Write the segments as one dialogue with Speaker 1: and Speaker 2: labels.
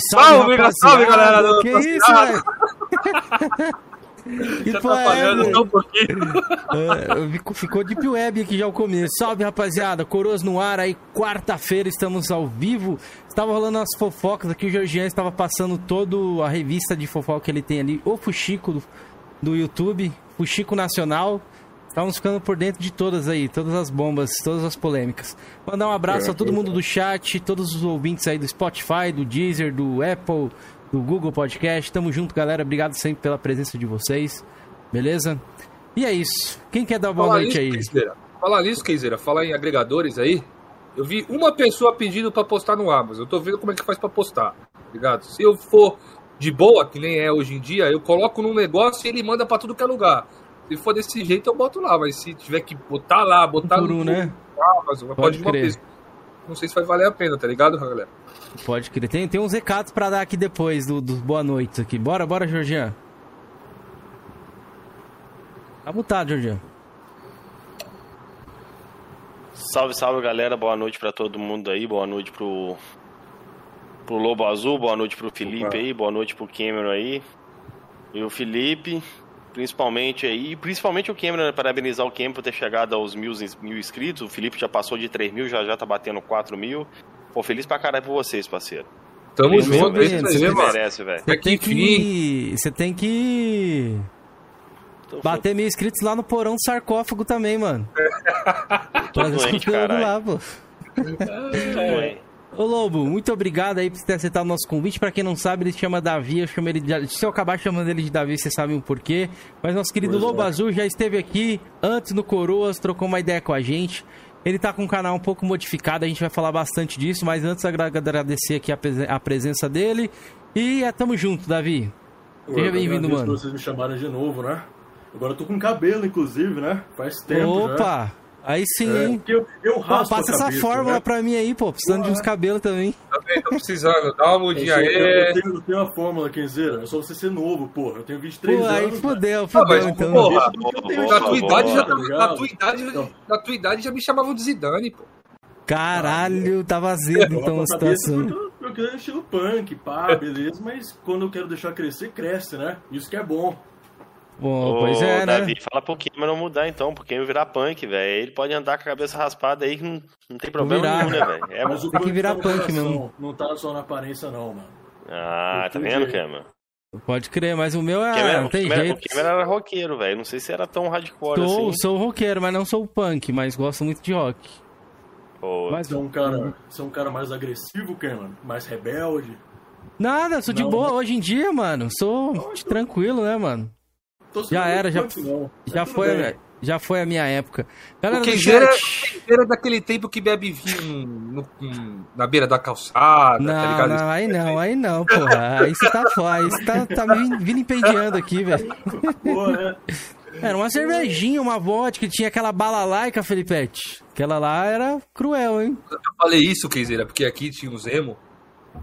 Speaker 1: Salve, salve,
Speaker 2: salve, salve galera do
Speaker 1: Que isso, velho?
Speaker 2: Já
Speaker 1: porra
Speaker 2: tá falhando só um pouquinho.
Speaker 1: É, fico- ficou Deep Web aqui já o começo. Salve, rapaziada. Coroas no ar aí, quarta-feira, estamos ao vivo. Estava rolando as fofocas aqui, o Georgian estava passando toda a revista de fofoca que ele tem ali, o Fuxico do, do YouTube, Fuxico Nacional. Estamos ficando por dentro de todas aí, todas as bombas, todas as polêmicas. Mandar um abraço a todo mundo do chat, todos os ouvintes aí do Spotify, do Deezer, do Apple, do Google Podcast. Tamo junto, galera. Obrigado sempre pela presença de vocês. Beleza? E é isso. Quem quer dar boa
Speaker 2: Fala
Speaker 1: noite
Speaker 2: nisso,
Speaker 1: aí?
Speaker 2: Keizeira. Fala nisso, Keizeira. Fala em agregadores aí. Eu vi uma pessoa pedindo pra postar no Amazon. Eu tô vendo como é que faz pra postar. Ligado? Se eu for de boa, que nem é hoje em dia, eu coloco num negócio e ele manda pra tudo que é lugar. Se for desse jeito, eu boto lá. Mas se tiver que botar lá, botar
Speaker 1: Por um,
Speaker 2: no
Speaker 1: né?
Speaker 2: Amazon,
Speaker 1: Pode
Speaker 2: pode de uma
Speaker 1: crer.
Speaker 2: vez. Não sei se vai valer a pena, tá ligado, galera?
Speaker 1: Pode crer. Tem, tem uns recados pra dar aqui depois do, do boa noite aqui. Bora, bora, Georgian. Tá mutado, Georgian.
Speaker 3: Salve, salve galera, boa noite pra todo mundo aí, boa noite pro, pro Lobo Azul, boa noite pro Felipe
Speaker 2: Opa.
Speaker 3: aí, boa noite pro Cameron aí. E o Felipe, principalmente aí, e principalmente o Cameron, né, parabenizar o Cameron por ter chegado aos mil, mil inscritos. O Felipe já passou de 3 mil, já já tá batendo 4 mil. Pô, feliz pra caralho por vocês, parceiro.
Speaker 2: Tamo junto, é isso
Speaker 1: menino.
Speaker 2: aí,
Speaker 3: Você merece, velho.
Speaker 1: Você
Speaker 2: É
Speaker 1: tem
Speaker 2: que.
Speaker 1: Você tem que. Bater mil inscritos lá no porão do sarcófago também, mano.
Speaker 3: Tô doente, caralho.
Speaker 1: lá, pô.
Speaker 3: Tô doente.
Speaker 1: Ô Lobo, muito obrigado aí por ter aceitado o nosso convite. Pra quem não sabe, ele se chama Davi. Eu chamo ele de... Se eu acabar chamando ele de Davi, vocês sabem o porquê. Mas nosso querido
Speaker 4: Pois
Speaker 1: Lobo
Speaker 4: é.
Speaker 1: Azul já esteve aqui antes no Coroas, trocou uma ideia com a gente. Ele tá com um canal um pouco modificado, a gente vai falar bastante disso. Mas antes, agra- agradecer aqui a, presen- a presença dele. E é, tamo junto, Davi. Seja bem-vindo, mano.
Speaker 4: vocês me chamarem de novo, né? Agora eu tô com cabelo, inclusive, né? Faz tempo já.
Speaker 1: Aí sim,
Speaker 4: É,
Speaker 1: hein?
Speaker 4: eu, eu
Speaker 1: Pô, passa essa fórmula
Speaker 4: né?
Speaker 1: pra mim aí, pô. Precisando de uns cabelos também.
Speaker 2: Também tô precisando. Dá uma
Speaker 4: Eu,
Speaker 2: mudinha
Speaker 4: sou- eu- eu
Speaker 2: aí.
Speaker 4: tenho, eu tenho uma fórmula, Kenzeira. É só você ser novo, porra. Eu tenho 23
Speaker 1: Pô, aí
Speaker 4: anos.
Speaker 1: fudeu,
Speaker 2: Ah,
Speaker 1: fudeu
Speaker 2: mas,
Speaker 1: então.
Speaker 2: porra, Na tua, idade já,
Speaker 4: tá
Speaker 2: na, tua idade,
Speaker 4: Então.
Speaker 2: na tua idade já me chamavam de Zidane, pô.
Speaker 1: Caralho, tava azedo então a situação.
Speaker 4: eu quero estilo punk, pá, beleza. Mas quando eu quero deixar crescer, cresce, né? Isso que é bom.
Speaker 1: Bom,
Speaker 3: Ô,
Speaker 1: pois é, né?
Speaker 3: Davi, fala pro Cameron mudar então, pro Cameron virar punk, velho. Ele pode andar com a cabeça raspada aí que não, não tem problema
Speaker 1: virar.
Speaker 3: nenhum, né, velho? É,
Speaker 4: Mas o
Speaker 1: Tem que virar
Speaker 4: tá
Speaker 1: punk mesmo.
Speaker 4: Não tá só na aparência, não, mano.
Speaker 3: Ah, tá vendo, Cameron?
Speaker 1: Pode crer, mas o meu é.
Speaker 3: Cameron,
Speaker 1: não tem
Speaker 3: o Cameron-
Speaker 1: jeito.
Speaker 3: o Cameron era roqueiro, velho. Não sei se era tão hardcore
Speaker 1: Sou,
Speaker 3: assim.
Speaker 1: sou roqueiro, mas não sou punk, mas gosto muito de rock.
Speaker 3: Pô,
Speaker 1: Mas
Speaker 4: Você é um cara, você é um cara mais agressivo, Cameron? Mais rebelde?
Speaker 1: nada, sou de
Speaker 4: Não,
Speaker 1: boa
Speaker 4: né?
Speaker 1: hoje em dia, mano. Sou tranquilo, né, mano? Já era, já-
Speaker 4: não.
Speaker 1: Já
Speaker 4: tudo
Speaker 1: foi,
Speaker 4: bem.
Speaker 1: já foi a minha época. Galera
Speaker 2: O Queijeira
Speaker 1: chat.
Speaker 2: era daquele tempo que bebe vinho no- no- na beira da calçada, tá
Speaker 1: Não,
Speaker 2: ligado?
Speaker 1: não, aí não, aí não, porra. Aí você tá fora, aí você tá, tá me vilipendiando aqui, velho.
Speaker 4: Pô, é.
Speaker 1: Era uma cervejinha, uma vodka, tinha aquela bala laica, Felipete. Aquela lá era cruel, hein?
Speaker 2: Eu falei isso, Keizeira, porque aqui tinha o Zemo.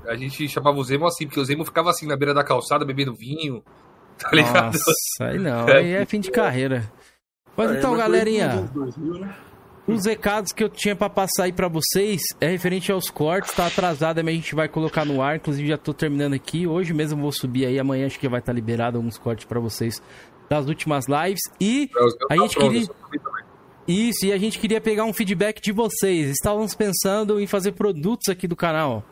Speaker 2: A gente chamava o Zemo assim, porque o Zemo ficava assim na beira da calçada bebendo vinho, tá ligado?
Speaker 1: Nossa, aí não, aí é fim de carreira. Mas
Speaker 4: É,
Speaker 1: então,
Speaker 4: foi
Speaker 1: galerinha,
Speaker 4: nos 2000, né?
Speaker 1: os recados que eu tinha pra passar aí pra vocês é referente aos cortes, tá atrasado, mas a gente vai colocar no ar, inclusive já tô terminando aqui. Hoje mesmo vou subir aí, amanhã acho que vai estar liberado alguns cortes pra vocês das últimas lives. E
Speaker 2: É,
Speaker 1: a
Speaker 2: tá
Speaker 1: gente queria. Isso, e a gente queria pegar um feedback de vocês. Estávamos pensando em fazer produtos aqui do canal.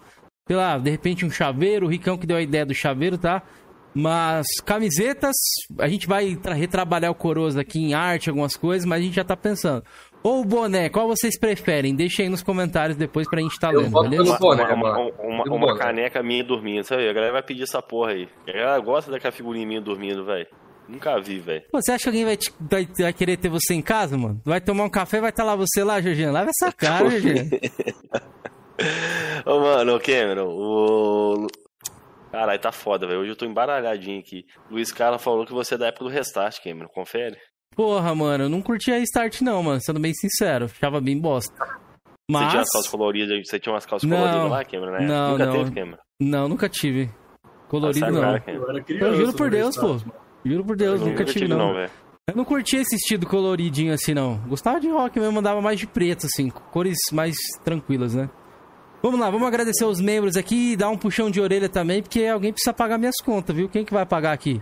Speaker 1: Sei lá, de repente um chaveiro, o Ricão que deu a ideia do chaveiro, tá? Mas camisetas, a gente vai tra- retrabalhar o Coroas aqui em arte, algumas coisas, mas a gente já tá pensando. Ou o boné, qual vocês preferem? Deixa aí nos comentários depois pra gente tá
Speaker 2: Eu
Speaker 1: lendo, beleza?
Speaker 2: pelo boné,
Speaker 3: uma, uma, uma- uma caneca minha dormindo, sabe? A galera vai pedir essa porra aí. A galera gosta daquela figurinha minha dormindo, velho. Nunca vi, velho.
Speaker 1: Você acha que alguém vai, te- vai- vai querer ter você em casa, mano? Vai tomar um café, vai estar lá você lá, Jorginho? Lava essa cara, Jorginho.
Speaker 3: Ô, mano, ô Cameron, o. Caralho, tá foda, velho. Hoje eu tô embaralhadinho aqui. Luiz Carla falou que você é da época do restart, Cameron. Confere.
Speaker 1: Porra, mano, eu não curtia Restart não, mano, sendo bem sincero. Achava bem bosta.
Speaker 3: Você
Speaker 1: Mas...
Speaker 3: tinha as calças coloridas, você tinha umas calças
Speaker 1: Não.
Speaker 3: coloridas lá, Cameron, né?
Speaker 1: Não,
Speaker 3: Nunca
Speaker 1: não.
Speaker 3: teve, Cameron.
Speaker 1: Não, nunca tive. Colorido não.
Speaker 3: cara, Cameron.
Speaker 4: Eu era criança.
Speaker 1: Eu juro por Deus, pô.
Speaker 4: Restart.
Speaker 1: Juro por Deus,
Speaker 3: Eu
Speaker 1: nunca tive não.
Speaker 3: velho.
Speaker 1: Eu não curtia esse estilo coloridinho assim, não. Gostava de rock mesmo, andava mais de preto, assim, cores mais tranquilas, né? Vamos lá, vamos agradecer os membros aqui e dar um puxão de orelha também, porque alguém precisa pagar minhas contas, viu? Quem que vai pagar aqui?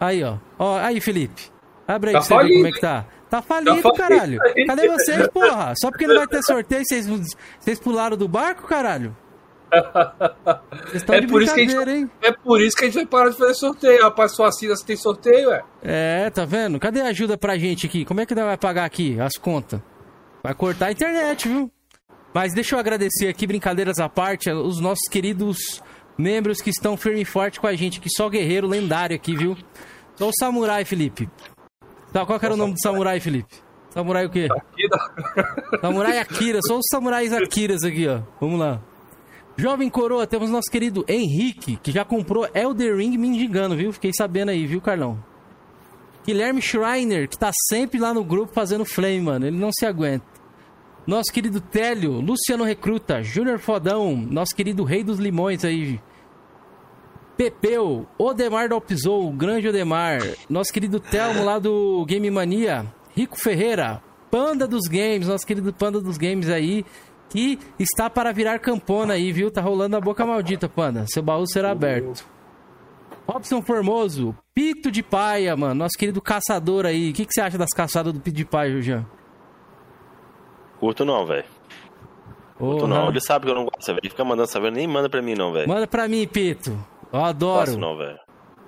Speaker 1: Aí, ó. Ó, aí, Felipe. Abre aí
Speaker 2: Tá
Speaker 1: pra você ver
Speaker 2: falido,
Speaker 1: como é que tá. Tá falido,
Speaker 2: falido
Speaker 1: caralho.
Speaker 2: isso aí.
Speaker 1: Cadê vocês, porra? Só porque não vai ter sorteio, vocês, vocês pularam do barco, caralho? Vocês estão
Speaker 2: É por isso que a gente-
Speaker 1: hein?
Speaker 2: É por isso que a gente vai parar de fazer sorteio. Rapaz, sua assina se tem sorteio, é.
Speaker 1: É, tá vendo? Cadê a ajuda pra gente aqui? Como é que vai pagar aqui as contas? Vai cortar a internet, viu? Mas deixa eu agradecer aqui, brincadeiras à parte, os nossos queridos membros que estão firme e forte com a gente aqui. Só guerreiro lendário aqui, viu? Só o Samurai, Felipe. Tá, qual que era o nome do Samurai, Felipe? Samurai o quê?
Speaker 2: Dá-
Speaker 1: Samurai Akira, só os samurais Akiras aqui, ó. Vamos lá. Jovem Coroa, temos nosso querido Henrique, que já comprou Elder Ring mendigando, viu? Fiquei sabendo aí, viu, Carlão? Guilherme Schreiner, que tá sempre lá no grupo fazendo flame, mano. Ele não se aguenta. Nosso querido Télio, Luciano Recruta, Júnior Fodão, nosso querido Rei dos Limões aí. Pepeu, Odemar do Alpizou, Grande Odemar, nosso querido Telmo lá do Game Mania, Rico Ferreira, Panda dos Games, nosso querido Panda dos Games aí, que está para virar campona aí, viu? Tá rolando a boca maldita, Panda. Seu baú será aberto. Robson Formoso, Pito de Paia, mano, nosso querido caçador aí. O que, que você acha das caçadas do Pito de Paia, Jean?
Speaker 3: Curto não, velho. Curto não. Ele sabe que eu não gosto, velho. Ele fica mandando saber, nem manda pra mim não, velho.
Speaker 1: Manda pra mim, Pito. Eu adoro.
Speaker 3: não, velho.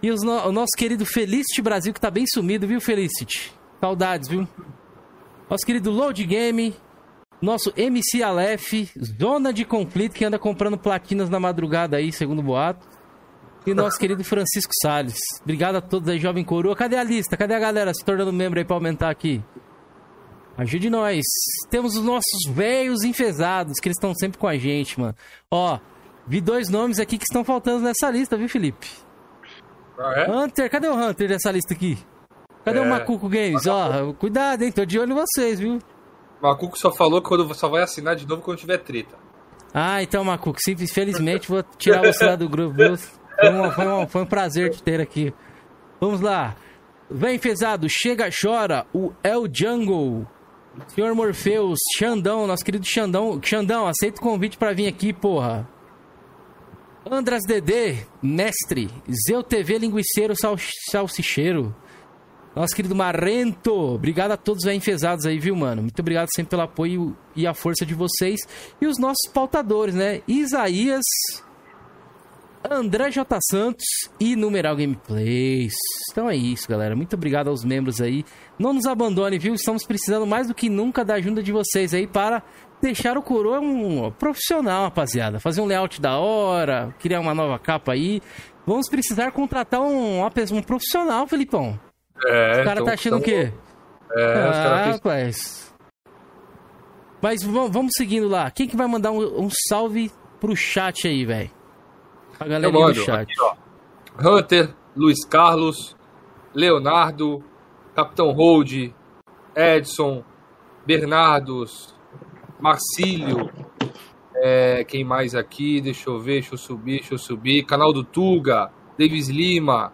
Speaker 1: E os no- o nosso querido Felicity Brasil, que tá bem sumido, viu, Felicity? Saudades, viu? Nosso querido Load Game, nosso MC Aleph, Zona de Conflito, que anda comprando platinas na madrugada aí, segundo o boato. E nosso querido Francisco Salles. Obrigado a todos aí, Jovem Coroa. Cadê a lista? Cadê a galera se tornando membro aí pra aumentar aqui? Ajude nós. Temos os nossos velhos enfesados, que eles estão sempre com a gente, mano. Ó, vi dois nomes aqui que estão faltando nessa lista, viu, Felipe?
Speaker 2: Ah, é?
Speaker 1: Hunter, cadê o Hunter dessa lista aqui? Cadê o
Speaker 2: É.
Speaker 1: Macuco Games? Ó, cuidado, hein? Tô de olho em vocês, viu?
Speaker 2: Macuco só falou que quando só vai assinar de novo quando tiver treta.
Speaker 1: Ah, então, Macuco, sim, infelizmente vou tirar você lá do grupo, viu? Foi, uma- foi uma- foi um prazer te ter aqui. Vamos lá. Vem, Fezado, chega, chora, o El Jungle. Senhor Morpheus, Xandão, nosso querido Xandão. Xandão, aceita o convite pra vir aqui, porra. Andras Dedê, mestre. Zeu TV Linguiceiro sal, Salsicheiro. Nosso querido Marrento. Obrigado a todos os enfesados aí, viu, mano? Muito obrigado sempre pelo apoio e a força de vocês. E os nossos pautadores, né? Isaías, André J. Santos e Numeral Gameplays. Então é isso, galera. Muito obrigado aos membros aí. Não nos abandone, viu? Estamos precisando mais do que nunca da ajuda de vocês aí para deixar o Coroa um profissional, rapaziada. Fazer um layout da hora, criar uma nova capa aí. Vamos precisar contratar um, um profissional, Felipão.
Speaker 2: É,
Speaker 1: O cara tá achando o quê?
Speaker 2: É, os
Speaker 1: ah,
Speaker 2: caras
Speaker 1: rapaz. Mas vamos, seguindo lá. Quem que vai mandar um, um salve pro chat aí, velho? A
Speaker 2: mando.
Speaker 1: do chat.
Speaker 2: Aqui. Hunter, Luiz Carlos, Leonardo, Capitão Hold, Edson, Bernardos, Marcílio. é, quem mais aqui? Deixa eu ver, deixa eu subir, deixa eu subir. Canal do Tuga, Davis Lima.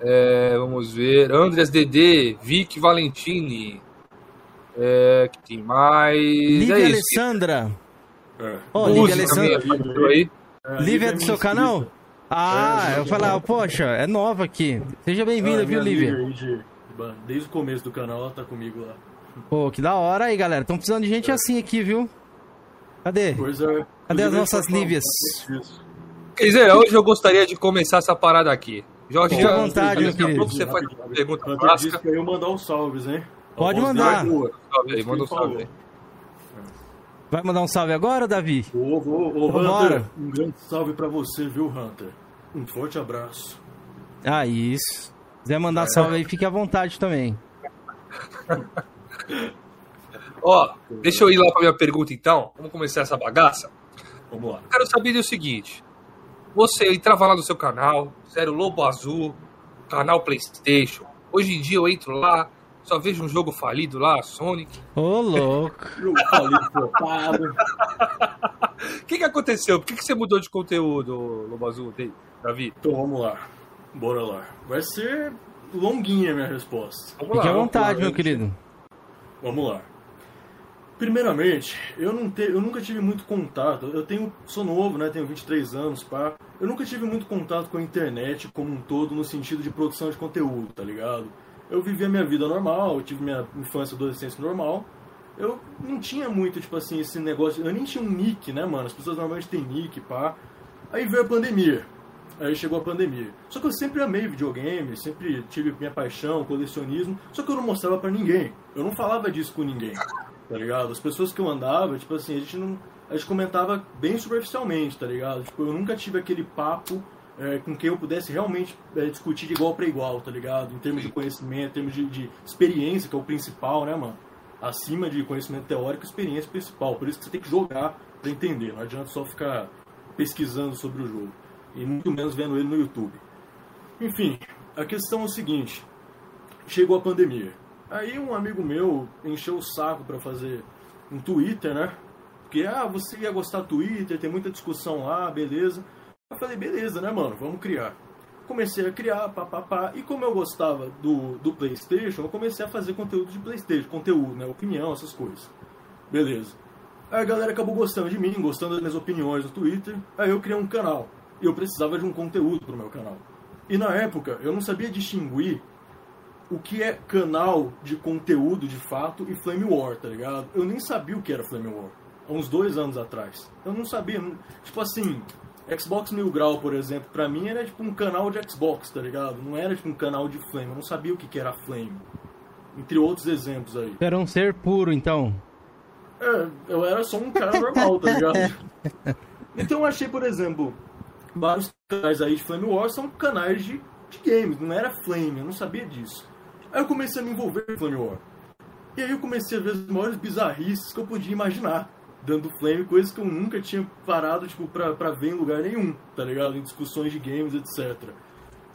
Speaker 2: é, vamos ver. Andreas DD, Vic Valentini. É, quem mais?
Speaker 1: Lívia
Speaker 2: é isso.
Speaker 1: Alessandra.
Speaker 4: É.
Speaker 2: Uzi
Speaker 1: Lívia Alessandra.
Speaker 2: aí.
Speaker 4: É,
Speaker 1: Lívia é do seu canal? Ah,
Speaker 4: É,
Speaker 1: eu falava, poxa, é nova aqui. Seja bem-vinda,
Speaker 4: Ah,
Speaker 1: viu,
Speaker 4: minha
Speaker 1: Lívia?
Speaker 4: Desde o começo do canal ela tá comigo lá.
Speaker 1: Pô, que da hora aí, galera. Estão precisando de gente assim aqui, viu? Cadê?
Speaker 4: Pois é.
Speaker 1: Cadê as
Speaker 4: Inclusive,
Speaker 1: nossas Lívias?
Speaker 4: Isso.
Speaker 2: Quer dizer, hoje eu gostaria de começar essa parada aqui. Jorge,
Speaker 1: Fique à vontade,
Speaker 2: daqui a pouco você faz uma pergunta clássica.
Speaker 4: eu mandar uns salves, hein?
Speaker 1: Pode mandar.
Speaker 4: é.
Speaker 2: Salve aí, manda um salve aí.
Speaker 1: Vai mandar um salve agora, Davi?
Speaker 4: Ô, ô, ô. Hunter, um grande salve pra você, viu, Hunter? Um forte abraço.
Speaker 1: Ah, isso. Se quiser mandar salve aí, fique à vontade também.
Speaker 2: Ó, deixa eu ir lá pra minha pergunta então. Vamos começar essa bagaça.
Speaker 4: Vamos lá.
Speaker 2: Quero saber o seguinte. Você entrava lá no seu canal, Sério Lobo Azul, canal Playstation. Hoje em dia eu entro lá, só vejo um jogo falido lá, Sonic.
Speaker 1: Ô, louco.
Speaker 4: Falei flopado.
Speaker 2: O que, que aconteceu? Por que, que você mudou de conteúdo, Lobo Azul, Davi?
Speaker 4: Então vamos lá. Bora lá. Vai ser longuinha a minha resposta.
Speaker 2: Vamos
Speaker 1: Fique à vontade, meu querido.
Speaker 4: Vamos lá. Primeiramente, eu, não te, eu nunca tive muito contato. Eu tenho, sou novo, né? Tenho 23 anos, pá. Eu nunca tive muito contato com a internet como um todo no sentido de produção de conteúdo, tá ligado? Eu vivi a minha vida normal, eu tive minha infância e adolescência normal. Eu não tinha muito, tipo assim, esse negócio. Eu nem tinha um nick, né, mano? As pessoas normalmente têm nick, pá. Aí veio a pandemia. Aí chegou a pandemia. Só que eu sempre amei videogame, sempre tive minha paixão, colecionismo. Só que eu não mostrava para ninguém. Eu não falava disso com ninguém tá ligado? As pessoas que eu andava, tipo assim, a gente não. A gente comentava bem superficialmente, tá ligado? Tipo, eu nunca tive aquele papo é, com quem eu pudesse realmente é, discutir de igual para igual, tá ligado? Em termos de conhecimento, em termos de, de, experiência, que é o principal, né, mano? Acima de conhecimento teórico, experiência principal. Por isso que você tem que jogar para entender. Não adianta só ficar pesquisando sobre o jogo. E muito menos vendo ele no YouTube. Enfim, a questão é o seguinte: chegou a pandemia. Aí um amigo meu encheu o saco para fazer um Twitter, né? Porque, ah, você ia gostar do Twitter, tem muita discussão lá, beleza. Eu falei, beleza, né, mano? Vamos criar. Comecei a criar, papapá. E como eu gostava do, do PlayStation, eu comecei a fazer conteúdo de PlayStation, conteúdo, né? Opinião, essas coisas. Beleza. Aí a galera acabou gostando de mim, gostando das minhas opiniões no Twitter. Aí eu criei um canal. E eu precisava de um conteúdo pro meu canal. E na época, eu não sabia distinguir o que é canal de conteúdo de fato e Flame War, tá ligado? Eu nem sabia o que era Flame War, há uns dois anos atrás. Eu não sabia, tipo assim, Xbox Mil Grau, por exemplo, pra mim era tipo um canal de Xbox, tá ligado? Não era tipo um canal de Flame, eu não sabia o que, que era Flame. Entre outros exemplos aí.
Speaker 1: Era um ser puro, então.
Speaker 4: É, eu era só um cara normal, tá ligado? Então eu achei, por exemplo, vários canais aí de Flame War são canais de, de games, não era Flame, eu não sabia disso. Aí eu comecei a me envolver em Flame War. E aí eu comecei a ver as maiores bizarrices que eu podia imaginar. Dando Flame, coisas que eu nunca tinha parado, tipo, pra, pra ver em lugar nenhum, tá ligado? Em discussões de games, etc.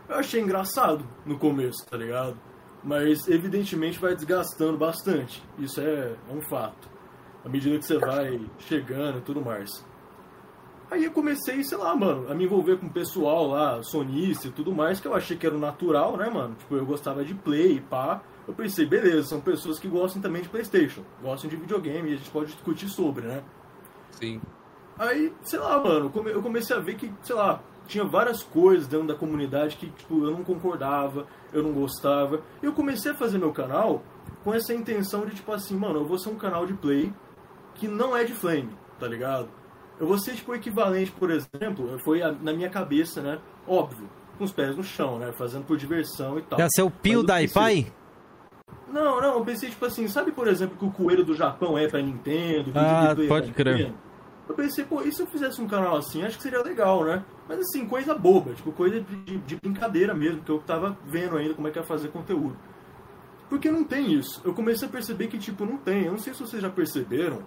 Speaker 4: Eu achei engraçado no começo, tá ligado? Mas evidentemente vai desgastando bastante. Isso é, é um fato. À medida que você vai chegando e tudo mais. Aí eu comecei, sei lá, mano, a me envolver com o pessoal lá, sonista e tudo mais, que eu achei que era o natural, né, mano? Tipo, eu gostava de play, pá. Eu pensei, beleza, são pessoas que gostam também de Playstation, gostam de videogame, e a gente pode discutir sobre, né?
Speaker 2: Sim.
Speaker 4: Aí, sei lá, mano, eu comecei a ver que, sei lá, tinha várias coisas dentro da comunidade que, tipo, eu não concordava, eu não gostava. E eu comecei a fazer meu canal com essa intenção de, tipo assim, mano, eu vou ser um canal de play que não é de flame, tá ligado? Eu vou ser, tipo, o equivalente, por exemplo, foi na minha cabeça, né? Óbvio, com os pés no chão, né? Fazendo por diversão e tal.
Speaker 1: Já ser o Pio da iPai?
Speaker 4: Não, não, eu pensei, tipo assim, sabe, por exemplo, que o coelho do Japão é pra Nintendo?
Speaker 1: Ah, pode crer.
Speaker 4: Eu pensei, pô, e se eu fizesse um canal assim, acho que seria legal, né? Mas assim, coisa boba, tipo, coisa de, de brincadeira mesmo, que eu tava vendo ainda como é que ia fazer conteúdo. Porque não tem isso. Eu comecei a perceber que, tipo, não tem. Eu não sei se vocês já perceberam,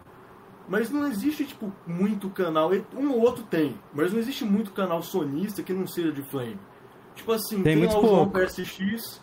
Speaker 4: mas não existe, tipo, muito canal. Um ou outro tem, mas não existe muito canal sonista que não seja de Flame. Tipo assim,
Speaker 1: tem, tem
Speaker 4: lá
Speaker 1: o
Speaker 4: João PSX,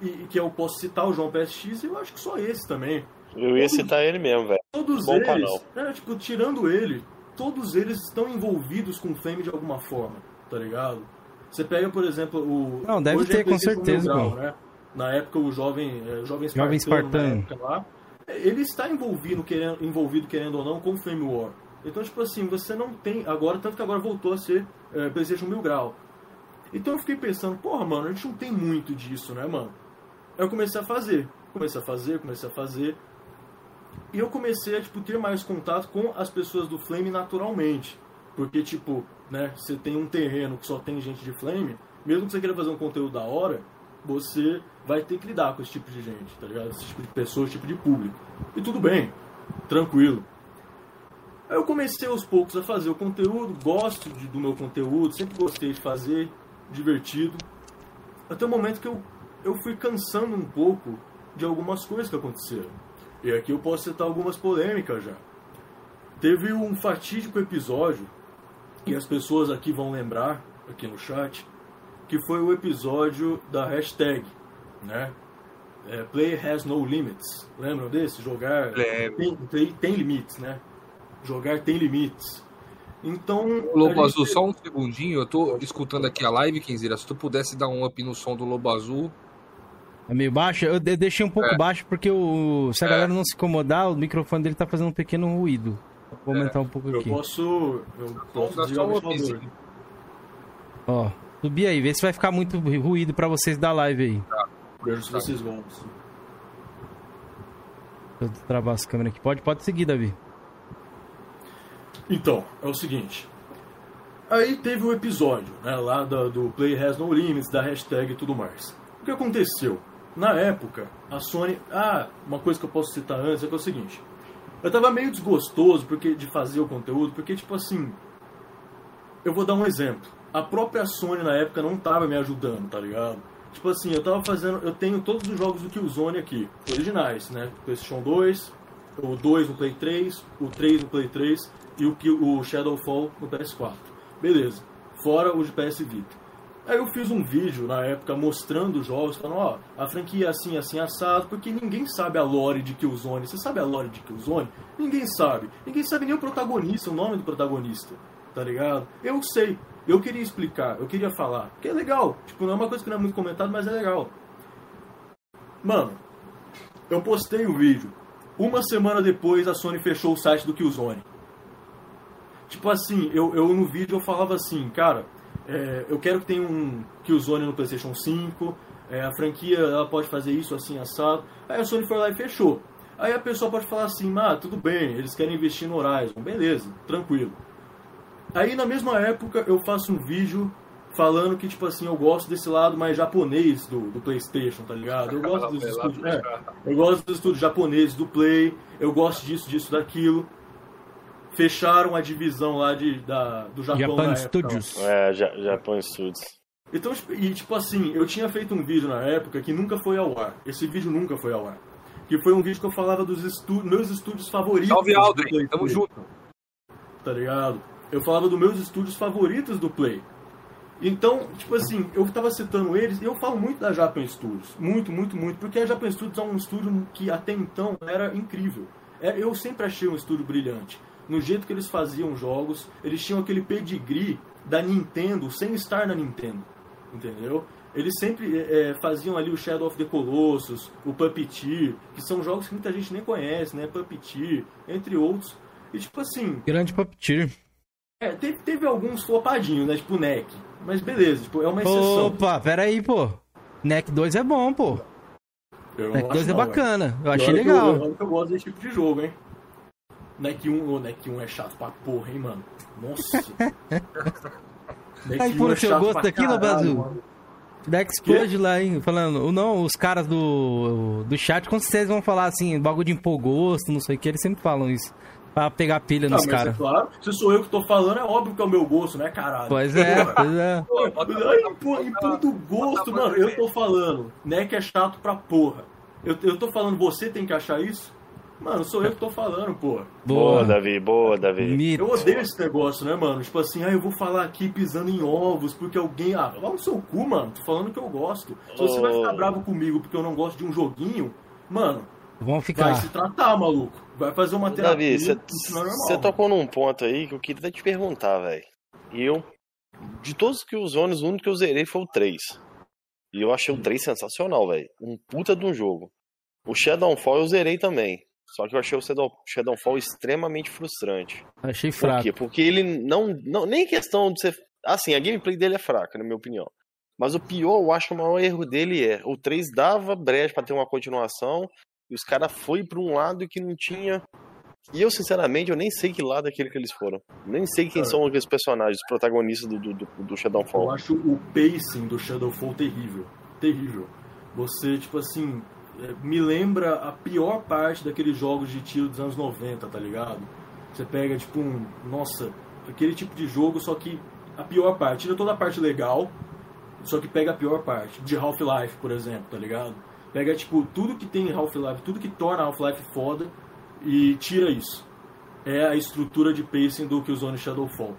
Speaker 4: e, que eu posso citar o João PSX, e eu acho que só esse também.
Speaker 3: Eu ia citar ele mesmo, velho.
Speaker 4: Todos Bom eles, canal. É, tipo, tirando ele, todos eles estão envolvidos com Flame de alguma forma, tá ligado? Você pega, por exemplo, o.
Speaker 1: Não, deve ter,
Speaker 4: é
Speaker 1: com certeza,
Speaker 4: grau, né? Na época, o jovem, é, jovem Spartano,
Speaker 1: jovem Spartano.
Speaker 4: lá, ele está envolvido querendo, envolvido, querendo ou não, com Flame War. Então, tipo assim, você não tem. Agora, tanto que agora voltou a ser é, PlayStation Mil Grau. Então eu fiquei pensando, porra, mano, a gente não tem muito disso, né, mano? Eu comecei a fazer. Comecei a fazer, comecei a fazer. E eu comecei a, tipo, ter mais contato com as pessoas do Flame naturalmente. Porque, tipo, né, você tem um terreno que só tem gente de Flame, mesmo que você queira fazer um conteúdo da hora, você vai ter que lidar com esse tipo de gente, tá ligado? Esse tipo de pessoa, esse tipo de público. E tudo bem, tranquilo. Aí eu comecei aos poucos a fazer o conteúdo, gosto de, do meu conteúdo, sempre gostei de fazer, divertido. Até o momento que eu, eu fui cansando um pouco de algumas coisas que aconteceram. E aqui eu posso citar algumas polêmicas já. Teve um fatídico episódio, que as pessoas aqui vão lembrar, aqui no chat, que foi o episódio da hashtag, né? É, play has no limits. Lembram desse? Jogar tem, tem, tem, limites, né? Jogar tem limites. Então.
Speaker 2: Lobo Azul, só um segundinho. Eu tô escutando aqui a live, Kenzira. Se tu pudesse dar um up no som do Lobo Azul.
Speaker 1: É meio baixo? Eu de- deixei um pouco
Speaker 2: É.
Speaker 1: baixo porque o, se a
Speaker 2: É.
Speaker 1: galera não se incomodar, o microfone dele tá fazendo um pequeno ruído. Vou
Speaker 2: É.
Speaker 1: aumentar um pouco
Speaker 4: Eu
Speaker 1: aqui.
Speaker 4: posso. Eu posso
Speaker 2: dar
Speaker 4: desligar
Speaker 2: só
Speaker 4: o
Speaker 2: um upzinho.
Speaker 1: Ó, subir aí, vê se vai ficar muito ruído pra vocês da live aí.
Speaker 4: Vejo se vocês gostam.
Speaker 1: Deixa eu travar as câmeras aqui. Pode, pode seguir, Davi.
Speaker 4: Então, é o seguinte. Aí teve o episódio, né, lá do, do Play Has No Limits, da hashtag e tudo mais. O que aconteceu? Na época, a Sony... Ah, uma coisa que eu posso citar antes é que é o seguinte. Eu tava meio desgostoso porque, de fazer o conteúdo, porque, tipo assim... Eu vou dar um exemplo. A própria Sony, na época, não tava me ajudando, tá ligado? Tipo assim, eu tava fazendo... Eu tenho todos os jogos do Killzone aqui, originais, né? PlayStation 2, o 2 no Play 3, o 3 no Play 3 e o, o Shadowfall no PS4. Beleza. Fora o de PS Vita. Aí eu fiz um vídeo na época mostrando os jogos, falando, ó, a franquia é assim, assim, assado, porque ninguém sabe a lore de Killzone. Você sabe a lore de Killzone? Ninguém sabe. Ninguém sabe nem o protagonista, o nome do protagonista. Tá ligado? Eu sei. Eu queria explicar, eu queria falar. Que é legal. Tipo, não é uma coisa que não é muito comentado, mas é legal. Mano, eu postei o vídeo. Uma semana depois a Sony fechou o site do Killzone. Tipo assim, eu, eu no vídeo eu falava assim, cara, é, eu quero que tenha um Killzone no PlayStation 5, é, a franquia ela pode fazer isso assim, assado. Aí a Sony foi lá e fechou. Aí a pessoa pode falar assim, ah, tudo bem, eles querem investir no Horizon, beleza, tranquilo. Aí na mesma época eu faço um vídeo falando que, tipo assim, eu gosto desse lado mais japonês do, do Playstation, tá ligado? Eu gosto dos estúdios. É, eu gosto dos estúdios japoneses do Play, eu gosto disso, disso, daquilo. Fecharam a divisão lá de, da, do Japão
Speaker 1: Japan
Speaker 4: na época.
Speaker 1: Studios.
Speaker 3: É, Ja- Japão Studios.
Speaker 4: Então, tipo, e tipo assim, eu tinha feito um vídeo na época que nunca foi ao ar. Esse vídeo nunca foi ao ar. Que foi um vídeo que eu falava dos estu meus estúdios favoritos.
Speaker 2: Salve, Aldrin. Tamo
Speaker 4: 3,
Speaker 2: junto.
Speaker 4: Tá ligado? Eu falava dos meus estúdios favoritos do Play. Então, tipo assim, eu tava citando eles e eu falo muito da Japan Studios. Muito, muito, muito. Porque a Japan Studios é um estúdio que até então era incrível. É, eu sempre achei um estúdio brilhante. No jeito que eles faziam jogos, eles tinham aquele pedigree da Nintendo sem estar na Nintendo. Entendeu? Eles sempre é, é, faziam ali o Shadow of the Colossus, o Puppeteer, que são jogos que muita gente nem conhece, né? Puppeteer, entre outros. E tipo assim,
Speaker 1: Grande Puppeteer.
Speaker 4: É, teve, teve alguns flopadinhos, né? Tipo o NEC. Mas beleza, tipo, é uma exceção.
Speaker 1: Opa, pera aí, pô. NEC 2 é bom, pô.
Speaker 4: Eu não
Speaker 1: NEC 2
Speaker 4: acho
Speaker 1: é
Speaker 4: não,
Speaker 1: bacana. Eu
Speaker 4: velho.
Speaker 1: achei
Speaker 4: eu-
Speaker 1: legal.
Speaker 4: olha que eu gosto desse tipo de jogo, hein? NEC 1, ô, NEC 1 é chato pra porra, hein, mano? Nossa.
Speaker 1: Aí,
Speaker 4: 1
Speaker 1: por
Speaker 4: é
Speaker 1: seu gosto aqui no Brasil.
Speaker 4: mano.
Speaker 1: Da Explode lá, hein? Falando, não, os caras do, do chat, com certeza vão falar assim, bagulho de impor gosto, não sei o que, eles sempre falam isso. Pra pegar pilha
Speaker 4: Ah,
Speaker 1: nos
Speaker 4: mas
Speaker 1: caras.
Speaker 4: é claro, se sou eu que tô falando, é óbvio que é o meu gosto, né, caralho?
Speaker 1: Pois é, pois é.
Speaker 4: Ai, pô, em ponto gosto, mano, eu tô falando. NEC é chato pra porra. Eu, eu tô falando, você tem que achar isso? Mano, sou eu que tô falando, porra.
Speaker 3: Boa,
Speaker 1: Boa.
Speaker 3: Davi, boa, Davi.
Speaker 1: Mito.
Speaker 4: Eu odeio esse negócio, né, mano? Tipo assim, ah, eu vou falar aqui pisando em ovos porque alguém. Ah, vai no seu cu, mano. Tô falando que eu gosto. Se você vai ficar
Speaker 3: Oh.
Speaker 4: bravo comigo porque eu não gosto de um joguinho, mano,
Speaker 1: Vão
Speaker 4: vai
Speaker 1: ficar.
Speaker 4: se tratar, maluco. Vai fazer uma terapia.
Speaker 3: Davi, você
Speaker 4: é
Speaker 3: tocou num ponto aí que eu queria até te perguntar, velho. Eu, de todos que os zones, o único que eu zerei foi o 3. E eu achei o 3 sensacional, velho. Um puta de um jogo. O Shadowfall eu zerei também. Só que eu achei o Shadow- Shadowfall extremamente frustrante.
Speaker 1: Achei
Speaker 3: Por
Speaker 1: fraco.
Speaker 3: quê? Porque ele não, não. Nem questão de ser. Assim, a gameplay dele é fraca, na minha opinião. Mas o pior, eu acho que o maior erro dele é. O 3 dava brecha pra ter uma continuação. E os caras foi pra um lado que não tinha. E eu, sinceramente, eu nem sei que lado é aquele que eles foram. Nem sei quem
Speaker 4: Cara.
Speaker 3: são aqueles personagens, os protagonistas do, do, do, do
Speaker 4: Eu
Speaker 3: Shadowfall.
Speaker 4: acho o pacing do Shadowfall terrível. Terrível. Você, tipo assim, é, me lembra a pior parte daqueles jogos de tiro dos anos 90, tá ligado? Você pega, tipo, um. Nossa, aquele tipo de jogo, só que a pior parte. Tira toda a parte legal, só que pega a pior parte. De Half-Life, por exemplo, tá ligado? Pega, tipo, tudo que tem em Half-Life, tudo que torna Half-Life foda e tira isso. É a estrutura de pacing do Killzone Shadowfall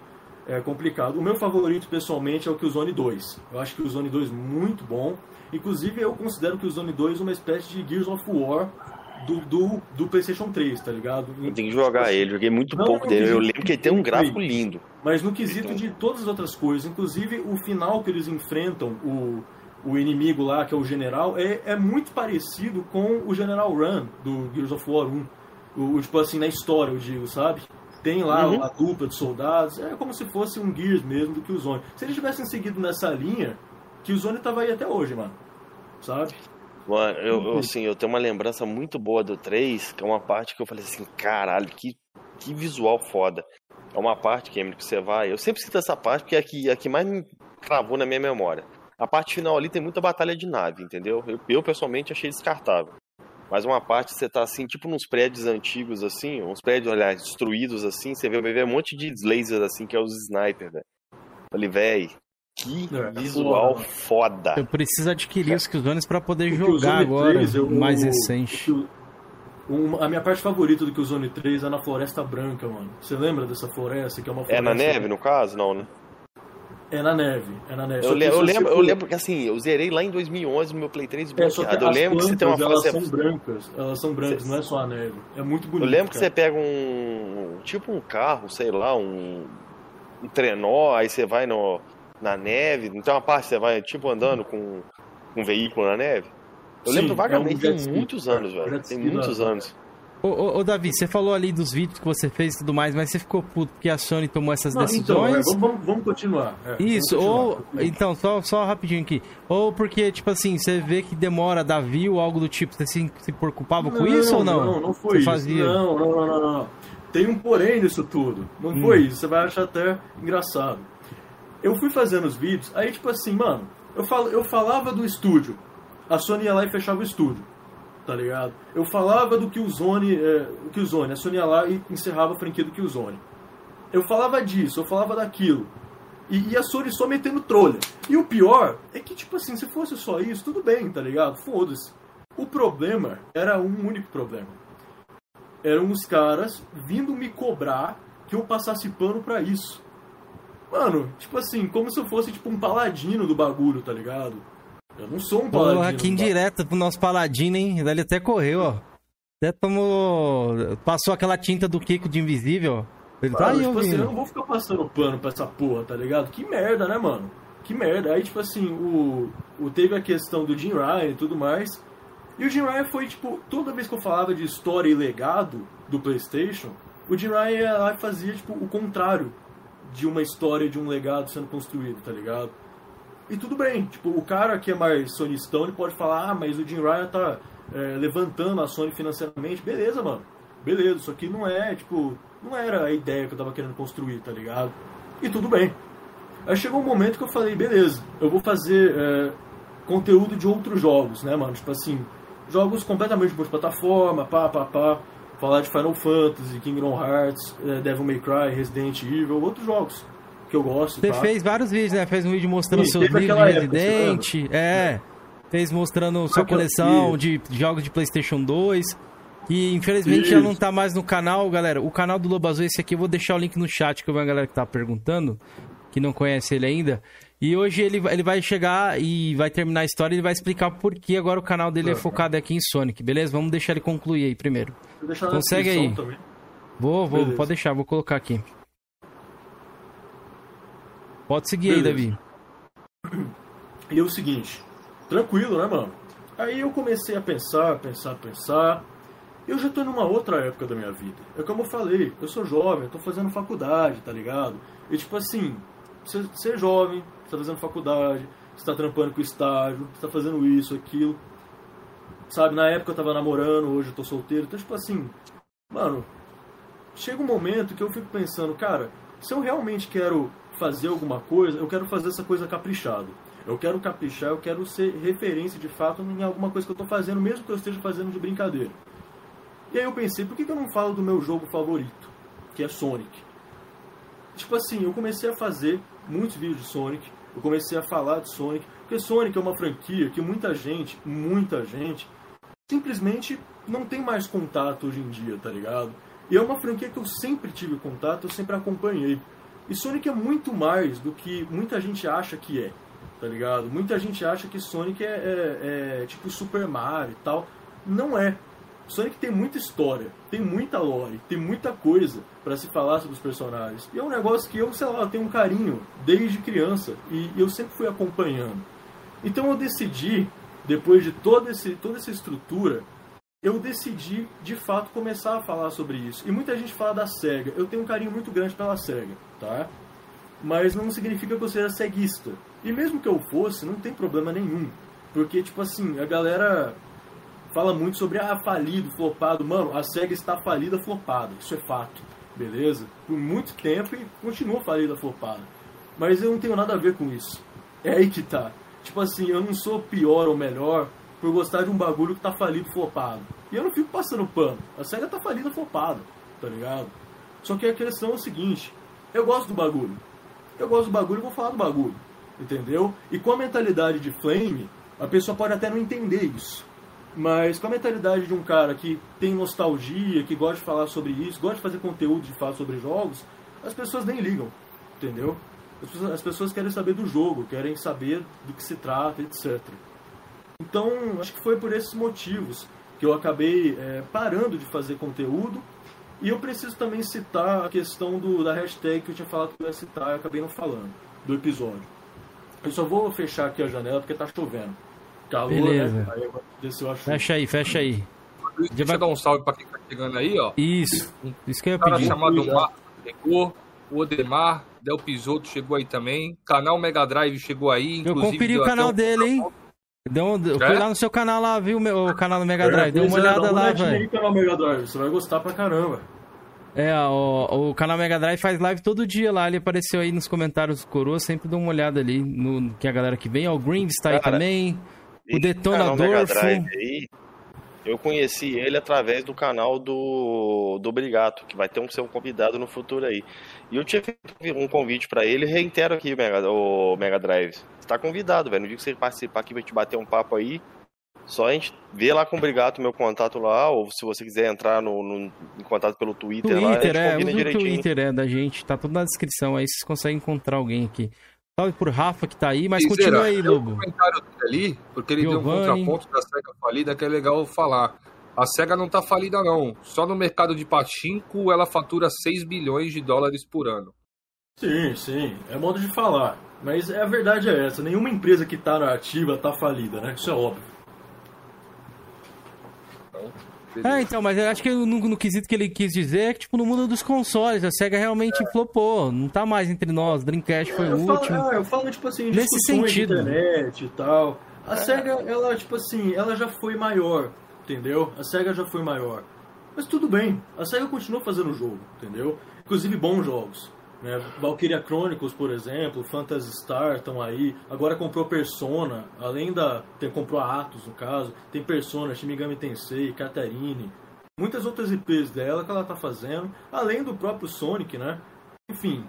Speaker 4: é complicado. O meu favorito, pessoalmente, é o Killzone 2. Eu acho que o Killzone 2 muito bom. Inclusive, eu considero o Killzone 2 uma espécie de Gears of War do, do, do PlayStation 3, tá ligado?
Speaker 3: Eu tenho que jogar ele, joguei muito
Speaker 4: Não,
Speaker 3: pouco dele. Eu lembro que ele tem um gráfico lindo.
Speaker 4: Mas no quesito de todas as outras coisas, inclusive o final que eles enfrentam o, o inimigo lá, que é o general, é, é muito parecido com o General Run do Gears of War 1. O, tipo assim, na história, eu digo, sabe? Tem lá
Speaker 3: Uhum.
Speaker 4: a dupla de soldados, é como se fosse um Gears mesmo do que o Zone. Se eles tivessem seguido nessa linha, que o Zone tava aí até hoje, mano. Sabe?
Speaker 3: Mano, eu,
Speaker 4: Uhum.
Speaker 3: eu, assim, eu tenho uma lembrança muito boa do 3, que é uma parte que eu falei assim, caralho, que, que visual foda. É uma parte, Cameron, que você vai. Eu sempre cito essa parte porque é a que, a que mais me cravou na minha memória. A parte final ali tem muita batalha de nave, entendeu? Eu, eu pessoalmente achei descartável. Mas uma parte você tá assim, tipo nos prédios antigos, assim, uns prédios, aliás, destruídos assim, você vê, ver um monte de lasers assim, que é os sniper, velho. Falei, véi, que
Speaker 4: É,
Speaker 3: visual
Speaker 4: foda.
Speaker 3: foda.
Speaker 1: Eu preciso adquirir os Killzones pra poder
Speaker 4: O
Speaker 1: jogar agora,
Speaker 4: 3, eu-
Speaker 1: mais
Speaker 4: o-
Speaker 1: recente.
Speaker 4: o- um- a minha parte favorita do Killzone 3 é na Floresta Branca, mano. Você lembra dessa floresta? Que é uma
Speaker 3: É
Speaker 4: floresta...
Speaker 3: na neve, no caso? Não, né?
Speaker 4: É na neve, é na neve.
Speaker 3: Eu,
Speaker 4: que
Speaker 3: le- eu
Speaker 4: você
Speaker 3: lembro, eu lembro que assim, eu zerei lá em 2011 no meu Play 3
Speaker 4: É, que.
Speaker 3: Eu lembro que você tem uma
Speaker 4: plantas,
Speaker 3: fase.
Speaker 4: elas são brancas, elas são brancas,
Speaker 3: Cê-
Speaker 4: não é só a neve. É muito bonito.
Speaker 3: Eu lembro que
Speaker 4: cara.
Speaker 3: você pega um. Tipo um carro, sei lá, um. Um trenó, aí você vai no, na neve. Não tem uma parte que você vai tipo andando com um veículo na neve? Eu
Speaker 4: Sim,
Speaker 3: lembro
Speaker 4: é um
Speaker 3: vagamente, tem muitos anos, velho. Tem muitos anos.
Speaker 1: Ô, ô, ô, Davi, você falou ali dos vídeos que você fez e tudo mais, mas você ficou puto porque a Sony tomou essas
Speaker 4: Não, então, é,
Speaker 1: decisões?
Speaker 4: vamos, vamos- vamos continuar. é, vamos
Speaker 1: Isso,
Speaker 4: continuar.
Speaker 1: ou. Então, só, só rapidinho aqui. Ou porque, tipo assim, você vê que demora dar view ou algo do tipo, você se, se preocupava com isso ou não?
Speaker 4: Não, não foi isso.
Speaker 1: Fazia...
Speaker 4: Não, não, não, não, não. Tem um porém nisso tudo. Não
Speaker 1: Hum.
Speaker 4: foi isso. Você vai achar até engraçado. Eu fui fazendo os vídeos, aí tipo assim, mano, eu, fal, eu falava do estúdio. A Sony ia lá e fechava o estúdio. Tá ligado? Eu falava do Killzone, é, Killzone, a Sony ia lá e encerrava a franquia do Killzone. Eu falava disso, eu falava daquilo. E, e a Sony só metendo trolha. E o pior é que, tipo assim, se fosse só isso, tudo bem, tá ligado? Foda-se. O problema era um único problema. Eram os caras vindo me cobrar que eu passasse pano pra isso. Mano, tipo assim, como se eu fosse tipo um paladino do bagulho, tá ligado? Eu não sou um paladino.
Speaker 1: Porra,
Speaker 4: bagulho.
Speaker 1: indireta pro nosso paladino, hein? Ele até correu, ó. Até tomou. Passou aquela tinta do Kiko de invisível, ó. Ele tá aí
Speaker 4: tipo assim, eu não vou ficar passando pano pra essa porra, tá ligado? Que merda, né, mano? Que merda. Aí, tipo assim, o, o teve a questão do Jim Ryan e tudo mais. E o Jim Ryan foi, tipo, toda vez que eu falava de história e legado do PlayStation, o Jim Ryan ia lá e fazia, tipo, o contrário de uma história, de um legado sendo construído, tá ligado? E tudo bem, tipo, o cara que é mais sonistão, ele pode falar, ah, mas o Jim Ryan tá é, levantando a Sony financeiramente. Beleza, mano. Beleza, isso aqui não é, tipo, não era a ideia que eu tava querendo construir, tá ligado? E tudo bem. Aí chegou um momento que eu falei, beleza, eu vou fazer é, conteúdo de outros jogos, né, mano? Tipo assim, jogos completamente multiplataforma, pá, pá, pá. Falar de Final Fantasy, Kingdom Hearts, é, Devil May Cry, Resident Evil, outros jogos que eu gosto,
Speaker 1: Você
Speaker 4: tá?
Speaker 1: fez vários vídeos, né? Fez um vídeo mostrando
Speaker 4: Sim,
Speaker 1: seus livros de
Speaker 4: aquela época,
Speaker 1: Resident. é. Fez mostrando sua coleção de jogos de PlayStation 2. Que infelizmente já
Speaker 4: Isso.
Speaker 1: não tá mais no canal, galera. O canal do Lobo Azul, esse aqui, eu vou deixar o link no chat, que eu uma galera que tá perguntando, que não conhece ele ainda. E hoje ele, vai- ele vai chegar e vai terminar a história e ele vai explicar por que agora o canal dele é
Speaker 4: Uhum.
Speaker 1: focado aqui em Sonic, beleza? Vamos deixar ele concluir aí primeiro. Consegue aí.
Speaker 4: Também.
Speaker 1: Vou, vou,
Speaker 4: Beleza.
Speaker 1: pode deixar, vou colocar aqui. Pode seguir aí,
Speaker 4: Beleza.
Speaker 1: Davi.
Speaker 4: E é o seguinte, tranquilo, né, mano? Aí eu comecei a pensar, pensar, pensar. Eu já tô numa outra época da minha vida. É como eu falei, eu sou jovem, eu tô fazendo faculdade, tá ligado? E tipo assim, você, você é jovem, você tá fazendo faculdade, você tá trampando com estágio, você tá fazendo isso, aquilo. Sabe, na época eu tava namorando, hoje eu tô solteiro. Então, tipo assim, mano, chega um momento que eu fico pensando, cara, se eu realmente quero fazer alguma coisa, eu quero fazer essa coisa caprichado. Eu quero caprichar, eu quero ser referência de fato em alguma coisa que eu tô fazendo, mesmo que eu esteja fazendo de brincadeira. E aí eu pensei, por que que eu não falo do meu jogo favorito, que é Sonic? Tipo assim, eu comecei a fazer muitos vídeos de Sonic, eu comecei a falar de Sonic, porque Sonic é uma franquia que muita gente, muita gente, simplesmente não tem mais contato hoje em dia, tá ligado? E é uma franquia que eu sempre tive contato, eu sempre acompanhei. E Sonic é muito mais do que muita gente acha que é, tá ligado? Muita gente acha que Sonic é, é- é tipo Super Mario e tal. Não é. Sonic tem muita história, tem muita lore, tem muita coisa pra se falar sobre os personagens. E é um negócio que eu, sei lá, tenho um carinho desde criança e eu sempre fui acompanhando. Então eu decidi, depois de toda, toda essa estrutura, eu decidi de fato começar a falar sobre isso. E muita gente fala da SEGA. Eu tenho um carinho muito grande pela SEGA, tá? Mas não significa que eu seja ceguista. E mesmo que eu fosse, não tem problema nenhum. Porque, tipo assim, a galera fala muito sobre ah, falido, flopado. Mano, a SEGA está falida, flopada. Isso é fato, beleza? Por muito tempo e continua falida, flopada. Mas eu não tenho nada a ver com isso. É aí que tá. Tipo assim, eu não sou pior ou melhor por gostar de um bagulho que tá falido, flopado. E eu não fico passando pano. A SEGA tá falida, flopada, tá ligado? Só que a questão é o seguinte: eu gosto do bagulho. Eu gosto do bagulho vou falar do bagulho. Entendeu? E com a mentalidade de Flame, a pessoa pode até não entender isso. Mas com a mentalidade de um cara que tem nostalgia, que gosta de falar sobre isso, gosta de fazer conteúdo de falar sobre jogos, as pessoas nem ligam, entendeu? As pessoas, as pessoas querem saber do jogo, querem saber do que se trata, etc. Então, acho que foi por esses motivos eu acabei é, parando de fazer conteúdo. E eu preciso também citar a questão do, da hashtag que eu tinha falado que eu ia citar e acabei não falando, do episódio. Eu só vou fechar aqui a janela porque tá chovendo. Calor,
Speaker 1: Beleza.
Speaker 4: né? Aí eu desceu a chuva.
Speaker 1: Fecha aí, fecha aí.
Speaker 2: Deixa eu dar um salve pra quem tá chegando aí, ó.
Speaker 1: Isso, isso que eu ia
Speaker 2: cara
Speaker 1: pedir.
Speaker 2: chamado
Speaker 4: já.
Speaker 2: Marcos chegou, o Odemar, Del Pisoto chegou aí também, canal Mega Drive chegou aí,
Speaker 1: Eu
Speaker 2: deu
Speaker 1: o canal
Speaker 2: um-
Speaker 1: dele, hein? Deu um,
Speaker 2: É?
Speaker 1: lá no seu canal lá, viu meu- o canal do Mega Drive. Deu uma
Speaker 4: é,
Speaker 1: olhada lá, velho.
Speaker 4: canal Mega Drive, você vai gostar pra caramba.
Speaker 1: É, o, o canal Mega Drive faz live todo dia lá. Ele apareceu aí nos comentários do Coroa. Sempre dá uma olhada ali no que a galera que vem. Ó, o Greaves tá aí
Speaker 3: Cara,
Speaker 1: também. O Detonador,
Speaker 3: canal Mega. Drive aí, eu conheci ele através do canal do, do Brigato, que vai ter um seu convidado no futuro aí. E eu tinha feito um convite pra ele, reitero aqui o Mega, o Mega Drive. Você tá convidado, velho. No dia que você participar aqui, vai te bater um papo aí. Só a gente vê lá com o Brigato meu contato lá, ou se você quiser entrar no, no- em contato pelo Twitter, lá, a gente
Speaker 1: Twitter, é.
Speaker 3: combina
Speaker 1: Usa o
Speaker 3: direitinho.
Speaker 1: Twitter é, da gente. Tá tudo na descrição aí. Vocês conseguem encontrar alguém aqui. Salve por Rafa que tá aí. Mas continua aí,
Speaker 2: tem um
Speaker 1: Lobo.
Speaker 2: comentário dele ali, porque ele deu um contraponto da SEGA falida que é legal falar. A SEGA não tá falida não, só no mercado de pachinko ela fatura 6 bilhões de dólares por ano.
Speaker 4: Sim, sim, é modo de falar. Mas a verdade é essa, nenhuma empresa que tá na ativa tá falida, né? Isso é óbvio.
Speaker 1: É, então, mas eu acho que no, no quesito que ele quis dizer é que, tipo, no mundo dos consoles, a SEGA realmente flopou. Não tá mais entre nós. Dreamcast foi
Speaker 4: eu
Speaker 1: o
Speaker 4: falo,
Speaker 1: último.
Speaker 4: ah, eu falo, tipo assim,
Speaker 1: Nesse sentido.
Speaker 4: internet e tal. A SEGA, ela, tipo assim, ela já foi maior, entendeu? A SEGA já foi maior. Mas tudo bem, a SEGA continua fazendo jogo, entendeu? Inclusive bons jogos. Né? Valkyria Chronicles, por exemplo, Phantasy Star estão aí. Agora comprou Persona, além da. Tem, comprou a Atos, no caso. Tem Persona, Shin Megami Tensei, Katarine. Muitas outras IPs dela que ela tá fazendo. Além do próprio Sonic, né? Enfim,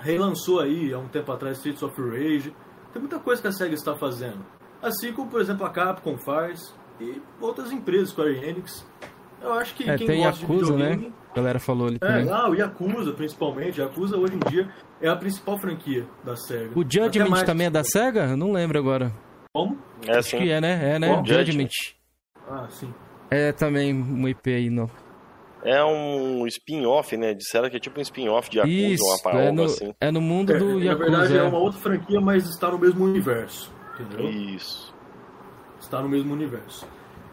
Speaker 4: relançou aí há um tempo atrás Streets of Rage. Tem muita coisa que a SEGA está fazendo. Assim como, por exemplo, a Capcom faz e outras empresas, Square Enix. Eu acho que
Speaker 1: É,
Speaker 4: quem
Speaker 1: tem
Speaker 4: gosta
Speaker 1: Yakuza,
Speaker 4: de videogame...
Speaker 1: né? A galera falou ali
Speaker 4: É,
Speaker 1: também.
Speaker 4: ah, o Yakuza, principalmente. Yakuza, hoje em dia, é a principal franquia da SEGA.
Speaker 1: O Judgment
Speaker 4: mais-
Speaker 1: também é da SEGA? Eu não lembro agora.
Speaker 4: Como?
Speaker 3: É
Speaker 1: Acho
Speaker 3: assim.
Speaker 1: que é, né? É, né?
Speaker 3: Bom,
Speaker 1: Judgment.
Speaker 4: Ah, sim.
Speaker 1: É também um IP aí, não.
Speaker 3: É um spin-off, né? Disseram que é tipo um spin-off de Yakuza,
Speaker 1: Isso,
Speaker 3: uma
Speaker 1: é
Speaker 3: parada
Speaker 1: no,
Speaker 3: assim.
Speaker 1: é no mundo
Speaker 4: É,
Speaker 1: do
Speaker 4: na
Speaker 1: Yakuza.
Speaker 4: verdade, é
Speaker 1: é.
Speaker 4: uma outra franquia, mas está no mesmo universo. Entendeu?
Speaker 3: Isso.
Speaker 4: está no mesmo universo.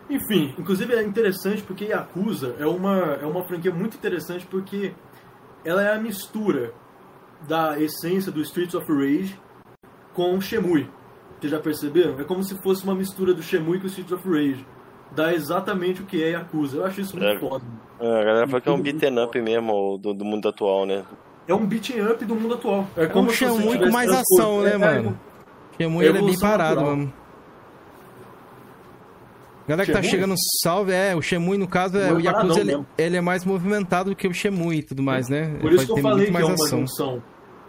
Speaker 4: Enfim, inclusive é interessante porque Yakuza é uma, é uma franquia muito interessante porque ela é a mistura da essência do Streets of Rage com Shemui. Vocês já perceberam? É como se fosse uma mistura do Shemui com o Streets of Rage. Dá exatamente o que é Yakuza. Eu acho isso muito
Speaker 3: É.
Speaker 4: foda.
Speaker 3: É, a galera fala que é um beaten up mesmo do, do mundo atual, né?
Speaker 4: É um beating up do mundo atual. É
Speaker 1: É
Speaker 4: como
Speaker 1: um
Speaker 4: se
Speaker 1: Shenmue com mais ação, né,
Speaker 4: é,
Speaker 1: mano? Shemui ele é bem parado,
Speaker 4: natural.
Speaker 1: mano. Galera que tá chegando, salve. É, o Shemui, no caso, é,
Speaker 4: Shemui
Speaker 1: o
Speaker 4: é
Speaker 1: Yakuza, ele, ele é mais movimentado do que o Shemui e tudo mais, né?
Speaker 4: Por
Speaker 1: Ele
Speaker 4: isso que eu falei
Speaker 1: muito
Speaker 4: que é
Speaker 1: mais
Speaker 4: uma
Speaker 1: ação.
Speaker 4: junção.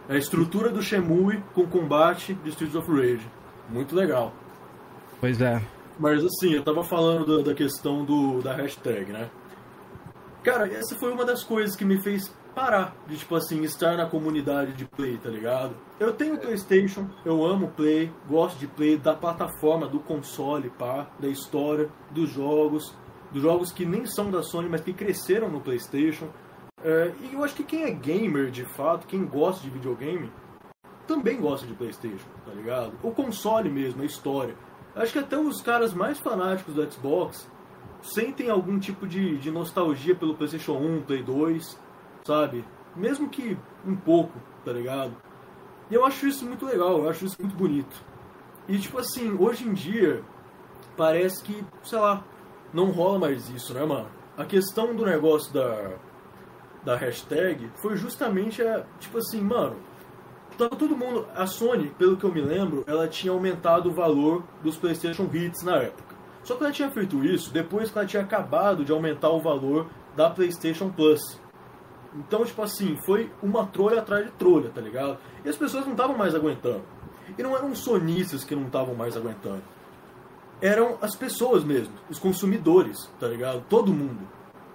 Speaker 4: É a estrutura do Shemui com combate de Streets of Rage. Muito legal.
Speaker 1: Pois é.
Speaker 4: Mas assim, eu tava falando da, da questão do, da hashtag, né? Cara, essa foi uma das coisas que me fez parar de, tipo assim, estar na comunidade de Play, tá ligado? Eu tenho Playstation, eu amo Play, gosto de Play, da plataforma, do console, pá, da história, dos jogos, dos jogos que nem são da Sony, mas que cresceram no Playstation. É, e eu acho que quem é gamer, de fato, quem gosta de videogame, também gosta de PlayStation, tá ligado? O console mesmo, a história. Acho que até os caras mais fanáticos do Xbox sentem algum tipo de, de nostalgia pelo PlayStation 1, Play 2, sabe? Mesmo que um pouco, tá ligado? E eu acho isso muito legal, eu acho isso muito bonito. E tipo assim, hoje em dia, parece que, sei lá, não rola mais isso, né, mano? A questão do negócio da, da hashtag foi justamente a, tipo assim, mano, tava todo mundo, a Sony, pelo que eu me lembro, ela tinha aumentado o valor dos PlayStation Hits na época. Só que ela tinha feito isso depois que ela tinha acabado de aumentar o valor da PlayStation Plus. Então, tipo assim, foi uma trolha atrás de trolha, tá ligado? E as pessoas não estavam mais aguentando. E não eram sonistas que não estavam mais aguentando. Eram as pessoas mesmo, os consumidores, tá ligado? Todo mundo.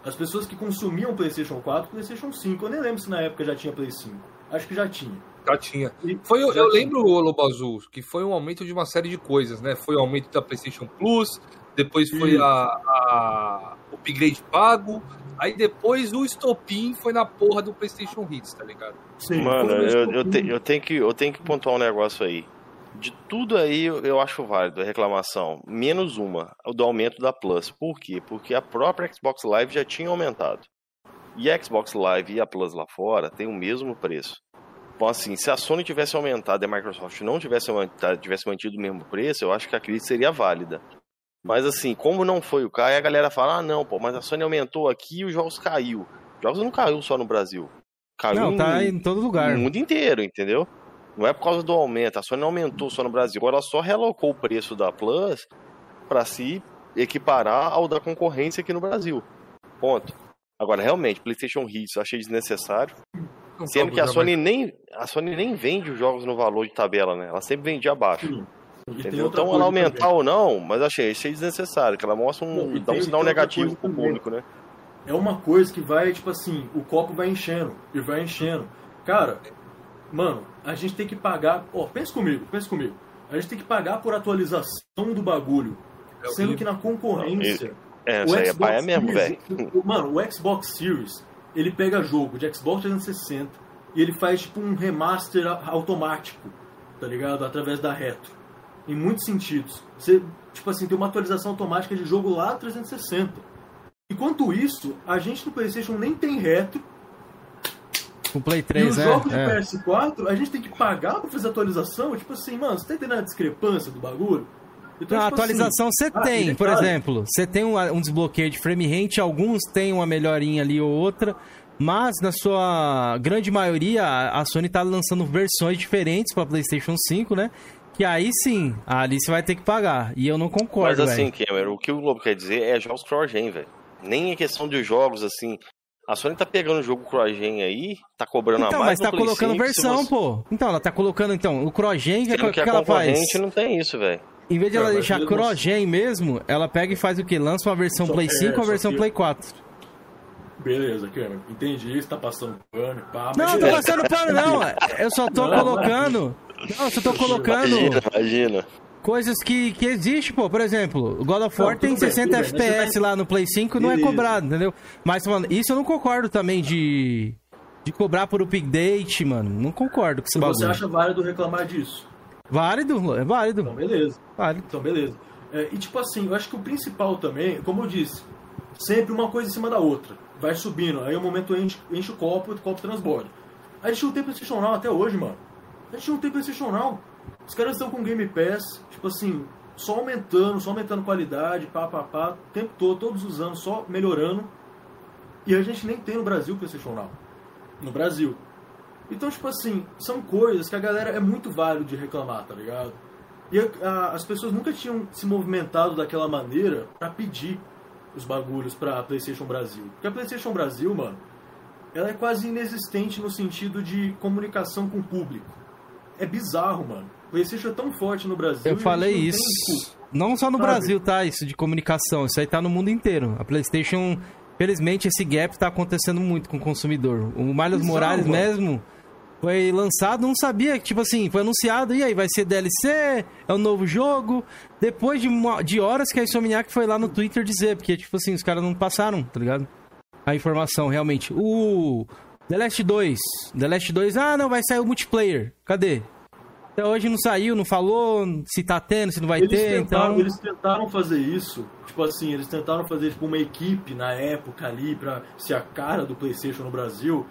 Speaker 4: As pessoas que consumiam PlayStation 4 PlayStation 5. Eu nem lembro se na época já tinha Play 5. Acho que já tinha.
Speaker 2: Já tinha. Foi, eu, eu lembro, o Lobo Azul, que foi um aumento de uma série de coisas, né? Foi o aumento da PlayStation Plus, depois foi a, upgrade pago, aí depois o estopim foi na porra do PlayStation Hits, tá ligado?
Speaker 3: Sim, Mano, eu, eu, te, eu, tenho que, eu tenho que pontuar um negócio aí. De tudo aí eu acho válido a reclamação, menos uma, o do aumento da Plus. Por quê? Porque a própria Xbox Live já tinha aumentado. E a Xbox Live e a Plus lá fora tem o mesmo preço. Então, assim, se a Sony tivesse aumentado e a Microsoft não tivesse, aumentado, tivesse mantido o mesmo preço, eu acho que a crise seria válida. Mas assim, como não foi o caso, a galera fala, ah não, pô, mas a Sony aumentou aqui e os jogos caiu. Os jogos não caiu só no Brasil. Caiu
Speaker 1: não, tá em todo lugar.
Speaker 3: No mundo inteiro, entendeu? Não é por causa do aumento. A Sony não aumentou só no Brasil. Agora ela só relocou o preço da Plus para se equiparar ao da concorrência aqui no Brasil. Ponto. Agora, realmente, PlayStation Hits eu achei desnecessário. Sendo que a Sony, nem, a Sony nem vende os jogos no valor de tabela, né? Ela sempre vende abaixo. Sim. Entendeu? Então ela aumentar também. ou não, mas achei, achei desnecessário, que ela mostra um. Bom, dá um sinal negativo pro público, né?
Speaker 4: É uma coisa que vai, tipo assim, o copo vai enchendo e vai enchendo. Cara, mano, a gente tem que pagar. Ó, pensa comigo, pensa comigo. A gente tem que pagar por atualização do bagulho. É sendo que na concorrência.
Speaker 3: É, isso aí é paia mesmo, velho.
Speaker 4: Mano, o Xbox Series, ele pega jogo de Xbox 360 e ele faz tipo um remaster automático, tá ligado? Através da retro em muitos sentidos. Você, tipo assim, tem uma atualização automática de jogo lá 360. Enquanto isso, a gente no PlayStation nem tem retro.
Speaker 1: O Play 3, e os
Speaker 4: é, jogos é. de PS4, a gente tem que pagar pra fazer atualização. Tipo assim, mano, você tá entendendo a discrepância do bagulho?
Speaker 1: Então, não, tipo atualização você assim, tem, ah, por exemplo, você tem um, um, desbloqueio de frame rate, alguns tem uma melhorinha ali ou outra, mas na sua grande maioria a Sony tá lançando versões diferentes para PlayStation 5, né? Que aí sim, ali você vai ter que pagar. E eu não concordo,
Speaker 3: Mas assim, Cameron, o que o Globo quer dizer é jogos cross-gen, velho. Nem é questão de jogos, assim... A Sony tá pegando o jogo cross-gen aí, tá cobrando
Speaker 1: então,
Speaker 3: a mais
Speaker 1: Então, mas tá colocando
Speaker 3: 5,
Speaker 1: versão, você... pô. Então, ela tá colocando, então, o cross-gen, que,
Speaker 3: que,
Speaker 1: que, ela faz?
Speaker 3: não tem isso, velho.
Speaker 1: Em vez de ela deixar cross-gen mesmo, ela pega e faz o quê? Lança uma versão só, Play 5 é, ou uma versão que... Play 4.
Speaker 4: Beleza, Cameron. Entendi, você tá passando pano, pá.
Speaker 1: Não, tô passando pano, não. Eu só tô não, colocando... Não, eu só tô colocando.
Speaker 3: Imagina, imagina.
Speaker 1: Coisas que, que existe, pô. Por exemplo, o God of War não, tem 60 bem, FPS lá no Play 5 e não é cobrado, entendeu? Mas, mano, isso eu não concordo também de. De cobrar por update, mano. Não concordo com esse bagulho.
Speaker 4: Você acha válido reclamar disso?
Speaker 1: Válido, é válido.
Speaker 4: Então, beleza. Válido. Então, beleza. É, e, tipo assim, eu acho que o principal também, como eu disse, sempre uma coisa em cima da outra. Vai subindo. Aí o momento enche, enche o copo e o copo transborda. A gente não tem PlayStation Now até hoje, mano. A gente não tem PlayStation Now. Os caras estão com Game Pass, tipo assim, só aumentando, só aumentando qualidade, pá, pá, pá, o tempo todo, todos os anos, só melhorando. E a gente nem tem no Brasil PlayStation Now. No Brasil. Então, tipo assim, são coisas que a galera é muito válido de reclamar, tá ligado? E a, a, as pessoas nunca tinham se movimentado daquela maneira para pedir os bagulhos pra PlayStation Brasil. Porque a PlayStation Brasil, mano, ela é quase inexistente no sentido de comunicação com o público é bizarro, mano. O PlayStation é tão forte no Brasil.
Speaker 1: Eu falei não isso. Não só no sabe? Brasil, tá? Isso de comunicação. Isso aí tá no mundo inteiro. A PlayStation, felizmente, esse gap tá acontecendo muito com o consumidor. O Miles Morales mano. mesmo foi lançado, não sabia, tipo assim, foi anunciado, e aí, vai ser DLC, é um novo jogo. Depois de, de horas que a Insomniac foi lá no Twitter dizer, porque, tipo assim, os caras não passaram, tá ligado? A informação, realmente. O The Last 2. The Last 2, ah, não, vai sair o multiplayer. Cadê? Até hoje não saiu, não falou se tá tendo, se não vai
Speaker 4: Eles
Speaker 1: ter,
Speaker 4: tentaram,
Speaker 1: então.
Speaker 4: eles tentaram fazer isso, tipo assim, eles tentaram fazer tipo, uma equipe na época ali pra ser a cara do Playstation no Brasil.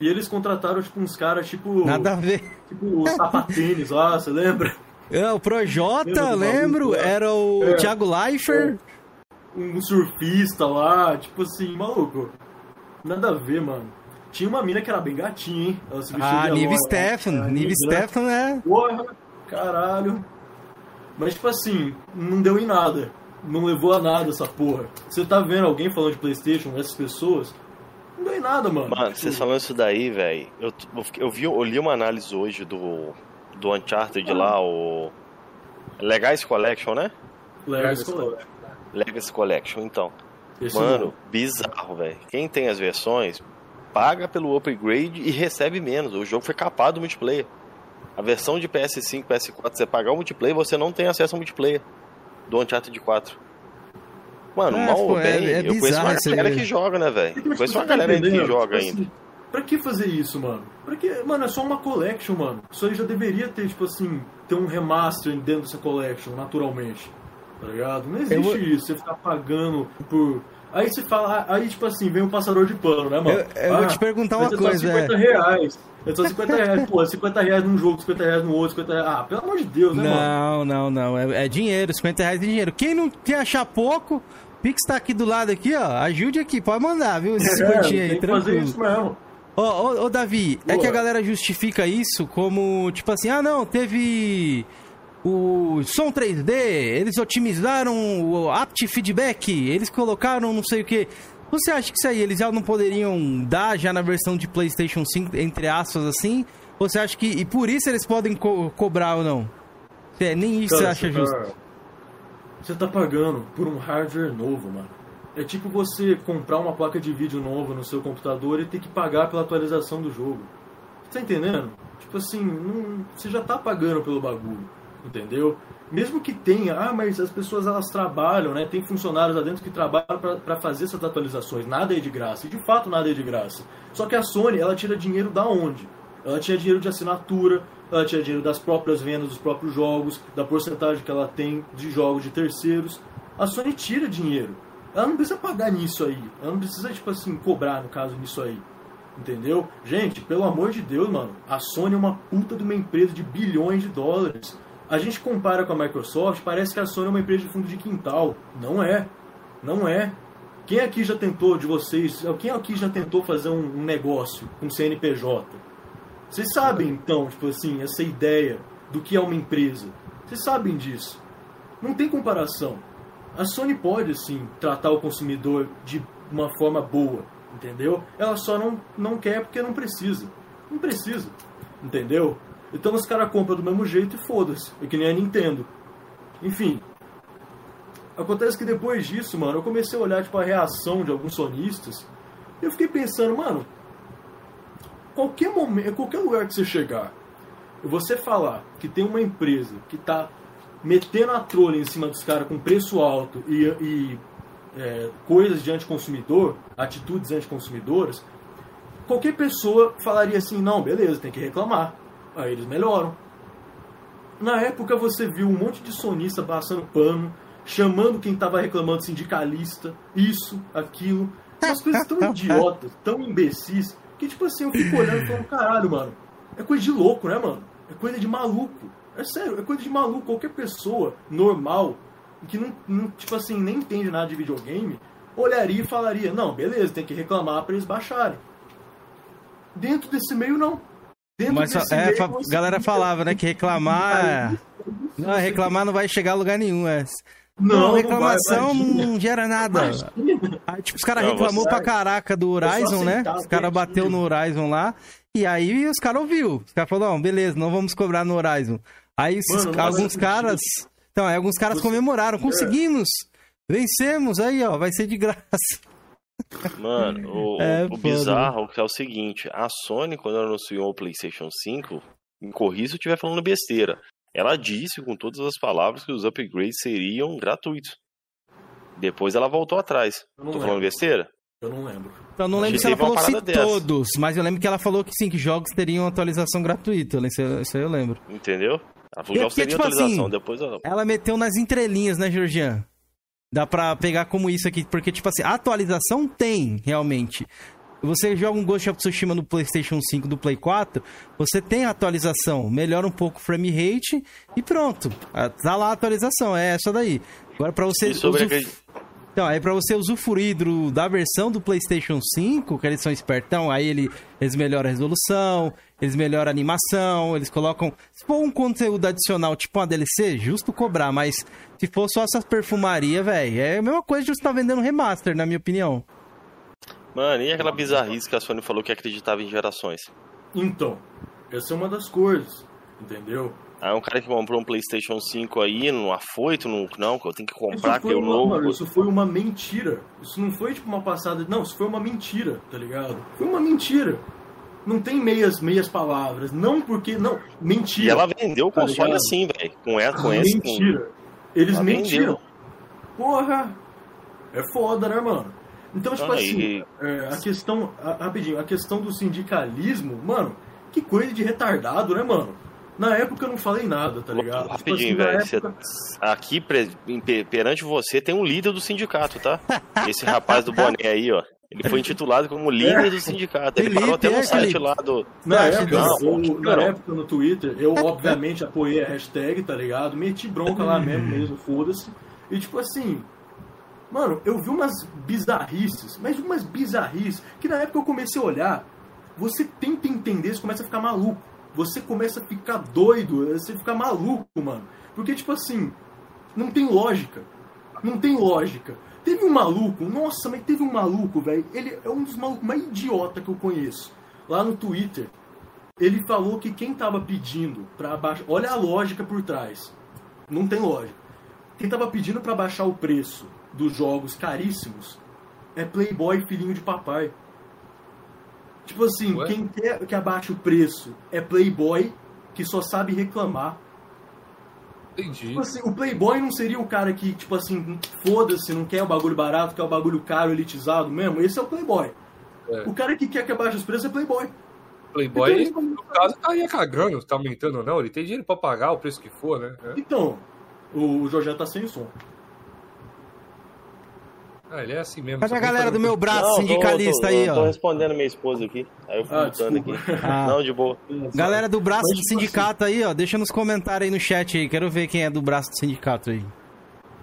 Speaker 4: E eles contrataram tipo uns caras tipo.
Speaker 1: Nada a ver.
Speaker 4: Tipo o sapatênis lá, você lembra?
Speaker 1: É, o Projota, lembro,
Speaker 4: maluco
Speaker 1: era o
Speaker 4: É.
Speaker 1: Thiago Leifert.
Speaker 4: Um surfista lá, tipo assim, maluco. Nada a ver, mano. Tinha uma mina que era bem gatinha, hein? Ela se vestia
Speaker 1: Ah,
Speaker 4: de
Speaker 1: Nive Stefan.
Speaker 4: a
Speaker 1: Nive
Speaker 4: né?
Speaker 1: Stefan é.
Speaker 4: Porra, caralho. Mas, tipo assim, não deu em nada. Não levou a nada essa porra. Você tá vendo alguém falando de PlayStation, essas pessoas? Não deu em nada, mano.
Speaker 3: Mano,
Speaker 4: Tipo,
Speaker 3: vocês falando isso daí, velho. Eu, eu, vi, eu li uma análise hoje do, do Uncharted lá, o. Legais Collection, né?
Speaker 4: Legacy Collection.
Speaker 3: Legacy Collection, então.
Speaker 4: Esse
Speaker 3: Mano,
Speaker 4: não.
Speaker 3: bizarro, velho. Quem tem as versões, paga pelo upgrade e recebe menos. O jogo foi capado do multiplayer. A versão de PS5, PS4, você pagar o multiplayer, você não tem acesso ao multiplayer do Uncharted 4. Mano,
Speaker 1: É,
Speaker 3: mal
Speaker 1: pô,
Speaker 3: ou
Speaker 1: é-
Speaker 3: bem,
Speaker 1: é
Speaker 3: eu conheço uma galera que joga, né, velho? Conheço uma
Speaker 4: tá
Speaker 3: galera que joga
Speaker 4: Tipo
Speaker 3: ainda.
Speaker 4: assim, Pra que fazer isso, mano? Pra que, mano, é só uma collection, mano. Isso aí já deveria ter, tipo assim, ter um remaster dentro dessa collection, naturalmente. Tá ligado? Não existe
Speaker 1: Eu
Speaker 4: isso, você ficar pagando por. Aí você fala, aí tipo assim, vem um passador de pano, né, mano?
Speaker 1: Eu- eu vou te perguntar uma
Speaker 4: é
Speaker 1: coisa,
Speaker 4: Só 50 reais. É só 50 reais, pô, 50 reais num jogo, 50 reais no outro, 50 reais. Ah, pelo amor de Deus, né, mano?
Speaker 1: Não, não, não. É, é dinheiro, 50 reais é dinheiro. Quem não quer achar pouco, Pix tá aqui do lado aqui, ó. Ajude aqui, pode mandar, viu? Esse
Speaker 4: É,
Speaker 1: aí,
Speaker 4: tem que fazer
Speaker 1: tranquilo.
Speaker 4: isso mesmo.
Speaker 1: Ô, ô, ô, Davi, é
Speaker 4: Boa.
Speaker 1: que a galera justifica isso como, tipo assim, ah, não, teve o som 3D, eles otimizaram o apt feedback, eles colocaram não sei o que. Você acha que isso aí eles já não poderiam dar já na versão de PlayStation 5, entre aspas, assim? Ou você acha que, e por isso eles podem co- cobrar ou não? É, nem isso você
Speaker 4: Cara,
Speaker 1: acha
Speaker 4: você
Speaker 1: justo.
Speaker 4: tá- Você tá pagando por um hardware novo, mano. É tipo você comprar uma placa de vídeo nova no seu computador e ter que pagar pela atualização do jogo. Tá entendendo? Tipo assim, não- você já tá pagando pelo bagulho, entendeu? Mesmo que tenha, ah, mas as pessoas elas trabalham, né? Tem funcionários lá dentro que trabalham pra fazer essas atualizações. Nada é de graça. E de fato nada é de graça. Só que a Sony, ela tira dinheiro da onde? Ela tinha dinheiro de assinatura, ela tinha dinheiro das próprias vendas dos próprios jogos, da porcentagem que ela tem de jogos de terceiros. A Sony tira dinheiro. Ela não precisa pagar nisso aí. Ela não precisa, tipo assim, cobrar, no caso, nisso aí. Entendeu? Gente, pelo amor de Deus, mano. A Sony é uma puta de uma empresa de bilhões de dólares. A gente compara com a Microsoft, parece que a Sony é uma empresa de fundo de quintal. Não é. Não é. Quem aqui já tentou, de vocês, quem aqui já tentou fazer um, negócio com CNPJ? Vocês sabem, então, tipo assim, essa ideia do que é uma empresa. Vocês sabem disso. Não tem comparação. A Sony pode, sim, tratar o consumidor de uma forma boa, entendeu? Ela só não, não quer porque não precisa. Não precisa, entendeu? Então os caras compram do mesmo jeito e foda-se. É que nem a Nintendo. Enfim. Acontece que depois disso, mano, eu comecei a olhar, tipo, a reação de alguns sonistas. E eu fiquei pensando, mano, qualquer momento, qualquer lugar que você chegar, você falar que tem uma empresa que tá metendo a trolha em cima dos caras com preço alto e, e, é, coisas de anticonsumidor, atitudes anticonsumidoras, qualquer pessoa falaria assim, não, beleza, tem que reclamar. Aí eles melhoram. Na época você viu um monte de sonista passando pano, chamando quem tava reclamando de sindicalista, isso, aquilo. Umas coisas tão idiotas, tão imbecis, que tipo assim, eu fico olhando e falando, caralho, mano, é coisa de louco, né, mano? É coisa de maluco. É sério, é coisa de maluco. Qualquer pessoa normal, que não, não, tipo assim, nem entende nada de videogame, olharia e falaria, não, beleza, tem que reclamar pra eles baixarem. Dentro desse meio, não. Dentro
Speaker 1: Mas
Speaker 4: desse
Speaker 1: é,
Speaker 4: meio,
Speaker 1: fa-
Speaker 4: você
Speaker 1: galera falava, né, que reclamar. Não, reclamar não vai chegar a lugar nenhum. É.
Speaker 4: Não,
Speaker 1: Não,
Speaker 4: não
Speaker 1: reclamação
Speaker 4: vai,
Speaker 1: não, gera nada.
Speaker 4: Imagina.
Speaker 1: Aí, tipo, os caras
Speaker 3: Não,
Speaker 1: reclamou pra caraca do Horizon, né? Os caras bateu no Horizon lá. E aí os caras ouviu. Os caras falaram, não, beleza, não vamos cobrar no Horizon. Aí
Speaker 4: Mano, não
Speaker 1: alguns caras. Então, aí alguns caras comemoraram. Conseguimos! Vencemos! Aí, ó, vai ser de graça.
Speaker 3: Mano, o,
Speaker 1: É,
Speaker 3: o bizarro que é o seguinte, a Sony, quando ela anunciou o PlayStation 5, me corrija se eu estiver falando besteira, ela disse com todas as palavras que os upgrades seriam gratuitos. Depois ela voltou atrás.
Speaker 4: Eu não
Speaker 3: Tô
Speaker 4: lembro.
Speaker 3: falando besteira?
Speaker 4: Eu não lembro.
Speaker 1: Então não lembro se ela falou se
Speaker 3: dessa.
Speaker 1: todos, mas eu lembro que ela falou que sim, que jogos teriam atualização gratuita. Isso, aí eu lembro.
Speaker 3: Entendeu? Ela falou que seria
Speaker 1: porque, tipo
Speaker 3: atualização.
Speaker 1: assim,
Speaker 3: Depois ela...
Speaker 1: Ela meteu nas entrelinhas, né, Georgian? Dá pra pegar como isso aqui, porque, tipo assim, atualização tem, realmente. Você joga um Ghost of Tsushima no PlayStation 5 do Play 4, você tem a atualização, melhora um pouco o frame rate e pronto. Ah, Tá lá a atualização, é essa daí. Agora pra você
Speaker 3: E sobre
Speaker 1: usuf-. Então, aí pra você usufruir do- da versão do PlayStation 5, que eles são espertão, aí ele, eles melhoram a resolução, eles melhoram a animação, eles colocam. Se for um conteúdo adicional, tipo uma DLC, justo cobrar, mas se for só essa perfumaria, velho, é a mesma coisa de você estar vendendo remaster, na minha opinião.
Speaker 3: Mano, e aquela bizarrice que a Sony falou que acreditava em gerações?
Speaker 4: Então, essa é uma das coisas, entendeu?
Speaker 3: Aí um cara que comprou um PlayStation 5 aí, no afoito, no, não, que eu tenho que comprar, que eu
Speaker 4: uma,
Speaker 3: novo.
Speaker 4: mano, isso foi uma mentira. Isso não foi tipo uma passada. Não, isso foi uma mentira, tá ligado? Foi uma mentira. Não tem meias, meias palavras. Não porque. Não, mentira.
Speaker 3: E ela vendeu o
Speaker 4: Tá
Speaker 3: console
Speaker 4: ligado?
Speaker 3: assim, velho. Com essa, com esse. Com...
Speaker 4: Mentira. Eles
Speaker 3: Ela
Speaker 4: mentiram.
Speaker 3: vendeu.
Speaker 4: Porra! É foda, né, mano? Então, tipo
Speaker 3: Ah,
Speaker 4: assim,
Speaker 3: e-
Speaker 4: é, a questão. a- rapidinho, a questão do sindicalismo, mano, que coisa de retardado, né, mano? Na época eu não falei nada, tá ligado? Tipo
Speaker 3: Rapidinho,
Speaker 4: assim,
Speaker 3: velho. Você-
Speaker 4: época-
Speaker 3: Aqui, perante você, tem um líder do sindicato, tá? Esse rapaz do boné aí, ó. Ele foi intitulado como líder do sindicato. Ele
Speaker 1: Felipe,
Speaker 3: parou até
Speaker 1: é,
Speaker 3: no site
Speaker 1: Felipe.
Speaker 3: lá do.
Speaker 4: Na,
Speaker 1: Não,
Speaker 4: época,
Speaker 3: não,
Speaker 4: eu-
Speaker 3: não,
Speaker 4: na
Speaker 3: não.
Speaker 4: época no Twitter, eu obviamente apoiei a hashtag, tá ligado? Meti bronca lá mesmo, mesmo, foda-se. E tipo assim, mano, eu vi umas bizarrices, mas umas bizarrices, que na época eu comecei a olhar, você tenta entender, você começa a ficar maluco. Você começa a ficar doido, você fica maluco, mano. Porque, tipo assim, não tem lógica. Não tem lógica. Teve um maluco, nossa, mas teve um maluco, velho. Ele é um dos malucos mais idiota que eu conheço. Lá no Twitter, ele falou que quem tava pedindo pra baixar. Olha a lógica por trás. Não tem lógica. Quem tava pedindo pra baixar o preço dos jogos caríssimos é Playboy filhinho de papai. Tipo assim,
Speaker 2: Ué?
Speaker 4: quem quer que abaixe o preço é Playboy que só sabe reclamar.
Speaker 2: Entendi.
Speaker 4: Tipo assim, o Playboy não seria o cara que, tipo assim, foda-se, não quer o bagulho barato, quer o bagulho caro, elitizado mesmo? Esse é o Playboy.
Speaker 2: É.
Speaker 4: O cara que quer que abaixe os preços é Playboy.
Speaker 2: Playboy,
Speaker 4: Então,
Speaker 2: no caso, estaria cagando se tá aumentando ou não. Ele tem dinheiro pra pagar o preço que for, né? É.
Speaker 4: Então, o Jorginho tá sem som.
Speaker 2: Ah, ele é assim mesmo.
Speaker 1: Cadê a galera do meu braço
Speaker 3: Não, tô-
Speaker 1: sindicalista
Speaker 3: tô,
Speaker 1: aí,
Speaker 3: Tô
Speaker 1: ó?
Speaker 3: respondendo minha esposa aqui. Aí eu fui
Speaker 4: Ah,
Speaker 3: lutando aqui.
Speaker 1: Ah.
Speaker 3: Não, de boa.
Speaker 1: Galera do braço
Speaker 4: Mas,
Speaker 1: do
Speaker 4: tipo
Speaker 1: sindicato aí, ó, deixa nos comentários aí no chat aí. Quero ver quem é do braço do sindicato aí.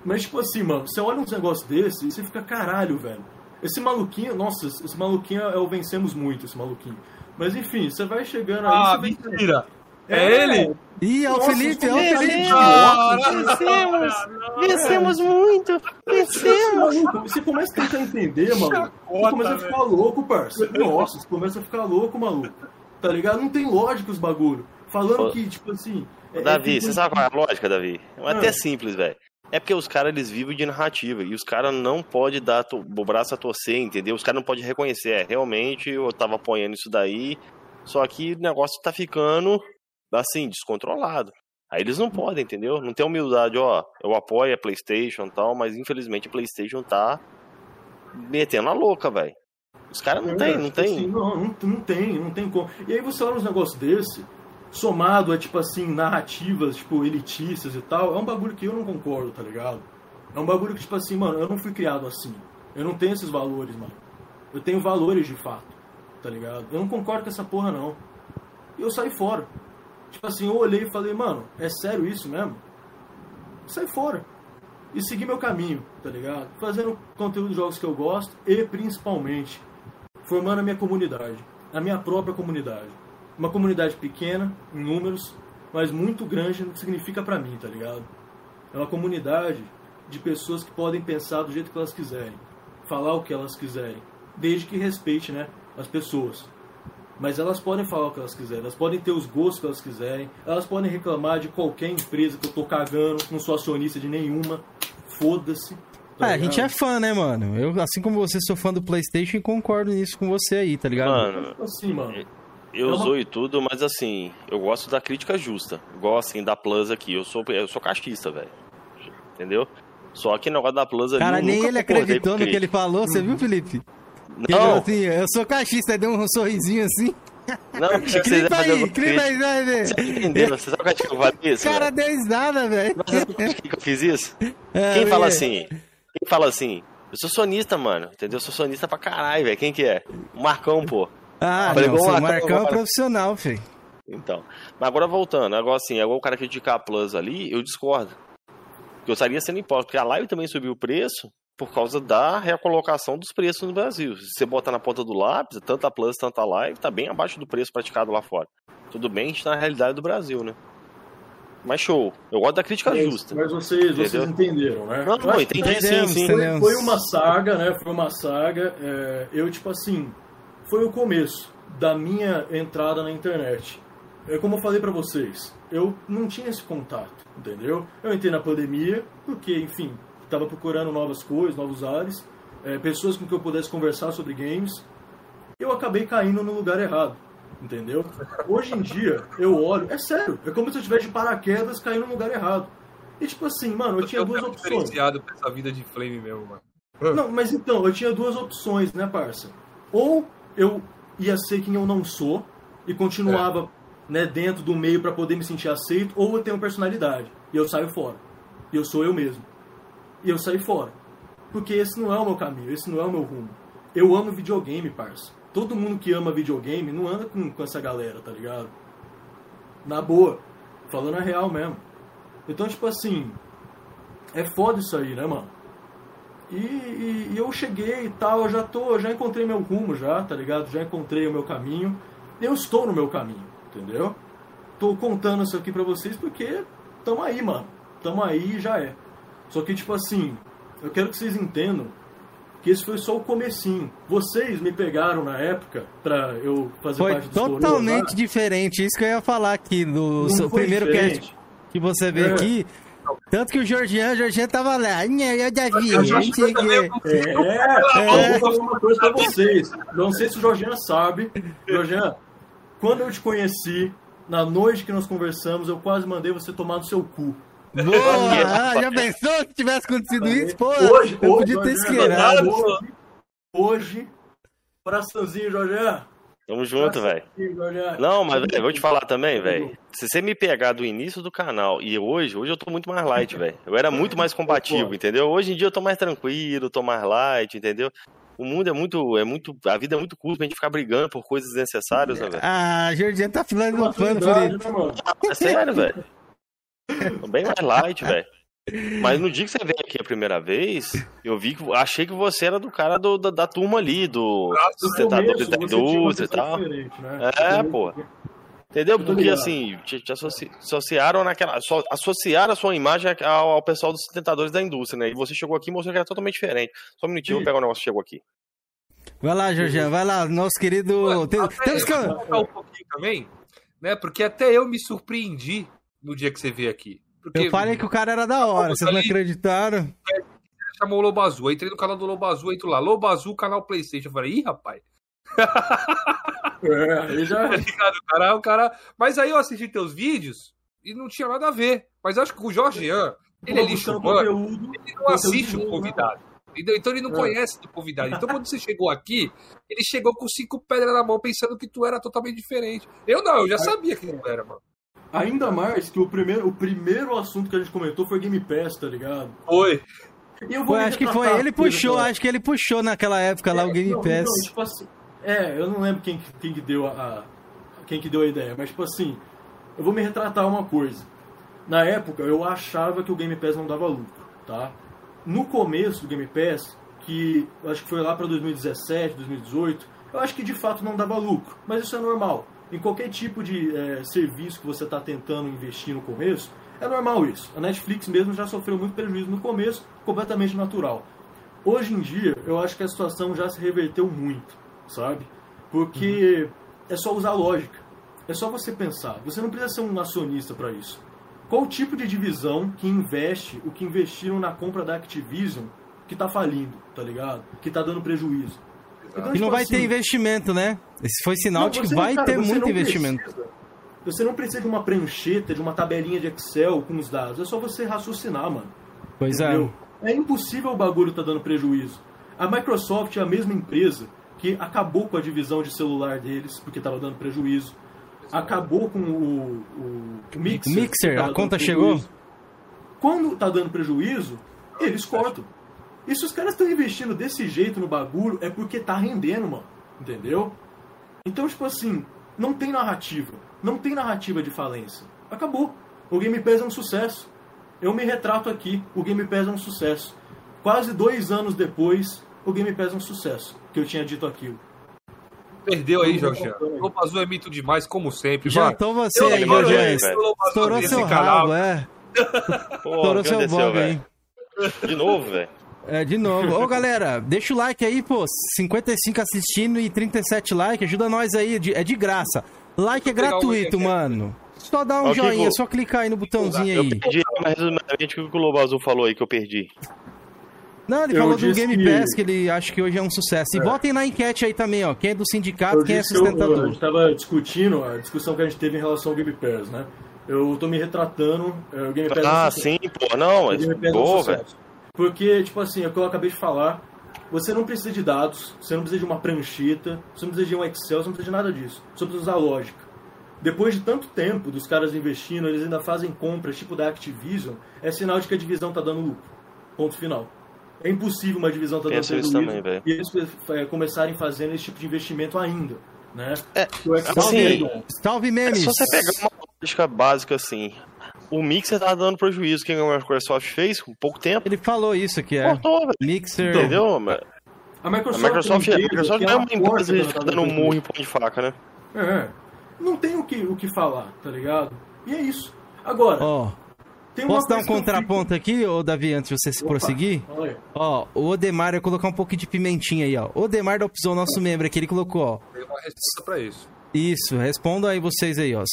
Speaker 4: Mas, tipo assim, mano, você olha uns negócios desse e você fica caralho, velho. Esse maluquinho, nossa, esse maluquinho é o vencemos muito, esse maluquinho. Mas enfim, você vai chegando aí.
Speaker 2: Ah, mentira! É ele?
Speaker 1: Ih, ó o
Speaker 4: Nossa,
Speaker 1: Felipe, ó o
Speaker 4: é
Speaker 1: Felipe.
Speaker 3: Vencemos! Vencemos muito!
Speaker 4: Maluco, Você começa a tentar entender, maluco. Você começa a ficar louco, parça. Nossa, você começa a ficar louco, maluco. Tá ligado? Não tem lógica os bagulho. Falando
Speaker 3: Ô,
Speaker 4: que, tipo assim. é-
Speaker 3: Davi,
Speaker 4: é
Speaker 3: você sabe qual é a lógica, Davi? É
Speaker 4: Ah.
Speaker 3: até simples, velho. É porque os caras eles vivem de narrativa e os caras não podem dar to- o braço a torcer, entendeu? Os caras não podem reconhecer, é, realmente eu tava apoiando isso daí, só que o negócio tá ficando assim, descontrolado. Aí eles não podem, entendeu? Não tem humildade, ó, eu apoio a PlayStation e tal, mas infelizmente a PlayStation tá metendo a louca, velho. Os caras não tem, não
Speaker 4: Tipo assim,
Speaker 3: tem.
Speaker 4: não, não, não tem, não tem como. E aí você olha uns negócios desse, somado a, tipo assim, narrativas, tipo, elitistas e tal, é um bagulho que eu não concordo, tá ligado? É um bagulho que, tipo assim, mano, eu não fui criado assim. Eu não tenho esses valores, mano. Eu tenho valores de fato, tá ligado? Eu não concordo com essa porra, não. E eu saí fora. Tipo assim, eu olhei e falei, mano, é sério isso mesmo? Sai fora. E segui meu caminho, tá ligado? Fazendo conteúdo de jogos que eu gosto e principalmente formando a minha comunidade, a minha própria comunidade. Uma comunidade pequena, em números, mas muito grande no que significa pra mim, tá ligado? É uma comunidade de pessoas que podem pensar do jeito que elas quiserem, falar o que elas quiserem, desde que respeite, né, as pessoas. Mas elas podem falar o que elas quiserem, elas podem ter os gostos que elas quiserem, elas podem reclamar de qualquer empresa que eu tô cagando, não sou acionista de nenhuma, foda-se. tá
Speaker 1: É, a gente é fã, né, mano? Eu, assim como você, sou fã do PlayStation e concordo nisso com você aí, tá ligado?
Speaker 3: Mano,
Speaker 4: assim, mano.
Speaker 3: Eu
Speaker 4: É uma-
Speaker 3: zoo e tudo, mas assim, eu gosto da crítica justa. Igual assim, da Plus aqui. Eu sou, eu sou cachista, velho. Entendeu? Só que o negócio da Plus ali.
Speaker 1: Cara, nem ele acreditou no que ele falou, você viu, Felipe?
Speaker 3: Não,
Speaker 1: assim, eu sou caixista, deu um sorrisinho assim.
Speaker 3: não, achei que você ia
Speaker 1: Clipa
Speaker 3: fazer alguma
Speaker 1: clipa aí, ver.
Speaker 3: Você tá entendendo? Você sabe por que eu falei isso?
Speaker 1: Cara,
Speaker 3: velho?
Speaker 1: deu risada, velho.
Speaker 3: Mas sabe por que eu fiz isso?
Speaker 1: É,
Speaker 3: Quem fala
Speaker 1: velho.
Speaker 3: assim? Quem fala assim? Eu sou sonista, mano. Entendeu? Eu sou sonista pra caralho, velho. Quem que é? O Marcão, pô.
Speaker 1: Ah,
Speaker 3: Falei
Speaker 1: não,
Speaker 3: o Marcão,
Speaker 1: Marcão é profissional, filho.
Speaker 3: Então. Mas agora voltando, agora assim, agora o cara criticar a Plus ali, eu discordo. Porque eu estaria sendo imposto, porque a live também subiu o preço por causa da recolocação dos preços no Brasil. Se você botar na ponta do lápis, tanto a Plus, tanto a live, tá bem abaixo do preço praticado lá fora. Tudo bem, a gente tá na realidade do Brasil, né? Mas show. Eu gosto da crítica
Speaker 4: Mas,
Speaker 3: justa.
Speaker 4: mas vocês, vocês
Speaker 3: Entendeu?
Speaker 4: entenderam, né?
Speaker 3: Não, não, entendi sim, sim.
Speaker 4: Foi, foi uma saga, né? Foi uma saga. é, eu, tipo assim, foi o começo da minha entrada na internet. É como eu falei pra vocês, eu não tinha esse contato, entendeu? Eu entrei na pandemia porque, enfim, tava procurando novas coisas, novos ares, é, pessoas com que eu pudesse conversar sobre games. Eu acabei caindo no lugar errado, entendeu? Hoje em dia, eu olho, é sério, é como se eu tivesse de paraquedas caindo no lugar errado. E tipo assim, mano, eu tinha duas opções.
Speaker 2: diferenciado pra essa vida de flame mesmo, mano.
Speaker 4: Não, mas então, eu tinha duas opções, né, parça? Ou eu ia ser quem eu não sou e continuava né, dentro do meio pra poder me sentir aceito, ou eu tenho personalidade e eu saio fora. E eu sou eu mesmo. E eu saio fora. Porque esse não é o meu caminho, esse não é o meu rumo. Eu amo videogame, parça. Todo mundo que ama videogame não anda com, com essa galera, tá ligado? Na boa. Falando a real mesmo. Então, tipo assim, é foda isso aí, né, mano? E, e- e eu cheguei e tal, eu já tô, já encontrei meu rumo já, tá ligado? Já encontrei o meu caminho. Eu estou no meu caminho, entendeu? Tô contando isso aqui pra vocês porque tamo aí, mano. Tamo aí e já é. Só que, tipo assim, eu quero que vocês entendam que esse foi só o comecinho. Vocês me pegaram na época pra eu fazer
Speaker 1: Foi
Speaker 4: parte lá.
Speaker 1: totalmente diferente. Isso que eu ia falar aqui no primeiro
Speaker 4: diferente.
Speaker 1: cast que você veio
Speaker 4: É.
Speaker 1: aqui. Tanto que o Georgian, o Georgian tava lá. "Nha, Eu já vi,
Speaker 2: Eu já
Speaker 1: não sei o
Speaker 2: também
Speaker 1: quê."
Speaker 4: É, eu vou falar uma coisa pra vocês. Não sei se o Jorginho sabe. Jorginho, quando eu te conheci, na noite que nós conversamos, eu quase mandei você tomar no seu cu.
Speaker 1: Boa! Ah, já pensou se tivesse acontecido isso? Pô,
Speaker 4: Hoje,
Speaker 1: eu
Speaker 4: hoje,
Speaker 1: podia ter
Speaker 4: Jorginho,
Speaker 1: esquerado.
Speaker 4: Hoje, hoje, coraçãozinho, Jorginho.
Speaker 3: Tamo junto, velho.
Speaker 4: Jorginho.
Speaker 3: Não, mas velho, vou te falar também, velho. Se você me pegar do início do canal e hoje, hoje eu tô muito mais light, velho. Eu era muito mais combativo, entendeu? Hoje em dia eu tô mais tranquilo, tô mais light, entendeu? O mundo é muito, é muito, a vida é muito curta pra gente ficar brigando por coisas desnecessárias, né, velho?
Speaker 1: Ah, Georgian tá por
Speaker 4: Maturidade,
Speaker 1: isso.
Speaker 4: né, mano?
Speaker 3: É sério, velho. Tô bem mais light, velho. Mas no dia que você veio aqui a primeira vez, eu vi que achei que você era do cara do, da, da turma ali, do sustentadores da
Speaker 4: você tinha uma
Speaker 3: indústria e tal.
Speaker 4: né?
Speaker 3: É, pô. Entendeu? Porque assim, te, te associ- associaram naquela. so- associaram a sua imagem ao, ao pessoal dos sustentadores da indústria, né? E você chegou aqui e mostrou que era totalmente diferente. Só um minutinho, eu vou pegar o negócio que chegou aqui.
Speaker 1: Vai lá, Georgian, vai lá, nosso querido. Tem-
Speaker 2: Até
Speaker 1: temos que.
Speaker 2: eu vou voltar um pouquinho também, né? Porque até eu me surpreendi no dia que você veio aqui. Porque
Speaker 1: Eu falei que o cara era da hora, vocês não acreditaram?
Speaker 2: chamou o Lobo Azul. Eu entrei no canal do Lobo Azul, entro lá. Lobo Azul, canal Playstation. Eu falei, ih, rapaz.
Speaker 4: É, aí já.
Speaker 2: Tá ligado? O cara, o cara... Mas aí eu assisti teus vídeos e não tinha nada a ver. Mas eu acho que o Jorgean, ele é lixo
Speaker 4: buscando
Speaker 2: humano, ele não assiste o convidado. Entendeu? Então ele não
Speaker 4: É.
Speaker 2: conhece o convidado. Então quando você chegou aqui, ele chegou com cinco pedras na mão pensando que tu era totalmente diferente. Eu não, eu já sabia que não era, mano.
Speaker 4: Ainda mais que o primeiro, o primeiro assunto que a gente comentou foi Game Pass, tá ligado?
Speaker 2: Foi.
Speaker 4: E eu vou
Speaker 1: Foi,
Speaker 4: me
Speaker 1: acho que
Speaker 4: retratar
Speaker 1: foi. Ele puxou, acho que ele puxou naquela época lá o Game
Speaker 4: Não,
Speaker 1: Pass.
Speaker 4: não, tipo assim, é, eu não lembro quem, que- quem que deu a, a- quem que deu a ideia, mas tipo assim, eu vou me retratar uma coisa. Na época eu achava que o Game Pass não dava lucro, tá? No começo do Game Pass, que eu acho que foi lá para 2017, 2018, eu acho que de fato não dava lucro, mas isso é normal. Em qualquer tipo de é, serviço que você está tentando investir no começo, é normal isso. A Netflix mesmo já sofreu muito prejuízo no começo, completamente natural. Hoje em dia, eu acho que a situação já se reverteu muito, sabe? Porque é só usar lógica. É só você pensar. Você não precisa ser um acionista para isso. Qual o tipo de divisão que investe o que investiram na compra da Activision que tá falindo, tá ligado? Que tá dando prejuízo. Então,
Speaker 1: E
Speaker 4: tipo
Speaker 1: não vai
Speaker 4: assim,
Speaker 1: ter investimento, né? Esse foi sinal
Speaker 4: não,
Speaker 1: de que vai
Speaker 4: cara,
Speaker 1: ter
Speaker 4: você
Speaker 1: muito investimento.
Speaker 4: precisa- você não precisa de uma prancheta, de uma tabelinha de Excel com os dados. É só você raciocinar, mano.
Speaker 1: Pois é.
Speaker 4: Entendeu? É impossível o bagulho tá dando prejuízo. A Microsoft é a mesma empresa que acabou com a divisão de celular deles, porque estava dando prejuízo. Acabou com o, o, o Mixer.
Speaker 1: Mixer, a conta
Speaker 4: dando
Speaker 1: chegou?
Speaker 4: prejuízo. Quando tá dando prejuízo, eles cortam. E se os caras estão investindo desse jeito no bagulho, é porque tá rendendo, mano. Entendeu? Então, tipo assim, não tem narrativa. Não tem narrativa de falência. Acabou. O Game Pass é um sucesso. Eu me retrato aqui. O Game Pass é um sucesso. Quase dois anos depois, o Game Pass é um sucesso. Que eu tinha dito aquilo.
Speaker 2: Perdeu aí, Jorge. O Azul é mito demais, como sempre.
Speaker 1: Jantou você
Speaker 2: Eu
Speaker 1: aí, Jorge. Estourou
Speaker 2: desse
Speaker 1: seu
Speaker 2: canal.
Speaker 1: rabo, é.
Speaker 3: Pô,
Speaker 1: Estourou seu aí.
Speaker 3: velho? De novo, velho.
Speaker 1: É, de novo. Ô, galera, deixa o like aí, pô. 55 assistindo e 37 likes. Ajuda nós aí, de- é de graça. Like é
Speaker 2: Vou um
Speaker 1: gratuito, mano. Só dá um
Speaker 3: Ó, que
Speaker 1: joinha,
Speaker 3: que
Speaker 1: só clicar aí no botãozinho
Speaker 3: Eu
Speaker 1: aí.
Speaker 3: perdi, mas resumidamente, o que o Lobo Azul falou aí que eu perdi?
Speaker 1: Não, ele
Speaker 4: Eu
Speaker 1: falou do Game
Speaker 4: que-
Speaker 1: Pass, que ele acha que hoje é um sucesso. E votem na enquete aí também, ó. Quem é do sindicato,
Speaker 4: Eu
Speaker 1: quem é
Speaker 4: que eu- a
Speaker 1: sustentador.
Speaker 4: gente estava discutindo a discussão que a gente teve em relação ao Game Pass, né? Eu tô me retratando. é, O Game Pass é um
Speaker 3: Ah, sim, pô, não,
Speaker 4: O
Speaker 3: mas
Speaker 4: Game Pass é um
Speaker 3: velho.
Speaker 4: Porque, tipo assim, é o que eu acabei de falar. Você não precisa de dados, você não precisa de uma prancheta, você não precisa de um Excel, você não precisa de nada disso. Você precisa usar lógica. Depois de tanto tempo dos caras investindo, eles ainda fazem compras tipo da Activision, é sinal de que a divisão tá dando lucro. Ponto final. É impossível uma divisão tá dando
Speaker 3: Penso
Speaker 4: prejuízo
Speaker 3: também,
Speaker 4: e eles é, começarem fazendo esse tipo de investimento ainda, né?
Speaker 3: É,
Speaker 4: O Xbox
Speaker 3: assim,
Speaker 4: é-
Speaker 1: Salve,
Speaker 3: É
Speaker 1: memes.
Speaker 3: só você pegar uma lógica básica assim. O Mixer tá dando prejuízo. O que a Microsoft fez com pouco tempo?
Speaker 1: Ele falou isso aqui, é.
Speaker 3: Cortou, velho.
Speaker 1: Mixer.
Speaker 3: Entendeu? mano?
Speaker 4: A
Speaker 3: A
Speaker 4: Microsoft,
Speaker 3: Microsoft, a Microsoft
Speaker 4: que
Speaker 3: não é uma empresa
Speaker 4: que
Speaker 3: que
Speaker 4: tá
Speaker 3: dando um murro em pão de faca, né?
Speaker 4: É. Não tem o que, o que falar, tá ligado? E é isso. Agora, uma
Speaker 1: posso dar um
Speaker 4: que
Speaker 1: contraponto aqui, ô Davi, antes de você se
Speaker 4: fico-
Speaker 1: prosseguir?
Speaker 4: Opa, olha.
Speaker 1: Ó, o Odemar, eu ia colocar um pouquinho de pimentinha aí, ó. O Odemar da opção nosso membro aqui, ele colocou, ó.
Speaker 2: Tem uma resposta pra isso.
Speaker 1: Isso, respondam aí vocês aí, ó.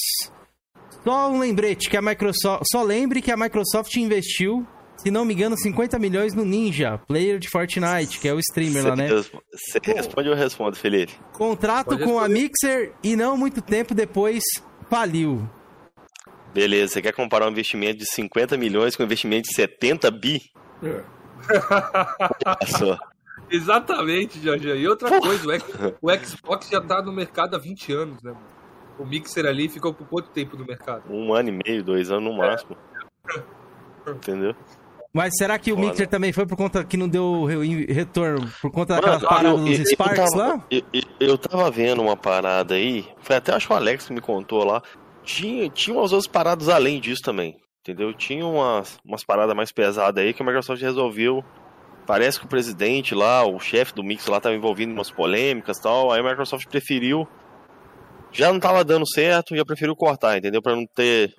Speaker 1: Só um lembrete que a Microsoft. Só lembre que a Microsoft investiu, se não me engano, 50 milhões no Ninja, player de Fortnite, que é o streamer lá, né?
Speaker 3: Você responde ou eu respondo, Felipe?
Speaker 1: Contrato com a. Mixer e não muito tempo depois faliu.
Speaker 3: Beleza, você quer comparar um investimento de 50 milhões com um investimento de 70 bi?
Speaker 4: É.
Speaker 2: Exatamente, Jorge. E outra coisa, o, X- o Xbox já tá no mercado há 20 anos, né, mano? O Mixer ali ficou por quanto tempo no mercado?
Speaker 3: Um ano e meio, dois anos no máximo. Entendeu?
Speaker 1: Mas será que o
Speaker 3: Foda.
Speaker 1: Mixer também foi por conta que não deu re- retorno? Por conta
Speaker 3: Mano,
Speaker 1: daquela parada
Speaker 3: eu-
Speaker 1: dos
Speaker 3: eu-
Speaker 1: Sparks
Speaker 3: eu tava,
Speaker 1: lá?
Speaker 3: Eu, eu- eu tava vendo uma parada aí, foi até acho que o Alex que me contou lá. Tinha, tinha umas outras paradas além disso também, entendeu? Tinha umas, umas paradas mais pesadas aí que a Microsoft resolveu. Parece que o presidente lá, o chefe do Mix lá, tava envolvido em umas polêmicas e tal. Aí a Microsoft preferiu. Já não tava dando certo, já preferiu cortar, entendeu? Pra não ter.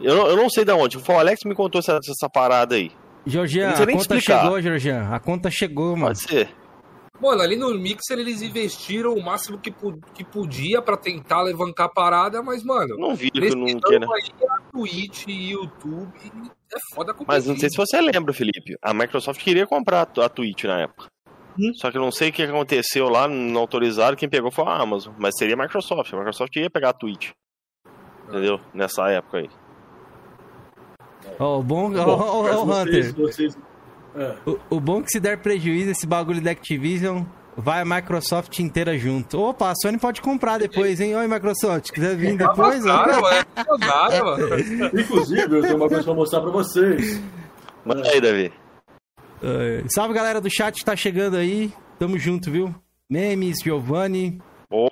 Speaker 3: Eu não, eu não sei de onde. O Alex me contou essa, essa parada aí.
Speaker 1: Georgian, a conta
Speaker 3: explicar.
Speaker 1: chegou, Georgian. A conta chegou, mano.
Speaker 3: Pode ser.
Speaker 2: Mano, ali no Mixer eles investiram o máximo que, que podia pra tentar levantar a parada, mas, mano,
Speaker 3: Eu não vi que
Speaker 2: nesse
Speaker 3: não quer, né?
Speaker 2: aí a Twitch e YouTube é foda competir.
Speaker 3: Mas não sei se você lembra, Felipe. A Microsoft queria comprar a Twitch na época.
Speaker 2: Hum.
Speaker 3: Só que eu não sei o que aconteceu lá, não autorizaram, quem pegou foi a Amazon. Mas seria a Microsoft. A Microsoft ia pegar a Twitch. Entendeu? Nessa época aí.
Speaker 1: Ó, o bom.
Speaker 4: Bom,
Speaker 1: ó,
Speaker 4: vocês-
Speaker 1: Hunter.
Speaker 4: vocês- é.
Speaker 1: O, o bom é que se der prejuízo esse bagulho da Activision, vai a Microsoft inteira junto. Opa, a Sony pode comprar depois, hein? Oi, Microsoft, se quiser vir depois, ó.
Speaker 2: Cara, mano, é nada, mano.
Speaker 4: Inclusive, eu tenho uma coisa pra mostrar pra vocês.
Speaker 3: Manda aí, Davi.
Speaker 1: É, Salve galera do chat, tá chegando aí. Tamo junto, viu? Memes, Giovanni,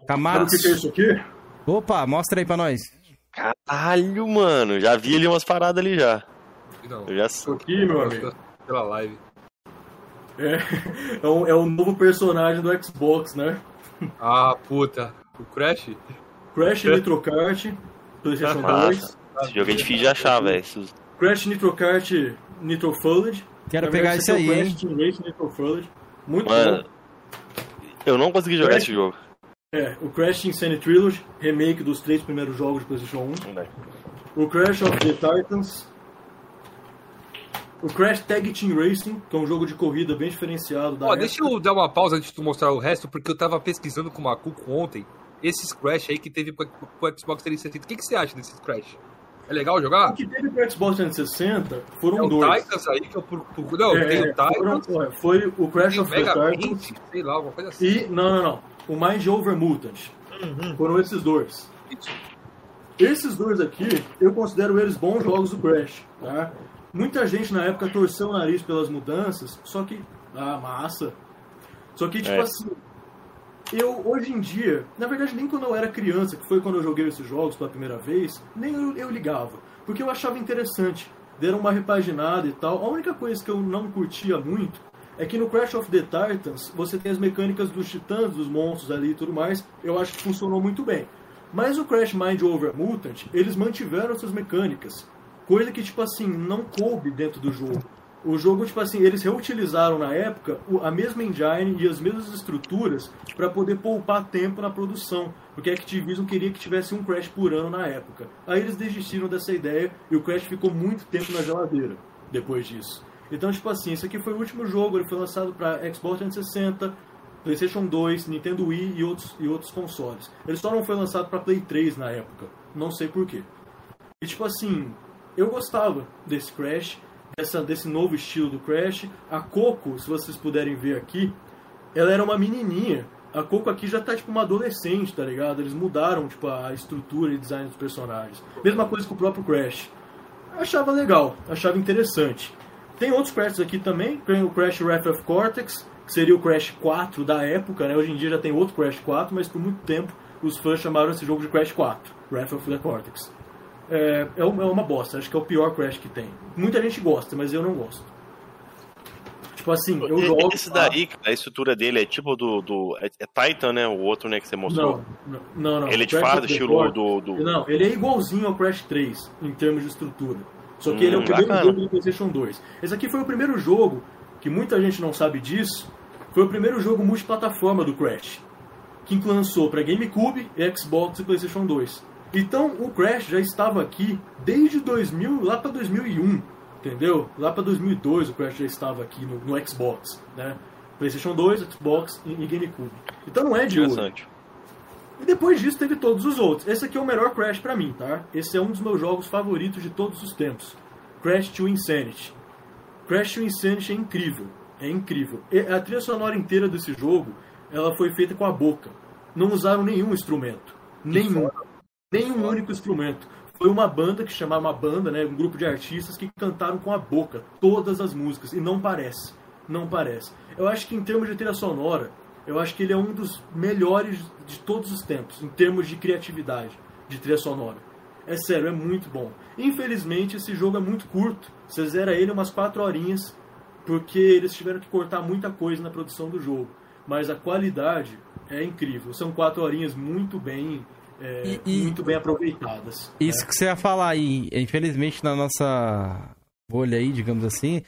Speaker 1: Camaro.
Speaker 4: o que, que é isso aqui?
Speaker 1: Opa, mostra aí pra nós.
Speaker 3: caralho, mano. Já vi ali umas paradas ali já.
Speaker 2: Não,
Speaker 3: Eu já
Speaker 4: Isso aqui, meu amigo.
Speaker 2: pela live.
Speaker 4: É, é, o, é o novo personagem do Xbox, né?
Speaker 2: Ah, puta. O Crash?
Speaker 4: Crash Nitro Kart, PlayStation 2.
Speaker 3: Massa. Esse jogo é difícil de achar, velho.
Speaker 4: Crash Nitro Kart Nitro Fulled.
Speaker 1: Quero
Speaker 4: Na
Speaker 1: pegar
Speaker 4: verdade,
Speaker 1: esse
Speaker 4: aqui é o
Speaker 1: aí,
Speaker 4: Crash? Team Fulled. Muito
Speaker 3: Mano,
Speaker 4: bom.
Speaker 3: eu não consegui jogar
Speaker 4: Crash?
Speaker 3: esse jogo.
Speaker 4: É, o Crash Insane Trilogy, remake dos três primeiros jogos de PlayStation 1. O Crash of the Titans. O Crash Tag Team Racing, que é um jogo de corrida bem diferenciado da
Speaker 2: Ó,
Speaker 4: época.
Speaker 2: deixa eu dar uma pausa antes de tu mostrar o resto, porque eu tava pesquisando com o Macuco ontem esses Crash aí que teve com com o Xbox 360. O que, que você acha desses Crash? É legal jogar?
Speaker 4: O que teve pro Xbox 360 foram
Speaker 2: É o
Speaker 4: dois.
Speaker 2: Titans aí que eu procuro. Não,
Speaker 4: É,
Speaker 2: tem o Titans,
Speaker 4: foram- foi o Crash of the
Speaker 2: Mega
Speaker 4: Titans
Speaker 2: 20, sei lá, alguma coisa assim.
Speaker 4: e. Não, não, não. O Mind Over Mutant.
Speaker 2: Uhum.
Speaker 4: Foram esses dois. Esses dois aqui, eu considero eles bons jogos do Crash, tá? Muita gente na época torceu o nariz pelas mudanças, só que. Ah, massa. Só que, tipo
Speaker 3: É.
Speaker 4: assim. Eu, hoje em dia, na verdade, nem quando eu era criança, que foi quando eu joguei esses jogos pela primeira vez, nem eu, eu ligava. Porque eu achava interessante. Deram uma repaginada e tal. A única coisa que eu não curtia muito é que no Crash of the Titans você tem as mecânicas dos titãs, dos monstros ali e tudo mais. Eu acho que funcionou muito bem. Mas o Crash Mind Over Mutant, eles mantiveram essas mecânicas. Coisa que, tipo assim, não coube dentro do jogo. O jogo, tipo assim, eles reutilizaram na época a mesma engine e as mesmas estruturas para poder poupar tempo na produção. Porque a Activision queria que tivesse um Crash por ano na época. Aí eles desistiram dessa ideia e o Crash ficou muito tempo na geladeira depois disso. Então, tipo assim, esse aqui foi o último jogo, ele foi lançado para Xbox 360, PlayStation 2, Nintendo Wii e outros, e outros consoles. Ele só não foi lançado para Play 3 na época. Não sei porquê. E tipo assim, eu gostava desse Crash, dessa, desse novo estilo do Crash. A Coco, se vocês puderem ver aqui, ela era uma menininha. A Coco aqui já tá tipo uma adolescente, tá ligado? Eles mudaram tipo a estrutura e design dos personagens. Mesma coisa com o próprio Crash. Achava legal, achava interessante. Tem outros Crashs aqui também, tem o Crash Wrath of Cortex, que seria o Crash 4 da época, né? Hoje em dia já tem outro Crash 4, mas por muito tempo os fãs chamaram esse jogo de Crash 4, Wrath of the Cortex. É, é uma é uma bosta, acho que é o pior Crash que tem. Muita gente gosta, mas eu não gosto. Tipo assim, eu jogo.
Speaker 3: Esse daí, cara, a estrutura dele é tipo do. do é, é Titan, né? O outro, né, que você mostrou.
Speaker 4: Não, não, não.
Speaker 3: Ele é de
Speaker 4: the
Speaker 3: estilo do. do...
Speaker 4: Não, ele é igualzinho ao Crash 3 em termos de estrutura. Só que ele é o
Speaker 3: Hum,
Speaker 4: primeiro
Speaker 3: bacana.
Speaker 4: jogo do PlayStation 2. Esse aqui foi o primeiro jogo, que muita gente não sabe disso, foi o primeiro jogo multiplataforma do Crash. Que lançou para GameCube, Xbox e PlayStation 2. Então o Crash já estava aqui desde 2000, lá para 2001, entendeu? Lá para 2002 o Crash já estava aqui no, no Xbox, né? PlayStation 2, Xbox e, e GameCube. Então não é de hoje.
Speaker 3: Interessante.
Speaker 4: E depois disso teve todos os outros. Esse aqui é o melhor Crash pra mim, tá? Esse é um dos meus jogos favoritos de todos os tempos. Crash to Insanity. Crash to Insanity é incrível. É incrível. E a trilha sonora inteira desse jogo, ela foi feita com a boca. Não usaram nenhum instrumento. Nenhum. Nenhum único instrumento. Foi uma banda que chamava uma banda, né, um grupo de artistas que cantaram com a boca todas as músicas e não parece, não parece. Eu acho que em termos de trilha sonora, eu acho que ele é um dos melhores de todos os tempos em termos de criatividade de trilha sonora. É sério, é muito bom. Infelizmente esse jogo é muito curto. Você zera ele umas 4 horinhas porque eles tiveram que cortar muita coisa na produção do jogo. Mas a qualidade é incrível. São quatro horinhas muito bem, é,
Speaker 1: E- e-
Speaker 4: muito bem aproveitadas.
Speaker 1: Isso
Speaker 4: né?
Speaker 1: que você ia falar aí, infelizmente na nossa bolha aí, digamos assim,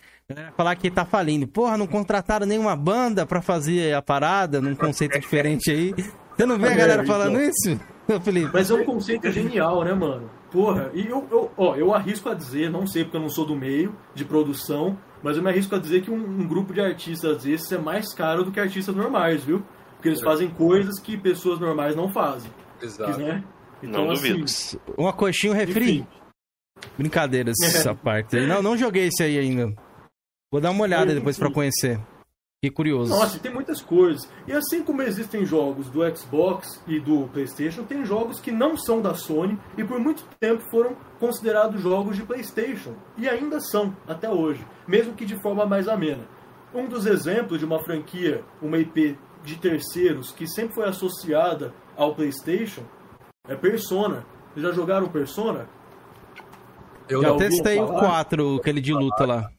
Speaker 1: falar que tá falindo. Porra, não contrataram nenhuma banda pra fazer a parada num conceito diferente aí. Você não vê a
Speaker 4: É,
Speaker 1: galera
Speaker 4: então.
Speaker 1: falando isso? Felipe.
Speaker 4: Mas é um conceito genial, né, mano? Porra, e eu, eu, ó, eu arrisco a dizer, não sei porque eu não sou do meio de produção, mas eu me arrisco a dizer que um, um grupo de artistas desses é mais caro do que artistas normais, viu? Porque eles fazem coisas que pessoas normais não fazem.
Speaker 2: Exato.
Speaker 4: Que, né? Então,
Speaker 3: Não
Speaker 4: assim,
Speaker 3: duvido.
Speaker 1: Uma coxinha, um refri?
Speaker 4: enfim,
Speaker 1: Brincadeiras,
Speaker 4: É.
Speaker 1: essa parte aí. Não, não joguei esse aí ainda. Vou dar uma olhada
Speaker 4: É,
Speaker 1: depois pra
Speaker 4: enfim.
Speaker 1: conhecer. Fiquei curioso.
Speaker 4: Nossa, e tem muitas coisas. E assim como existem jogos do Xbox e do PlayStation, tem jogos que não são da Sony e por muito tempo foram considerados jogos de PlayStation. E ainda são, até hoje, mesmo que de forma mais amena. Um dos exemplos de uma franquia, uma IP de terceiros que sempre foi associada ao PlayStation é Persona. Vocês já jogaram Persona?
Speaker 2: Eu
Speaker 1: Já testei o
Speaker 4: falar?
Speaker 1: 4, aquele de luta lá.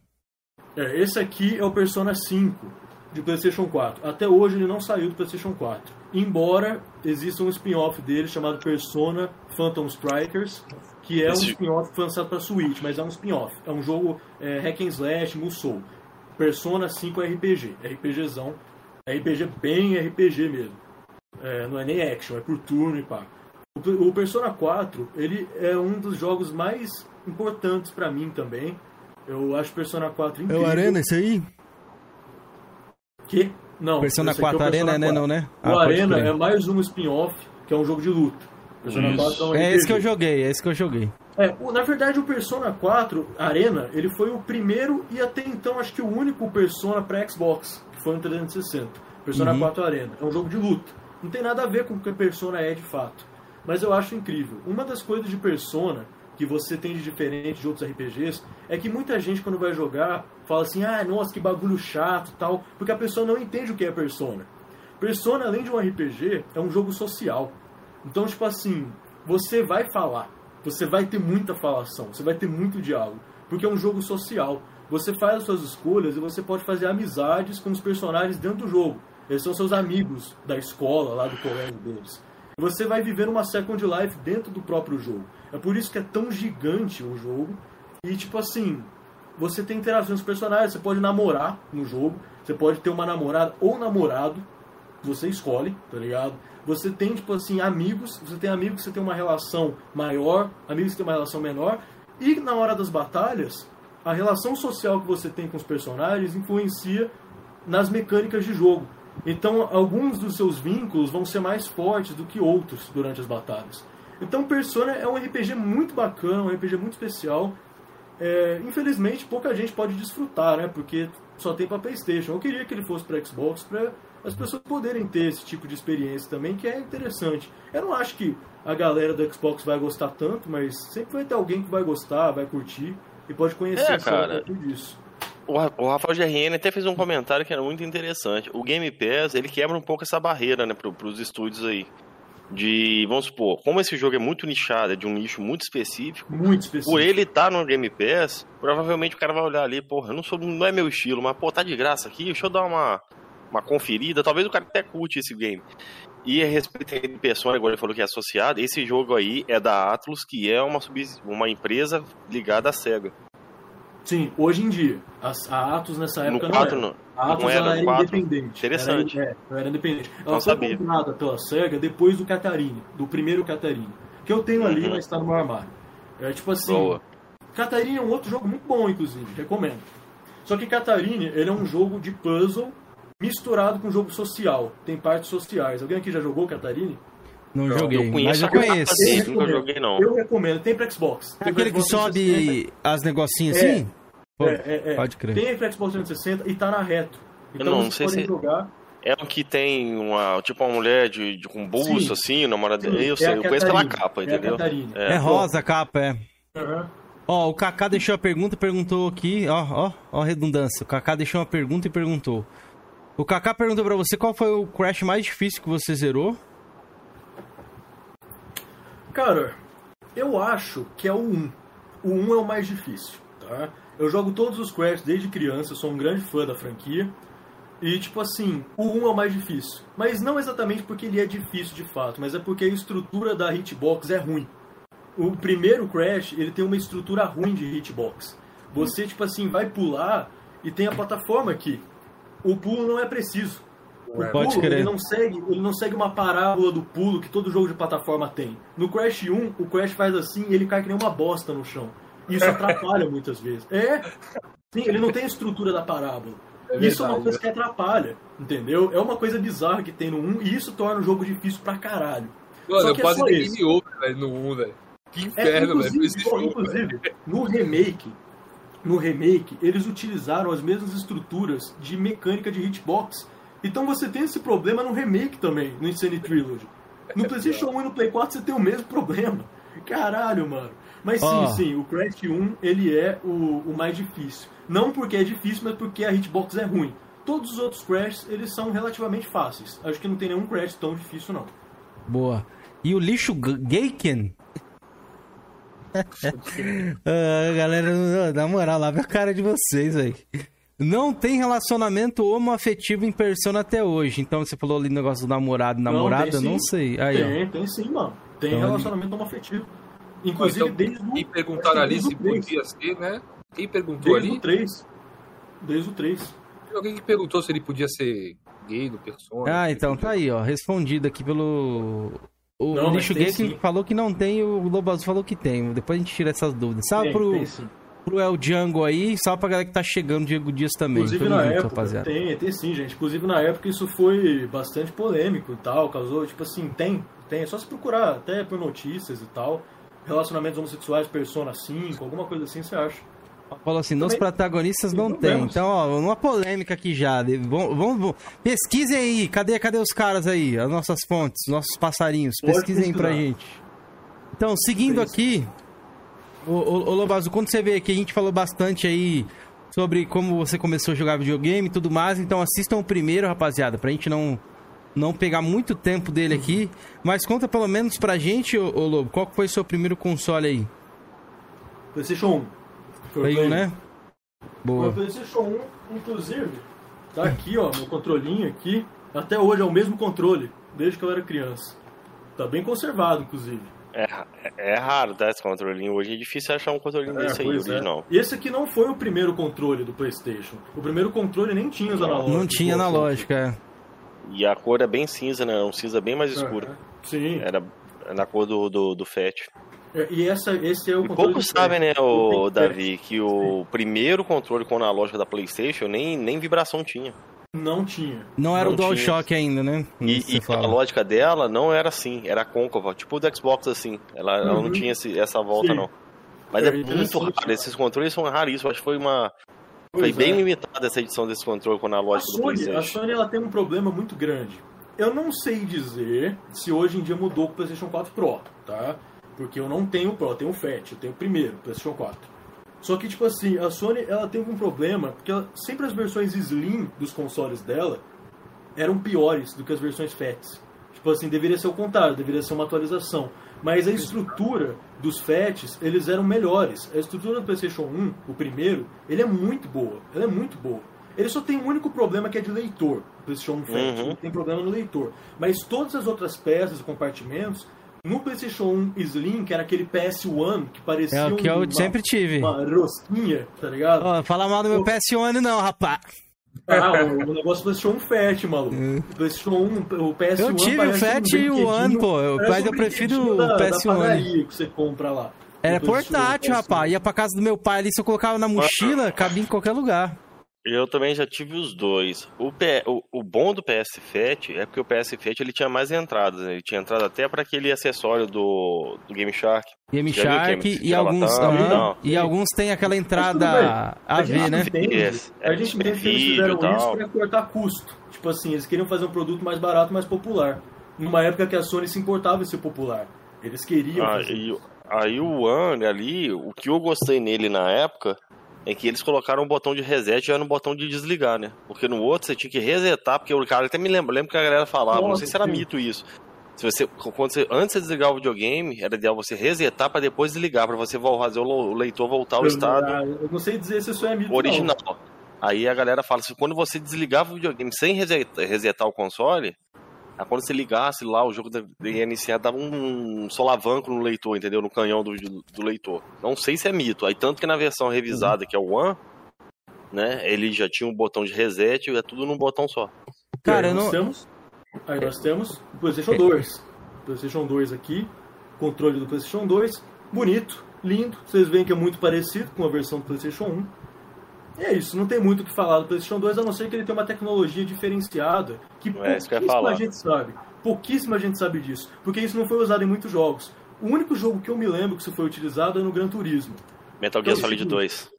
Speaker 4: É, esse aqui é o Persona 5 de PlayStation 4. Até hoje ele não saiu do PlayStation 4. Embora exista um spin-off dele chamado Persona Phantom Strikers, que é um spin-off lançado para Switch, mas é um spin-off. É um jogo é, hack and slash, Musou. Persona 5 é RPG, RPGzão. RPG bem RPG mesmo. É, não é nem action, é por turno e pá. O, o Persona 4, ele é um dos jogos mais importantes pra mim também. Eu acho Persona 4
Speaker 1: É
Speaker 4: incrível.
Speaker 1: o Arena esse aí?
Speaker 4: Que? Não.
Speaker 1: Persona
Speaker 4: esse aqui é o
Speaker 1: 4 Arena,
Speaker 4: Persona
Speaker 1: né?
Speaker 4: 4.
Speaker 1: Não, né?
Speaker 4: O
Speaker 1: Ah,
Speaker 4: Arena é mais um spin-off, que é um jogo de luta. Persona
Speaker 3: Isso.
Speaker 4: 4 é um
Speaker 1: É esse que eu joguei, é esse que eu joguei.
Speaker 4: É, o- na verdade o Persona 4 Arena, ele foi o primeiro e até então acho que o único Persona para Xbox, foi no 360. Persona
Speaker 1: Uhum.
Speaker 4: 4 Arena. É um jogo de luta. Não tem nada a ver com o que Persona é de fato. Mas eu acho incrível. Uma das coisas de Persona que você tem de diferente de outros RPGs é que muita gente quando vai jogar fala assim: "Ah, nossa, que bagulho chato", tal, porque a pessoa não entende o que é Persona. Persona, além de um RPG, é um jogo social. Então, tipo assim, você vai falar, você vai ter muita falação, você vai ter muito diálogo, porque é um jogo social. Você faz as suas escolhas e você pode fazer amizades com os personagens dentro do jogo. Eles são seus amigos da escola, lá do colégio deles. Você vai viver uma second life dentro do próprio jogo. É por isso que é tão gigante o jogo. E, tipo assim, você tem interações com os personagens, você pode namorar no jogo, você pode ter uma namorada ou namorado, você escolhe, tá ligado? Você tem, tipo assim, amigos, você tem amigos que você tem uma relação maior, amigos que tem uma relação menor, e na hora das batalhas, a relação social que você tem com os personagens influencia nas mecânicas de jogo. Então, alguns dos seus vínculos vão ser mais fortes do que outros durante as batalhas. Então, Persona é um RPG muito bacana, um RPG muito especial. É, infelizmente, pouca gente pode desfrutar, né? Porque só tem para PlayStation. Eu queria que ele fosse para Xbox para as pessoas poderem ter esse tipo de experiência também, que é interessante. Eu não acho que a galera do Xbox vai gostar tanto, mas sempre vai ter alguém que vai gostar, vai curtir e pode conhecer
Speaker 3: É, cara.
Speaker 4: um disso.
Speaker 3: O Ra- o Rafael GRN até fez um comentário que era muito interessante. O Game Pass, ele quebra um pouco essa barreira, né, pro, pros estúdios aí. De, vamos supor, como esse jogo é muito nichado, é de um nicho muito específico,
Speaker 4: Muito específico.
Speaker 3: por ele estar no Game Pass, provavelmente o cara vai olhar ali, porra, não sou, não é meu estilo, mas pô, tá de graça aqui, deixa eu dar uma, uma conferida, talvez o cara até curte esse game. E a respeito de Persona, agora ele falou que é associado, esse jogo aí é da Atlus, que é uma, uma empresa ligada à SEGA.
Speaker 4: Sim, hoje em dia. A, a Atos nessa
Speaker 3: No
Speaker 4: época
Speaker 3: 4
Speaker 4: não era. A Atos
Speaker 3: não era,
Speaker 4: era
Speaker 3: no 4.
Speaker 4: independente.
Speaker 3: Interessante.
Speaker 4: Era, é, era independente. Ela
Speaker 3: Não
Speaker 4: foi
Speaker 3: sabia.
Speaker 4: comprada pela SEGA depois do Catarine, do primeiro Catarine. Que eu tenho ali,
Speaker 3: Uhum.
Speaker 4: mas está no meu armário. É tipo assim.
Speaker 3: Boa.
Speaker 4: Catarine é um outro jogo muito bom, inclusive, recomendo. Só que Catarine, ele é um jogo de puzzle misturado com jogo social. Tem partes sociais. Alguém aqui já jogou Catarine?
Speaker 1: Não,
Speaker 2: Não,
Speaker 1: joguei,
Speaker 3: Eu
Speaker 1: mas
Speaker 3: conheço
Speaker 1: eu conheço.
Speaker 3: dele,
Speaker 4: Eu
Speaker 3: nunca
Speaker 4: recomendo.
Speaker 3: joguei não.
Speaker 4: Eu recomendo. Tem pra Xbox.
Speaker 1: É
Speaker 4: Tem pra
Speaker 1: aquele que
Speaker 4: Xbox 360.
Speaker 1: sobe as negocinhas
Speaker 4: É.
Speaker 1: assim? Pô,
Speaker 4: É, é, é.
Speaker 1: Pode crer.
Speaker 4: Tem pra Xbox 360 e tá na reto. Então
Speaker 3: não
Speaker 4: vocês
Speaker 3: sei
Speaker 4: podem
Speaker 3: se-
Speaker 4: jogar.
Speaker 3: É um que tem uma, tipo uma mulher de, de com bolso
Speaker 4: Sim.
Speaker 3: assim, namorada.
Speaker 4: Sim,
Speaker 3: eu
Speaker 4: é
Speaker 3: sei, eu conheço pela capa,
Speaker 4: É
Speaker 3: entendeu?
Speaker 1: É rosa a capa, é.
Speaker 4: Aham.
Speaker 1: Ó, o Kaká deixou a pergunta e perguntou aqui, ó, ó, ó a redundância. O Kaká deixou uma pergunta e perguntou. O Kaká perguntou pra você qual foi o Crash mais difícil que você zerou?
Speaker 4: Cara, eu acho que é o 1. O 1 é o mais difícil, tá? Eu jogo todos os Crash desde criança, sou um grande fã da franquia. E, tipo assim, o 1 é o mais difícil. Mas não exatamente porque ele é difícil de fato, mas é porque a estrutura da hitbox é ruim. O primeiro Crash, ele tem uma estrutura ruim de hitbox. Você, tipo assim, vai pular e tem a plataforma aqui. O pulo não é preciso. O
Speaker 1: Pode
Speaker 4: pulo,
Speaker 1: crer.
Speaker 4: ele não segue, ele não segue uma parábola do pulo que todo jogo de plataforma tem. No Crash 1, o Crash faz assim e ele cai que nem uma bosta no chão. Isso atrapalha muitas vezes. É. Sim, ele não tem a estrutura da parábola.
Speaker 2: É
Speaker 4: isso é uma
Speaker 2: verdade,
Speaker 4: coisa que atrapalha, entendeu? É uma coisa bizarra que tem no 1 e isso torna o jogo difícil pra caralho.
Speaker 2: Mano, eu
Speaker 4: é
Speaker 2: quase game over, velho, no 1, velho. Que
Speaker 4: É,
Speaker 2: inferno, velho, por esse
Speaker 4: inclusive,
Speaker 2: jogo, velho.
Speaker 4: inclusive, no remake, no remake, eles utilizaram as mesmas estruturas de mecânica de hitbox. Então você tem esse problema no remake também, no Insane Trilogy. No PlayStation 1 e no Play 4 você tem o mesmo problema. Caralho, mano. Mas sim,
Speaker 1: Ó.
Speaker 4: sim, o Crash 1 ele é o, o mais difícil. Não porque é difícil, mas porque a hitbox é ruim. Todos os outros Crashs, eles são relativamente fáceis. Acho que não tem nenhum Crash tão difícil, não.
Speaker 1: Boa. E o lixo G- Gayken? ah, galera, na moral, lá a cara de vocês aí. Não tem relacionamento homoafetivo em persona até hoje. Então você falou ali no negócio do namorado, namorada,
Speaker 4: tem
Speaker 1: não,
Speaker 4: sim.
Speaker 1: sei. Aí, ó.
Speaker 4: Tem, tem sim, mano. Tem
Speaker 1: Então,
Speaker 4: relacionamento homoafetivo. Inclusive,
Speaker 2: Então,
Speaker 4: desde o,
Speaker 2: Quem perguntaram ali
Speaker 4: desde
Speaker 2: se podia ser, né? Quem perguntou
Speaker 4: Desde
Speaker 2: ali?
Speaker 4: o 3. Desde o 3.
Speaker 2: Teve Alguém que perguntou se ele podia ser gay no Persona.
Speaker 1: Ah, então tá aí, ó. Respondido aqui pelo. O
Speaker 4: Não, sim.
Speaker 1: falou que não tem, o Lobo Azul falou que tem. Depois a gente tira essas dúvidas. Salve
Speaker 4: Tem,
Speaker 1: pro,
Speaker 4: tem
Speaker 1: pro El Django aí, salve pra galera que tá chegando, Diego Dias também.
Speaker 4: Inclusive na
Speaker 1: junto,
Speaker 4: época,
Speaker 1: rapaziada.
Speaker 4: tem, tem sim, gente. Inclusive na época isso foi bastante polêmico e tal, causou, tipo assim, tem, tem, é só se procurar até por notícias e tal. relacionamentos homossexuais, Persona 5, alguma coisa assim, você acha?
Speaker 1: Falou assim, nos protagonistas não tem. Então, ó, uma polêmica aqui já. De- Vamos, vamos- pesquisem aí. Cadê, cadê os caras aí? As nossas fontes, nossos passarinhos. Pesquisem pra gente. Então, seguindo
Speaker 4: Isso.
Speaker 1: aqui, ô, ô, ô Lobazo, quando você vê aqui, a gente falou bastante aí sobre como você começou a jogar videogame e tudo mais. Então, assistam o primeiro, rapaziada, pra gente não, não pegar muito tempo dele aqui. Mas conta pelo menos pra gente, ô, ô Lobo, qual que foi o seu primeiro console aí?
Speaker 4: PlayStation 1. Foi o
Speaker 1: Foi
Speaker 4: Play 1.
Speaker 1: né?
Speaker 4: Meu
Speaker 1: Boa.
Speaker 4: PlayStation 1, inclusive, tá aqui, ó, meu controlinho aqui. Até hoje é o mesmo controle, desde que eu era criança. Tá bem conservado, inclusive.
Speaker 3: É, é raro, tá? Esse controlinho. Hoje é difícil achar um controlinho desse aí,
Speaker 4: é.
Speaker 3: original.
Speaker 4: E esse aqui não foi o primeiro controle do PlayStation. O primeiro controle nem tinha os
Speaker 3: Não,
Speaker 4: analógicos.
Speaker 1: Não tinha
Speaker 4: igual
Speaker 1: analógica, é.
Speaker 3: E a cor é bem cinza, né? É um cinza bem mais escuro.
Speaker 4: Sim.
Speaker 3: Era na cor do, do, do FAT.
Speaker 4: É, E essa, esse é o controle.
Speaker 3: poucos sabem, né,
Speaker 4: PlayStation.
Speaker 3: o Davi, que o primeiro controle com analógica da PlayStation nem, nem vibração tinha.
Speaker 4: Não tinha.
Speaker 1: Não era
Speaker 3: Não
Speaker 1: o DualShock ainda, né?
Speaker 3: E, e a lógica dela não era assim, era côncava, tipo o do Xbox assim. Ela, ela não
Speaker 4: Uhum.
Speaker 3: tinha esse- essa volta,
Speaker 4: Sim.
Speaker 3: não. Mas
Speaker 4: É
Speaker 3: é, muito raro, esses controles são raríssimos. Acho que foi uma. Foi
Speaker 4: Pois
Speaker 3: bem
Speaker 4: é.
Speaker 3: limitada essa edição desse controle com
Speaker 4: A
Speaker 3: analógico do
Speaker 4: Sony, a
Speaker 3: PlayStation.
Speaker 4: Sony ela tem um problema muito grande. Eu não sei dizer se hoje em dia mudou pro PlayStation 4 Pro, tá? Porque eu não tenho o Pro, eu tenho o Fat, eu tenho o primeiro, PlayStation 4. Só que, tipo assim, a Sony ela teve um problema, porque ela- sempre as versões Slim dos consoles dela eram piores do que as versões Fats. Tipo assim, deveria ser o contrário, deveria ser uma atualização. Mas a estrutura dos Fats, eles eram melhores. A estrutura do PlayStation 1, o primeiro, ele é muito boa. Ela é muito boa. Ele só tem um único problema que é de leitor. O PlayStation 1 Fat,
Speaker 3: Uhum.
Speaker 4: tem problema no leitor. Mas todas as outras peças e compartimentos, no PlayStation 1 Slim, que era aquele PS1 que parecia
Speaker 1: É o que eu
Speaker 4: uma,
Speaker 1: sempre tive.
Speaker 4: uma rosquinha, tá ligado?
Speaker 1: Ó, fala mal do meu
Speaker 4: Eu-
Speaker 1: PS1 não, rapaz.
Speaker 4: Ah, o, o negócio do PlayStation 1 Fat, maluco. O PlayStation 1, o PS1
Speaker 1: Eu tive o Fat
Speaker 4: um
Speaker 1: e o One, pô. Mas
Speaker 4: um
Speaker 1: eu prefiro o
Speaker 4: da, da
Speaker 1: PS1.
Speaker 4: padaria que você compra lá.
Speaker 1: Era portátil,
Speaker 4: PS1.
Speaker 1: rapaz. Ia pra casa do meu pai ali, se eu colocava na mochila, cabia em qualquer lugar.
Speaker 3: Eu também já tive os dois. O, P- o, o bom do PS Fat é porque o PS Fat ele tinha mais entradas. né? Ele tinha entrada até para aquele acessório do, do Game Shark.
Speaker 1: Game
Speaker 3: Já
Speaker 1: Shark
Speaker 3: é-
Speaker 1: e alguns.
Speaker 3: tá- não.
Speaker 1: e alguns tem aquela entrada. AV,
Speaker 4: gente
Speaker 1: né?
Speaker 4: A gente entende que eles
Speaker 3: Vídeo
Speaker 4: fizeram
Speaker 3: e tal.
Speaker 4: isso pra cortar custo. Tipo assim, eles queriam fazer um produto mais barato, mais popular. Numa época que a Sony se importava em ser popular. Eles queriam
Speaker 3: Ah,
Speaker 4: fazer
Speaker 3: e, aí o One ali, o que eu gostei nele na época é que eles colocaram um botão de reset já no botão de desligar, né? Porque no outro você tinha que resetar, porque o cara até me lembra, lembro que a galera falava, não
Speaker 4: Nossa,
Speaker 3: sei se era
Speaker 4: sim.
Speaker 3: mito isso. Se você, quando você, antes de desligar o videogame, era ideal você resetar para depois desligar, para você fazer o leitor voltar ao
Speaker 4: Eu-
Speaker 3: estado
Speaker 4: Eu não sei dizer se isso é mito.
Speaker 3: original. Aí a galera fala assim, quando você desligava o videogame sem resetar, resetar o console, aí quando você ligasse lá, o jogo de- ia iniciar, dava um solavanco no leitor, entendeu? No canhão do, do leitor. Não sei se é mito. Aí tanto que na versão revisada, que é o One, né, ele já tinha um botão de reset e é tudo num botão só.
Speaker 1: Cara,
Speaker 4: aí nós
Speaker 1: não.
Speaker 4: temos, aí nós temos o PlayStation 2. PlayStation 2 aqui, controle do PlayStation 2, bonito, lindo. Vocês veem que é muito parecido com a versão do PlayStation 1. E é isso, não tem muito o que falar do PlayStation 2, a não ser que ele tem uma tecnologia diferenciada que
Speaker 3: É
Speaker 4: pouquíssima gente sabe. Pouquíssima gente sabe disso, porque isso não foi usado em muitos jogos. O único jogo que eu me lembro que isso foi utilizado é no Gran Turismo.
Speaker 3: Metal Gear
Speaker 4: Então,
Speaker 3: Solid
Speaker 4: seguinte.
Speaker 3: 2.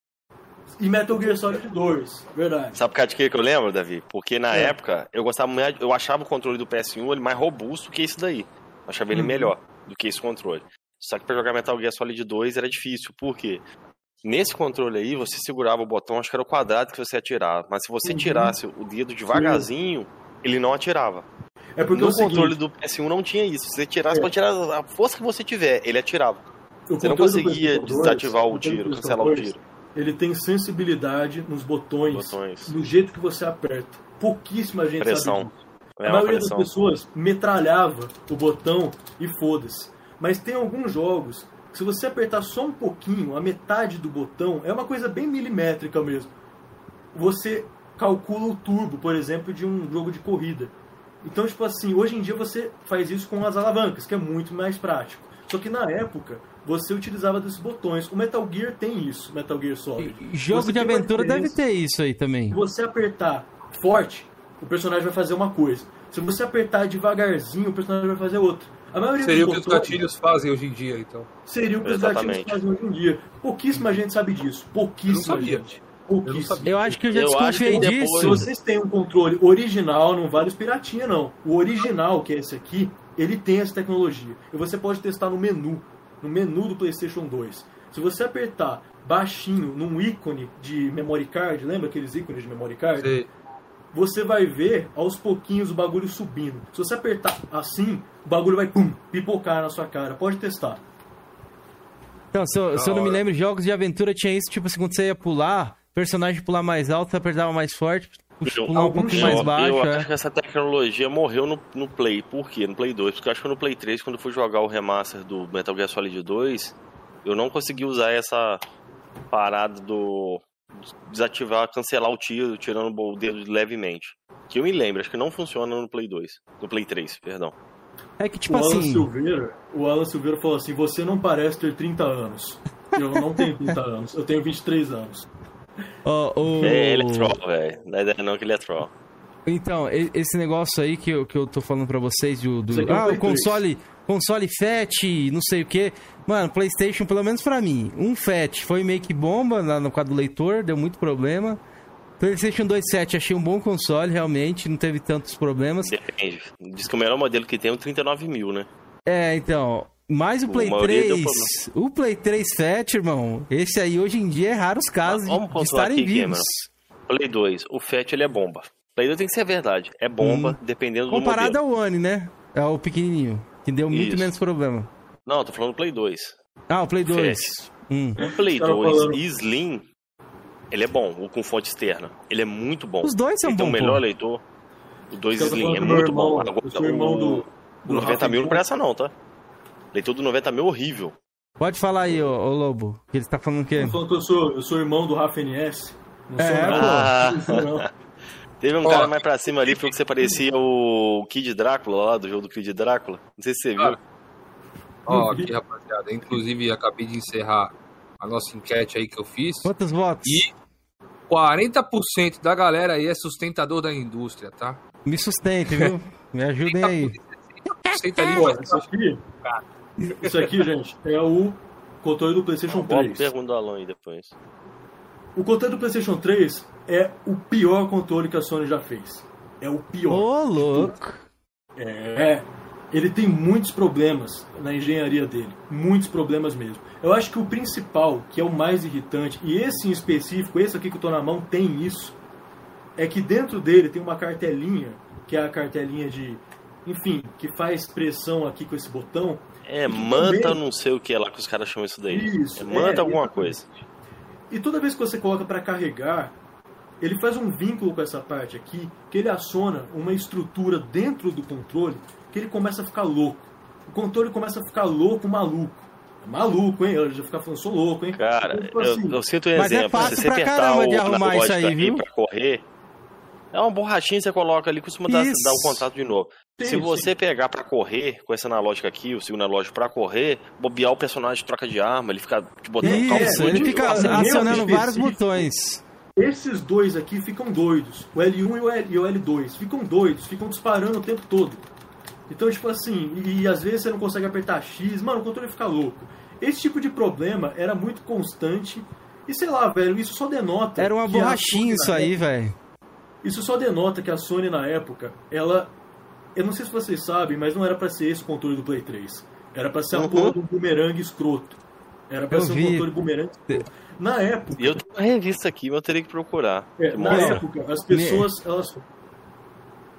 Speaker 4: E Metal Gear Solid 2, verdade.
Speaker 3: Sabe por causa de que eu lembro, Davi? Porque na
Speaker 4: É.
Speaker 3: época eu gostava muito, eu achava o controle do PS1 ele mais robusto que esse daí. Eu achava ele
Speaker 4: Uhum.
Speaker 3: melhor do que esse controle. Só que pra jogar Metal Gear Solid 2 era difícil, por quê? Nesse controle aí, você segurava o botão, acho que era o quadrado que você atirava. Mas se você
Speaker 4: Uhum.
Speaker 3: tirasse o dedo devagarzinho, ele não atirava.
Speaker 4: É porque
Speaker 3: no
Speaker 4: é o seguinte,
Speaker 3: controle do PS1 não tinha isso. Se você tirasse,
Speaker 4: É.
Speaker 3: pode tirar a força que você tiver, ele atirava.
Speaker 4: o
Speaker 3: Você não
Speaker 4: controle
Speaker 3: conseguia
Speaker 4: PlayStation 2,
Speaker 3: desativar o
Speaker 4: controle
Speaker 3: tiro, cancelar o
Speaker 4: 2,
Speaker 3: tiro.
Speaker 4: Ele tem sensibilidade nos botões,
Speaker 3: Botões.
Speaker 4: no jeito que você aperta. Pouquíssima gente
Speaker 3: Pressão.
Speaker 4: sabe disso.
Speaker 3: É
Speaker 4: a maioria
Speaker 3: pressão.
Speaker 4: das pessoas metralhava o botão e foda-se. Mas tem alguns jogos se você apertar só um pouquinho, a metade do botão, é uma coisa bem milimétrica mesmo. Você calcula o turbo, por exemplo, de um jogo de corrida. Então, tipo assim, hoje em dia você faz isso com as alavancas, que é muito mais prático. Só que na época, você utilizava desses botões. O Metal Gear tem isso, Metal Gear Solid.
Speaker 1: E Jogo
Speaker 4: Você
Speaker 1: de aventura deve ter isso aí também.
Speaker 4: Se você apertar forte, o personagem vai fazer uma coisa. Se você apertar devagarzinho, o personagem vai fazer outra. A maioria
Speaker 2: Seria o que os gatilhos fazem hoje em dia, então.
Speaker 4: seria o que os
Speaker 3: Exatamente.
Speaker 4: gatilhos fazem hoje em dia. Pouquíssima gente sabe disso. Pouquíssima
Speaker 2: Eu
Speaker 4: gente. Pouquíssima.
Speaker 2: sabia.
Speaker 1: Eu acho que eu já
Speaker 3: Eu
Speaker 1: desconfiei
Speaker 3: depois-
Speaker 4: Se
Speaker 1: disso.
Speaker 4: vocês têm um controle original, não vale os piratinha, não. O original, que é esse aqui, ele tem essa tecnologia. E você pode testar no menu, no menu do PlayStation 2. Se você apertar baixinho num ícone de memory card, lembra aqueles ícones de memory card?
Speaker 2: Você-
Speaker 4: Você vai ver aos pouquinhos o bagulho subindo. Se você apertar assim, o bagulho vai pum, pipocar na sua cara. Pode testar.
Speaker 1: Então, se eu, se eu não me lembro, jogos de aventura tinha isso, tipo assim, quando você ia pular, o personagem pular mais alto, você apertava mais forte, pular um pouquinho mais baixo.
Speaker 3: Eu
Speaker 1: é.
Speaker 3: acho que essa tecnologia morreu no, no Play. Por quê? No Play 2. Porque eu acho que no Play 3, quando eu fui jogar o remaster do Metal Gear Solid 2, eu não consegui usar essa parada do. desativar, cancelar o tiro, tirando o dedo levemente. Que eu me lembro, acho que não funciona no Play 2. No Play 3, perdão.
Speaker 1: É que, tipo
Speaker 4: o Alan
Speaker 1: assim,
Speaker 4: Silveira, o Alan Silveira falou assim: "Você não parece ter 30 anos". Eu não tenho 30 anos, eu tenho 23 anos.
Speaker 1: ó, o...
Speaker 3: É, ele é troll, velho. Não é ideia não que ele é troll.
Speaker 1: Então, esse negócio aí que eu, que eu tô falando pra vocês, do, do-
Speaker 4: é
Speaker 1: ah, o console, console FAT, não sei o que. Mano, PlayStation, pelo menos pra mim, um FAT foi meio que bomba lá no quadro do leitor, deu muito problema. PlayStation 2 7 achei um bom console, realmente, não teve tantos problemas.
Speaker 3: Depende. Diz que o melhor modelo que tem é o 39 mil, né?
Speaker 1: É, então, mas o Play
Speaker 3: maioria deu
Speaker 1: 3, o Play 3 FAT, irmão, esse aí hoje em dia é raros casos
Speaker 3: Vamos
Speaker 1: de, de estarem
Speaker 3: aqui,
Speaker 1: vivos.
Speaker 3: Play 2, o FAT ele é bomba. Play 2 tem que ser verdade. É bomba, dependendo do
Speaker 1: Hum. Comparado
Speaker 3: modelo.
Speaker 1: ao One, né? É o pequenininho, que deu muito
Speaker 3: Isso.
Speaker 1: menos problema.
Speaker 3: Não, tô falando do Play 2.
Speaker 1: Ah, o Play 2.
Speaker 3: FAT.
Speaker 1: Hum.
Speaker 3: O Play
Speaker 4: Tava
Speaker 3: 2
Speaker 4: falando.
Speaker 3: e Slim, ele é bom, o com fonte externa. Ele é muito bom.
Speaker 1: Os dois são
Speaker 3: Ele tem o
Speaker 1: bons,
Speaker 3: melhor
Speaker 1: pô.
Speaker 3: leitor. O 2
Speaker 4: Eu tô
Speaker 3: Slim é muito
Speaker 4: irmão,
Speaker 3: bom.
Speaker 4: eu
Speaker 3: Agora,
Speaker 4: sou irmão
Speaker 3: o,
Speaker 4: do-
Speaker 3: o
Speaker 4: do
Speaker 3: 90
Speaker 4: Rafa
Speaker 3: mil não presta não, tá? Leitor do 90 mil é horrível.
Speaker 1: Pode falar aí, ô, ô Lobo, que ele tá falando o quê?
Speaker 4: Eu falando que eu sou, eu sou irmão do Rafa NS. Não sou
Speaker 1: É,
Speaker 4: nada.
Speaker 3: Ah. Teve um
Speaker 2: Ó.
Speaker 3: cara mais pra cima ali, falou que você parecia o Kid Drácula lá, do jogo do Kid Drácula. Não sei se você viu.
Speaker 2: Ó, aqui, rapaziada. Inclusive, acabei de encerrar a nossa enquete aí que eu fiz.
Speaker 1: Quantos votos?
Speaker 2: E 40% da galera aí é sustentador da indústria, tá?
Speaker 1: Me sustente, viu? Me ajudem aí.
Speaker 2: 60% ali,
Speaker 4: Pô, isso aqui, isso aqui, gente, é o controle do PlayStation
Speaker 3: Bota
Speaker 4: 3.
Speaker 3: pergunta do Alan aí depois.
Speaker 4: O controle do PlayStation 3 é o pior controle que a Sony já fez. É o pior.
Speaker 1: Ô, louco.
Speaker 4: É. Ele tem muitos problemas na engenharia dele. Muitos problemas mesmo. Eu acho que o principal, que é o mais irritante, e esse em específico, esse aqui que eu tô na mão, tem isso. É que dentro dele tem uma cartelinha, que é a cartelinha de. Enfim, que faz pressão aqui com esse botão.
Speaker 3: É, manta não sei o que é lá que os caras chamam isso daí.
Speaker 4: Isso,
Speaker 3: É manta
Speaker 4: é,
Speaker 3: alguma coisa.
Speaker 4: E toda vez que você coloca para carregar, ele faz um vínculo com essa parte aqui, que ele aciona uma estrutura dentro do controle, que ele começa a ficar louco. O controle começa a ficar louco, maluco. É maluco, hein? Eu já ficar falando, sou louco, hein?
Speaker 3: Cara, eu,
Speaker 4: assim,
Speaker 3: eu sinto um
Speaker 1: Mas é
Speaker 3: exemplo.
Speaker 1: fácil
Speaker 3: se você
Speaker 1: pra
Speaker 3: apertar
Speaker 1: caramba de arrumar isso aí, viu?
Speaker 3: pra correr, é uma borrachinha que você coloca ali, costuma dar, dar o contato de novo.
Speaker 4: Sim,
Speaker 3: Se você pegar pra correr com essa analógica aqui, o segundo analógico pra correr, bobear o personagem troca de arma, ele fica te botando
Speaker 1: Isso,
Speaker 3: calma,
Speaker 1: ele
Speaker 3: muito
Speaker 1: fica
Speaker 3: fácil.
Speaker 1: Acionando vários botões.
Speaker 4: Esses dois aqui ficam doidos. O L1 e o, L, e o L2 ficam doidos, ficam disparando o tempo todo. Então, tipo assim, e, e às vezes você não consegue apertar X, mano, o controle fica louco. Esse tipo de problema era muito constante. E sei lá, velho, isso só denota.
Speaker 1: Era uma
Speaker 4: a
Speaker 1: borrachinha isso aí, velho.
Speaker 4: Isso só denota que a Sony na época, ela. Eu não sei se vocês sabem, mas não era pra ser esse o controle do Play 3. Era pra ser a
Speaker 3: Uhum.
Speaker 4: porra do bumerangue escroto. Era pra
Speaker 1: Eu
Speaker 4: ser
Speaker 1: vi.
Speaker 4: um controle bumerangue escroto. Na época.
Speaker 3: Eu tenho uma revista aqui, mas eu teria que procurar.
Speaker 4: É, na época, as pessoas, elas...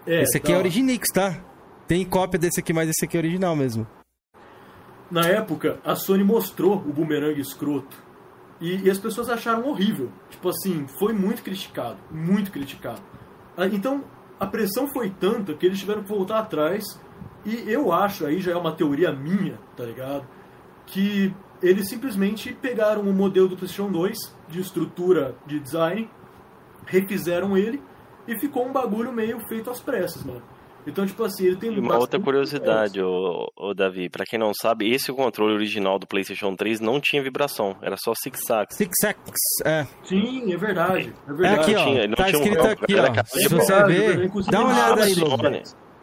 Speaker 4: É,
Speaker 1: Esse aqui
Speaker 4: tá
Speaker 1: é
Speaker 4: lá.
Speaker 1: Originix, tá? Tem cópia desse aqui, mas esse aqui é original mesmo.
Speaker 4: Na época, a Sony mostrou o bumerangue escroto. E, e as pessoas acharam horrível. Tipo assim, foi muito criticado. Muito criticado. Ah, Então, a pressão foi tanta que eles tiveram que voltar atrás. E eu acho, aí já é uma teoria minha, tá ligado? Que eles simplesmente pegaram o modelo do PlayStation 2, de estrutura de design, refizeram ele e ficou um bagulho meio feito às pressas, mano. Então, tipo assim, ele tem
Speaker 3: E uma outra curiosidade, ô, ô, Davi, pra quem não sabe, esse controle original do PlayStation 3 não tinha vibração, era só zig-zag.
Speaker 1: Six X, é.
Speaker 4: Sim, é verdade. É
Speaker 1: É
Speaker 4: verdade.
Speaker 1: aqui, ó.
Speaker 3: tinha, não
Speaker 1: tá
Speaker 3: tinha um-
Speaker 1: escrito aqui,
Speaker 3: era
Speaker 1: ó. Se
Speaker 3: de
Speaker 1: você
Speaker 4: verdade,
Speaker 1: ver, dá uma olhada aí. Lobo.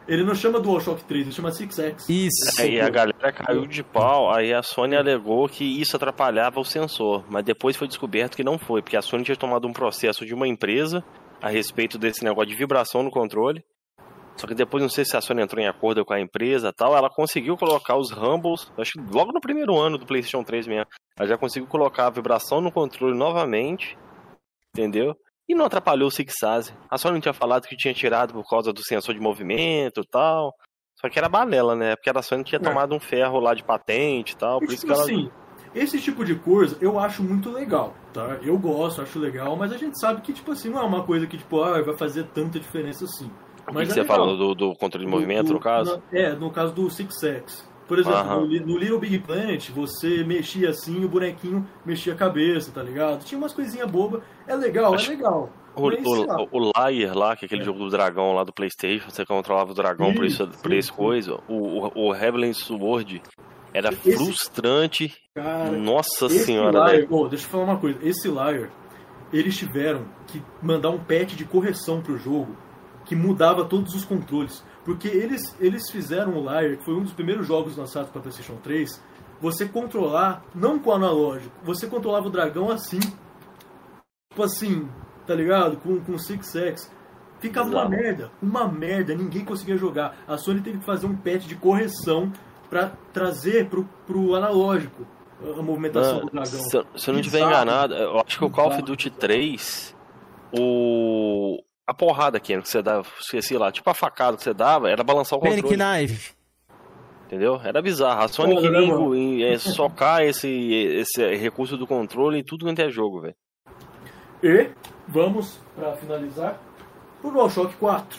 Speaker 4: Ele não chama DualShock 3, ele chama 6X.
Speaker 1: Isso.
Speaker 3: Aí a galera caiu de pau, aí a Sony alegou que isso atrapalhava o sensor, mas depois foi descoberto que não foi, porque a Sony tinha tomado um processo de uma empresa a respeito desse negócio de vibração no controle. Só que depois, não sei se a Sony entrou em acordo com a empresa tal, ela conseguiu colocar os rumbles, acho que logo no primeiro ano do PlayStation 3 mesmo. Ela já conseguiu colocar a vibração no controle novamente, entendeu? E não atrapalhou o Six Size. A Sony não tinha falado que tinha tirado por causa do sensor de movimento e tal. Só que era balela, né? Porque a Sony tinha
Speaker 4: É.
Speaker 3: tomado um ferro lá de patente e tal.
Speaker 4: E,
Speaker 3: Por isso
Speaker 4: tipo
Speaker 3: que ela.
Speaker 4: assim, esse tipo de coisa eu acho muito legal, tá? Eu gosto, acho legal, mas a gente sabe que, tipo assim, não é uma coisa que, tipo, ah, vai fazer tanta diferença assim.
Speaker 3: O que, que
Speaker 4: é
Speaker 3: você
Speaker 4: legal.
Speaker 3: falou do, do controle de movimento,
Speaker 4: Do-
Speaker 3: no caso?
Speaker 4: na- é, no caso do Six Sex. Por exemplo, no, no Little Big Planet, você mexia assim, o bonequinho mexia a cabeça, tá ligado? Tinha umas coisinhas bobas. É legal,
Speaker 3: Acho-
Speaker 4: é legal.
Speaker 3: O, o, o Liar lá, que é aquele
Speaker 4: É.
Speaker 3: jogo do dragão lá do Playstation, você controlava o dragão por isso,
Speaker 4: Sim,
Speaker 3: por
Speaker 4: sim, sim.
Speaker 3: coisa. O, o, o Heavenly Sword era
Speaker 4: Esse-
Speaker 3: frustrante.
Speaker 4: Cara,
Speaker 3: Nossa senhora,
Speaker 4: Liar, oh, deixa eu falar uma coisa. Esse Liar, eles tiveram que mandar um patch de correção pro jogo que mudava todos os controles. Porque eles, eles fizeram o Liar, que foi um dos primeiros jogos lançados para PlayStation 3, você controlar, não com o analógico, você controlava o dragão assim. Tipo assim, tá ligado? Com, com Six X. Ficava uma
Speaker 3: Não.
Speaker 4: merda, uma merda, ninguém conseguia jogar. A Sony teve que fazer um patch de correção pra trazer pro, pro analógico a movimentação do
Speaker 3: Ah,
Speaker 4: dragão.
Speaker 3: se, eu- não estiver enganado, eu acho que o Call of. Duty 3, o. A porrada que você dava, esqueci lá, tipo a facada que você dava, era balançar o
Speaker 1: Panic
Speaker 3: controle.
Speaker 1: Knife.
Speaker 3: Entendeu? Era bizarro. A
Speaker 4: Foda,
Speaker 3: queria
Speaker 4: né,
Speaker 3: é, socar esse, esse recurso do controle em tudo quanto é jogo, velho.
Speaker 4: E vamos, pra finalizar, pro DualShock 4.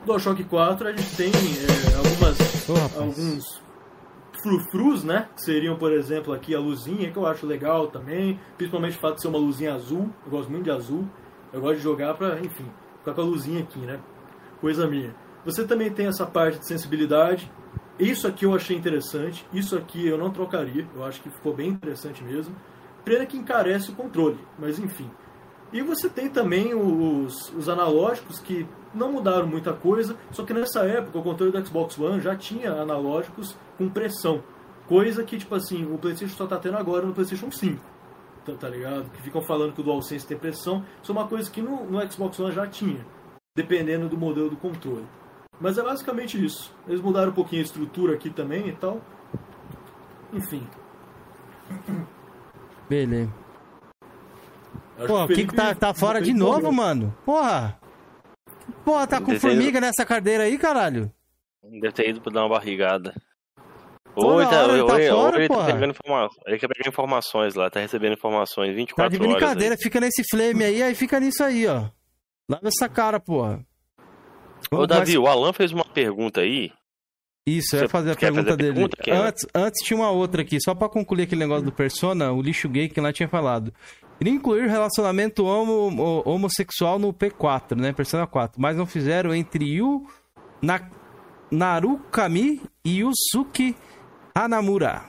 Speaker 4: No DualShock 4 a gente tem é, algumas,
Speaker 1: rapaz.
Speaker 4: alguns frufrus, né? Que seriam, por exemplo, aqui a luzinha, que eu acho legal também. Principalmente o fato de ser uma luzinha azul. Eu gosto muito de azul. Eu gosto de jogar pra, enfim, ficar com a luzinha aqui, né? Coisa minha. Você também tem essa parte de sensibilidade. Isso aqui eu achei interessante. Isso aqui eu não trocaria. Eu acho que ficou bem interessante mesmo. Pena que encarece o controle, mas enfim. E você tem também os, os analógicos que não mudaram muita coisa, só que nessa época o controle do Xbox One já tinha analógicos com pressão. Coisa que, tipo assim, o PlayStation só tá tendo agora no PlayStation 5. Tá, tá ligado? Que ficam falando que o DualSense tem pressão. Isso é uma coisa que no, no Xbox One já tinha, dependendo do modelo do controle. Mas é basicamente isso. Eles mudaram um pouquinho a estrutura aqui também e tal. Enfim.
Speaker 1: Beleza.
Speaker 4: Acho
Speaker 1: Pô, o que que tá, tá fora de novo, mano? Porra. Porra, tá com formiga nessa cadeira aí, caralho?
Speaker 3: Deve ter ido pra dar uma barrigada. Ou ele tá,
Speaker 1: hora
Speaker 3: ou
Speaker 1: tá
Speaker 3: ele- ou
Speaker 1: fora,
Speaker 3: ele tá pegando informações. Ele quer pegar informações lá, tá recebendo informações 24
Speaker 1: Tá de
Speaker 3: horas.
Speaker 1: brincadeira,
Speaker 3: aí.
Speaker 1: fica nesse flame aí, aí fica nisso aí, ó. Lava essa cara, porra.
Speaker 3: Ô,
Speaker 1: Vamos
Speaker 3: Davi, o Alan fez uma pergunta aí.
Speaker 1: Isso, eu ia fazer a
Speaker 3: fazer
Speaker 1: pergunta
Speaker 3: a
Speaker 1: dele.
Speaker 3: pergunta,
Speaker 1: antes, antes tinha uma outra aqui, só pra concluir aquele negócio do Persona, o lixo gay que lá tinha falado. Queria incluir relacionamento homo- ho- homossexual no P4, né? Persona 4. Mas não fizeram entre Yu Na, Narukami e Yusuke Hanamura.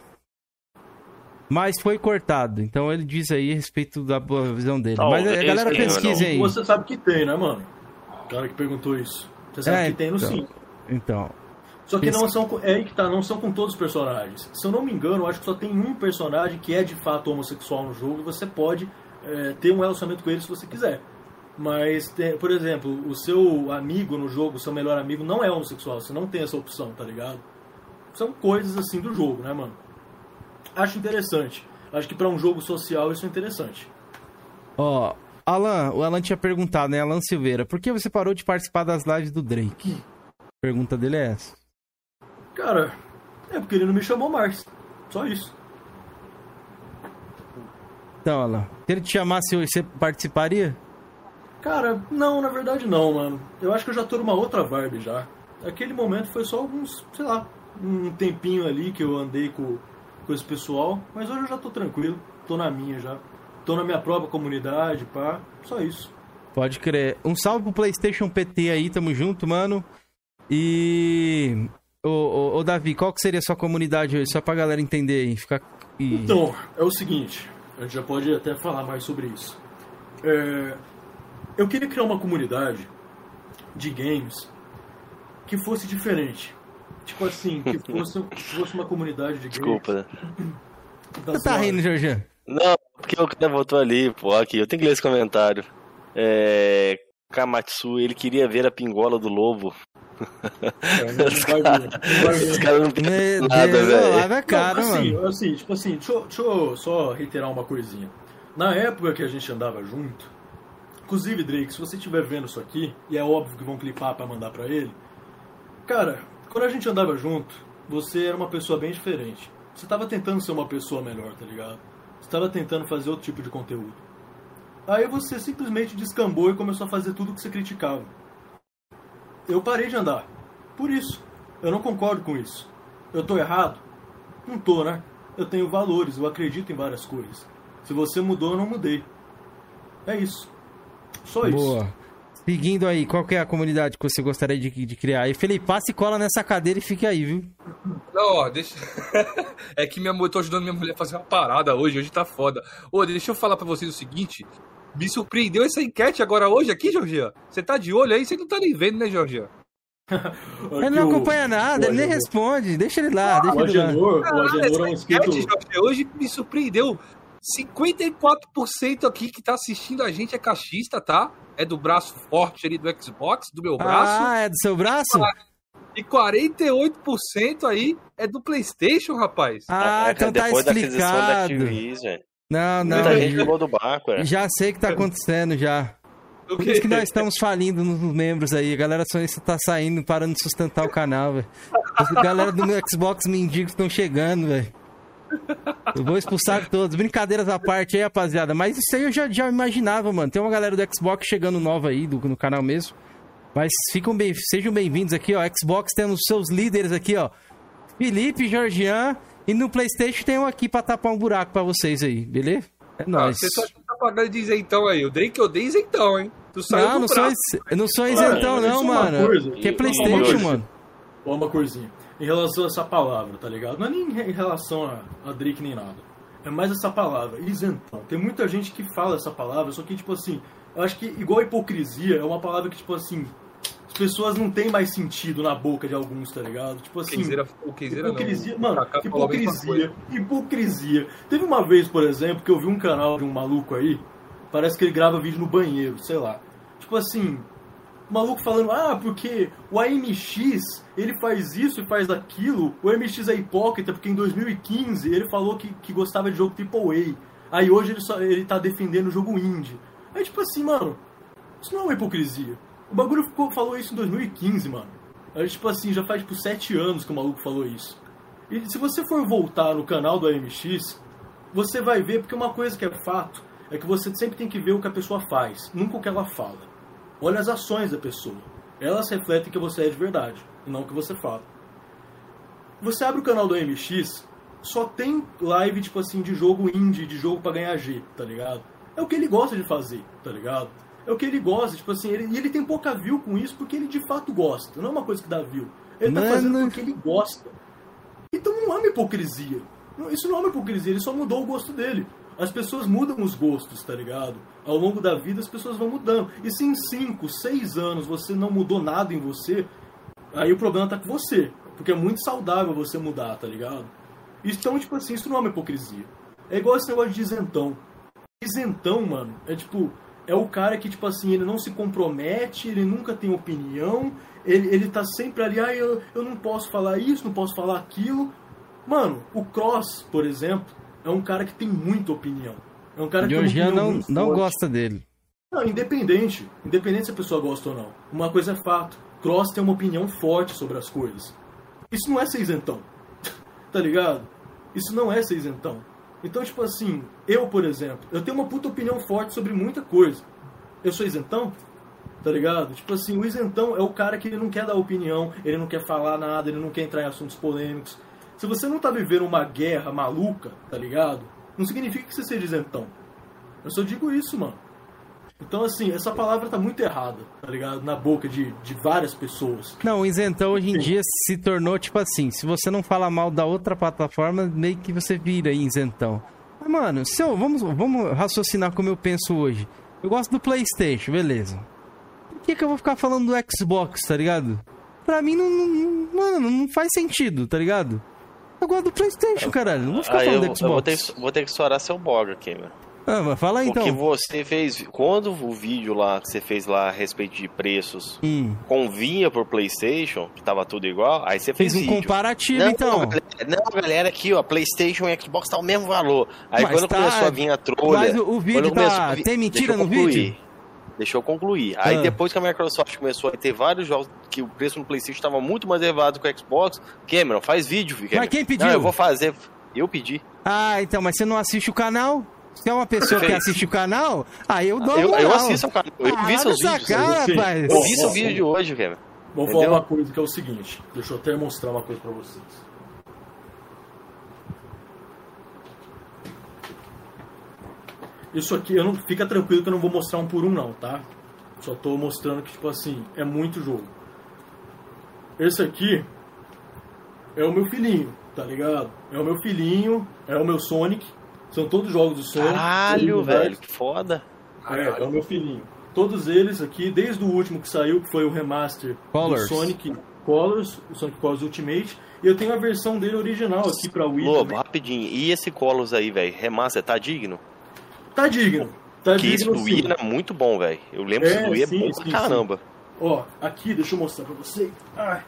Speaker 1: Mas foi cortado. Então ele diz aí a respeito da boa visão dele. Mas a
Speaker 3: Talvez
Speaker 1: galera
Speaker 3: não.
Speaker 1: aí.
Speaker 4: Você sabe que tem, né, mano? O cara que perguntou isso. Você sabe
Speaker 1: É,
Speaker 4: que tem no
Speaker 1: então.
Speaker 4: sim.
Speaker 1: Então.
Speaker 4: Só que não são. com- É aí que tá, não são com todos os personagens. Se eu não me engano, eu acho que só tem um personagem que é de fato homossexual no jogo e você pode é, ter um relacionamento com ele se você quiser. Mas, tem- por exemplo, o seu amigo no jogo, o seu melhor amigo, não é homossexual. Você não tem essa opção, tá ligado? São coisas assim do jogo, né, mano? Acho interessante. Acho que pra um jogo social isso é interessante.
Speaker 1: Ó, Alan, o Alan tinha perguntado, né? Alan Silveira, por que você parou de participar das lives do Drake? A pergunta dele é essa.
Speaker 4: Cara, é porque ele não me chamou mais. Só isso.
Speaker 1: Então, Alan, se ele te chamasse hoje, você participaria?
Speaker 4: Cara, não, na verdade não, mano. Eu acho que eu já tô numa outra vibe já. Aquele momento foi só alguns, sei lá, um tempinho ali que eu andei com, com esse pessoal, mas hoje eu já tô tranquilo, tô na minha já. Tô na minha própria comunidade, pá, só isso.
Speaker 1: Pode crer. Um salve pro PlayStation PT aí, tamo junto, mano. E. Ô, ô, ô, Davi, qual que seria a sua comunidade hoje? Só pra galera entender aí. Ficar. E...
Speaker 4: Então, é o seguinte, a gente já pode até falar mais sobre isso. É, eu queria criar uma comunidade de games que fosse diferente. Tipo assim, que fosse, que fosse uma comunidade de gays.
Speaker 3: Desculpa.
Speaker 1: Você tá rindo, Jorge?
Speaker 3: Não, porque o cara voltou ali, pô, aqui, eu tenho que ler esse comentário. É. Kamatsu, ele queria ver a pingola do lobo.
Speaker 4: É, não não.
Speaker 3: Os caras não pensam
Speaker 1: Meu
Speaker 3: nada,
Speaker 1: Deus,
Speaker 3: velho.
Speaker 1: cara,
Speaker 4: Não, assim,
Speaker 1: mano.
Speaker 4: assim, tipo assim, deixa, eu- deixa eu só reiterar uma coisinha. Na época que a gente andava junto, inclusive, Drake, se você estiver vendo isso aqui, e é óbvio que vão clipar pra mandar pra ele, cara, quando a gente andava junto, você era uma pessoa bem diferente. Você tava tentando ser uma pessoa melhor, tá ligado? Você tava tentando fazer outro tipo de conteúdo. Aí você simplesmente descambou e começou a fazer tudo que você criticava. Eu parei de andar. Por isso. Eu não concordo com isso. Eu tô errado? Não tô, né? Eu tenho valores, eu acredito em várias coisas. Se você mudou, eu não mudei. É isso. Só isso.
Speaker 1: Boa. Seguindo aí, qual que é a comunidade que você gostaria de, de criar? E Felipe, passa e cola nessa cadeira e fique aí, viu?
Speaker 2: Não, ó, deixa. é que minha mulher, eu tô ajudando minha mulher a fazer uma parada hoje, hoje tá foda. Ô, deixa eu falar pra vocês o seguinte. Me surpreendeu essa enquete agora hoje aqui, Georgia. Você tá de olho aí? Você não tá nem vendo, né, Georgia?
Speaker 1: Ele não acompanha nada, ele nem responde. Deixa ele lá, deixa
Speaker 4: O
Speaker 1: ele lá.
Speaker 4: O Agenor é um
Speaker 2: enquete, Georgia, hoje me surpreendeu. 54% aqui que tá assistindo a gente é cachista, tá? É do braço forte ali do Xbox, do meu braço.
Speaker 1: Ah, é do seu braço?
Speaker 2: E 48% aí é do PlayStation, rapaz.
Speaker 1: Ah,
Speaker 3: É,
Speaker 1: então tá
Speaker 3: depois da aquisição da
Speaker 1: explicado. Não, não.
Speaker 3: Muita gente pulou do barco, é.
Speaker 1: Já sei o que tá acontecendo já.
Speaker 2: O
Speaker 1: Por isso que nós estamos falindo nos membros aí. A galera só isso tá saindo, parando de sustentar o canal, velho. A galera do meu Xbox mendigos estão chegando, velho. Eu vou expulsar todos. Brincadeiras à parte aí, rapaziada. Mas isso aí eu já, já imaginava, mano. Tem uma galera do Xbox chegando nova aí do, no canal mesmo. Mas ficam bem, sejam bem-vindos aqui, ó. Xbox temos seus líderes aqui, ó. Felipe, Georgian. E no PlayStation tem um aqui pra tapar um buraco pra vocês aí, beleza? É
Speaker 2: Ah,
Speaker 1: nóis.
Speaker 2: você só tá pagando de isentão aí. O Drake odeia isentão, hein? Tu saiu
Speaker 1: Não,
Speaker 2: do
Speaker 1: não sou, não sou isentão, não, mano.
Speaker 4: coisa.
Speaker 1: Que é PlayStation, mano.
Speaker 4: Ó, uma coisinha. Em relação a essa palavra, tá ligado? Não é nem em relação a, a Drake nem nada. É mais essa palavra, isentão. Tem muita gente que fala essa palavra, só que, tipo assim, eu acho que igual hipocrisia é uma palavra que, tipo assim, as pessoas não têm mais sentido na boca de alguns, tá ligado? Tipo assim.
Speaker 2: Queizeira, o Queizeira
Speaker 4: Hipocrisia,
Speaker 2: não.
Speaker 4: mano,
Speaker 2: mesma
Speaker 4: hipocrisia, hipocrisia. Teve uma vez, por exemplo, que eu vi um canal de um maluco aí, parece que ele grava vídeo no banheiro, sei lá. Tipo assim, o maluco falando, ah, porque o AMX, ele faz isso e faz aquilo, o AMX é hipócrita porque em 2015 ele falou que, que gostava de jogo AAA. Aí hoje ele, só, ele tá defendendo o jogo indie. Aí tipo assim, mano, isso não é uma hipocrisia. O bagulho ficou, falou isso em 2015, mano. Aí, tipo assim, já faz tipo 7 anos que o maluco falou isso. E se você for voltar no canal do AMX, você vai ver, porque uma coisa que é fato é que você sempre tem que ver o que a pessoa faz, nunca o que ela fala. Olha as ações da pessoa. Elas refletem que você é de verdade, e não o que você fala. Você abre o canal do AMX, só tem live, tipo assim, de jogo indie, de jogo pra ganhar G, tá ligado? É o que ele gosta de fazer, tá ligado? É o que ele gosta, tipo assim, ele, e ele tem pouca view com isso porque ele de fato gosta, não é uma coisa que dá view. Ele tá fazendo porque ele gosta. Então não é uma hipocrisia. Isso não é uma hipocrisia, ele só mudou o gosto dele. As pessoas mudam os gostos, tá ligado? Ao longo da vida as pessoas vão mudando. E se em 5, 6 anos você não mudou nada em você, aí o problema tá com você. Porque é muito saudável você mudar, tá ligado? Então, tipo assim, isso não é uma hipocrisia. É igual esse negócio de isentão. Isentão, mano, é tipo, é o cara que, tipo assim, ele não se compromete, ele nunca tem opinião, ele, ele tá sempre ali, ah, eu, eu não posso falar isso, não posso falar aquilo. Mano, o Cross, por exemplo, é um cara que tem muita opinião. É um cara que
Speaker 1: Georgian
Speaker 4: tem
Speaker 1: não, não gosta dele.
Speaker 4: Não, independente. Independente se a pessoa gosta ou não. Uma coisa é fato. Cross tem uma opinião forte sobre as coisas. Isso não é ser isentão. tá ligado? Isso não é ser isentão. Então, tipo assim, eu, por exemplo, eu tenho uma puta opinião forte sobre muita coisa. Eu sou isentão? Tá ligado? Tipo assim, o isentão é o cara que ele não quer dar opinião, ele não quer falar nada, ele não quer entrar em assuntos polêmicos. Se você não tá vivendo uma guerra maluca, tá ligado? Não significa que você seja isentão. Eu só digo isso, mano. Então, assim, essa palavra tá muito errada, tá ligado? Na boca de, de várias pessoas.
Speaker 1: Não, o isentão hoje em dia se tornou tipo assim: se você não fala mal da outra plataforma, meio que você vira isentão. Mas, mano, se eu, vamos, vamos raciocinar como eu penso hoje. Eu gosto do PlayStation, beleza. Por que, que eu vou ficar falando do Xbox, tá ligado? Pra mim não, não- Mano, não faz sentido, tá ligado? Eu gosto do Playstation, caralho. Não vou ficar
Speaker 3: Aí
Speaker 1: falando
Speaker 3: eu,
Speaker 1: do
Speaker 3: eu vou, ter,
Speaker 1: Xbox.
Speaker 3: que- vou ter que estourar seu boga, Cameron.
Speaker 1: Ah, mas fala aí,
Speaker 3: Porque
Speaker 1: então.
Speaker 3: você fez. Quando o vídeo lá que você fez lá a respeito de preços
Speaker 1: Hum,
Speaker 3: convinha pro PlayStation, que tava tudo igual, aí você
Speaker 1: fez
Speaker 3: fez,
Speaker 1: um
Speaker 3: vídeo.
Speaker 1: comparativo,
Speaker 3: Não,
Speaker 1: então.
Speaker 3: galera, não, galera, aqui, ó, PlayStation e Xbox tá o mesmo valor. Aí
Speaker 1: Mas
Speaker 3: quando
Speaker 1: tá-
Speaker 3: começou a vir a trolha.
Speaker 1: mas o- o vídeo tá-
Speaker 3: vir-
Speaker 1: tem mentira no vídeo?
Speaker 3: Deixa eu concluir. Aí
Speaker 1: Ah.
Speaker 3: depois que a Microsoft começou a ter vários jogos que o preço no PlayStation estava muito mais elevado que o Xbox, Cameron, faz vídeo, Cameron.
Speaker 1: Mas quem pediu?
Speaker 3: Não, eu vou fazer. Eu pedi.
Speaker 1: Ah, então, mas você não assiste o canal? Se é uma pessoa que assiste o canal, aí eu dou
Speaker 3: Eu, eu assisto o canal. Eu vi
Speaker 1: Ah,
Speaker 3: seus
Speaker 1: nessa
Speaker 3: vídeos.
Speaker 1: cara,
Speaker 4: Sim.
Speaker 1: rapaz.
Speaker 3: Eu vi seu vídeo de hoje, Cameron.
Speaker 4: Vou
Speaker 3: Entendeu?
Speaker 4: falar uma coisa que é o seguinte. Deixa eu até mostrar uma coisa pra vocês. Isso aqui, eu não, fica tranquilo que eu não vou mostrar um por um não, tá? Só tô mostrando que, tipo assim, é muito jogo. Esse aqui é o meu filhinho, tá ligado? É o meu filhinho, é o meu Sonic. São todos jogos do Sonic.
Speaker 3: Caralho, velho, que foda.
Speaker 4: É, é o meu filhinho. Todos eles aqui, desde o último que saiu, que foi o remaster
Speaker 1: Colors.
Speaker 4: do Sonic Colors, o Sonic Colors Ultimate, e eu tenho a versão dele original aqui pra Wii.
Speaker 3: Lobo,
Speaker 4: também.
Speaker 3: rapidinho. E esse Colos aí, velho? Remaster, tá digno?
Speaker 4: Tá digno. Tá
Speaker 3: Que
Speaker 4: digno
Speaker 3: do Wii
Speaker 4: sim.
Speaker 3: era muito bom, velho. Eu lembro
Speaker 4: É,
Speaker 3: do Wii é
Speaker 4: sim,
Speaker 3: bom
Speaker 4: sim,
Speaker 3: pra caramba.
Speaker 4: Ó, aqui, deixa eu mostrar pra você. Ai.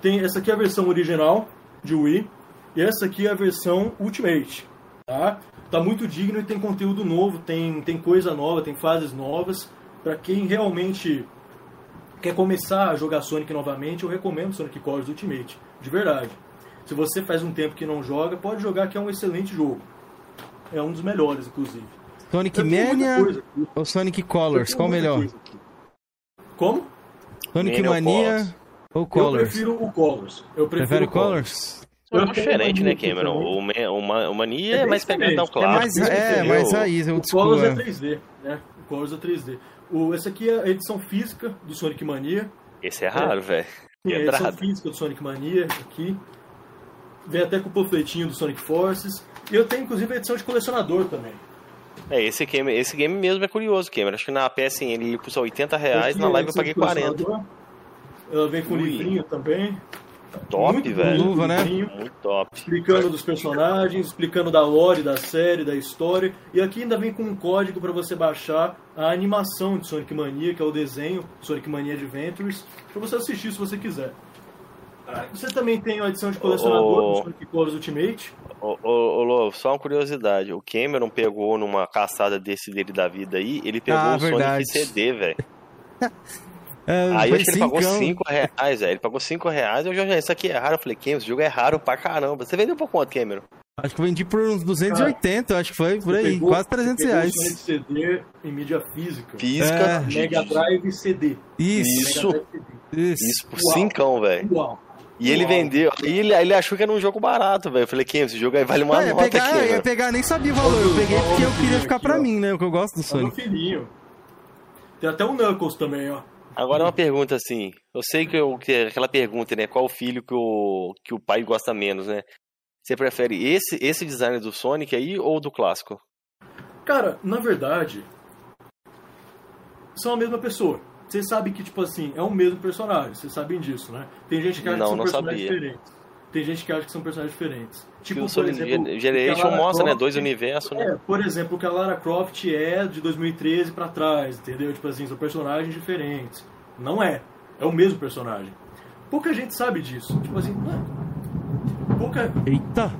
Speaker 4: Tem, essa aqui é a versão original de Wii, e essa aqui é a versão Ultimate, tá? Tá muito digno e tem conteúdo novo, tem, tem coisa nova, tem fases novas. Pra quem realmente quer começar a jogar Sonic novamente, eu recomendo Sonic Colors Ultimate, de verdade. Se você faz um tempo que não joga, pode jogar que é um excelente jogo. É um dos melhores, inclusive.
Speaker 1: Sonic
Speaker 4: Eu
Speaker 1: Mania ou Sonic
Speaker 4: Eu
Speaker 1: Colors? Qual
Speaker 4: muita
Speaker 1: melhor?
Speaker 4: coisa. Como?
Speaker 1: Sonic
Speaker 3: Mania ou
Speaker 1: Mania
Speaker 3: Colors?
Speaker 1: ou
Speaker 4: Eu
Speaker 1: Colors?
Speaker 4: prefiro o Colors. Eu prefiro
Speaker 1: Prefere
Speaker 4: o Colors.
Speaker 1: Colors?
Speaker 3: É
Speaker 4: Eu
Speaker 3: diferente, né, Cameron? O, o, o Mania
Speaker 4: É
Speaker 3: é, mais pegando ao
Speaker 1: É
Speaker 3: clássico.
Speaker 1: é, mais raiz, eu
Speaker 4: O Colors é
Speaker 1: desculpa.
Speaker 4: 3D, né? O Colors é 3D. O, essa aqui é a edição física do Sonic Mania.
Speaker 3: Esse é raro, velho.
Speaker 4: Tem a edição física do Sonic Mania aqui. Vem até com o panfletinho do Sonic Forces. E eu tenho inclusive a edição de colecionador também.
Speaker 3: É, esse game, esse game mesmo é curioso, Cameron. Acho que na PSN ele custa 80 reais, na live eu paguei
Speaker 4: de
Speaker 3: 40.
Speaker 4: colecionador. Ela vem com
Speaker 3: Ui.
Speaker 4: livrinho também.
Speaker 3: Top,
Speaker 4: Muito
Speaker 3: velho.
Speaker 1: Luva, né?
Speaker 3: Muito top.
Speaker 4: explicando dos personagens, explicando da lore, da série, da história. E aqui ainda vem com um código para você baixar a animação de Sonic Mania, que é o desenho Sonic Mania Adventures, para você assistir se você quiser. Você também tem a edição de colecionador do Sonic Colors Ultimate.
Speaker 3: Ô, ô, ô Lô, só uma curiosidade. O Cameron pegou numa caçada desse dele da vida aí, ele pegou
Speaker 1: Ah,
Speaker 3: o
Speaker 1: verdade.
Speaker 3: Sonic CD, velho.
Speaker 1: É,
Speaker 3: Aí acho que ele pagou
Speaker 1: cincão.
Speaker 3: 5 reais, velho. Ele pagou 5 reais. Eu já, isso aqui é raro. Eu falei, Cameron, esse jogo é raro pra caramba. Você vendeu por quanto, Cameron?
Speaker 1: Acho que eu vendi por uns 280, acho que foi por aí,
Speaker 4: pegou-
Speaker 1: quase 300
Speaker 4: você pegou
Speaker 1: reais.
Speaker 4: Sonic CD em mídia física.
Speaker 3: Física.
Speaker 1: É.
Speaker 4: Mega Drive CD.
Speaker 1: Isso,
Speaker 4: Drive CD.
Speaker 1: isso.
Speaker 3: Isso por
Speaker 4: Uau.
Speaker 3: 5, velho.
Speaker 4: Uau.
Speaker 3: E ele
Speaker 4: Uau.
Speaker 3: vendeu. E ele, ele achou que era um jogo barato, velho. Eu falei, Cameron, esse jogo aí vale uma
Speaker 1: Ah,
Speaker 3: nota,
Speaker 1: pegar, eu ia
Speaker 3: Cameron.
Speaker 1: pegar, nem sabia o valor. Eu peguei porque eu queria ficar pra mim, né? O que eu gosto do
Speaker 4: meu
Speaker 1: Sonic.
Speaker 4: filhinho. Tem até o Knuckles também, ó.
Speaker 3: Agora uma pergunta assim. Eu sei que, eu, que é aquela pergunta, né? Qual o filho que o, que o pai gosta menos, né? Você prefere esse, esse design do Sonic aí ou do clássico?
Speaker 4: Cara, na verdade, são a mesma pessoa. Vocês sabem que, tipo assim, é o mesmo personagem, vocês sabem disso, né? Tem gente que acha
Speaker 3: Não,
Speaker 4: que são
Speaker 3: não
Speaker 4: personagens
Speaker 3: sabia.
Speaker 4: diferentes. Tem gente que acha que são personagens diferentes. Tipo,
Speaker 3: o
Speaker 4: por exemplo,
Speaker 3: Generation mostra, né?
Speaker 4: Croft-
Speaker 3: Dois universos, né?
Speaker 4: É, por exemplo, o que a Lara Croft é de 2013 pra trás, entendeu? Tipo assim, são personagens diferentes. Não é. É o mesmo personagem. Pouca gente sabe disso. Tipo assim, não é. Pouca.
Speaker 1: Eita,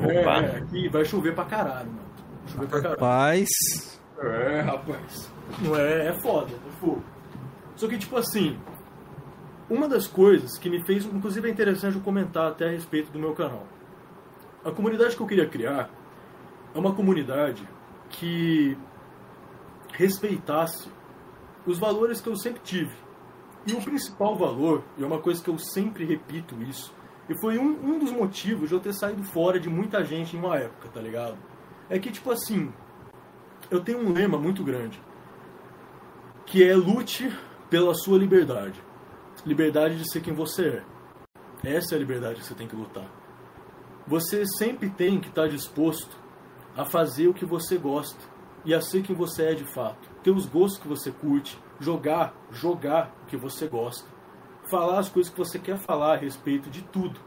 Speaker 4: É,
Speaker 3: Opa.
Speaker 4: aqui vai chover pra caralho, mano. Vai chover pra caralho.
Speaker 1: rapaz.
Speaker 4: É, rapaz. Não é, é foda, é fogo. Só que, tipo assim, uma das coisas que me fez, inclusive é interessante eu comentar até a respeito do meu canal. A comunidade que eu queria criar é uma comunidade que respeitasse os valores que eu sempre tive. E o principal valor, e é uma coisa que eu sempre repito isso, e foi um, um dos motivos de eu ter saído fora de muita gente em uma época, tá ligado? É que, tipo assim, eu tenho um lema muito grande, que é lute pela sua liberdade. Liberdade de ser quem você é. Essa é a liberdade que você tem que lutar. Você sempre tem que estar disposto a fazer o que você gosta e a ser quem você é de fato. Ter os gostos que você curte, jogar, jogar o que você gosta. falar as coisas que você quer falar a respeito de tudo.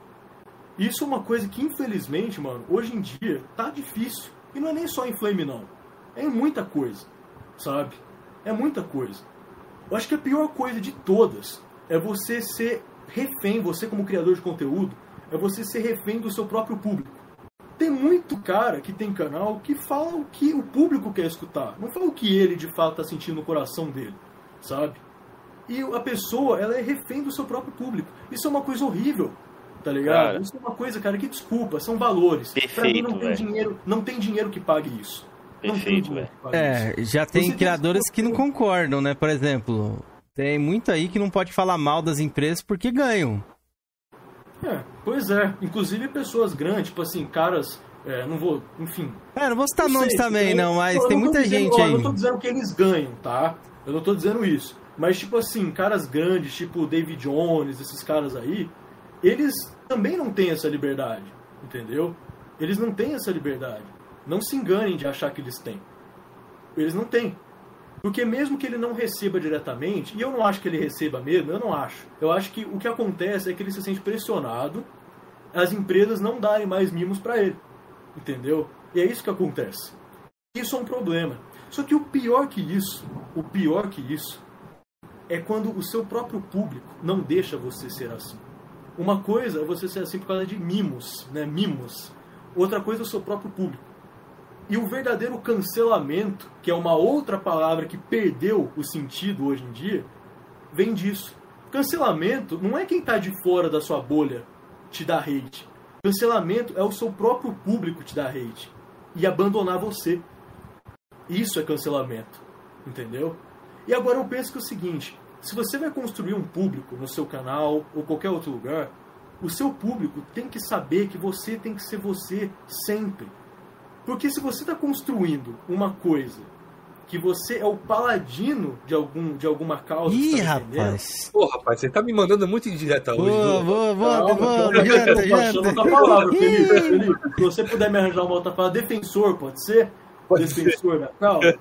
Speaker 4: Isso é uma coisa que, infelizmente, mano, hoje em dia tá difícil. E não é nem só em Flame, não. É muita coisa, sabe? É muita coisa. Eu acho que a pior coisa de todas é você ser refém, você como criador de conteúdo, é você ser refém do seu próprio público. Tem muito cara que tem canal que fala o que o público quer escutar, não fala o que ele de fato está sentindo no coração dele, sabe? E a pessoa, ela é refém do seu próprio público. Isso é uma coisa horrível, tá ligado? Cara, isso é uma coisa, cara, que desculpa, são valores.
Speaker 3: Perfeito, pra mim
Speaker 4: não tem dinheiro, não tem dinheiro que pague isso.
Speaker 3: Perfeito, velho.
Speaker 1: É, já tem Você criadores tem que não concordam, né? Por exemplo, tem muito aí que não pode falar mal das empresas porque ganham.
Speaker 4: É, pois é. Inclusive pessoas grandes, tipo assim, caras. É, não vou, enfim.
Speaker 1: É, não vou citar nomes também, não, mas eu tem muita
Speaker 4: dizendo,
Speaker 1: gente
Speaker 4: ó,
Speaker 1: aí.
Speaker 4: Eu não tô dizendo que eles ganham, tá? Eu não tô dizendo isso. Mas, tipo assim, caras grandes, tipo David Jones, esses caras aí, eles também não têm essa liberdade, entendeu? Eles não têm essa liberdade. Não se enganem de achar que eles têm. Eles não têm. Porque mesmo que ele não receba diretamente, e eu não acho que ele receba mesmo, eu não acho. Eu acho que o que acontece é que ele se sente pressionado as empresas não darem mais mimos para ele. Entendeu? E é isso que acontece. Isso é um problema. Só que o pior que isso, o pior que isso, é quando o seu próprio público não deixa você ser assim. Uma coisa é você ser assim por causa de mimos, né? Mimos. Outra coisa é o seu próprio público. E o verdadeiro cancelamento, que é uma outra palavra que perdeu o sentido hoje em dia, vem disso. Cancelamento não é quem está de fora da sua bolha te dar hate. Cancelamento é o seu próprio público te dar hate e abandonar você. Isso é cancelamento, entendeu? E agora eu penso que é o seguinte: se você vai construir um público no seu canal ou qualquer outro lugar, o seu público tem que saber que você tem que ser você sempre. Porque se você está construindo uma coisa que você é o paladino de, algum, de alguma causa.
Speaker 1: Ih, tá rapaz.
Speaker 2: Pô, rapaz, você tá me mandando muito indireta hoje.
Speaker 1: Boa, boa, boa, boa. Janta,
Speaker 4: janta. outra palavra, Felipe, Felipe. Se você puder me arranjar uma outra palavra, defensor, pode ser?
Speaker 2: Pode
Speaker 4: defensor,
Speaker 2: ser.
Speaker 4: né? Calma.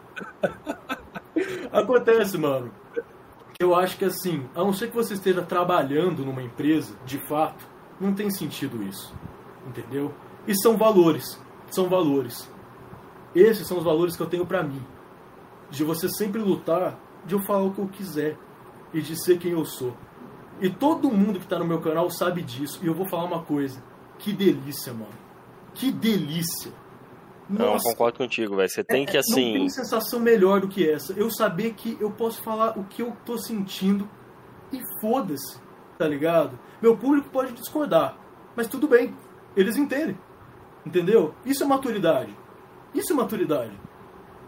Speaker 4: Acontece, mano. Eu acho que assim, a não ser que você esteja trabalhando numa empresa, de fato, não tem sentido isso. Entendeu? E são valores são valores. Esses são os valores que eu tenho para mim. De você sempre lutar, de eu falar o que eu quiser e de ser quem eu sou. E todo mundo que tá no meu canal sabe disso. E eu vou falar uma coisa. Que delícia, mano. Que delícia.
Speaker 3: Nossa, não, eu concordo contigo, velho. Você tem é, que assim.
Speaker 4: Não tem sensação melhor do que essa. Eu saber que eu posso falar o que eu tô sentindo e foda-se, tá ligado? Meu público pode discordar, mas tudo bem. Eles entendem. Entendeu? Isso é maturidade. Isso é maturidade.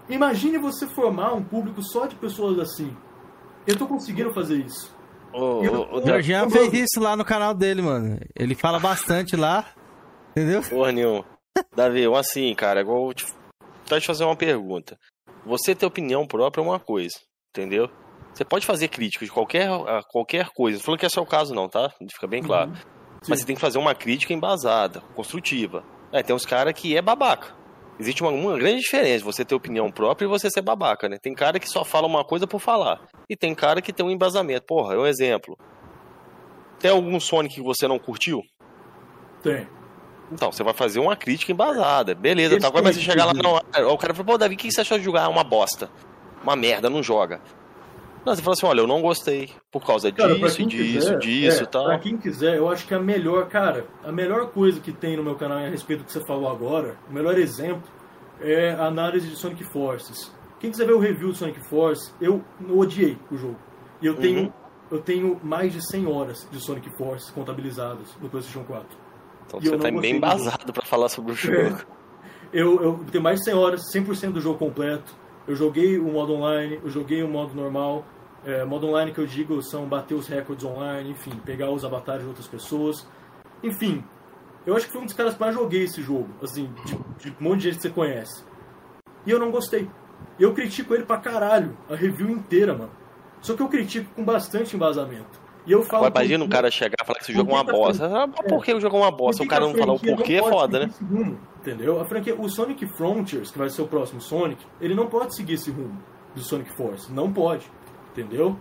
Speaker 4: Imagine você formar um público só de pessoas assim. Eu tô conseguindo fazer isso.
Speaker 1: O, o, o Jorginho fez isso lá no canal dele, mano. Ele fala bastante lá. Entendeu?
Speaker 3: Porra nenhuma. Davi, assim, cara, igual te, te fazer uma pergunta. Você ter opinião própria é uma coisa, entendeu? Você pode fazer crítica de qualquer, qualquer coisa. Não falando que esse é o caso, não, tá? Fica bem claro. Uhum. Mas você tem que fazer uma crítica embasada, construtiva. É, tem uns caras que é babaca. Existe uma, uma, grande diferença você ter opinião própria e você ser babaca, né? Tem cara que só fala uma coisa por falar. E tem cara que tem um embasamento. Porra, é um exemplo. Tem algum Sonic que você não curtiu?
Speaker 4: Tem.
Speaker 3: Então, você vai fazer uma crítica embasada. Beleza, tá. Mas você chegar lá, não. O cara fala, pô, Davi, o que você achou de jogar? É uma bosta. Uma merda, não joga. Não, você fala assim, olha, eu não gostei por causa cara, disso, disso, quiser, disso e
Speaker 4: é,
Speaker 3: tal.
Speaker 4: Pra quem quiser, eu acho que a melhor, cara, a melhor coisa que tem no meu canal a respeito do que você falou agora, o melhor exemplo é a análise de Sonic Forces. Quem quiser ver o review de Sonic Force, eu odiei o jogo. E eu tenho, uhum. eu tenho mais de 100 horas de Sonic Force contabilizadas no PlayStation 4.
Speaker 3: Então e você tá bem embasado para falar sobre o jogo. É.
Speaker 4: Eu, eu tenho mais de 100 horas, 100% do jogo completo. Eu joguei o modo online, eu joguei o modo normal. É, modo online que eu digo são bater os recordes online, enfim, pegar os avatares de outras pessoas. Enfim, eu acho que foi um dos caras que mais joguei esse jogo, assim, de, de um monte de gente que você conhece. E eu não gostei. Eu critico ele pra caralho, a review inteira, mano. Só que eu critico com bastante embasamento. E eu falo.
Speaker 3: Agora, imagina um cara chegar e falar que esse jogo é uma bosta. Ah, por que o jogo é uma bosta? O cara não falar o porquê é foda, né?
Speaker 4: Rumo, entendeu? A franquia, o Sonic Frontiers, que vai ser o próximo Sonic, ele não pode seguir esse rumo do Sonic Force. Não pode. Entendeu?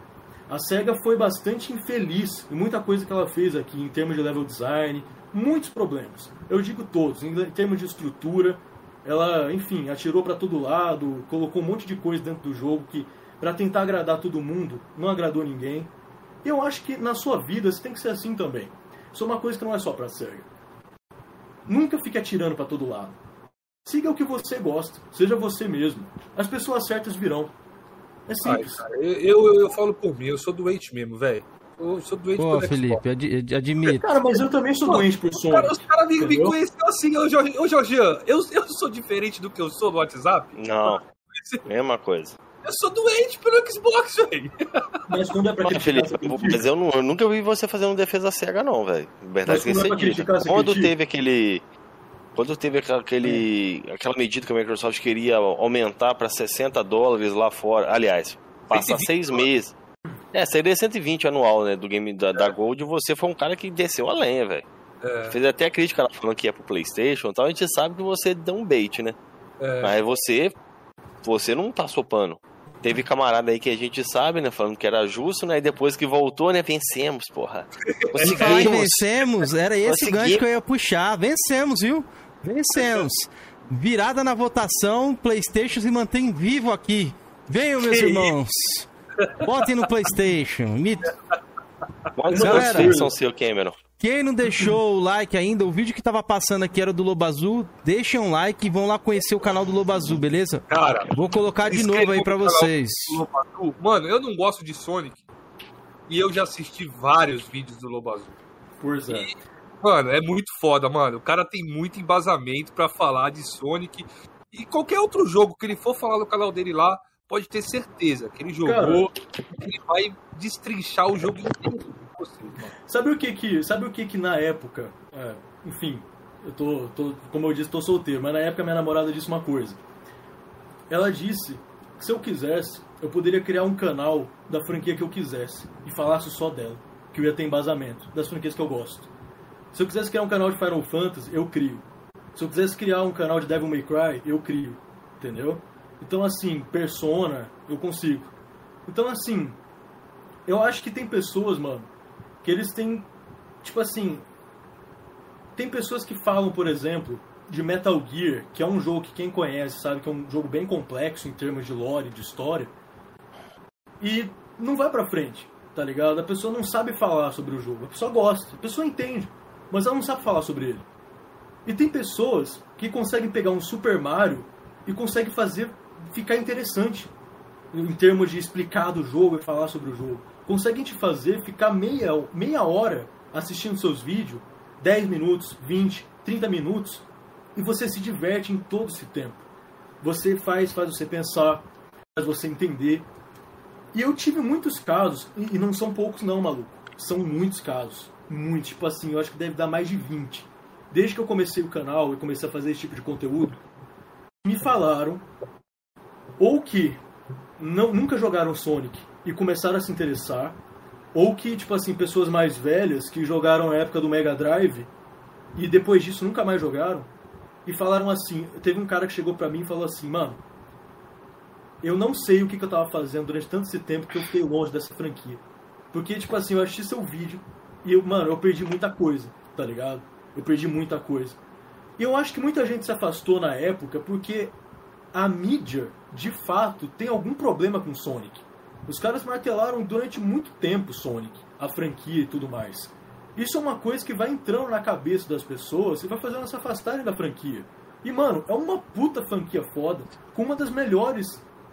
Speaker 4: A SEGA foi bastante infeliz em muita coisa que ela fez aqui, em termos de level design, muitos problemas. Eu digo todos, em termos de estrutura, ela, enfim, atirou para todo lado, colocou um monte de coisa dentro do jogo que, para tentar agradar todo mundo, não agradou ninguém. Eu acho que na sua vida você tem que ser assim também. Isso é uma coisa que não é só pra SEGA. Nunca fique atirando para todo lado. Siga o que você gosta, seja você mesmo. As pessoas certas virão. É simples.
Speaker 2: Ai, cara, eu, eu, eu, falo por mim, eu sou doente mesmo, velho. Eu sou doente
Speaker 1: Pô, Felipe, ad, admito.
Speaker 4: Cara, mas eu também sou doente por som. Cara,
Speaker 2: os caras me, me conheceram assim, ô, Jorge, ô Jorgian, eu, eu sou diferente do que eu sou no WhatsApp?
Speaker 3: Não, mesma coisa.
Speaker 2: Eu sou doente pelo Xbox, velho.
Speaker 4: Mas quando é pra
Speaker 3: Mas, Felipe, mas eu, não, eu nunca vi você fazendo defesa cega, não, velho. Verdade que você dita. Quando teve aquele. Quando teve aquele, aquela medida que a Microsoft queria aumentar para 60 dólares lá fora, aliás, passar seis meses. É, seria 120 anual, né, do game da, da Gold, você foi um cara que desceu a lenha, velho. É. Fez até a crítica lá falando que ia pro Playstation e tal, a gente sabe que você deu um bait, né? É. Mas você, você não passou pano. Teve camarada aí que a gente sabe, né? Falando que era justo, né? E depois que voltou, né? Vencemos, porra.
Speaker 1: Conseguimos. vencemos, era esse gancho que eu ia puxar. Vencemos, viu? Vencemos. Virada na votação, Playstation se mantém vivo aqui. Venham, meus irmãos. Botem no Playstation. Me...
Speaker 3: Galera, são seu Cameron.
Speaker 1: Quem não deixou o like ainda, o vídeo que tava passando aqui era do Lobo Azul, deixem um like e vão lá conhecer o canal do Lobo Azul, beleza?
Speaker 2: Cara,
Speaker 1: vou colocar de novo aí para vocês.
Speaker 2: Mano, eu não gosto de Sonic e eu já assisti vários vídeos do Lobo Azul.
Speaker 4: Pois é.
Speaker 2: E, mano, é muito foda, mano. O cara tem muito embasamento para falar de Sonic e qualquer outro jogo que ele for falar no canal dele lá, pode ter certeza que ele jogou, que ele vai destrinchar o jogo inteiro.
Speaker 4: Sabe o que que, sabe o que que na época, é, enfim, eu tô, tô, como eu disse, tô solteiro, mas na época minha namorada disse uma coisa. Ela disse que se eu quisesse, eu poderia criar um canal da franquia que eu quisesse e falasse só dela, que eu ia ter embasamento das franquias que eu gosto. Se eu quisesse criar um canal de Final Fantasy, eu crio. Se eu quisesse criar um canal de Devil May Cry, eu crio, entendeu? Então assim, Persona, eu consigo. Então assim, eu acho que tem pessoas, mano, que eles têm, tipo assim, tem pessoas que falam, por exemplo, de Metal Gear, que é um jogo que quem conhece sabe que é um jogo bem complexo em termos de lore, de história, e não vai pra frente, tá ligado? A pessoa não sabe falar sobre o jogo, a pessoa gosta, a pessoa entende, mas ela não sabe falar sobre ele. E tem pessoas que conseguem pegar um Super Mario e conseguem fazer ficar interessante em termos de explicar do jogo e falar sobre o jogo conseguem te fazer ficar meia, meia hora assistindo seus vídeos, 10 minutos, 20, 30 minutos, e você se diverte em todo esse tempo. Você faz, faz você pensar, faz você entender. E eu tive muitos casos, e não são poucos não, maluco. São muitos casos. Muitos. Tipo assim, eu acho que deve dar mais de 20. Desde que eu comecei o canal e comecei a fazer esse tipo de conteúdo, me falaram ou que não, nunca jogaram Sonic e começaram a se interessar, ou que, tipo assim, pessoas mais velhas que jogaram na época do Mega Drive e depois disso nunca mais jogaram e falaram assim, teve um cara que chegou pra mim e falou assim, mano, eu não sei o que, que eu tava fazendo durante tanto esse tempo que eu fiquei longe dessa franquia. Porque, tipo assim, eu assisti seu vídeo e, eu, mano, eu perdi muita coisa, tá ligado? Eu perdi muita coisa. E eu acho que muita gente se afastou na época porque a mídia, de fato, tem algum problema com Sonic. Os caras martelaram durante muito tempo Sonic, a franquia e tudo mais. Isso é uma coisa que vai entrando na cabeça das pessoas e vai fazendo se afastarem da franquia. E, mano, é uma puta franquia foda, com uma das melhores,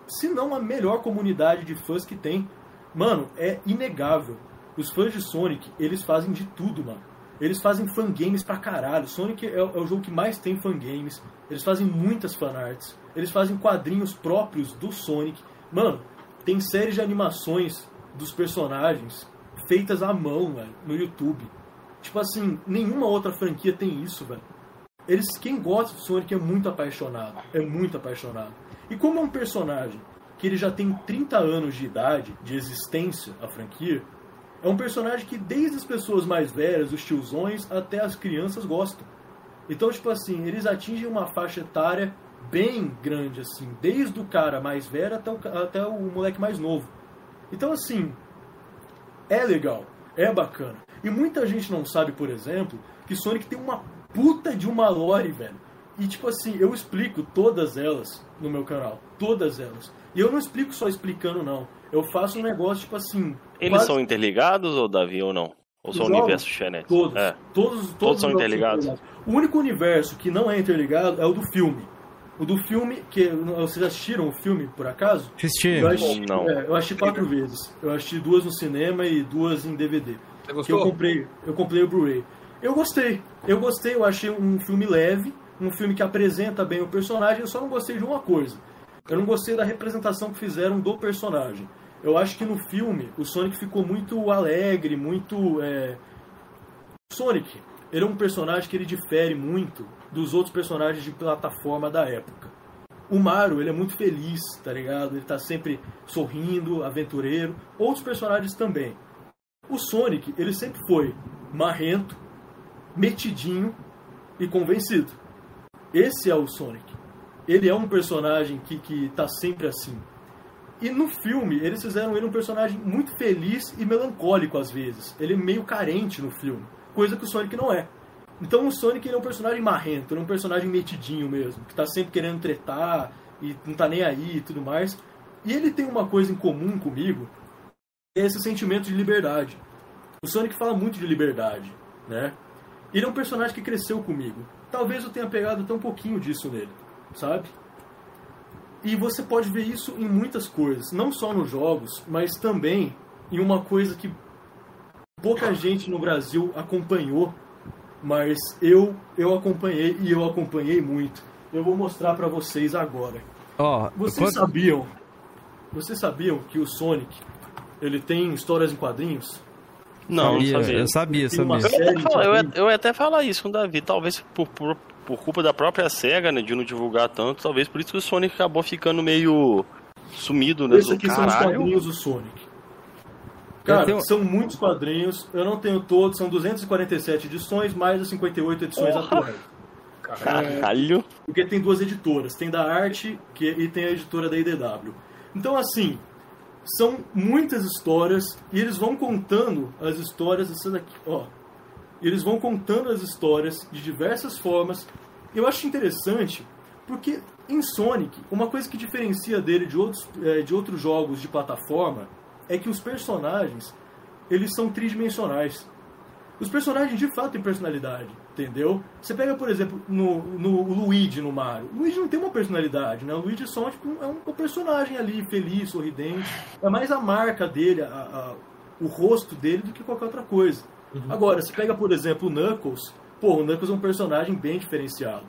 Speaker 4: se não a melhor comunidade de fãs que tem. Mano, é inegável. Os fãs de Sonic, eles fazem de tudo, mano. Eles fazem fangames pra caralho. Sonic é, é, o jogo que mais tem fangames. Eles fazem muitas fanarts. Eles fazem quadrinhos próprios do Sonic. Mano, tem séries de animações dos personagens feitas à mão, velho, no YouTube. Tipo assim, nenhuma outra franquia tem isso, velho. Eles, quem gosta de Sonic é muito apaixonado, é muito apaixonado. E como é um personagem que ele já tem 30 anos de idade, de existência, a franquia, é um personagem que desde as pessoas mais velhas, os tiozões, até as crianças gostam. Então, tipo assim, eles atingem uma faixa etária bem grande, assim, desde o cara mais velho até o, até o moleque mais novo. Então, assim, é legal, é bacana. E muita gente não sabe, por exemplo, que Sonic tem uma puta de uma lore, velho. E tipo assim, eu explico todas elas no meu canal. Todas elas. E eu não explico só explicando, não. Eu faço um negócio, tipo assim.
Speaker 3: Eles
Speaker 4: quase-
Speaker 3: são interligados, ou Davi, ou não? Ou são
Speaker 4: jogos?
Speaker 3: universo Xenet?
Speaker 4: Todos.
Speaker 3: É.
Speaker 4: Todos, todos,
Speaker 3: Todos
Speaker 4: os
Speaker 3: são
Speaker 4: jogos
Speaker 3: interligados?
Speaker 4: O único universo que não é interligado é o do filme. O do filme, que vocês assistiram o filme, por acaso?
Speaker 1: Assisti.
Speaker 4: Eu assisti,
Speaker 3: Não.
Speaker 4: é, eu assisti quatro vezes. Eu assisti duas no cinema e duas em DVD.
Speaker 2: Você
Speaker 4: Que eu
Speaker 2: gostou?
Speaker 4: comprei, eu comprei o Blu-ray. Eu gostei. Eu gostei, eu achei um filme leve, um filme que apresenta bem o personagem, eu só não gostei de uma coisa. Eu não gostei da representação que fizeram do personagem. Eu acho que no filme o Sonic ficou muito alegre, muito. é, Sonic, ele é um personagem que ele difere muito dos outros personagens de plataforma da época. O Mario, ele é muito feliz, tá ligado? Ele tá sempre sorrindo, aventureiro. Outros personagens também. O Sonic, ele sempre foi marrento, metidinho e convencido. Esse é o Sonic. Ele é um personagem que, que tá sempre assim. E no filme, eles fizeram ele um personagem muito feliz e melancólico às vezes. Ele é meio carente no filme, coisa que o Sonic não é. Então o Sonic ele é um personagem marrento, ele é um personagem metidinho mesmo, que tá sempre querendo tretar e não tá nem aí e tudo mais. E ele tem uma coisa em comum comigo, é esse sentimento de liberdade. O Sonic fala muito de liberdade, né? Ele é um personagem que cresceu comigo. Talvez eu tenha pegado até um pouquinho disso nele, sabe? E você pode ver isso em muitas coisas, não só nos jogos, mas também em uma coisa que pouca gente no Brasil acompanhou, mas eu eu acompanhei e eu acompanhei muito. Eu vou mostrar pra vocês agora.
Speaker 1: Ó,
Speaker 4: Vocês
Speaker 1: quando-
Speaker 4: sabiam? Vocês sabiam que o Sonic ele tem histórias em quadrinhos?
Speaker 3: Não,
Speaker 1: sabia,
Speaker 3: não sabia.
Speaker 1: eu sabia, sabia.
Speaker 3: Eu ia, até falar, eu, ia, eu ia até falar isso com o Davi. Talvez por, por, por culpa da própria SEGA, né, de não divulgar tanto, talvez por isso que o Sonic acabou ficando meio sumido, né?
Speaker 4: Esses aqui são os
Speaker 3: caralho.
Speaker 4: quadrinhos do Sonic. Cara,
Speaker 1: tenho-
Speaker 4: são muitos quadrinhos. Eu não tenho todos, são 247 edições, mais as 58 edições
Speaker 3: Porra!
Speaker 4: atuais.
Speaker 3: Caralho.
Speaker 4: Porque tem duas editoras, tem da Arte que, e tem a editora da IDW. Então, assim, são muitas histórias e eles vão contando as histórias, essa daqui, ó. Eles vão contando as histórias de diversas formas. Eu acho interessante porque em Sonic, uma coisa que diferencia dele de outros, eh, de outros jogos de plataforma é que os personagens eles são tridimensionais. Os personagens de fato têm personalidade, entendeu? Você pega, por exemplo, no, no Luigi no Mario. O Luigi não tem uma personalidade, né? O Luigi é só tipo, é um, um personagem ali, feliz, sorridente. É mais a marca dele, a- a- o rosto dele do que qualquer outra coisa. Agora, você pega, por exemplo, o Knuckles. Pô, o Knuckles é um personagem bem diferenciado.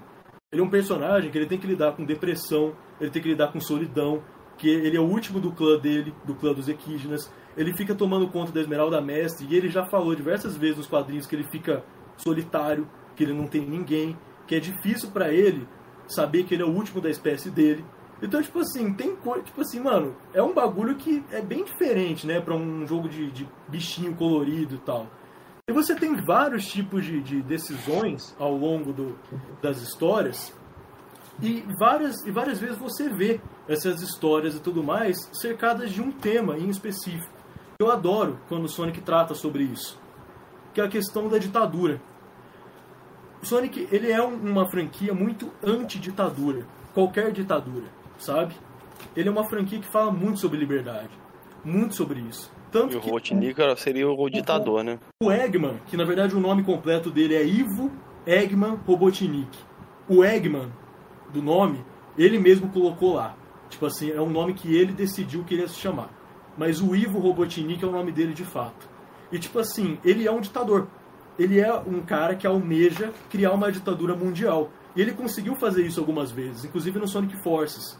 Speaker 4: Ele é um personagem que ele tem que lidar com depressão, ele tem que lidar com solidão, que ele é o último do clã dele, do clã dos Equígenas. Ele fica tomando conta da Esmeralda Mestre e ele já falou diversas vezes nos quadrinhos que ele fica solitário, que ele não tem ninguém, que é difícil pra ele saber que ele é o último da espécie dele. Então, tipo assim, tem coisa. Tipo assim, mano, é um bagulho que é bem diferente, né? Pra um jogo de, de bichinho colorido e tal. E você tem vários tipos de, de decisões ao longo do, das histórias. E várias, e várias vezes você vê essas histórias e tudo mais cercadas de um tema em específico. Eu adoro quando o Sonic trata sobre isso, que é a questão da ditadura. O Sonic ele é um- uma franquia muito anti-ditadura, qualquer ditadura, sabe? Ele é uma franquia que fala muito sobre liberdade, muito sobre isso. Tanto
Speaker 3: E o Robotnik seria o ditador, né?
Speaker 4: o Eggman, que na verdade o nome completo dele é Ivo Eggman Robotnik. O Eggman, do nome, ele mesmo colocou lá. Tipo assim, é um nome que ele decidiu que ele ia se chamar. Mas o Ivo Robotnik é o nome dele de fato. E tipo assim, ele é um ditador. Ele é um cara que almeja criar uma ditadura mundial. E ele conseguiu fazer isso algumas vezes, inclusive no Sonic Forces.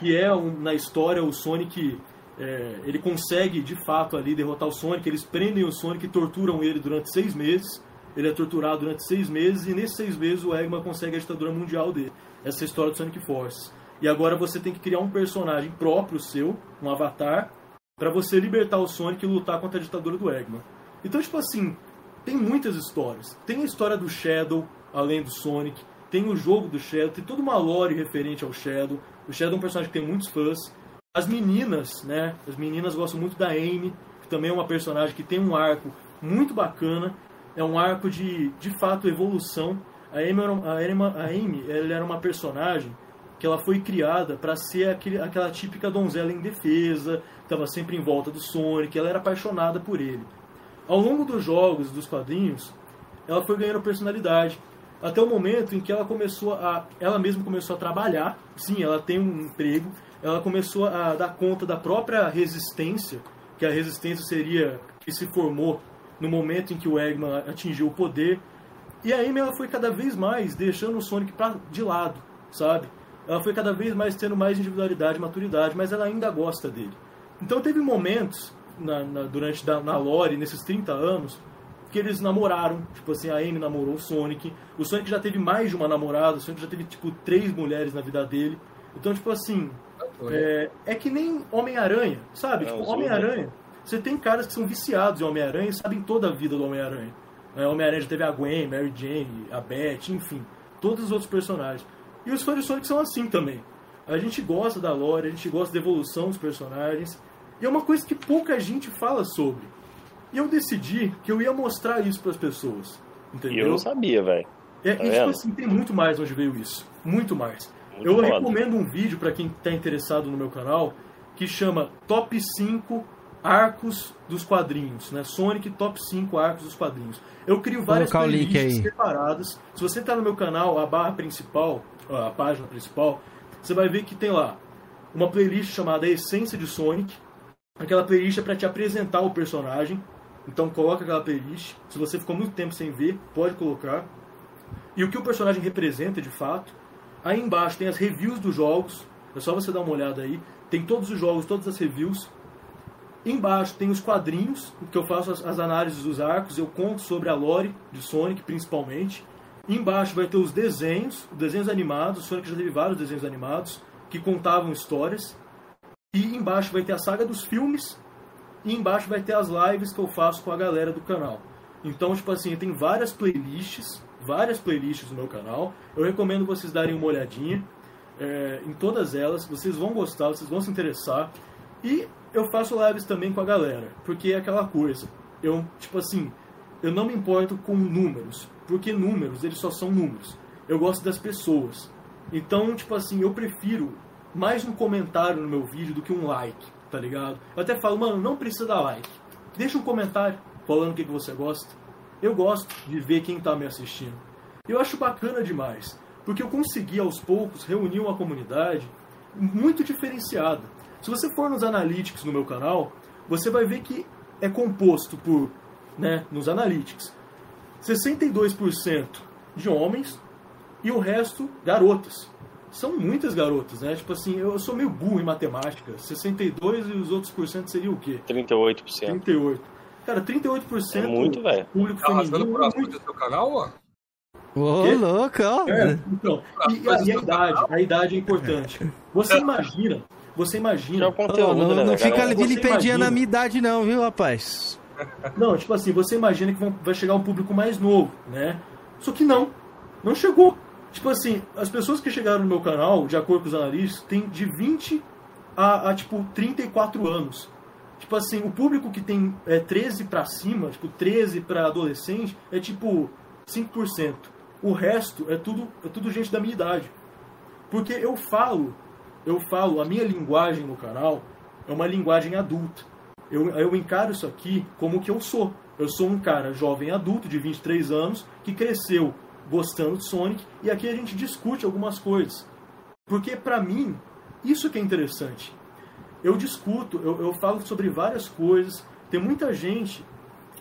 Speaker 4: Que é, um- na história, o Sonic é, ele consegue de fato ali derrotar o Sonic. Eles prendem o Sonic e torturam ele durante seis meses. Ele é torturado durante seis meses e nesses seis meses o Eggman consegue a ditadura mundial dele. Essa é a história do Sonic Force. E agora você tem que criar um personagem próprio seu, um avatar, para você libertar o Sonic e lutar contra a ditadura do Eggman. Então, tipo assim, tem muitas histórias. Tem a história do Shadow, além do Sonic. Tem o jogo do Shadow, tem toda uma lore referente ao Shadow. O Shadow é um personagem que tem muitos fãs. As meninas, né? As meninas gostam muito da Amy. que também é uma personagem que tem um arco muito bacana, é um arco de, de fato, evolução. A Amy, Amy, a Amy ela era uma personagem que ela foi criada para ser aquele, aquela típica donzela indefesa, estava sempre em volta do Sonic, ela era apaixonada por ele. Ao longo dos jogos, dos quadrinhos, ela foi ganhando personalidade, até o momento em que ela começou a, ela mesma começou a trabalhar. Sim, ela tem um emprego. Ela começou a dar conta da própria resistência, que a resistência seria que se formou no momento em que o Eggman atingiu o poder. E a Amy ela foi cada vez mais deixando o Sonic pra, de lado, sabe? Ela foi cada vez mais tendo mais individualidade, maturidade, mas ela ainda gosta dele. Então teve momentos na, na, durante da, na lore, nesses 30 anos, que eles namoraram. Tipo assim, a Amy namorou o Sonic. O Sonic já teve mais de uma namorada, o Sonic já teve, tipo, três mulheres na vida dele. Então, tipo assim, é, é que nem Homem-Aranha, sabe?
Speaker 3: É,
Speaker 4: tipo,
Speaker 3: os
Speaker 4: Homem-Aranha. Você tem caras que são viciados em Homem-Aranha e sabem toda a vida do Homem-Aranha. É, Homem-Aranha já teve a Gwen, Mary Jane, a Beth, enfim, todos os outros personagens. E os fãs de Sonic são assim também. A gente gosta da lore, a gente gosta da evolução dos personagens. E é uma coisa que pouca gente fala sobre. E eu decidi que eu ia mostrar isso para as pessoas.
Speaker 3: E
Speaker 4: Entendeu?
Speaker 3: eu não sabia, velho.
Speaker 4: É,
Speaker 3: Tá
Speaker 4: e tipo assim, tem muito mais onde veio isso. Muito mais.
Speaker 3: Muito
Speaker 4: eu
Speaker 3: foda.
Speaker 4: recomendo um vídeo para quem está interessado no meu canal que chama Top 5 Arcos dos Quadrinhos, né? Sonic Top 5 Arcos dos Quadrinhos. Eu crio várias playlists separadas. Se você está no meu canal, a barra principal, a página principal, você vai ver que tem lá uma playlist chamada Essência de Sonic. Aquela playlist é para te apresentar o personagem. Então coloca aquela playlist. Se você ficou muito tempo sem ver, pode colocar. E o que o personagem representa de fato. Aí embaixo tem as reviews dos jogos. É só você dar uma olhada aí. Tem todos os jogos, todas as reviews. Embaixo tem os quadrinhos, que eu faço as, as análises dos arcos, eu conto sobre a lore de Sonic, principalmente. Embaixo vai ter os desenhos, os desenhos animados, Sonic já teve vários desenhos animados, que contavam histórias. E embaixo vai ter a saga dos filmes, e embaixo vai ter as lives que eu faço com a galera do canal. Então, tipo assim, tem várias playlists, várias playlists no meu canal. Eu recomendo vocês darem uma olhadinha é, em todas elas. Vocês vão gostar, vocês vão se interessar. E eu faço lives também com a galera, porque é aquela coisa. Eu, tipo assim, eu não me importo com números, porque números, eles só são números. Eu gosto das pessoas. Então, tipo assim, eu prefiro mais um comentário no meu vídeo do que um like, tá ligado? Eu até falo, mano, não precisa dar like. Deixa um comentário falando o que, que você gosta. Eu gosto de ver quem tá me assistindo. Eu acho bacana demais, porque eu consegui aos poucos reunir uma comunidade muito diferenciada. Se você for nos analytics no meu canal, você vai ver que é composto por, né, nos analytics, 62% de homens e o resto garotas. São muitas garotas, né? Tipo assim, eu sou meio burro em matemática. 62 e os outros por cento seria o quê?
Speaker 3: 38%.
Speaker 4: 38. Cara, 38%
Speaker 3: É muito, velho.
Speaker 4: público
Speaker 2: Tá
Speaker 4: feminino.
Speaker 2: por
Speaker 4: é
Speaker 2: açúcar
Speaker 4: muito-
Speaker 2: do seu canal, ó?
Speaker 1: Ô, louco, ó.
Speaker 4: É, então, e, a, e a idade, a idade é importante. Você imagina, você
Speaker 3: Já é
Speaker 4: imagina.
Speaker 3: o conteúdo,
Speaker 1: Ô, não
Speaker 3: né,
Speaker 1: não fica vilipendiando a minha idade, não, viu, rapaz?
Speaker 4: Não, tipo assim, você imagina que vai chegar um público mais novo, né? Só que não, não chegou. Tipo assim, as pessoas que chegaram no meu canal, de acordo com os analistas, tem de 20 a, a tipo 34 anos. Tipo assim, o público que tem é, 13 pra cima, tipo 13 pra adolescente, é tipo 5%. O resto é tudo, é tudo gente da minha idade. Porque eu falo, eu falo, a minha linguagem no canal é uma linguagem adulta. Eu, eu encaro isso aqui como que eu sou. Eu sou um cara jovem adulto de 23 anos que cresceu gostando de Sonic e aqui a gente discute algumas coisas. Porque pra mim, isso que é interessante. Eu discuto, eu, eu falo sobre várias coisas. Tem muita gente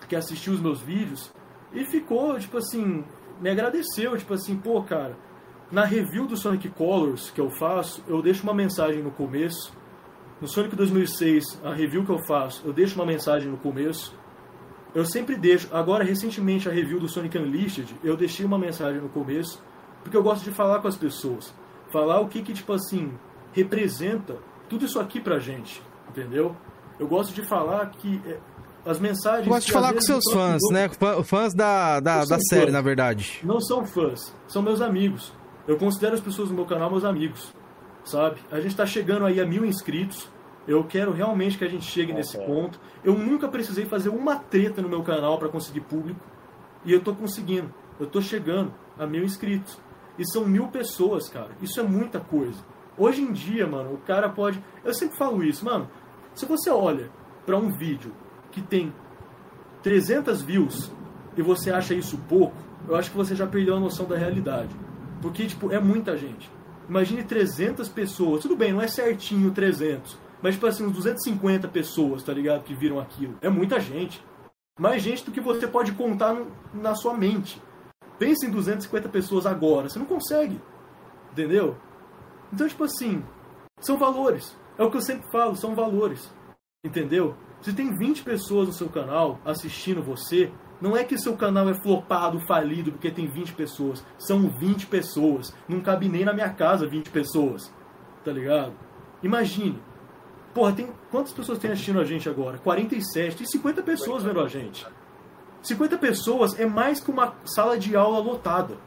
Speaker 4: que assistiu os meus vídeos e ficou, tipo assim, me agradeceu, tipo assim, pô, cara, na review do Sonic Colors que eu faço, eu deixo uma mensagem no começo. No Sonic 2006, a review que eu faço, eu deixo uma mensagem no começo. Eu sempre deixo, agora recentemente a review do Sonic Unleashed, eu deixei uma mensagem no começo, porque eu gosto de falar com as pessoas. Falar o que que, tipo assim, representa tudo isso aqui pra gente, entendeu? Eu gosto de falar que é, as mensagens...
Speaker 1: Eu gosto de falar com seus
Speaker 4: eu
Speaker 1: fãs, né? Fã- Fãs da, da, da série,
Speaker 4: fã.
Speaker 1: na verdade.
Speaker 4: não são fãs, são meus amigos. Eu considero as pessoas do meu canal meus amigos, sabe? A gente tá chegando aí a mil inscritos. Eu quero realmente que a gente chegue nesse ponto. Eu nunca precisei fazer uma treta no meu canal para conseguir público. E eu tô conseguindo. Eu tô chegando a mil inscritos. E são mil pessoas, cara. Isso é muita coisa. Hoje em dia, mano, o cara pode. Eu sempre falo isso, mano. Se você olha para um vídeo que tem 300 views e você acha isso pouco, eu acho que você já perdeu a noção da realidade. Porque, tipo, é muita gente. Imagine 300 pessoas. Tudo bem, não é certinho 300. Mas, tipo assim, uns 250 pessoas, tá ligado? Que viram aquilo. É muita gente. Mais gente do que você pode contar no, na sua mente. Pense em 250 pessoas agora. Você não consegue. Entendeu? Então, tipo assim, são valores. É o que eu sempre falo, são valores. Entendeu? Se tem 20 pessoas no seu canal assistindo você, não é que seu canal é flopado, falido, porque tem 20 pessoas. São 20 pessoas. Não cabe nem na minha casa 20 pessoas. Tá ligado? Imagine. Porra, tem quantas pessoas tem assistindo a gente agora? 47. Tem 50 pessoas vendo a gente. 50 pessoas é mais que uma sala de aula lotada.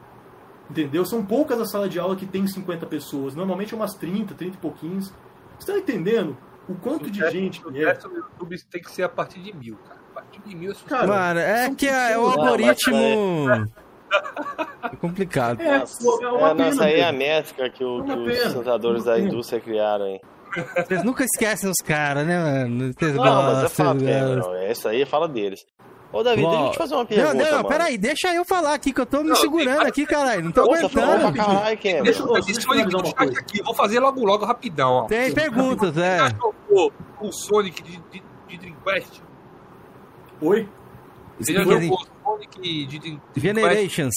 Speaker 4: Entendeu? São poucas as salas de aula que tem 50 pessoas. Normalmente é umas 30, 30 e pouquinhos. Você tá entendendo o quanto de gente que é?
Speaker 2: O YouTube tem que ser a partir de mil, cara. A partir de mil é
Speaker 1: Cara, Mano, é que é, o algoritmo. É complicado.
Speaker 3: É, pô, é uma é, nossa, aí é a métrica que, o, que os sustentadores da indústria criaram aí.
Speaker 1: Vocês nunca esquecem os caras, né, mano? Vocês
Speaker 3: não, mas é fato, é, Isso aí fala deles. Ô, Davi, Bom, deixa eu te fazer uma pergunta. Não, não,
Speaker 1: mano. peraí, deixa eu falar aqui, que eu tô me não, segurando aqui, caralho. Não tô Pô, aguentando.
Speaker 2: Caralho, Deixa, deixa, deixa eu ligar o chat aqui. Vou fazer logo, logo, rapidão. Ó.
Speaker 1: Tem perguntas, é.
Speaker 2: O, o Sonic de, de, de Dreamcast?
Speaker 4: Oi?
Speaker 2: Você já jogou o Sonic de Dreamcast?
Speaker 1: Generations.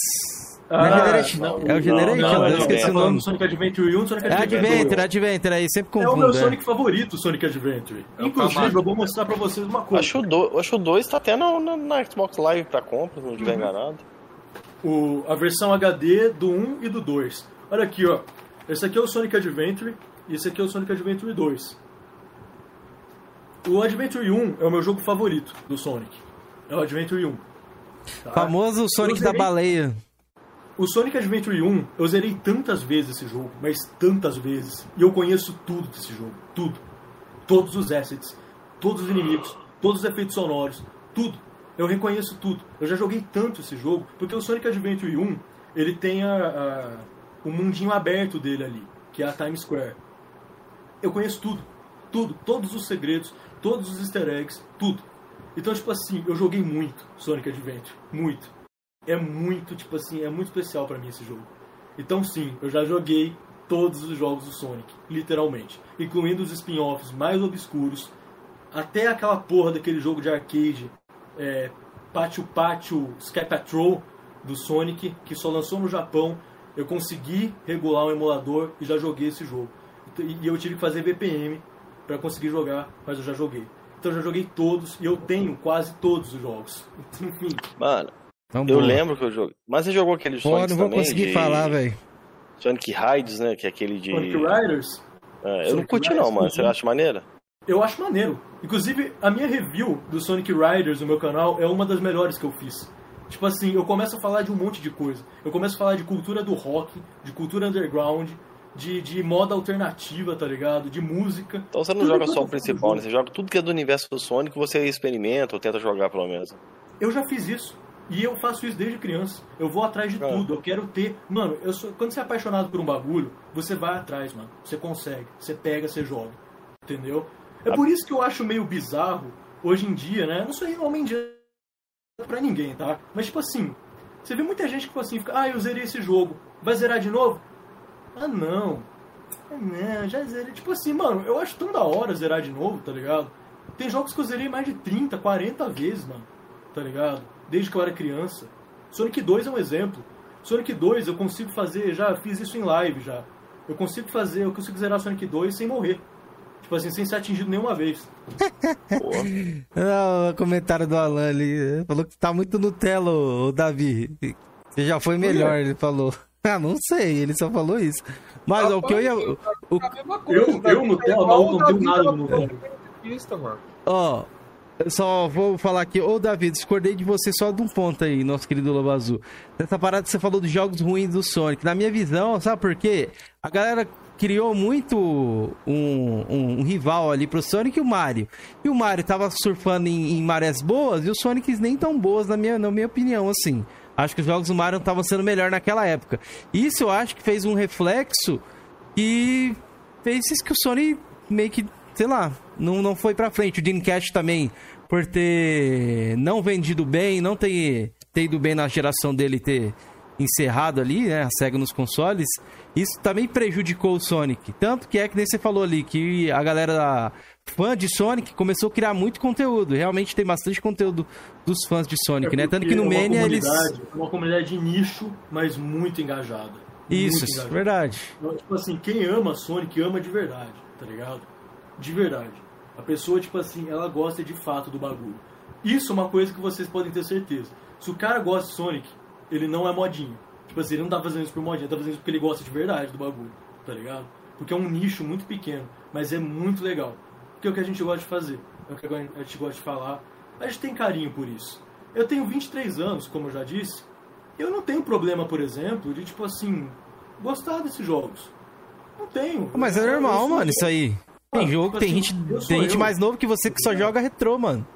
Speaker 1: Ah, não é Generation, não, é o Generation? Não, não, eu esqueci o nome.
Speaker 4: Sonic Adventure 1, Sonic Adventure
Speaker 1: Adventure, Adventure, aí sempre confundo.
Speaker 4: É o meu Sonic favorito, Sonic Adventure. É Inclusive, eu vou mostrar pra vocês uma coisa.
Speaker 3: Acho o, acho o 2 tá até na, na, na, Xbox Live pra compra, se não estiver uhum. enganado.
Speaker 4: O, a versão HD do 1 e do 2. Olha aqui, ó. Esse aqui é o Sonic Adventure e esse aqui é o Sonic Adventure 2. O Adventure 1 é o meu jogo favorito do Sonic. É o Adventure 1.
Speaker 1: Tá? Famoso Sonic da baleia.
Speaker 4: O Sonic Adventure 1, eu zerei tantas vezes esse jogo, mas tantas vezes. E eu conheço tudo desse jogo. Tudo. Todos os assets, todos os inimigos, todos os efeitos sonoros, tudo. Eu reconheço tudo. Eu já joguei tanto esse jogo, porque o Sonic Adventure 1, ele tem a, a, o mundinho aberto dele ali, que é a Times Square. Eu conheço tudo. Tudo. Todos os segredos, todos os easter eggs, tudo. Então, tipo assim, eu joguei muito Sonic Adventure. Muito é muito, tipo assim, é muito especial para mim esse jogo. Então sim, eu já joguei todos os jogos do Sonic, literalmente, incluindo os spin-offs mais obscuros, até aquela porra daquele jogo de arcade, é, Pátio Pátio Sky Patrol do Sonic, que só lançou no Japão. Eu consegui regular um emulador e já joguei esse jogo. E eu tive que fazer VPM para conseguir jogar, mas eu já joguei. Então eu já joguei todos e eu tenho quase todos os jogos. Enfim.
Speaker 3: Mano, então, eu boa. lembro que eu joguei. Mas você jogou aquele
Speaker 1: Sonic não vou conseguir de... falar, velho.
Speaker 3: Sonic Riders, né? Que é aquele de.
Speaker 4: Sonic Riders?
Speaker 3: É, eu não curti Riders, não, mano. Você acha maneira?
Speaker 4: Eu acho maneiro. Inclusive, a minha review do Sonic Riders no meu canal é uma das melhores que eu fiz. Tipo assim, eu começo a falar de um monte de coisa. Eu começo a falar de cultura do rock, de cultura underground, de, de moda alternativa, tá ligado? De música.
Speaker 3: Então você não joga só o principal, né? Você joga tudo que é do universo do Sonic, você experimenta ou tenta jogar pelo menos.
Speaker 4: Eu já fiz isso. E eu faço isso desde criança. Eu vou atrás de é. tudo. Eu quero ter. Mano, eu sou... quando você é apaixonado por um bagulho, você vai atrás, mano. Você consegue. Você pega, você joga. Entendeu? É por isso que eu acho meio bizarro, hoje em dia, né? Eu não sou homem de pra ninguém, tá? Mas, tipo assim, você vê muita gente que fala assim, fica, ah, eu zerei esse jogo. Vai zerar de novo? Ah, não. Ah, não, já zerei. Tipo assim, mano, eu acho tão da hora zerar de novo, tá ligado? Tem jogos que eu zerei mais de 30, 40 vezes, mano. Tá ligado? Desde que eu era criança. Sonic 2 é um exemplo. Sonic 2 eu consigo fazer, já fiz isso em live já. Eu consigo fazer, eu consigo zerar Sonic 2 sem morrer. Tipo assim, sem ser atingido nenhuma vez.
Speaker 1: Não, o comentário do Alan ali falou que tá muito Nutella, o Davi. Você já foi melhor, ele falou. Ah, não sei, ele só falou isso. Mas o que eu ia. O...
Speaker 4: Eu, eu Nutella, não, não tenho nada no Nutella.
Speaker 1: Ó, só vou falar aqui, ô David, discordei de você só de um ponto aí, nosso querido Lobo Azul. Nessa parada que você falou dos jogos ruins do Sonic. Na minha visão, sabe por quê? A galera criou muito um, um, um rival ali pro Sonic e o Mario. E o Mario tava surfando em, em marés boas e os Sonics nem tão boas, na minha, na minha opinião, assim. Acho que os jogos do Mario estavam sendo melhor naquela época. Isso eu acho que fez um reflexo que fez isso que o Sony meio que, sei lá, não, não foi pra frente. O Dreamcast também, por ter não vendido bem, não ter, ter ido bem na geração dele, ter encerrado ali, né, a SEGA nos consoles, isso também prejudicou o Sonic. Tanto que é que nem você falou ali, que a galera fã de Sonic começou a criar muito conteúdo. Realmente tem bastante conteúdo dos fãs de Sonic,
Speaker 4: É
Speaker 1: né? Tanto que no
Speaker 4: é uma
Speaker 1: Mania eles...
Speaker 4: comunidade- Uma comunidade de nicho, mas muito engajada.
Speaker 1: Isso,
Speaker 4: Muito engajada.
Speaker 1: verdade.
Speaker 4: Então, Tipo assim, quem ama Sonic ama de verdade, tá ligado? De verdade. A pessoa, tipo assim, ela gosta de fato do bagulho. Isso é uma coisa que vocês podem ter certeza. Se o cara gosta de Sonic, ele não é modinho. Tipo assim, ele não tá fazendo isso por modinha, ele tá fazendo isso porque ele gosta de verdade do bagulho, tá ligado? Porque é um nicho muito pequeno, mas é muito legal. Porque é o que a gente gosta de fazer, é o que a gente gosta de falar. A gente tem carinho por isso. Eu tenho 23 anos, como eu já disse, eu não tenho problema, por exemplo, de, tipo assim, gostar desses jogos. Não tenho.
Speaker 1: Mas é normal, mano, isso aí. Tem jogo,
Speaker 4: tipo
Speaker 1: tem
Speaker 4: assim,
Speaker 1: gente, tem gente
Speaker 4: eu.
Speaker 1: mais novo que você que só joga retrô, mano.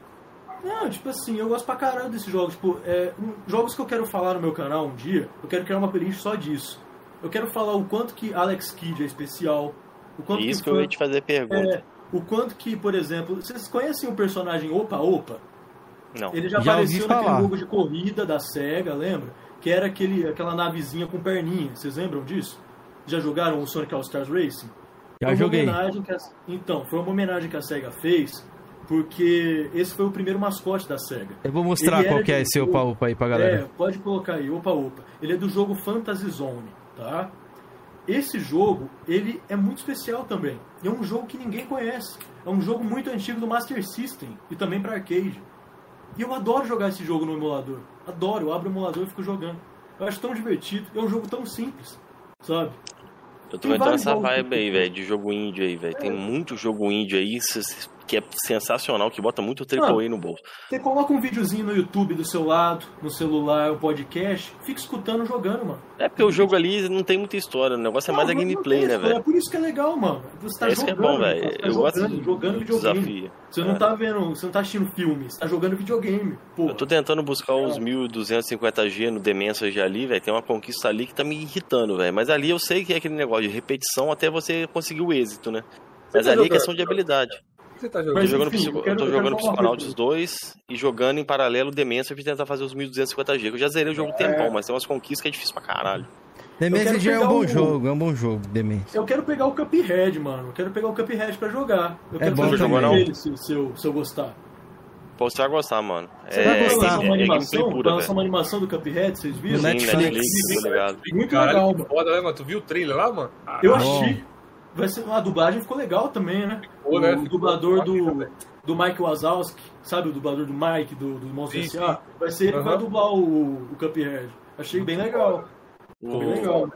Speaker 4: Não, tipo assim, eu gosto pra caralho desses jogos. Tipo, é, um- jogos que eu quero falar no meu canal um dia, eu quero criar uma playlist só disso. Eu quero falar o quanto que Alex Kidd é especial. O quanto
Speaker 3: Isso que
Speaker 4: que
Speaker 3: eu ia te fazer pergunta.
Speaker 4: é, o quanto que, por exemplo, vocês conhecem o personagem Opa Opa?
Speaker 3: Não.
Speaker 4: Ele já,
Speaker 1: Já
Speaker 4: apareceu naquele
Speaker 1: falar.
Speaker 4: jogo de corrida da SEGA, lembra? Que era aquele, aquela navezinha com perninha. Vocês lembram disso? Já jogaram o Sonic All Stars Racing?
Speaker 1: Já
Speaker 4: Foi uma
Speaker 1: joguei.
Speaker 4: homenagem que a- Então, foi uma homenagem que a SEGA fez, porque esse foi o primeiro mascote da SEGA.
Speaker 1: Eu vou mostrar
Speaker 4: Ele
Speaker 1: qual que é esse Opa Opa aí pra
Speaker 4: É,
Speaker 1: galera.
Speaker 4: pode colocar aí, opa opa. Ele é do jogo Fantasy Zone, tá? Esse jogo, ele é muito especial também. É um jogo que ninguém conhece. É um jogo muito antigo do Master System e também para arcade. E eu adoro jogar esse jogo no emulador. Adoro, eu abro o emulador e fico jogando. Eu acho tão divertido. É um jogo tão simples, sabe?
Speaker 3: Eu tô entrando nessa vibe aí, velho, de jogo índio aí, velho. Tem muito jogo índio aí s- que é sensacional, que bota muito AAA no bolso.
Speaker 4: Você coloca um videozinho no YouTube do seu lado, no celular, um podcast, fica escutando jogando, mano.
Speaker 3: É porque o jogo ali não tem muita história, o negócio é mais a
Speaker 4: Não, não
Speaker 3: gameplay, né, velho?
Speaker 4: É por isso que é legal, mano. Você tá
Speaker 3: É isso que é
Speaker 4: jogando,
Speaker 3: bom, velho.
Speaker 4: Tá
Speaker 3: Eu gosto
Speaker 4: jogando,
Speaker 3: de-
Speaker 4: jogando
Speaker 3: de
Speaker 4: videogame.
Speaker 3: desafio.
Speaker 4: Você não
Speaker 3: É.
Speaker 4: tá vendo, você não tá assistindo filme, você tá jogando videogame. Pô,
Speaker 3: Eu tô tentando buscar os 1250G no Demência G ali, velho. Tem uma conquista ali que tá me irritando, velho. Mas ali eu sei que é aquele negócio de repetição até você conseguir o êxito, né? Mas
Speaker 2: tá
Speaker 3: ali é
Speaker 2: jogando?
Speaker 3: questão de habilidade.
Speaker 2: O que você tá
Speaker 3: Eu tô
Speaker 2: jogando?
Speaker 3: Jogando,
Speaker 4: enfim,
Speaker 3: psico...
Speaker 4: eu quero-
Speaker 3: eu tô jogando
Speaker 4: uma
Speaker 3: Psychonauts
Speaker 4: coisa.
Speaker 3: 2 e jogando em paralelo Demência pra tentar fazer os 1250G. que Eu já zerei o jogo um tempão, mas tem umas conquistas que é difícil pra caralho.
Speaker 1: Demência já é um bom
Speaker 4: o-
Speaker 1: jogo, é um bom jogo, Demência.
Speaker 4: eu quero pegar o Cuphead, mano. Eu quero pegar o Cuphead pra jogar. Eu
Speaker 1: É
Speaker 4: quero
Speaker 1: bom
Speaker 3: também.
Speaker 4: jogo dele, se, se, eu, se eu gostar.
Speaker 3: Pô, você vai gostar, mano.
Speaker 4: Você
Speaker 3: é,
Speaker 4: vai
Speaker 1: gostar.
Speaker 4: lançar
Speaker 3: é,
Speaker 4: uma
Speaker 3: é gameplay
Speaker 4: animação?
Speaker 3: pura,
Speaker 4: Vai lançar uma animação do Cuphead, vocês viram?
Speaker 3: Sim,
Speaker 1: Netflix.
Speaker 3: tô ligado.
Speaker 4: Muito legal, mano.
Speaker 2: foda, né, mano? Tu viu o trailer lá, mano?
Speaker 4: Eu achei. Vai ser, a dublagem ficou legal também, né?
Speaker 2: Ficou, né?
Speaker 4: O
Speaker 2: Ficou
Speaker 4: dublador do,
Speaker 2: velho.
Speaker 4: do Mike Wazowski, sabe o dublador do Mike, do, do Monstro
Speaker 2: Sim?
Speaker 4: Vai ser ele que vai dublar o, o Cuphead. Achei bem legal. Ficou bem legal.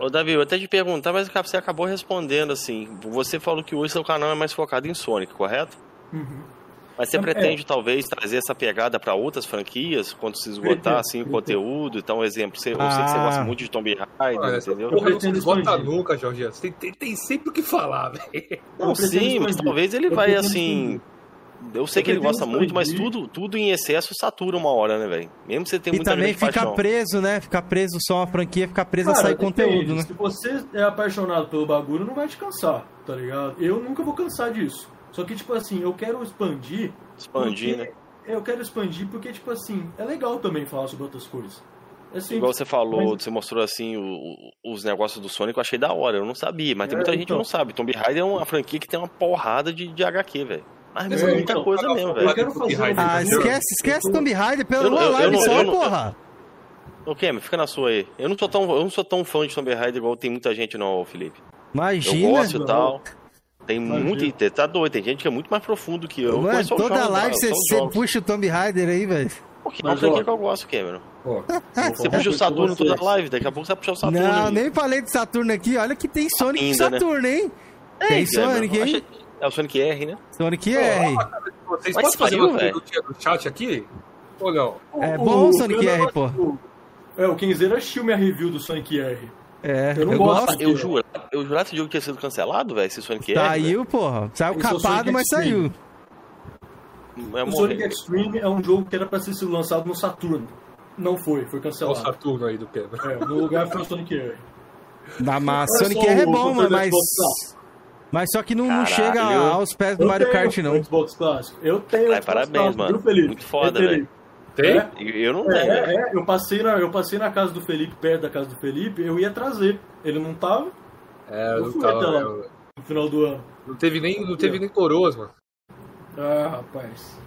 Speaker 3: Ô, Davi, eu até te perguntar, mas você acabou respondendo assim. Você falou que hoje seu canal é mais focado em Sonic, correto?
Speaker 4: Uhum.
Speaker 3: Mas você
Speaker 4: É.
Speaker 3: pretende talvez trazer essa pegada pra outras franquias quando se esgotar assim o conteúdo? Então, um exemplo, você, eu sei que você
Speaker 1: Ah.
Speaker 3: gosta muito de Tomb Raider,
Speaker 2: essa
Speaker 3: entendeu?
Speaker 4: Eu
Speaker 2: porra não se esgota
Speaker 4: expandir.
Speaker 2: nunca, Jorge. Tem, tem, tem sempre o que falar, velho.
Speaker 3: Não, sim, mas
Speaker 4: expandir.
Speaker 3: talvez ele
Speaker 4: Eu
Speaker 3: vai assim. Eu sei
Speaker 4: Eu
Speaker 3: que ele gosta muito, mas
Speaker 4: expandir.
Speaker 3: tudo, tudo em excesso satura uma hora, né, velho? Mesmo você
Speaker 1: E
Speaker 3: muita
Speaker 1: também
Speaker 3: grande
Speaker 1: fica
Speaker 3: paixão.
Speaker 1: preso, né? Ficar preso só uma franquia, ficar preso a
Speaker 4: Cara,
Speaker 1: sair
Speaker 4: depende.
Speaker 1: conteúdo, né?
Speaker 4: Se você é apaixonado pelo bagulho, não vai te cansar, tá ligado? Eu nunca vou cansar disso. Só que, tipo assim, eu quero expandir.
Speaker 3: Expandir, né?
Speaker 4: Eu quero expandir porque, tipo assim, é legal também falar sobre outras coisas. É simples.
Speaker 3: Igual você falou,
Speaker 4: Mas-
Speaker 3: você mostrou assim o- o- os negócios do Sonic, eu achei da hora, eu não sabia, mas tem
Speaker 4: É,
Speaker 3: muita gente que
Speaker 4: então.
Speaker 3: não sabe. Tomb Raider é uma franquia que tem uma porrada de, de HQ, velho. Mas
Speaker 2: É,
Speaker 3: muita
Speaker 4: então,
Speaker 3: coisa mesmo, velho.
Speaker 4: Eu quero fazer
Speaker 1: Ah, esquece, esquece Tomb Raider
Speaker 3: Eu eu- eu
Speaker 1: live
Speaker 3: não-
Speaker 1: só,
Speaker 3: eu não-
Speaker 1: porra.
Speaker 3: Ô, Cameron, fica na sua aí. Eu não sou tão, eu não sou tão fã de Tomb Raider igual tem muita gente não, Felipe. Eu
Speaker 1: Imagina.
Speaker 3: gosto e tal. Tem
Speaker 4: Imagina.
Speaker 3: muito, tá doido, tem gente que é muito mais profundo que eu.
Speaker 1: Mano, toda live você você puxa o Tomb Raider aí, velho.
Speaker 3: Porque é uma
Speaker 4: Mas, ó,
Speaker 3: que eu gosto, Cameron.
Speaker 2: Pô,
Speaker 3: Você puxa o Saturno toda live, daqui a pouco você vai puxar o Saturno.
Speaker 1: Não,
Speaker 3: aí.
Speaker 1: nem falei de Saturno aqui. Olha que tem Sonic e
Speaker 3: né?
Speaker 1: Saturno, hein?
Speaker 3: É,
Speaker 1: Tem Sonic, hein?
Speaker 3: É o Sonic R, né?
Speaker 1: Sonic R.
Speaker 2: Vocês
Speaker 3: Mas
Speaker 2: podem fazer perguntinha no chat aqui? Ou não?
Speaker 1: É bom o Sonic R, pô.
Speaker 4: É, o Kenzeiro assistiu minha review do Sonic R.
Speaker 1: É,
Speaker 4: Eu não
Speaker 1: eu
Speaker 4: gosto.
Speaker 1: gosto.
Speaker 3: Eu jurava, eu jurava que esse jogo tinha sido cancelado, velho, esse Sonic R.
Speaker 1: Saiu, porra. Saiu capado, mas
Speaker 4: Extreme.
Speaker 1: saiu.
Speaker 3: É
Speaker 4: O. Sonic Extreme é um jogo que era pra sido lançado no Saturno. Não foi, foi
Speaker 2: Olha o
Speaker 4: cancelado.
Speaker 2: Saturno aí do Pedro.
Speaker 4: É, no lugar foi o Sonic R.
Speaker 1: Da massa. Sonic R é bom, mano, mas. Mas só que não,
Speaker 3: Caralho.
Speaker 1: chega aos pés do
Speaker 4: Eu
Speaker 1: Mario Kart, não.
Speaker 4: Xbox Clássico. Eu tenho.
Speaker 3: Ai, parabéns,
Speaker 4: Clássico,
Speaker 3: mano. Muito foda, velho.
Speaker 2: Tem?
Speaker 4: É,
Speaker 3: Eu eu não tenho,
Speaker 4: é, é, eu passei, na, eu passei na casa do Felipe, perto da casa do Felipe, eu ia trazer. Ele não tava
Speaker 2: É,
Speaker 4: Eu
Speaker 2: não,
Speaker 4: fui
Speaker 2: tava,
Speaker 4: até lá.
Speaker 2: não,
Speaker 4: no final do ano.
Speaker 2: não teve nem, não teve nem coroas, mano.
Speaker 4: Ah, rapaz.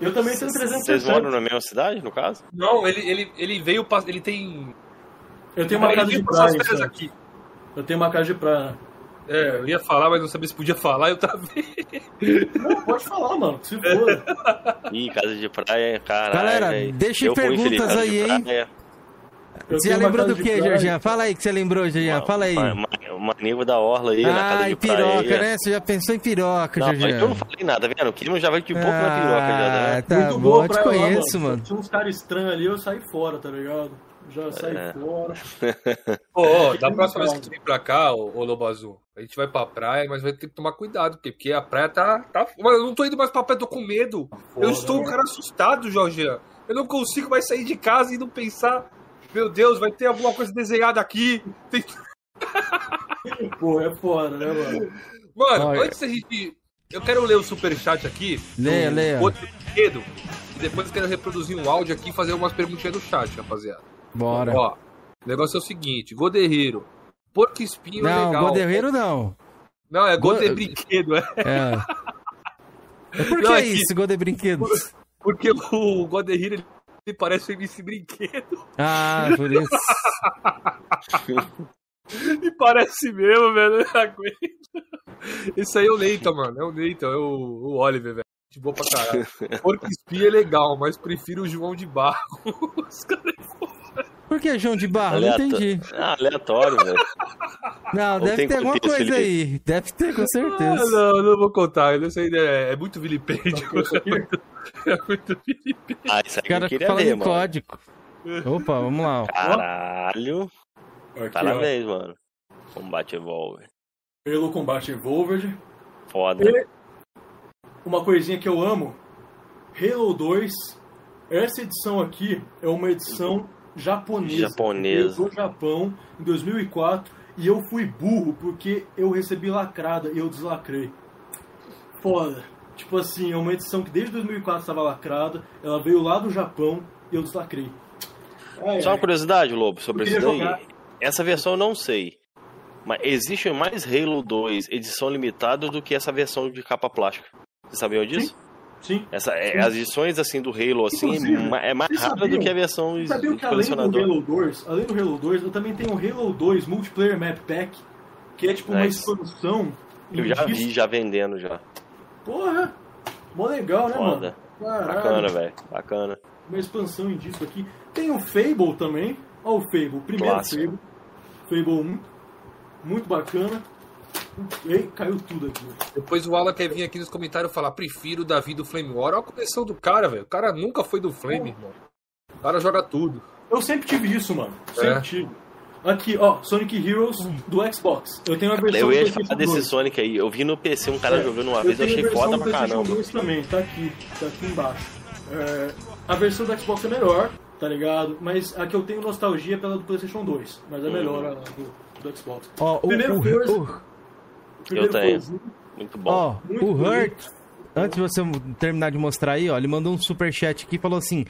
Speaker 4: Eu também tenho
Speaker 3: Vocês
Speaker 4: 360.
Speaker 3: moram na mesma cidade, no caso?
Speaker 2: Não, ele, ele, ele veio, ele tem...
Speaker 4: Eu tenho uma
Speaker 2: ele
Speaker 4: casa de praia.
Speaker 2: aqui.
Speaker 4: Eu tenho uma casa de praia.
Speaker 2: É, eu ia falar, mas não sabia se podia falar, eu travei.
Speaker 4: Não, pode falar, mano. Se for.
Speaker 3: Ih, casa de praia, caralho.
Speaker 1: Galera,
Speaker 3: velho.
Speaker 1: deixem perguntas aí,
Speaker 3: de
Speaker 1: hein?
Speaker 4: Eu
Speaker 1: Você
Speaker 4: uma
Speaker 1: lembrou do que. Jorginho? Fala aí que você lembrou, Jorginho. Fala aí.
Speaker 3: Ma- ma- Uma nível da orla aí, na casa
Speaker 1: Ai,
Speaker 3: de praia.
Speaker 1: piroca,
Speaker 3: aí.
Speaker 1: né? Você já pensou em piroca,
Speaker 3: Não,
Speaker 1: Jorginho?
Speaker 3: eu não falei nada, vendo? O Kimo já vai de pouco na piroca já,
Speaker 1: Ah,
Speaker 3: né?
Speaker 1: tá
Speaker 4: Muito
Speaker 1: bom,
Speaker 4: boa
Speaker 1: eu te
Speaker 4: praia lá,
Speaker 1: conheço, mano.
Speaker 4: Tinha uns caras estranhos ali, eu saí fora, tá ligado? Já saí
Speaker 3: É.
Speaker 4: fora.
Speaker 2: Ô, ô, da
Speaker 4: Fica
Speaker 2: próxima vez que tu vir pra cá, ô, ô Lobo Azul, a gente vai pra praia, mas vai ter que tomar cuidado, porque, porque a praia tá, tá. Mano, eu não tô indo mais pra praia, tô com medo.
Speaker 4: Foda,
Speaker 2: eu estou um
Speaker 4: né?
Speaker 2: cara assustado, Jorginho. Eu não consigo mais sair de casa e não pensar. Meu Deus, vai ter alguma coisa desenhada aqui. Tem-
Speaker 4: Pô, é foda, né, mano?
Speaker 2: Mano,
Speaker 1: Olha.
Speaker 2: antes da gente. Eu quero ler o superchat aqui.
Speaker 1: Leia,
Speaker 2: do
Speaker 1: leia.
Speaker 2: Outro brinquedo. E depois eu quero reproduzir um áudio aqui e fazer umas perguntinhas no chat, rapaziada.
Speaker 1: Bora.
Speaker 2: Ó, o negócio é o seguinte: Goderreiro. Porco espinho é
Speaker 1: Não,
Speaker 2: legal.
Speaker 1: Goderreiro não.
Speaker 2: Não, é Goder
Speaker 1: Go-
Speaker 2: Brinquedo, é.
Speaker 1: É. É Por que
Speaker 2: Não, aqui-
Speaker 1: isso, Goder Brinquedos?
Speaker 2: Porque o Goderiro ele, ele parece o MC Brinquedo.
Speaker 1: Ah, por isso.
Speaker 2: E parece mesmo, velho. Eu não aguento. Esse aí é o Neita, mano. É o Neita, é o, o Oliver, velho. De boa pra caralho. Porco espinho é legal, mas prefiro o João de Barro. Os caras
Speaker 1: Por que João de Barro? Não
Speaker 3: Aleato-
Speaker 1: entendi.
Speaker 3: Ah, aleatório, velho.
Speaker 1: Não,
Speaker 3: Ou
Speaker 1: deve ter alguma coisa aí. Deve ter, com
Speaker 2: Ah,
Speaker 1: certeza.
Speaker 2: não, não vou contar. Isso aí é, é muito vilipêndio. É muito vilipêndio.
Speaker 3: Ah, isso aí
Speaker 1: cara
Speaker 3: eu queria
Speaker 1: fala
Speaker 3: ver,
Speaker 1: em
Speaker 3: mano.
Speaker 1: código. Opa, vamos lá. ó.
Speaker 3: Caralho.
Speaker 4: aqui, ó.
Speaker 3: Parabéns, mano. Combate Evolve.
Speaker 4: Halo Combat Evolved.
Speaker 3: Foda.
Speaker 4: E uma coisinha que eu amo, Halo 2. Essa edição aqui é uma edição japonesa.
Speaker 3: Japonesa.
Speaker 4: Do Japão em 2004 e eu fui burro porque eu recebi lacrada e eu deslacrei. Foda. Tipo assim, é uma edição que desde 2004 estava lacrada, ela veio lá do Japão e eu deslacrei. Ai,
Speaker 3: Só uma curiosidade, Lobo, sobre isso daí.
Speaker 4: jogar.
Speaker 3: Essa versão eu não sei. Mas existe mais Halo 2 edição limitada do que essa versão de capa plástica. Vocês sabiam disso?
Speaker 4: Sim.
Speaker 3: Essa, é, as edições assim do Halo assim, é é mais rápida do que a versão
Speaker 4: sabia que além do
Speaker 3: colecionador.
Speaker 4: Halo 2, além do Halo 2, eu também tenho o Halo 2 Multiplayer Map Pack, que é tipo uma
Speaker 3: Nice.
Speaker 4: expansão.
Speaker 3: Eu já vi, já vendendo já.
Speaker 4: Porra! Mó legal, né,
Speaker 3: Foda.
Speaker 4: mano? Caralho.
Speaker 3: Bacana, velho. Bacana.
Speaker 4: Uma expansão em disco aqui. Tem o Fable também. Ó o Fable, primeiro
Speaker 3: Clássico.
Speaker 4: Fable. Fable 1. Muito bacana. Ei, caiu tudo aqui.
Speaker 2: Depois o Alan quer vir aqui nos comentários falar: prefiro o Davi do Flame War. Olha a coleção do cara, velho. O cara nunca foi do Flame, irmão. O cara joga tudo.
Speaker 4: Eu sempre tive isso, mano. Sempre
Speaker 2: É?
Speaker 4: tive. Aqui, ó, Sonic Heroes do Xbox. Eu tenho a versão
Speaker 3: Eu ia
Speaker 4: do
Speaker 3: falar
Speaker 4: PlayStation
Speaker 3: desse
Speaker 4: 2.
Speaker 3: Sonic aí. Eu vi no PC um cara
Speaker 4: É,
Speaker 3: jogando uma vez, eu achei foda pra
Speaker 4: PlayStation
Speaker 3: caramba.
Speaker 4: 2 também, tá aqui, tá aqui embaixo. É, a versão do Xbox é melhor, tá ligado? Mas a que eu tenho nostalgia é pela do PlayStation 2, mas é melhor a do, do Xbox.
Speaker 1: Ó, o,
Speaker 4: Primeiro
Speaker 1: o-
Speaker 4: Primeiro
Speaker 3: tenho. Muito bom.
Speaker 1: ó,
Speaker 4: Muito
Speaker 1: o
Speaker 4: bonito.
Speaker 1: Hurt, antes de você terminar de mostrar aí, ó, ele mandou um superchat aqui e falou assim: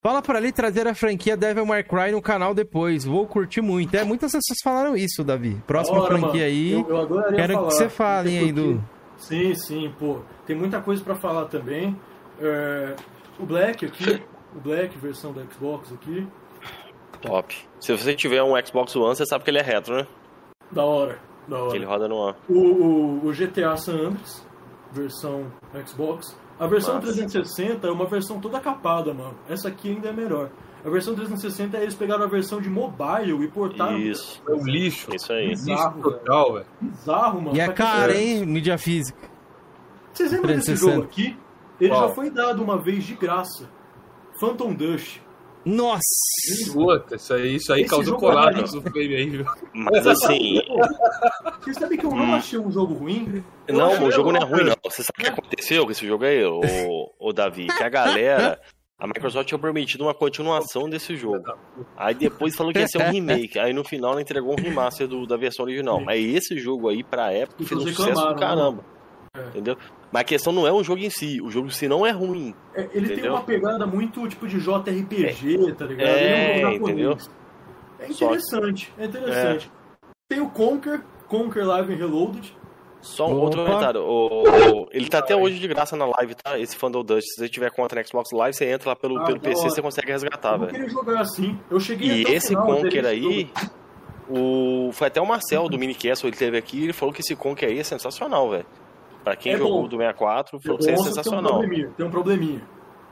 Speaker 1: Fala pra ali trazer a franquia Devil May Cry no canal depois. Vou curtir muito. É, muitas pessoas falaram isso, Davi. Próxima franquia
Speaker 4: mano.
Speaker 1: aí.
Speaker 4: Eu, eu
Speaker 1: Quero
Speaker 4: falar.
Speaker 1: que você fale aí do.
Speaker 4: Sim, sim, pô. Tem muita coisa pra falar também. É, o Black aqui, o Black, versão da Xbox aqui.
Speaker 3: Top. Se você tiver um Xbox One, você sabe que ele é retro, né?
Speaker 4: Da hora.
Speaker 3: Que ele roda no One.
Speaker 4: O, o, o GTA San Andreas, versão Xbox. A versão
Speaker 3: Massa.
Speaker 4: 360 é uma versão toda capada, mano. Essa aqui ainda é melhor. A versão 360 eles pegaram a versão de mobile e portaram.
Speaker 3: Isso.
Speaker 2: É um lixo.
Speaker 3: Isso aí.
Speaker 2: Lixo
Speaker 4: Bizarro,
Speaker 2: total, velho.
Speaker 4: Bizarro, mano.
Speaker 1: E é
Speaker 4: que serve?
Speaker 1: hein? Mídia física.
Speaker 4: Vocês lembram desse
Speaker 1: 360?
Speaker 4: jogo aqui? Ele
Speaker 2: Qual?
Speaker 4: já foi dado uma vez de graça. Phantom Dust.
Speaker 1: Nossa!
Speaker 2: Puta, isso aí, isso aí
Speaker 4: Esse
Speaker 2: causou
Speaker 4: é
Speaker 2: colapso no frame aí, viu?
Speaker 3: Mas assim,
Speaker 4: Você sabe que eu não achei um jogo ruim? Eu
Speaker 3: não, o jogo não é ruim, não. Você sabe o que aconteceu com esse jogo aí, o, o Davi? Que a galera. A Microsoft tinha prometido uma continuação desse jogo. Aí depois falou que ia ser um remake. Aí no final ela entregou um remaster do- da versão original. Mas esse jogo aí, pra época, fez um sucesso do
Speaker 4: reclamaram,
Speaker 3: caramba.
Speaker 4: É.
Speaker 3: Entendeu? Mas a questão não é o jogo em si. O jogo em si não é ruim.
Speaker 4: É, ele tem
Speaker 3: Entendeu?
Speaker 4: uma pegada muito tipo de JRPG, tá ligado?
Speaker 3: É,
Speaker 4: Ele um jogo
Speaker 3: entendeu?
Speaker 4: É interessante, é interessante.
Speaker 3: É.
Speaker 4: Tem o Conker, Conker Live Reloaded.
Speaker 3: Só um outro
Speaker 1: Opa.
Speaker 3: comentário. O, o- ele tá até hoje de graça na live, tá? Esse Fundle Dust. Se você tiver conta na Xbox Live, você entra lá pelo,
Speaker 4: Ah,
Speaker 3: pelo PC,
Speaker 4: hora.
Speaker 3: você consegue resgatar,
Speaker 4: eu
Speaker 3: velho.
Speaker 4: querer jogar assim. Eu cheguei
Speaker 3: E esse
Speaker 4: final, eu
Speaker 3: Conker aí, o, foi até o Marcel do Minicast, ele teve aqui, ele falou que esse Conker aí é sensacional, velho. Pra quem
Speaker 4: É
Speaker 3: jogou
Speaker 4: bom.
Speaker 3: do 64, falou que
Speaker 4: O
Speaker 3: isso é
Speaker 4: Tem um,
Speaker 3: sensacional.
Speaker 4: probleminha, tem um probleminha.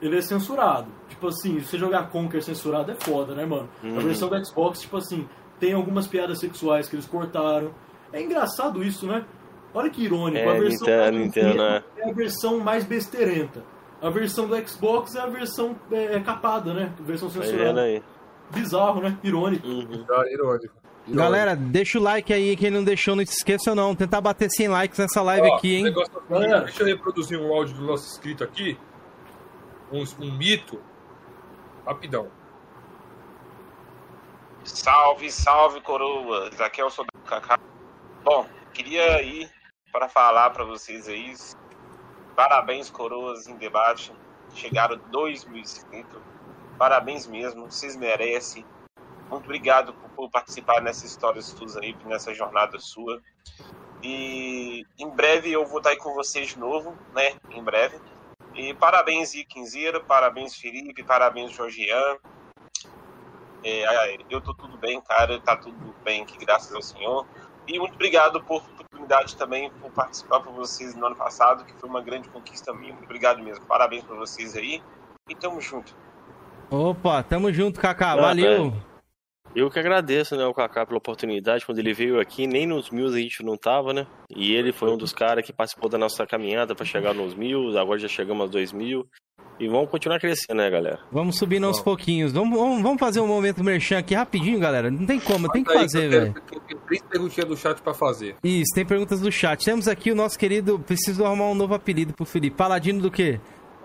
Speaker 4: Ele é censurado. Tipo assim, se você jogar Conker censurado é foda, né, mano?
Speaker 3: Uhum.
Speaker 4: A versão do Xbox, tipo assim, tem algumas piadas sexuais que eles cortaram. É engraçado isso, né? Olha que irônico.
Speaker 3: É,
Speaker 4: a versão
Speaker 3: Nintendo- Nintendo,
Speaker 4: Nintendo é a versão mais besteirenta. A versão do Xbox é a versão é, é capada, né? A versão censurada.
Speaker 3: aí?
Speaker 4: Bizarro, né? Irônico.
Speaker 3: Uhum.
Speaker 2: Irônico.
Speaker 1: Galera, deixa o like aí, quem não deixou, não se esqueça não. Tentar bater 100 likes nessa live
Speaker 2: Ó,
Speaker 1: aqui, hein?
Speaker 2: negócio é. Deixa eu reproduzir um áudio do nosso inscrito aqui. Um, um mito. Rapidão.
Speaker 5: Salve, salve, coroas! Aqui é o Soldado Kaká. Bom, queria ir para falar para vocês aí. Parabéns, coroas em debate. Chegaram 2 mil inscritos. Parabéns mesmo, vocês merecem. Muito obrigado por, por participar nessa história suas aí, nessa jornada sua. E em breve eu vou estar aí com vocês de novo, né? Em breve. E parabéns, Iquinzeira, parabéns, Felipe, parabéns, Georgian. É, eu tô tudo bem, cara, tá tudo bem aqui, graças ao Senhor. E muito obrigado por oportunidade também por participar por vocês no ano passado, que foi uma grande conquista minha. Muito obrigado mesmo. Parabéns pra vocês aí. E tamo junto.
Speaker 1: Opa, tamo junto, Kaká. Valeu.
Speaker 3: Eu que agradeço, né, o Kaká pela oportunidade. Quando ele veio aqui, nem nos mil a gente não tava, né? E ele foi um dos caras que participou da nossa caminhada pra chegar nos mil. Agora já chegamos aos dois mil. E vamos continuar crescendo, né, galera?
Speaker 1: Vamos subindo aos pouquinhos. Vamos, vamos, vamos fazer um momento merchan aqui rapidinho, galera. Não tem como, tem que
Speaker 2: Aí,
Speaker 1: fazer, velho.
Speaker 2: eu tenho três perguntinhas do chat pra fazer.
Speaker 1: Isso, tem perguntas do chat. Temos aqui o nosso querido. Preciso arrumar um novo apelido pro Felipe. Paladino do quê?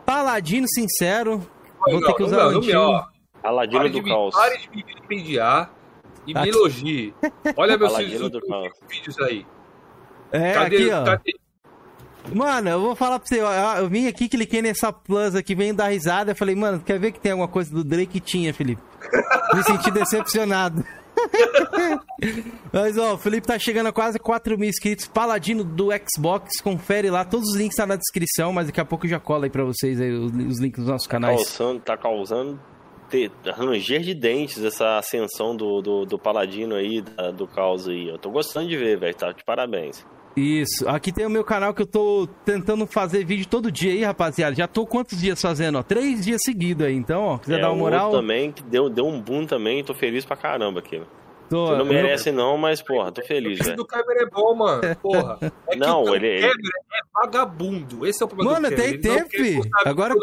Speaker 1: Paladino sincero. Vou ter que usar o
Speaker 2: não,
Speaker 1: antigo.
Speaker 2: ó,
Speaker 3: Aladino do
Speaker 2: me,
Speaker 3: caos.
Speaker 2: pare de me vilipendiar e me
Speaker 1: Aqui.
Speaker 2: elogie. Olha meus vídeos aí.
Speaker 1: É,
Speaker 2: Cadê,
Speaker 1: aqui, ó.
Speaker 2: cadê?
Speaker 1: Mano, eu vou falar pra você, ó, eu vim aqui, cliquei nessa plus aqui, venho dar risada, eu falei, mano, quer ver que tem alguma coisa do Drake? Tinha, Felipe. Me senti decepcionado. Mas, ó, o Felipe tá chegando a quase 4 mil inscritos, paladino do Xbox, confere lá, todos os links tá na descrição, mas daqui a pouco eu já cola aí pra vocês aí, os, os links dos nossos canais.
Speaker 3: Causando, tá causando te- ranger de dentes essa ascensão do, do, do paladino aí, da- do caos aí. Eu tô gostando de ver, velho. Tá de parabéns.
Speaker 1: Isso, aqui tem o meu canal que eu tô tentando fazer vídeo todo dia aí, rapaziada. Já tô quantos dias fazendo, ó? Três dias seguidos aí, então, ó, quiser
Speaker 3: É,
Speaker 1: dar uma moral...
Speaker 3: também, que deu, deu um boom também. Tô feliz pra caramba aqui.
Speaker 1: Tô-
Speaker 3: Você não
Speaker 1: eu-
Speaker 3: merece não, mas, porra, tô feliz,
Speaker 2: Esse
Speaker 3: velho.
Speaker 2: do Kleber é bom, mano. Porra. É que
Speaker 3: Não,
Speaker 2: o
Speaker 3: ele-
Speaker 2: Kleber é vagabundo. Esse é o problema
Speaker 1: Mano,
Speaker 2: do Kleber.
Speaker 1: tem
Speaker 2: Ele não
Speaker 1: tempo, Agora-.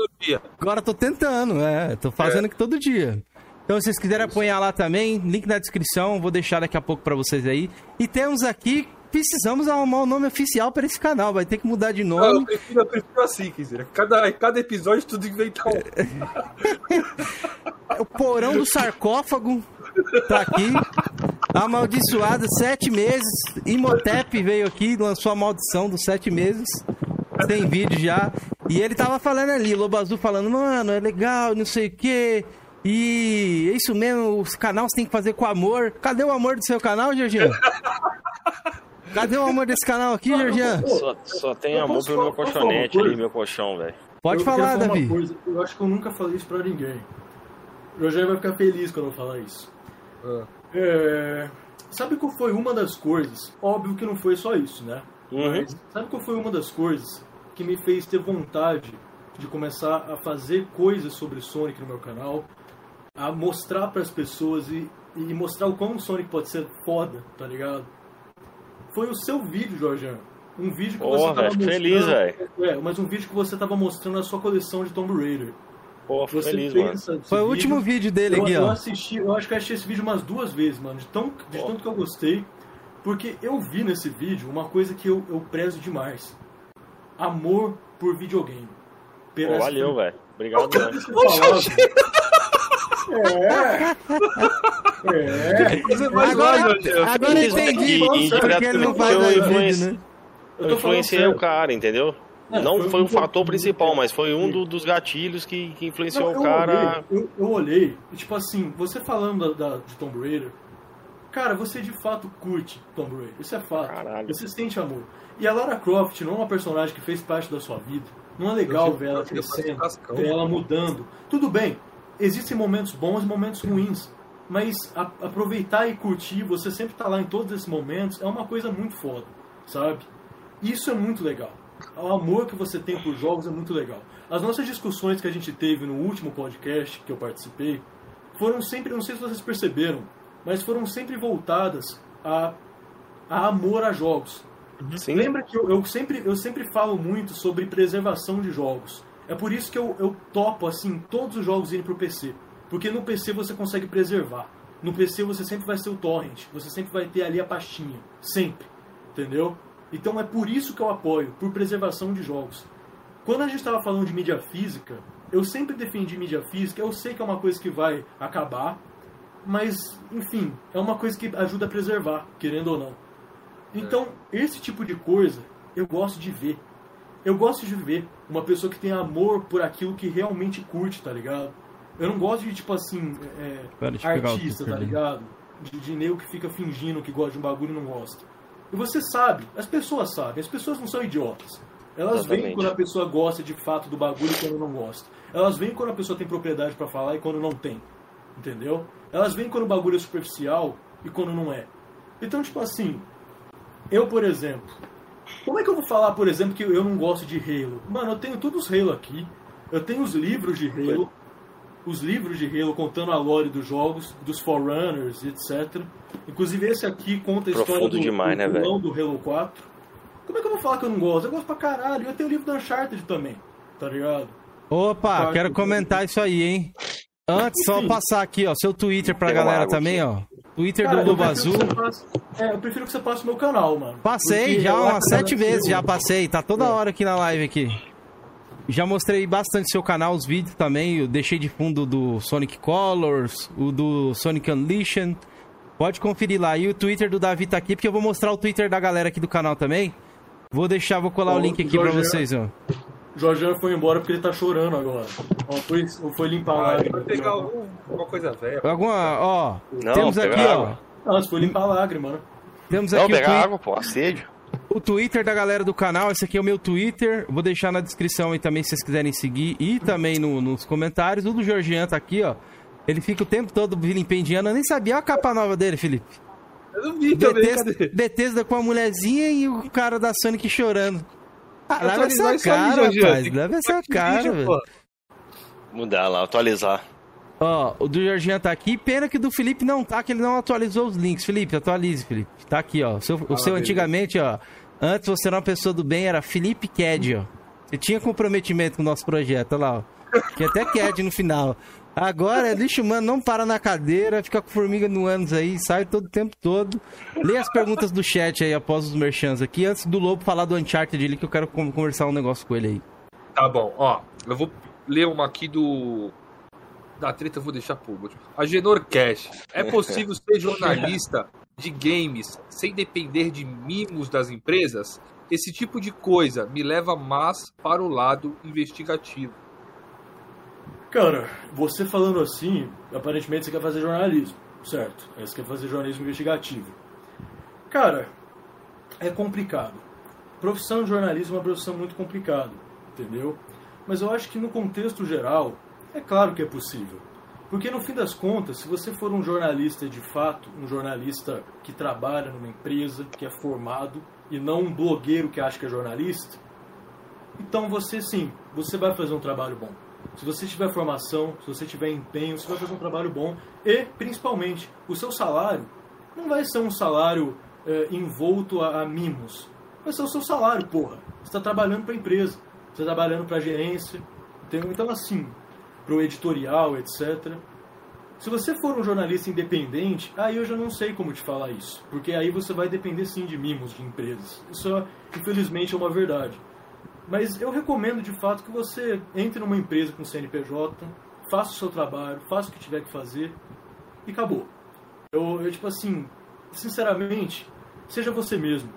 Speaker 1: Agora tô tentando, é. Tô fazendo aqui todo dia. Então, se vocês quiserem apoiar lá também, link na descrição, vou deixar daqui a pouco pra vocês aí. E temos aqui, precisamos arrumar o nome oficial pra esse canal, vai ter que mudar de
Speaker 2: Não,
Speaker 1: nome.
Speaker 2: eu prefiro, eu prefiro assim, cada, cada episódio tudo inventar um.
Speaker 1: O porão do sarcófago tá aqui. Amaldiçoado, sete meses. Imhotep veio aqui, lançou a maldição dos sete meses. Tem vídeo já. E ele tava falando ali, Lobo Azul falando, mano, é legal, não sei o quê. E é isso mesmo, os canais tem que fazer com amor. Cadê o amor do seu canal, Georgiano? Cadê o amor desse canal aqui, Georgiano?
Speaker 3: Só, só tem
Speaker 4: Eu
Speaker 3: amor pelo meu
Speaker 4: falar- falar
Speaker 3: colchonete ali, meu colchão, velho.
Speaker 1: Pode
Speaker 4: Eu
Speaker 1: falar,
Speaker 4: uma
Speaker 1: Davi.
Speaker 4: coisa, eu acho que eu nunca falei isso pra ninguém. O Rogério vai ficar feliz quando eu falar isso.
Speaker 2: Ah.
Speaker 4: É, Sabe qual foi uma das coisas? Óbvio que não foi só isso, né?
Speaker 3: Uhum.
Speaker 4: Mas sabe qual foi uma das coisas que me fez ter vontade de começar a fazer coisas sobre Sonic no meu canal? A mostrar para as pessoas e, e mostrar o como o Sonic pode ser foda, tá ligado? Foi o seu vídeo, Jorjan. Um vídeo que você
Speaker 3: Porra,
Speaker 4: tava
Speaker 3: velho,
Speaker 4: mostrando.
Speaker 3: feliz, velho.
Speaker 4: É, mas um vídeo que você tava mostrando a sua coleção de Tomb Raider.
Speaker 3: Pô, fico
Speaker 4: Você
Speaker 3: feliz, mano.
Speaker 1: Foi o último vídeo dele
Speaker 4: eu,
Speaker 1: aqui,
Speaker 4: eu
Speaker 1: ó.
Speaker 4: assisti, eu acho que eu assisti esse vídeo umas duas vezes, mano, de, tão, de tanto que eu gostei. Porque eu vi nesse vídeo uma coisa que eu, eu prezo demais. Amor por videogame.
Speaker 3: Pô, valeu, velho. Obrigado,
Speaker 4: Tudo
Speaker 3: mano.
Speaker 4: que você falava- É. É.
Speaker 2: Vai
Speaker 1: Agora-. Agora eu entendi porque ele não faz
Speaker 3: eu influenci-
Speaker 1: vídeo, né?
Speaker 4: Eu
Speaker 3: Eu influenciei o cara, entendeu?
Speaker 4: É,
Speaker 3: não
Speaker 4: foi
Speaker 3: foi
Speaker 4: um
Speaker 3: o fator principal,
Speaker 4: é.
Speaker 3: mas foi um do- dos gatilhos que, que influenciou
Speaker 4: Não,
Speaker 3: o cara.
Speaker 4: Eu olhei, eu, eu olhei, e tipo assim, você falando da, da- de Tomb Raider, cara, você de fato curte Tomb Raider. Isso é fato.
Speaker 3: Caralho.
Speaker 4: Você sente amor. E a Lara Croft não é uma personagem que fez parte da sua vida. Não é legal ver ela crescendo, ver ela mudando. Tudo bem, existem momentos bons e momentos ruins. Mas a- aproveitar e curtir, você sempre tá lá em todos esses momentos, é uma coisa muito foda, sabe? Isso é muito legal. O amor que você tem por jogos é muito legal. As nossas discussões que a gente teve no último podcast que eu participei foram sempre, não sei se vocês perceberam, mas foram sempre voltadas a, a amor a jogos.
Speaker 3: Sim.
Speaker 4: Lembra que eu, eu sempre, eu sempre falo muito sobre preservação de jogos. É por isso que eu, eu topo assim todos os jogos irem pro PC. Porque no PC você consegue preservar. No PC você sempre vai ser o torrent. Você sempre vai ter ali a pastinha. Sempre. Entendeu? Então é por isso que eu apoio, por preservação de jogos. Quando a gente estava falando de mídia física, eu sempre defendi mídia física. Eu sei que é uma coisa que vai acabar, mas, enfim, é uma coisa que ajuda a preservar, querendo ou não. Então, esse tipo de coisa eu gosto de ver. Eu gosto de ver uma pessoa que tem amor por aquilo que realmente curte, tá ligado? Eu não gosto de, tipo assim, é,
Speaker 1: o
Speaker 4: artista, tá ligado? De, de nego que fica fingindo que gosta de um bagulho e não gosta. E você sabe, as pessoas sabem, as pessoas não são idiotas. Elas veem
Speaker 3: Exatamente.
Speaker 4: quando a pessoa gosta de fato do bagulho e quando não gosta. Elas veem quando a pessoa tem propriedade pra falar e quando não tem. Entendeu? Elas veem quando o bagulho é superficial e quando não é. Então, tipo assim, eu, por exemplo, como é que eu vou falar, por exemplo, que eu não gosto de Halo? Mano, eu tenho todos os Halo aqui. Eu tenho os livros de Halo. Os livros de Halo contando a lore dos jogos, dos Forerunners, etc. Inclusive esse aqui conta a história
Speaker 3: Profundo
Speaker 4: do,
Speaker 3: demais,
Speaker 4: do
Speaker 3: né,
Speaker 4: vilão do Halo 4. Como é que eu vou falar que eu não gosto? Eu gosto pra caralho. Eu tenho o livro do Uncharted também, tá ligado?
Speaker 1: Opa, quero comentar isso aí, hein? Antes, só passar aqui, ó, seu Twitter pra
Speaker 3: Tem
Speaker 1: galera também, ó. Twitter
Speaker 4: Cara,
Speaker 1: do
Speaker 4: eu
Speaker 1: Lobo Azul.
Speaker 4: passe- é, eu prefiro que você passe o meu canal, mano.
Speaker 1: Passei
Speaker 4: Porque
Speaker 1: já
Speaker 4: eu
Speaker 1: umas sete vezes, já passei. Tá toda
Speaker 4: É.
Speaker 1: hora aqui na live aqui. Já mostrei bastante seu canal, os vídeos também. Eu deixei de fundo do Sonic Colors, o do Sonic Unleashed. Pode conferir lá. E o Twitter do Davi tá aqui, porque eu vou mostrar o Twitter da galera aqui do canal também. Vou deixar, vou colar o
Speaker 4: Ó,
Speaker 1: link aqui pra
Speaker 4: Jorge-
Speaker 1: vocês, ó.
Speaker 4: O Jorginho foi embora porque ele tá chorando agora. Ó, foi, foi limpar a
Speaker 2: Ah,
Speaker 4: lágrima.
Speaker 2: vai pegar algum- alguma coisa velha.
Speaker 1: Alguma, ó,
Speaker 3: Não,
Speaker 1: temos aqui, ó.
Speaker 3: água.
Speaker 4: Nossa, foi limpar a lágrima, né?
Speaker 1: Temos
Speaker 3: Não,
Speaker 1: aqui o,
Speaker 3: pegar
Speaker 1: twi-
Speaker 3: água, pô, assédio.
Speaker 1: o Twitter da galera do canal. Esse aqui é o meu Twitter. Vou deixar na descrição aí também se vocês quiserem seguir. E também no- nos comentários. O do Georgian tá aqui, ó. Ele fica o tempo todo vilipendiando. Eu nem sabia a capa nova dele, Felipe.
Speaker 2: Eu não vi também,
Speaker 1: Bethesda,
Speaker 2: cadê?
Speaker 1: Bethesda com a mulherzinha e o cara da Sonic chorando. Ah, leva
Speaker 2: Atualizar
Speaker 1: essa cara,
Speaker 2: Jorginho.
Speaker 1: rapaz. Leva essa cara, velho.
Speaker 3: Mudar lá, atualizar.
Speaker 1: Ó, o do Jorginho tá aqui. Pena que o do Felipe não tá, que ele não atualizou os links. Felipe, atualize, Felipe. Tá aqui, ó. O seu, o seu antigamente, ó. Antes você era uma pessoa do bem, era Felipe Ked, ó. Você tinha comprometimento com o nosso projeto, olha lá, ó. Tinha até Ked no final. Agora é lixo humano, não para na cadeira, fica com formiga no ânus aí, sai todo o tempo todo. Lê as perguntas do chat aí após os merchans aqui, antes do Lobo falar do Uncharted ali, que eu quero con- conversar um negócio com ele aí.
Speaker 2: Tá bom, ó. Eu vou ler uma aqui do. Da treta eu vou deixar último. A Genor Cash. É possível ser jornalista de games sem depender de mimos das empresas? Esse tipo de coisa me leva mais para o lado investigativo.
Speaker 4: Cara, você falando assim, aparentemente você quer fazer jornalismo, certo? Você quer fazer jornalismo investigativo. Cara, é complicado. Profissão de jornalismo é uma profissão muito complicada, entendeu? Mas eu acho que no contexto geral, é claro que é possível. Porque no fim das contas, se você for um jornalista de fato, um jornalista que trabalha numa empresa, que é formado, e não um blogueiro que acha que é jornalista, então você sim, você vai fazer um trabalho bom. Se você tiver formação, se você tiver empenho, você vai fazer um trabalho bom. E, principalmente, o seu salário não vai ser um salário é, envolto a, a mimos. Vai ser o seu salário, porra. Você está trabalhando para a empresa, você está trabalhando para a gerência. Entendeu? Então, assim, pro editorial, etc. Se você for um jornalista independente, aí eu já não sei como te falar isso, porque aí você vai depender sim de mimos de empresas. Isso, infelizmente, é uma verdade. Mas eu recomendo de fato que você entre numa empresa com CNPJ, faça o seu trabalho, faça o que tiver que fazer e acabou. Eu, eu tipo assim, sinceramente, seja você mesmo.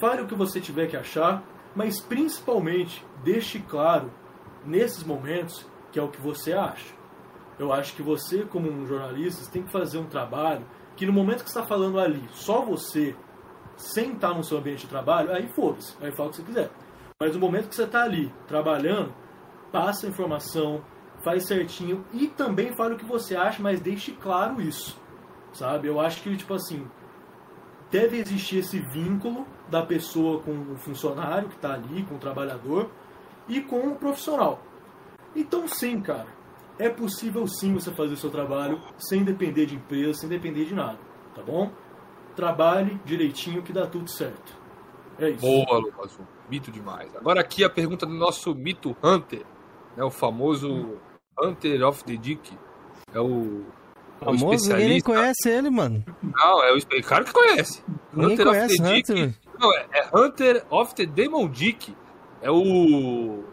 Speaker 4: Fale o que você tiver que achar, mas principalmente deixe claro nesses momentos que é o que você acha. Eu acho que você, como um jornalista, tem que fazer um trabalho que no momento que está falando ali, só você, sem estar no seu ambiente de trabalho, aí foda-se, aí fala o que você quiser. Mas no momento que você está ali trabalhando, passa a informação, faz certinho e também fala o que você acha, mas deixe claro isso. Sabe? Eu acho que, tipo assim, deve existir esse vínculo da pessoa com o funcionário que está ali, com o trabalhador e com o profissional. Então, sim, cara, é possível sim você fazer o seu trabalho sem depender de empresa, sem depender de nada, tá bom? Trabalhe direitinho que dá tudo certo. É isso.
Speaker 2: Boa, Lucas. Mito demais. Agora aqui a pergunta do nosso mito Hunter, né, o famoso Hunter of the Dick. É o,
Speaker 1: Famoso, ninguém nem conhece ele, mano.
Speaker 2: Não, é o claro que conhece.
Speaker 1: Ninguém
Speaker 2: Hunter of
Speaker 1: conhece
Speaker 2: the
Speaker 1: Hunter,
Speaker 2: Dick.
Speaker 1: velho.
Speaker 2: Não, é, é Hunter of the Demon Dick. É o.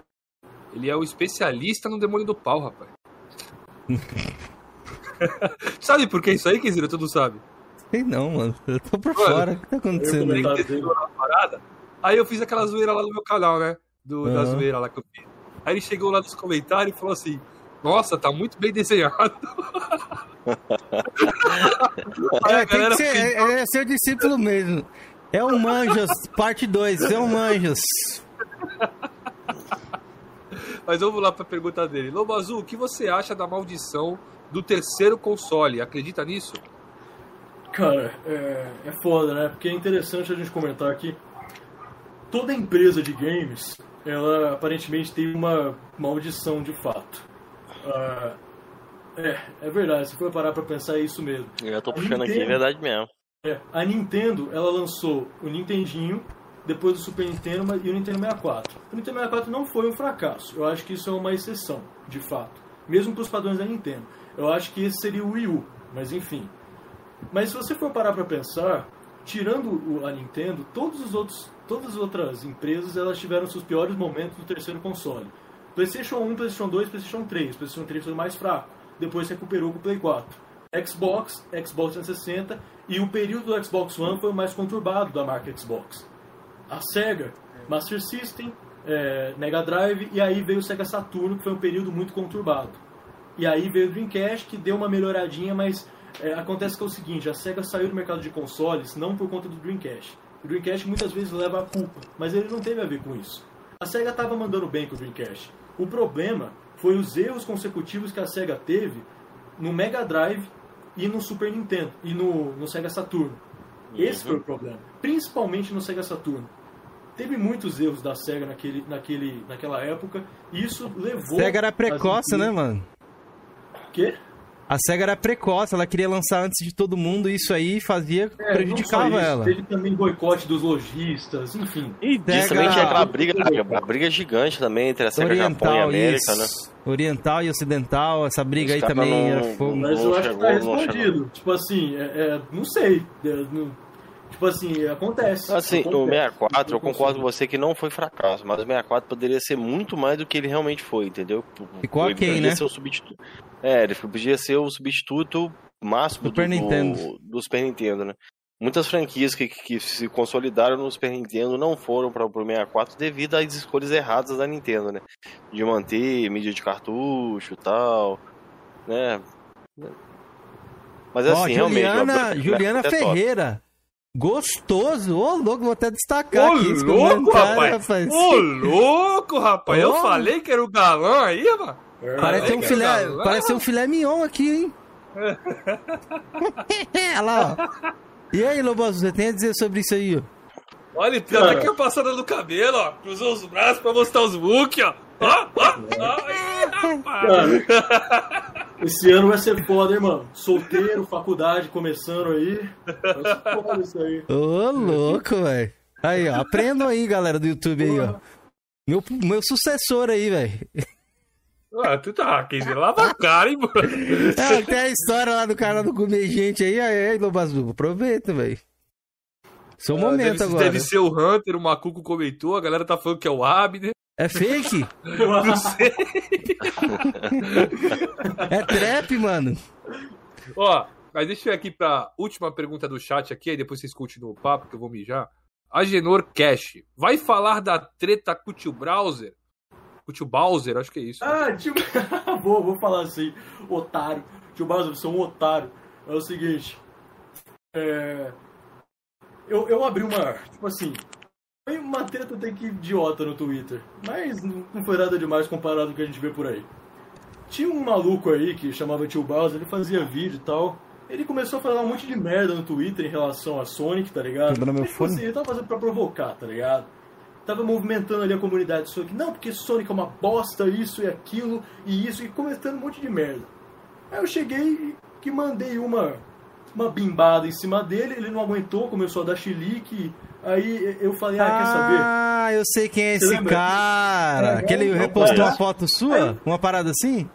Speaker 2: Ele é o especialista no demônio do pau, rapaz. sabe por que isso aí, Kizira? Tu não sabe?
Speaker 1: Sei não, mano. Eu tô por
Speaker 2: Mano,
Speaker 1: fora. O que tá acontecendo
Speaker 4: eu
Speaker 1: aí?
Speaker 2: na parada. Aí eu fiz aquela zoeira lá no meu canal, né? Do, Da
Speaker 1: Aham.
Speaker 2: zoeira lá que eu fiz. Aí ele chegou lá nos comentários e falou assim: Nossa, tá muito bem desenhado. A
Speaker 1: É, tem que ser, é, é seu discípulo mesmo. É o Manjas, parte 2. É o Manjas.
Speaker 2: Mas vamos lá pra pergunta dele. Lobo Azul, o que você acha da maldição do terceiro console? Acredita nisso?
Speaker 4: Cara, é, é foda, né? Porque é interessante a gente comentar aqui. Toda empresa de games, ela aparentemente tem uma maldição de fato. Ah, é, é verdade, se for parar pra pensar, é isso mesmo.
Speaker 3: Eu tô puxando aqui, é
Speaker 4: Nintendo.
Speaker 3: verdade mesmo.
Speaker 4: É, a Nintendo, ela lançou o Nintendinho, depois do Super Nintendo e o Nintendo 64. O Nintendo 64 não foi um fracasso. Eu acho que isso é uma exceção, de fato. Mesmo para os padrões da Nintendo. Eu acho que esse seria o Wii U, mas enfim. Mas se você for parar para pensar, tirando a Nintendo, todos os outros, todas as outras empresas elas tiveram seus piores momentos no terceiro console. PlayStation 1, PlayStation 2, PlayStation 3. PlayStation 3 foi o mais fraco. Depois recuperou com o Play 4. Xbox, Xbox 360 e o período do Xbox One foi o mais conturbado da marca Xbox. A Sega, Master System, é, Mega Drive e aí veio o Sega Saturno, que foi um período muito conturbado. E aí veio o Dreamcast, que deu uma melhoradinha, mas é, acontece que é o seguinte, a SEGA saiu do mercado de consoles não por conta do Dreamcast. O Dreamcast muitas vezes leva a culpa, mas ele não teve a ver com isso. A SEGA estava mandando bem com o Dreamcast. O problema foi os erros consecutivos que a SEGA teve no Mega Drive e no Super Nintendo, e no, no Sega Saturno. Esse foi o problema, principalmente no Sega Saturno. Teve muitos erros da SEGA naquele, naquele, naquela época, e isso levou...
Speaker 1: Sega era precoce, né, mano?
Speaker 4: Quê?
Speaker 1: A SEGA era precoce, ela queria lançar antes de todo mundo e isso aí fazia,
Speaker 4: É,
Speaker 1: prejudicava
Speaker 4: isso,
Speaker 1: ela.
Speaker 4: Teve também boicote dos lojistas, enfim.
Speaker 1: E
Speaker 3: também tinha aquela
Speaker 4: Sega-
Speaker 3: briga, a briga gigante também entre a Sega Japão e a
Speaker 1: Oriental,
Speaker 3: América, né?
Speaker 1: isso. Oriental e Ocidental, essa briga
Speaker 3: Os
Speaker 1: aí também
Speaker 3: não-
Speaker 1: era fogo.
Speaker 4: Mas eu acho que tá respondido. Tipo assim, é, é, não sei. é, não- tipo assim, acontece.
Speaker 3: Assim,
Speaker 4: acontece.
Speaker 3: o 64, eu concordo com você que não foi fracasso, mas o 64 poderia ser muito mais do que ele realmente foi, entendeu?
Speaker 1: Ficou
Speaker 3: ele
Speaker 1: aquém,
Speaker 3: podia
Speaker 1: né?
Speaker 3: ser o substituto. É, ele podia ser o substituto máximo
Speaker 1: Super
Speaker 3: do,
Speaker 1: Nintendo.
Speaker 3: do, do Super Nintendo, né? Muitas franquias que, que se consolidaram no Super Nintendo não foram para o 64 devido às escolhas erradas da Nintendo, né? De manter mídia de cartucho e tal, né? Mas assim, realmente... o
Speaker 1: Juliana,
Speaker 3: Black
Speaker 1: Juliana
Speaker 3: é top.
Speaker 1: Ferreira. Gostoso. Ô, louco, vou até destacar
Speaker 2: Ô,
Speaker 1: aqui esse
Speaker 2: louco,
Speaker 1: comentário,
Speaker 2: rapaz! Ô, louco, rapaz! Eu falei que era o galã aí, mano.
Speaker 1: Parece um filé, parece um filé mignon aqui, hein? Olha lá, ó. E aí, Loboso, você tem a dizer sobre isso aí, ó?
Speaker 2: Olha, tem até que a passada no cabelo, ó. Cruzou os braços pra mostrar os book, ó. Ó, ó, ó. Ai, rapaz.
Speaker 4: Esse ano vai ser foda, hein, mano? Solteiro, faculdade começando aí. Vai ser foda isso aí.
Speaker 1: Ô, louco, velho. Aí, ó. Aprendam aí, galera do YouTube aí, ó. Meu, meu sucessor aí, velho.
Speaker 2: Ah, tu tá, quer dizer, lava a cara, hein, mano?
Speaker 1: É, tem a história lá do cara do comer gente aí, aí, aí Lobo Azul, aproveita, velho. Seu
Speaker 2: Ah,
Speaker 1: momento
Speaker 2: deve,
Speaker 1: agora.
Speaker 2: Deve ser o Hunter, o Macuco comentou, a galera tá falando que é o Abner.
Speaker 1: É fake?
Speaker 2: Não sei.
Speaker 1: É trap, mano.
Speaker 2: Ó, mas deixa eu ir aqui pra última pergunta do chat aqui, aí depois vocês continuam o papo, que eu vou mijar. Agenor Cash, vai falar da treta com o tio Browser? Com o tio Bowser, acho que é isso.
Speaker 4: Ah, tio. vou, vou falar assim, otário. Tio Bowser, você é um otário. É o seguinte. É. Eu, eu abri uma. Tipo assim. Foi uma treta até que idiota no Twitter. Mas não foi nada demais comparado com o que a gente vê por aí. Tinha um maluco aí que chamava Tio Bowser, ele fazia vídeo e tal. Ele começou a falar um monte de merda no Twitter em relação a Sonic, tá ligado?
Speaker 1: Quebrou meu
Speaker 4: Ele, tipo
Speaker 1: fone.
Speaker 4: assim, ele tava fazendo pra provocar, tá ligado? Tava movimentando ali a comunidade Sonic. Não, porque Sonic é uma bosta, isso e aquilo, e isso, e comentando um monte de merda. Aí eu cheguei e que mandei uma, uma bimbada em cima dele, ele não aguentou, começou a dar chilique. Aí eu falei, ah, quer saber?
Speaker 1: Ah, eu sei quem é
Speaker 4: Você
Speaker 1: esse
Speaker 4: lembra?
Speaker 1: cara.
Speaker 4: É,
Speaker 1: Que ele
Speaker 4: não,
Speaker 1: repostou
Speaker 4: é.
Speaker 1: uma foto sua? Uma parada assim?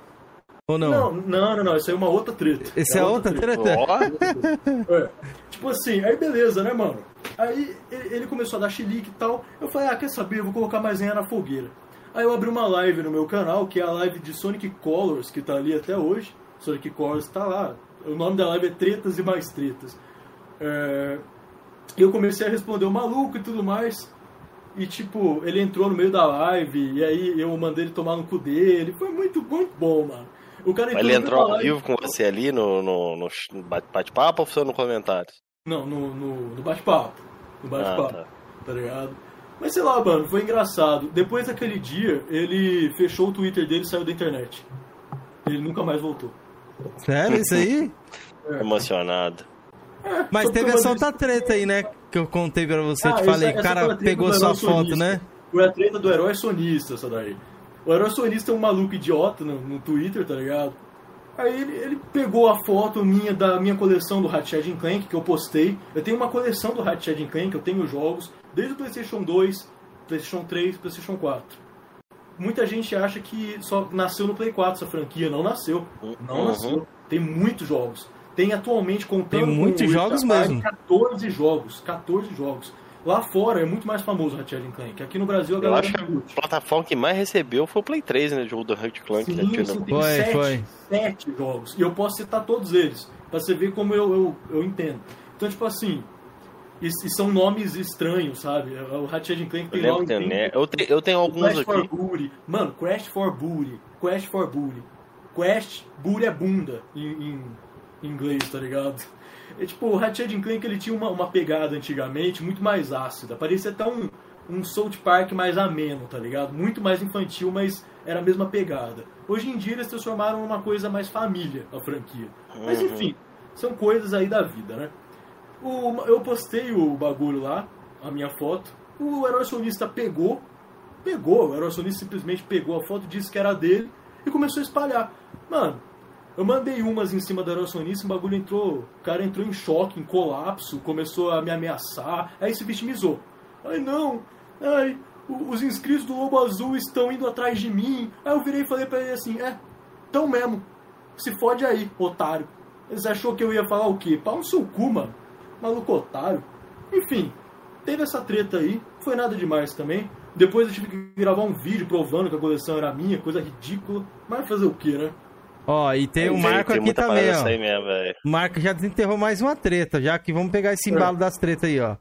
Speaker 1: Ou não?
Speaker 4: Não, não, não, não, isso aí é uma outra treta.
Speaker 1: Esse é, outra treta?
Speaker 3: Ó,
Speaker 4: É. Tipo assim, aí beleza, né, mano? Aí ele ele começou a dar chilique e tal. Eu falei, ah, quer saber? Eu vou colocar mais lenha na fogueira. Aí eu abri uma live no meu canal, que é a live de Sonic Colors, que tá ali até hoje. Sonic Colors tá lá. O nome da live é Tretas e Mais Tretas. É... E eu comecei a responder o maluco e tudo mais. E tipo, ele entrou no meio da live, e aí eu mandei ele tomar no cu dele. Foi muito, muito bom, mano. O cara
Speaker 3: Mas ele entrou ao vivo com você ali no, no, no bate-papo ou foi no comentário?
Speaker 4: Não, no, no, bate-papo. No bate-papo,
Speaker 3: Ah,
Speaker 4: tá ligado? Mas sei lá, mano, foi engraçado. Depois daquele dia, ele fechou o Twitter dele e saiu da internet. Ele nunca mais voltou.
Speaker 1: Sério, isso aí?
Speaker 3: Emocionado.
Speaker 1: Mas teve essa outra treta aí, né? Que eu contei pra você.
Speaker 4: Ah,
Speaker 1: te falei,
Speaker 4: essa
Speaker 1: o cara pegou
Speaker 4: do
Speaker 1: sua
Speaker 4: herói
Speaker 1: foto,
Speaker 4: sonista.
Speaker 1: né?
Speaker 4: Foi a treta do herói sonista, essa daí. O herói sonista é um maluco idiota no, no Twitter, tá ligado? Aí ele, ele pegou a foto minha da minha coleção do Ratchet Clank, que eu postei. Eu tenho uma coleção do Ratchet Clank, eu tenho jogos, desde o PlayStation 2, PlayStation 3, PlayStation 4. Muita gente acha que só nasceu no Play 4 essa franquia, não nasceu. Não
Speaker 3: Uhum.
Speaker 4: nasceu. Tem muitos jogos. Tem atualmente contando
Speaker 1: Tem muitos
Speaker 4: com
Speaker 1: jogos mesmo.
Speaker 4: 14 jogos, 14 jogos. Lá fora é muito mais famoso o Ratchet Clank. Aqui no Brasil a
Speaker 3: Eu
Speaker 4: galera
Speaker 3: acho que a plataforma que mais recebeu foi o Play 3, né? O jogo do Ratchet Clank. né,
Speaker 4: Sim, tem
Speaker 1: Foi,
Speaker 4: sete,
Speaker 1: foi.
Speaker 4: sete jogos. E eu posso citar todos eles, pra você ver como eu, eu, eu entendo. Então, tipo assim, e, e são nomes estranhos, sabe? O Ratchet Clank tem nome...
Speaker 3: tem, né? eu, te- eu tenho alguns
Speaker 4: Crash for
Speaker 3: aqui.
Speaker 4: Booty. Mano, Crash for Booty. Crash for Booty. Crash, Booty é bunda em, em- em inglês, tá ligado? É, tipo, o Ratchet Clank ele tinha uma, uma pegada antigamente muito mais ácida. Parecia até um, um South Park mais ameno, tá ligado? Muito mais infantil, mas era a mesma pegada. Hoje em dia eles transformaram numa coisa mais família a franquia. Mas
Speaker 3: Uhum.
Speaker 4: enfim, são coisas aí da vida, né? O- eu postei o bagulho lá, a minha foto. O herói sonista pegou, pegou, o herói sonista simplesmente pegou a foto, disse que era dele e começou a espalhar. Mano, eu mandei umas em cima do herói sonista, o bagulho entrou, o cara entrou em choque, em colapso, começou a me ameaçar, aí se vitimizou. Ai não, ai, os inscritos do Lobo Azul estão indo atrás de mim. Aí eu virei e falei pra ele assim, é, tão mesmo, se fode aí, otário. Você achou que eu ia falar o quê? Pau no seu cu, mano. Maluco otário. Enfim, teve essa treta aí. Foi nada demais também. Depois eu tive que gravar um vídeo provando que a coleção era minha, coisa ridícula. Mas fazer o quê, né?
Speaker 1: Ó, e tem o Marco
Speaker 3: tem
Speaker 1: aqui também, ó.
Speaker 3: aí mesmo, velho.
Speaker 1: O Marco já desenterrou mais uma treta, já que vamos pegar esse embalo das tretas aí, ó.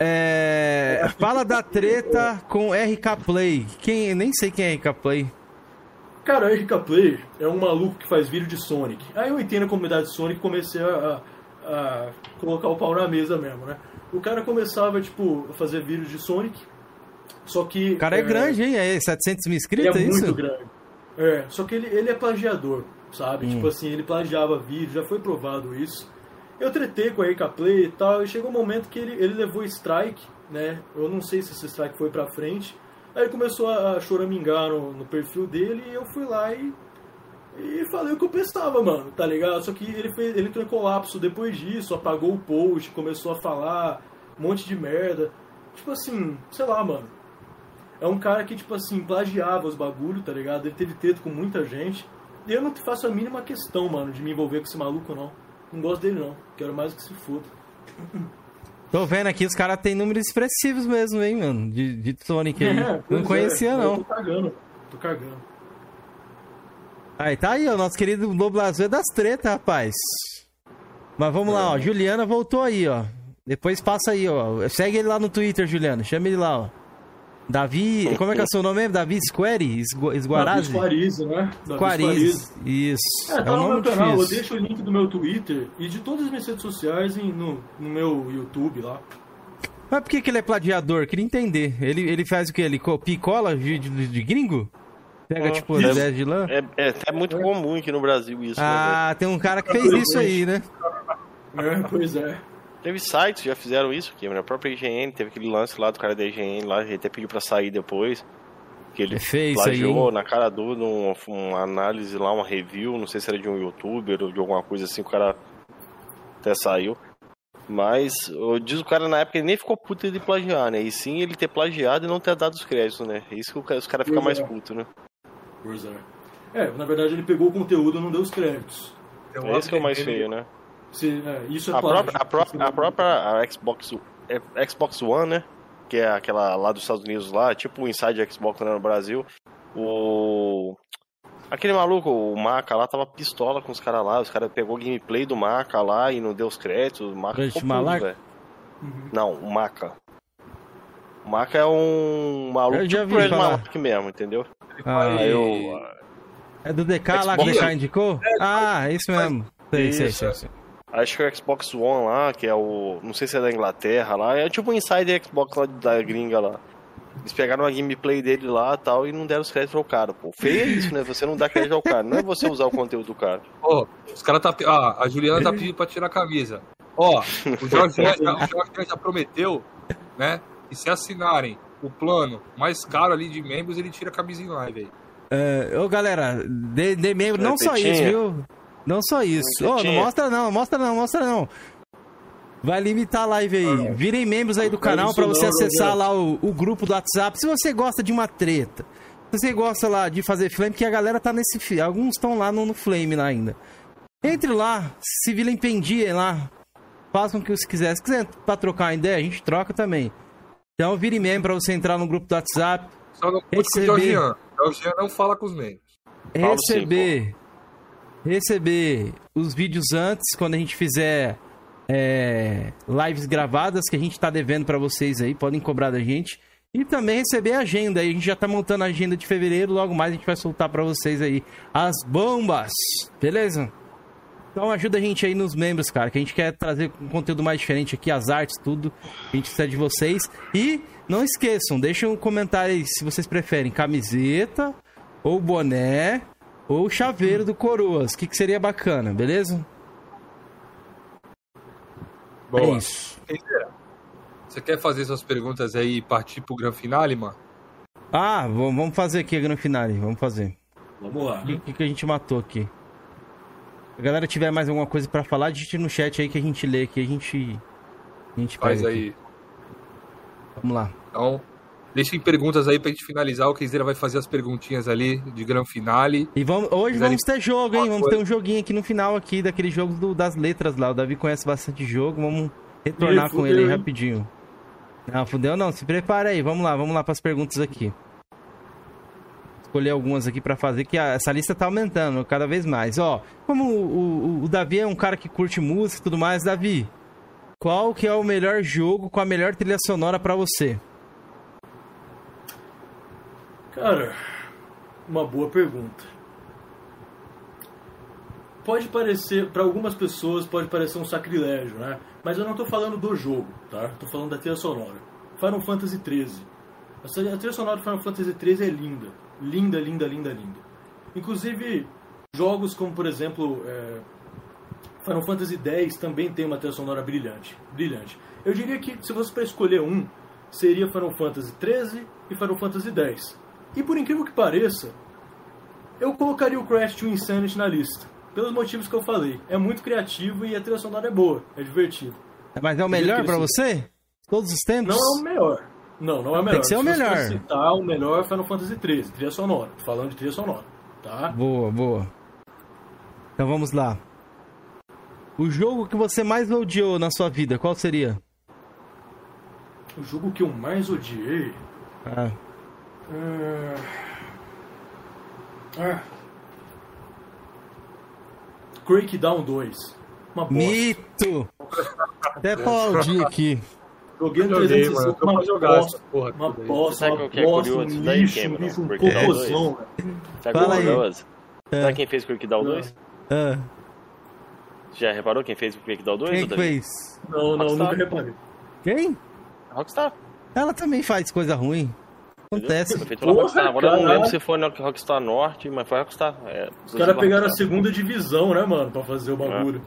Speaker 1: É, fala da treta com RK Play. Quem, nem sei quem é RK Play.
Speaker 4: Cara, o RK Play é um maluco que faz vídeo de Sonic. Aí eu entrei na comunidade de Sonic e comecei a, a- a colocar o pau na mesa mesmo, né? O cara começava, tipo, a fazer vídeos de Sonic. Só que.
Speaker 1: O cara é, grande, hein? É 700 mil inscritos,
Speaker 4: é
Speaker 1: é isso?
Speaker 4: muito grande. É, só que ele, ele é plagiador, sabe?
Speaker 1: Hum.
Speaker 4: Tipo assim, ele plagiava vídeo, já foi provado isso. Eu tretei com a RK Play e tal, e chegou um momento que ele, ele levou strike, né? Eu não sei se esse strike foi pra frente. Aí ele começou a choramingar no, no perfil dele e eu fui lá e, e falei o que eu pensava, mano, tá ligado? Só que ele, fez, ele entrou em colapso depois disso, apagou o post, começou a falar um monte de merda. Tipo assim, sei lá, mano. é um cara que, tipo assim, plagiava os bagulho, tá ligado? Ele teve teto com muita gente. E eu não faço a mínima questão, mano, de me envolver com esse maluco, não. Não gosto dele, não. Quero mais que se foda.
Speaker 1: Tô vendo aqui, os caras têm números expressivos mesmo, hein, mano, de, de Sonic aí.
Speaker 4: É,
Speaker 1: não conhecia,
Speaker 4: é,
Speaker 1: não.
Speaker 4: Eu tô cagando. Tô cagando.
Speaker 1: Aí tá aí, ó, nosso querido Lobo Azul é das tretas, rapaz. Mas vamos lá, ó, Juliana voltou aí, ó. Depois passa aí, ó. Segue ele lá no Twitter, Juliana. Chama ele lá, ó. Davi. Como é que é o seu nome mesmo? Davi Square? Esgu- Esguarazzi?
Speaker 4: Davi Squarize, né?
Speaker 1: Squarize. Isso.
Speaker 4: É,
Speaker 1: É,
Speaker 4: tá
Speaker 1: um
Speaker 4: no meu canal, eu
Speaker 1: difícil.
Speaker 4: deixo o link do meu Twitter e de todas as minhas redes sociais em- no, no meu YouTube lá.
Speaker 1: Mas por que, que ele é plagiador? Queria entender. Ele, ele faz o quê? Ele copia e cola de, de, de gringo? Pega,
Speaker 3: Ah,
Speaker 1: tipo, as
Speaker 3: isso.
Speaker 1: ideias de lã?
Speaker 3: É, é até muito comum aqui no Brasil isso. né?
Speaker 1: Ah, tem um cara que fez isso aí, né?
Speaker 4: É, pois é.
Speaker 3: Teve sites que já fizeram isso, que a própria IGN teve aquele lance lá do cara da IGN lá, ele até pediu pra sair depois. Que ele
Speaker 1: É aí,
Speaker 3: plagiou
Speaker 1: hein?
Speaker 3: na cara dura uma, uma análise lá, uma review, não sei se era de um youtuber ou de alguma coisa assim, o cara até saiu. Mas eu diz o cara na época ele nem ficou puto de plagiar, né? E sim ele ter plagiado e não ter dado os créditos, né? É isso que o cara- os caras ficam mais
Speaker 4: é.
Speaker 3: putos, né?
Speaker 4: Pois é. É, na verdade ele pegou o conteúdo e não deu os créditos.
Speaker 3: É esse que é o mais feio, né?
Speaker 4: Se, é, isso é
Speaker 3: A
Speaker 4: plágio.
Speaker 3: própria, a própria, a própria a Xbox, é, Xbox One, né? Que é aquela lá dos Estados Unidos lá, tipo o Inside Xbox né, no Brasil. O. Aquele maluco, o Maca lá, tava pistola com os caras lá. Os caras pegou o gameplay do Maca lá e não deu os créditos. O Maca ficou velho.
Speaker 4: Uhum.
Speaker 3: Não, o Maca. O Maca é um maluco
Speaker 1: Eu já
Speaker 3: tipo
Speaker 1: vi
Speaker 3: Red
Speaker 1: falar.
Speaker 3: Malaco mesmo, entendeu?
Speaker 1: Ah,
Speaker 3: eu.
Speaker 1: é do DK lá que o
Speaker 3: Xbox.
Speaker 1: DK indicou? Ah, é isso mesmo. Sei, sei,
Speaker 3: Isso,
Speaker 1: sei.
Speaker 3: é.
Speaker 1: sei.
Speaker 3: Acho que é o Xbox One lá, que é o. Não sei se é da Inglaterra lá. É tipo um Insider Xbox lá da gringa lá. Eles pegaram a gameplay dele lá e tal e não deram os créditos ao cara, pô. Feio é isso, né? Você não dá crédito ao cara. Não é você usar o conteúdo do cara.
Speaker 2: Ó, os caras tá. Ah, a Juliana tá pedindo pra tirar a camisa. Ó, o Jorge já, o Jorge já prometeu, né? Que se assinarem o plano mais caro ali de membros, ele tira a camisa em live aí.
Speaker 1: É, ô, galera, dê, dê membro, não
Speaker 3: É,
Speaker 1: só
Speaker 3: tetinha.
Speaker 1: isso, viu? Não só isso. Ô, não
Speaker 3: Tetinha.
Speaker 1: mostra não, mostra não, mostra não. Vai limitar a live aí. Virem membros aí do
Speaker 4: Não quero
Speaker 1: canal pra você
Speaker 4: não,
Speaker 1: acessar lá o, o grupo do WhatsApp. Se você gosta de uma treta, se você gosta lá de fazer flame, que a galera tá nesse. Alguns estão lá no, no flame lá ainda. Entre lá, se virem pendiem lá. Façam o que você quiser. Se quiser pra trocar uma ideia, a gente troca também. Então vire membro pra você entrar no grupo do WhatsApp.
Speaker 2: Só não conta com o
Speaker 1: Receber.
Speaker 2: Jorgian não fala com os membros.
Speaker 1: Receber receber os vídeos antes quando a gente fizer é, lives gravadas que a gente tá devendo pra vocês aí, podem cobrar da gente. E também receber a agenda. aí A gente já tá montando a agenda de fevereiro, logo mais a gente vai soltar pra vocês aí as bombas. Beleza? Então ajuda a gente aí nos membros, cara, que a gente quer trazer um conteúdo mais diferente aqui, as artes, tudo. A gente precisa de vocês. E não esqueçam, deixem um comentário aí se vocês preferem camiseta, ou boné, ou chaveiro do Coroas. O que, que seria bacana, beleza? É
Speaker 2: Boa.
Speaker 1: isso.
Speaker 2: Você quer fazer suas perguntas aí e partir pro grande finale, mano?
Speaker 1: Ah, vamos fazer aqui no final. Vamos fazer.
Speaker 4: Vamos lá.
Speaker 1: O que, que a gente matou aqui? Se a galera tiver mais alguma coisa pra falar, digite no chat aí que a gente lê aqui, a gente. A gente
Speaker 2: Faz
Speaker 1: pega aqui.
Speaker 2: aí.
Speaker 1: Vamos lá.
Speaker 2: Então, deixem perguntas aí pra gente finalizar. O Keizeira vai fazer as perguntinhas ali de grande finale.
Speaker 1: E vamos, hoje vamos ter jogo, hein? Vamos ter um joguinho aqui no final aqui, daquele jogo do- das letras lá. O Davi conhece bastante jogo, vamos retornar
Speaker 4: Ih,
Speaker 1: com ele aí rapidinho. Não, fudeu não, se prepara aí. Vamos lá, vamos lá pras perguntas aqui. Escolher algumas aqui pra fazer, que a- essa lista tá aumentando cada vez mais. Ó, como o, o- o Davi é um cara que curte música e tudo mais, Davi, qual que é o melhor jogo com a melhor trilha sonora pra você?
Speaker 4: Cara, uma boa pergunta. Pode parecer, para algumas pessoas, pode parecer um sacrilégio, né? Mas eu não tô falando do jogo, tá? Tô falando da trilha sonora. Final Fantasy XIII. A trilha sonora do Final Fantasy XIII é linda. Linda, linda, linda, linda. Inclusive, jogos como, por exemplo, é, Final Fantasy X também tem uma trilha sonora brilhante. Brilhante. Eu diria que, se fosse para escolher um, seria Final Fantasy XIII e Final Fantasy X. E por incrível que pareça, eu colocaria o Crash to Insanity na lista. Pelos motivos que eu falei. É muito criativo e a trilha sonora é boa, é divertido.
Speaker 1: Mas é o melhor
Speaker 4: ele
Speaker 1: você? Todos os tempos?
Speaker 4: Não é o melhor. Não, não é o melhor.
Speaker 1: Tem que ser o
Speaker 4: Se
Speaker 1: melhor.
Speaker 4: for citar o melhor Final Fantasy XIII, trilha sonora. Tô falando de trilha sonora, tá?
Speaker 1: Boa, boa. Então vamos lá. O jogo que você mais odiou na sua vida, qual seria?
Speaker 4: O jogo que eu mais odiei...
Speaker 1: Ah,
Speaker 4: Ah. Ah. Crackdown 2. Uma bosta.
Speaker 1: mito! Até aplaudi aqui.
Speaker 4: Joguei no
Speaker 2: Joguei,
Speaker 4: 360,
Speaker 2: mano. Eu
Speaker 4: uma bosta.
Speaker 2: porra.
Speaker 4: Uma bosta, uma
Speaker 3: o que é
Speaker 4: bosta,
Speaker 3: curioso
Speaker 4: um lixo, um lixo, um
Speaker 3: é
Speaker 4: cocôzão.
Speaker 3: Sabe
Speaker 1: Fala
Speaker 3: qual é
Speaker 1: aí.
Speaker 3: curioso?
Speaker 1: É.
Speaker 3: Sabe quem fez o Crackdown 2?
Speaker 1: Ah,
Speaker 3: Já reparou quem fez o Crackdown 2?
Speaker 1: quem que fez?
Speaker 4: Não, não, nunca reparei.
Speaker 1: Quem?
Speaker 3: Rockstar.
Speaker 1: Ela também faz coisa ruim. Acontece.
Speaker 3: Foi feito pela
Speaker 4: Porra,
Speaker 3: Rockstar. Agora eu não lembro se foi na Rockstar Norte, mas foi Rockstar. É,
Speaker 4: Os caras pegaram a segunda divisão, né, mano, pra fazer o bagulho.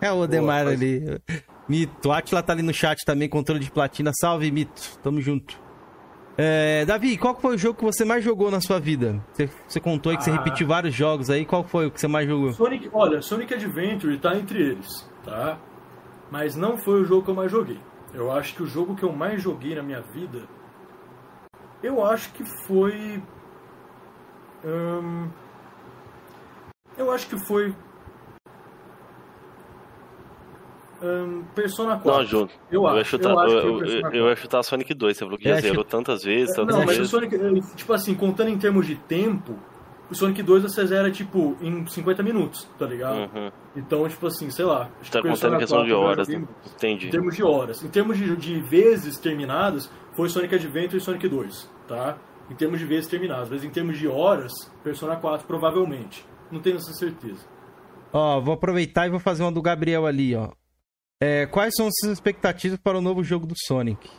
Speaker 1: É o Odemar ali. Mito. Atila tá ali no chat também, controle de platina. Salve, Mito. Tamo junto. É, Davi, qual foi o jogo que você mais jogou na sua vida? Você, você contou aí que você
Speaker 4: Ah.
Speaker 1: repetiu vários jogos aí. Qual foi o que você mais jogou?
Speaker 4: Sonic, olha, Sonic Adventure tá entre eles, tá? Mas não foi o jogo que eu mais joguei. Eu acho que o jogo que eu mais joguei na minha vida, eu acho que foi, hum, eu acho que foi hum, Persona 4.
Speaker 3: Não, junto.
Speaker 4: Eu
Speaker 3: Eu,
Speaker 4: acho,
Speaker 3: ia chutar,
Speaker 4: eu acho
Speaker 3: eu,
Speaker 4: que
Speaker 3: eu, ia chutar Sonic 2. Você falou que já
Speaker 1: É,
Speaker 3: zerou tantas vezes, tantas
Speaker 4: Não, mas o
Speaker 3: vezes.
Speaker 4: Sonic, eh, tipo assim, contando em termos de tempo, o Sonic 2 você zera, tipo, em 50 minutos, tá ligado?
Speaker 3: Uhum.
Speaker 4: Então, tipo assim, sei lá. acho
Speaker 3: Tá contando em questão
Speaker 4: 4
Speaker 3: de horas, né? Entendi.
Speaker 4: Em termos de horas. Em termos de, de vezes terminadas, foi Sonic Adventure e Sonic 2, tá? Em termos de vezes terminadas. Mas em termos de horas, Persona 4 provavelmente. Não tenho essa certeza.
Speaker 1: Ó, vou aproveitar e vou fazer uma do Gabriel ali, ó. É, quais são as suas expectativas para o novo jogo do Sonic?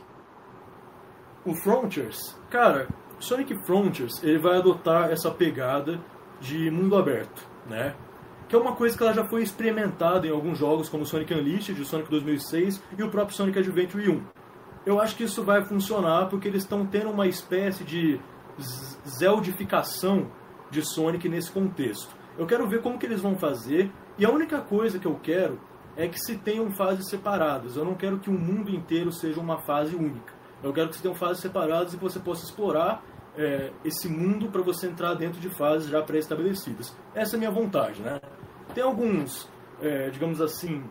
Speaker 4: O Frontiers, cara, Sonic Frontiers, ele vai adotar essa pegada de mundo aberto, né? Que é uma coisa que ela já foi experimentada em alguns jogos, como Sonic Unleashed, o Sonic 2006 e o próprio Sonic Adventure 1. Eu acho que isso vai funcionar porque eles estão tendo uma espécie de zeldificação de Sonic nesse contexto. Eu quero ver como que eles vão fazer e a única coisa que eu quero é que se tenham fases separadas. Eu não quero que o mundo inteiro seja uma fase única. Eu quero que se tenham fases separadas e que você possa explorar é, esse mundo para você entrar dentro de fases já pré-estabelecidas. Essa é a minha vontade, né? Tem alguns, é, digamos assim,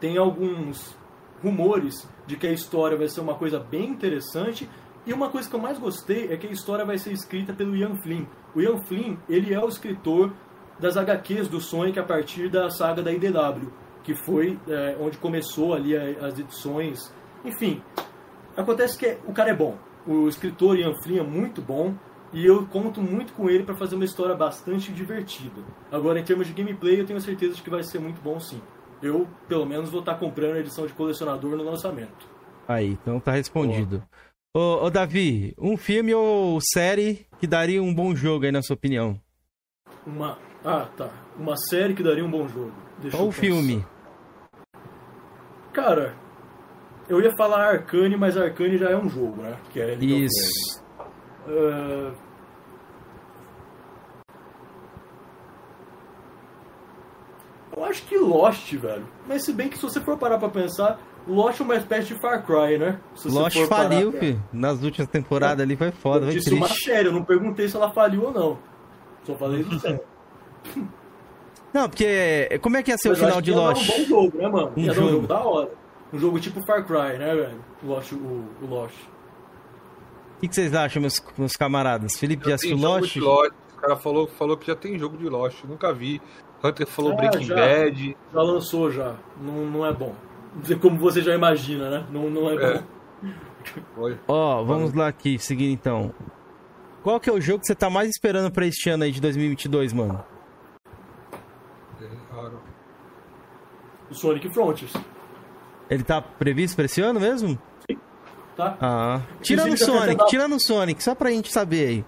Speaker 4: tem alguns rumores de que a história vai ser uma coisa bem interessante e uma coisa que eu mais gostei é que a história vai ser escrita pelo Ian Flynn. O Ian Flynn, ele é o escritor das HQs do Sonic a partir da saga da IDW, que foi é, onde começou ali as edições. Enfim, acontece que o cara é bom. O escritor Ian Flynn é muito bom e eu conto muito com ele para fazer uma história bastante divertida. Agora, em termos de gameplay, eu tenho certeza de que vai ser muito bom sim. Eu, pelo menos, vou estar comprando a edição de colecionador no lançamento.
Speaker 1: Aí, então tá respondido. Ô, ô, Davi, um filme ou série que daria um bom jogo aí, na sua opinião?
Speaker 4: Uma. Ah, tá. Uma série que daria um bom jogo. Deixa
Speaker 1: Ou um filme?
Speaker 4: Cara, eu ia falar Arcane, mas Arcane já é um jogo, né? Que é
Speaker 1: Isso.
Speaker 4: Ah, Eu acho que Lost, velho. Mas se bem que se você for parar pra pensar, Lost é uma espécie de Far Cry, né? Se
Speaker 1: Lost
Speaker 4: parar
Speaker 1: faliu,
Speaker 4: pra-
Speaker 1: filho. Nas últimas temporadas ali foi foda,
Speaker 4: Eu
Speaker 1: foi
Speaker 4: disse uma
Speaker 1: triste.
Speaker 4: série, eu não perguntei se ela faliu ou não. Só falei isso sério.
Speaker 1: Não, porque como é que ia ser o
Speaker 4: Mas eu
Speaker 1: final de
Speaker 4: ia
Speaker 1: Lost?
Speaker 4: um bom jogo, né, mano?
Speaker 1: Um
Speaker 4: ia dar
Speaker 1: jogo.
Speaker 4: um jogo da hora. Um jogo tipo Far Cry, né, velho? Lost, o, o Lost.
Speaker 1: O que, que vocês acham, meus, meus camaradas? Felipe já
Speaker 2: Já
Speaker 1: assistiu
Speaker 2: tem jogo
Speaker 1: Lost?
Speaker 2: de Lost. O cara falou, falou que já tem jogo de Lost. Nunca vi. Hunter falou
Speaker 4: Ah,
Speaker 2: Breaking
Speaker 4: já.
Speaker 2: Bad.
Speaker 4: Já lançou já. Não, não é bom. Como você já imagina, né? Não, não é,
Speaker 2: É.
Speaker 4: bom.
Speaker 1: Ó, vamos lá aqui, seguindo então. Qual que é o jogo que você tá mais esperando pra este ano aí de 2022, mano?
Speaker 2: É.
Speaker 4: O Sonic Frontiers.
Speaker 1: Ele tá previsto pra esse ano mesmo?
Speaker 4: Tá?
Speaker 1: Ah. Tirando o Sonic,
Speaker 4: foi
Speaker 1: tirando o Sonic, só pra gente saber aí.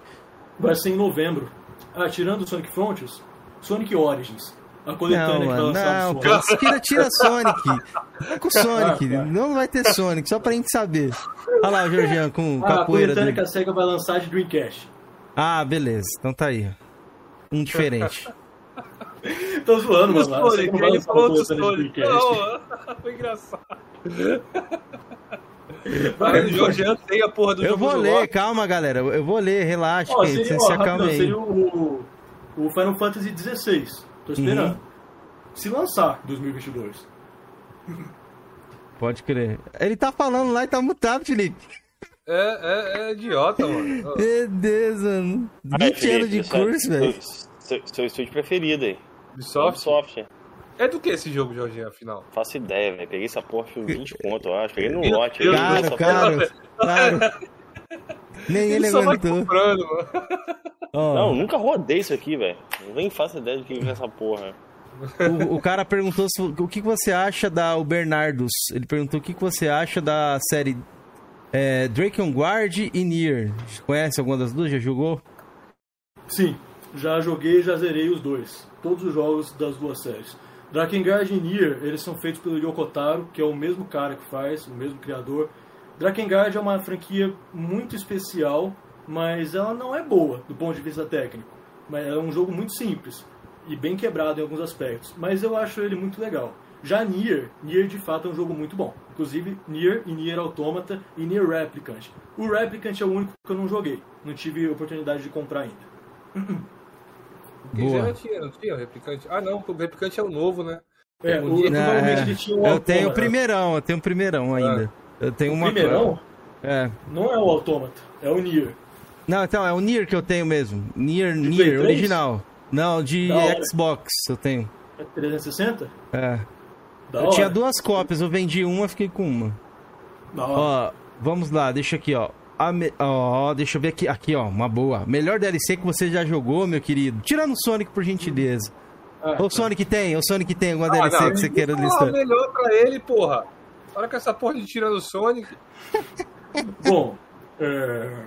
Speaker 4: Vai ser em novembro. Ah, tirando o Sonic Frontiers, Sonic Origins. A coletânea
Speaker 1: Não,
Speaker 4: que vai
Speaker 1: mano,
Speaker 4: lançar
Speaker 1: não,
Speaker 4: do
Speaker 1: pô, tira, tira Sonic. Com Sonic,
Speaker 4: Ah, tá.
Speaker 1: não vai ter Sonic, só pra gente saber. Olha lá o Georgian com,
Speaker 4: Ah,
Speaker 1: a
Speaker 4: a coletânea que
Speaker 1: dele.
Speaker 4: a SEGA vai lançar de Dreamcast.
Speaker 1: Ah, beleza, então tá aí. Um diferente.
Speaker 4: Tô zoando, mano. Não vai
Speaker 2: ele falou
Speaker 4: uma
Speaker 2: do
Speaker 4: coletânea de
Speaker 2: Sonic.
Speaker 4: Dreamcast.
Speaker 2: Não, foi engraçado. Vai, o Jorge tem a porra do
Speaker 1: Eu vou ler,
Speaker 2: Loki.
Speaker 1: calma, galera. Eu vou ler, relaxa,
Speaker 4: Ó,
Speaker 1: que
Speaker 4: seria, ó,
Speaker 1: se acalma aí.
Speaker 4: seria o, o Final Fantasy XVI. Tô esperando.
Speaker 1: Uhum.
Speaker 4: Se lançar em 2022.
Speaker 1: Pode crer. Ele tá falando lá e tá mutado, Felipe.
Speaker 2: É, é, é idiota, mano.
Speaker 1: Meu Deus, mano. 20
Speaker 3: Aí,
Speaker 1: anos
Speaker 3: Felipe,
Speaker 1: de
Speaker 3: isso é-
Speaker 1: curso, velho.
Speaker 3: Seu, seu estúdio preferido aí.
Speaker 2: Ubisoft.
Speaker 3: Ubisoft.
Speaker 2: É do que esse jogo, Jorginho, afinal?
Speaker 3: Faço ideia, velho. Peguei essa porra por 20 conto, eu acho. Peguei no lote. Porra-
Speaker 1: caro, caro. Nem ele
Speaker 2: só vai
Speaker 1: aguentou.
Speaker 2: comprando, mano.
Speaker 1: Ó,
Speaker 3: Não, nunca rodei isso aqui, velho. Nem faço ideia do que é essa porra.
Speaker 1: o, o cara perguntou se- o que, você acha da o Bernardos. Ele perguntou o que, você acha da série é, Drakengard e Nier. Conhece alguma das duas? Já jogou?
Speaker 4: Sim, já joguei e já zerei os dois. Todos os jogos das duas séries. Drakengard e Nier, eles são feitos pelo Yoko Taro, que é o mesmo cara que faz, o mesmo criador. Drakengard é uma franquia muito especial, mas ela não é boa do ponto de vista técnico. Mas é um jogo muito simples e bem quebrado em alguns aspectos, mas eu acho ele muito legal. Já Nier, Nier de fato é um jogo muito bom. Inclusive Nier e Nier Automata e Nier Replicant. O Replicant é o único que eu não joguei, não tive oportunidade de comprar ainda.
Speaker 2: Porque
Speaker 1: Boa.
Speaker 2: já tinha, não tinha o replicante? Ah, não, o replicante é o novo, né?
Speaker 4: É,
Speaker 2: O
Speaker 4: o, provavelmente
Speaker 1: É,
Speaker 4: tinha um
Speaker 1: eu tenho o primeirão, eu tenho o primeirão ainda. Eu tenho
Speaker 4: O
Speaker 1: uma.
Speaker 4: primeirão
Speaker 1: É.
Speaker 4: não é o Automata, é o Nier.
Speaker 1: Não, então, é o Nier que eu tenho mesmo. Nier,
Speaker 4: Play
Speaker 1: Nier,
Speaker 4: 3?
Speaker 1: original. Não, de
Speaker 4: Da hora.
Speaker 1: Xbox eu tenho.
Speaker 4: É 360?
Speaker 1: É.
Speaker 4: Da
Speaker 1: eu
Speaker 4: hora.
Speaker 1: tinha duas cópias, eu vendi uma, fiquei com uma.
Speaker 4: Da hora.
Speaker 1: Ó, vamos lá, deixa aqui, ó. A me- Ó, deixa eu ver aqui, aqui, ó, uma boa. Melhor DLC que você já jogou, meu querido. Tirando o Sonic, por gentileza.
Speaker 4: Ah,
Speaker 1: O Sonic tem, o Sonic tem alguma
Speaker 2: Ah,
Speaker 1: DLC
Speaker 2: não,
Speaker 1: que você queira
Speaker 2: fala
Speaker 1: listar?
Speaker 2: melhor pra ele, porra. Olha com essa porra de tirando o Sonic.
Speaker 4: Bom, é...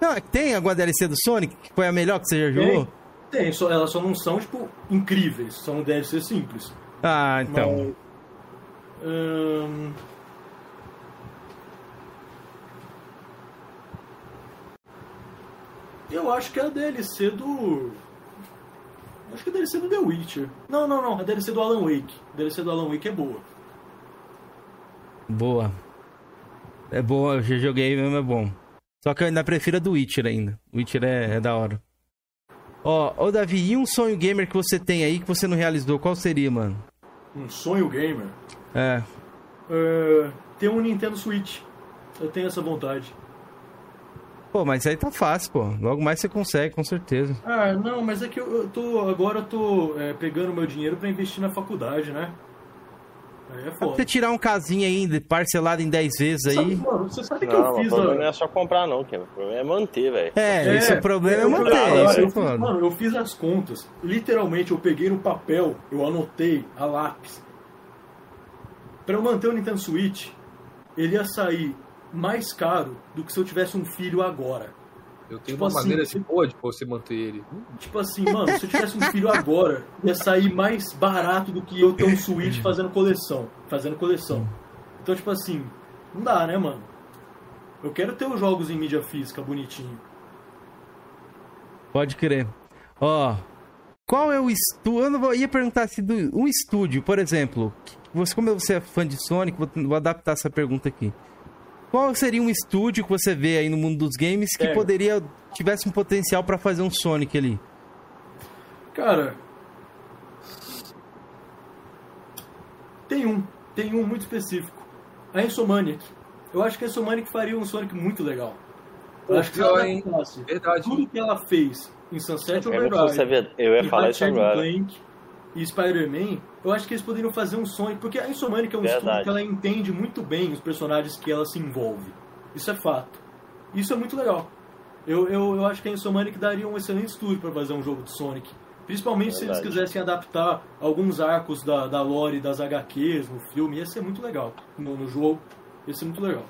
Speaker 1: Não, é que tem alguma DLC do Sonic que foi a melhor que você já jogou?
Speaker 4: tem, tem só, elas só não são, tipo, incríveis, são DLC simples.
Speaker 1: Ah, então.
Speaker 4: Mas, ahn, Eu acho que é a DLC do. Acho que é a DLC do The Witcher. Não, não, não. A DLC do Alan Wake. A DLC do Alan Wake é boa.
Speaker 1: Boa. É boa, eu já joguei mesmo, é bom. Só que eu ainda prefiro a do Witcher ainda. O Witcher é, é da hora. Ó, ô Davi, e um sonho gamer que você tem aí que você não realizou? Qual seria, mano?
Speaker 4: Um sonho gamer.
Speaker 1: É.
Speaker 4: É, ter um Nintendo Switch. Eu tenho essa vontade.
Speaker 1: Pô, mas aí tá fácil, pô. Logo mais você consegue, com certeza.
Speaker 4: Ah, não, mas é que eu, eu tô. Agora eu tô é, pegando meu dinheiro pra investir na faculdade, né? Aí é foda.
Speaker 1: você tirar um casinho aí, parcelado em 10 vezes
Speaker 4: Sabe,
Speaker 1: aí.
Speaker 4: mano, você sabe que
Speaker 3: Não,
Speaker 4: eu
Speaker 3: o
Speaker 4: fiz
Speaker 3: problema não é só comprar, não, Kim. O problema é manter, velho.
Speaker 1: É, esse é o problema é
Speaker 4: eu-
Speaker 1: manter,
Speaker 4: eu-
Speaker 1: isso
Speaker 4: eu
Speaker 1: é
Speaker 4: fiz-
Speaker 1: foda.
Speaker 4: Mano, eu fiz as contas. Literalmente, eu peguei no papel, eu anotei a lápis. Pra eu manter o Nintendo Switch, ele ia sair mais caro do que se eu tivesse um filho agora.
Speaker 2: Eu tenho
Speaker 4: Tipo
Speaker 2: uma
Speaker 4: assim,
Speaker 2: maneira de boa de você manter ele.
Speaker 4: Tipo assim, mano, se eu tivesse um filho agora, ia sair mais barato do que eu ter um Switch fazendo coleção. Fazendo coleção. Então, tipo assim, não dá, né, mano? Eu quero ter os jogos em mídia física bonitinho.
Speaker 1: Pode crer. Ó, qual é o estúdio? Eu não vou, ia perguntar se do, um estúdio, por exemplo. Você, como você é fã de Sonic, vou, vou adaptar essa pergunta aqui. Qual seria um estúdio que você vê aí no mundo dos games que
Speaker 4: É.
Speaker 1: poderia tivesse um potencial pra fazer um Sonic ali?
Speaker 4: Cara. Tem um. Tem um muito específico. A Insomaniac. Eu acho que a Insomaniac faria um Sonic muito legal. Eu acho que ela
Speaker 2: hein? Verdade.
Speaker 4: tudo que ela fez em Sunset
Speaker 3: É
Speaker 4: Overdrive
Speaker 3: Eu ia falar isso agora.
Speaker 4: Clank e Spider-Man, eu acho que eles poderiam fazer um Sonic, porque a Insomaniac é um estúdio
Speaker 3: Verdade.
Speaker 4: que ela entende muito bem os personagens que ela se envolve. Isso é fato. Isso é muito legal. Eu, eu, eu acho que a Insomaniac daria um excelente estúdio para fazer um jogo de Sonic. Principalmente se eles
Speaker 3: Verdade.
Speaker 4: quisessem adaptar alguns arcos da, da lore das HQs no filme, ia ser muito legal. No, no jogo, ia ser muito legal.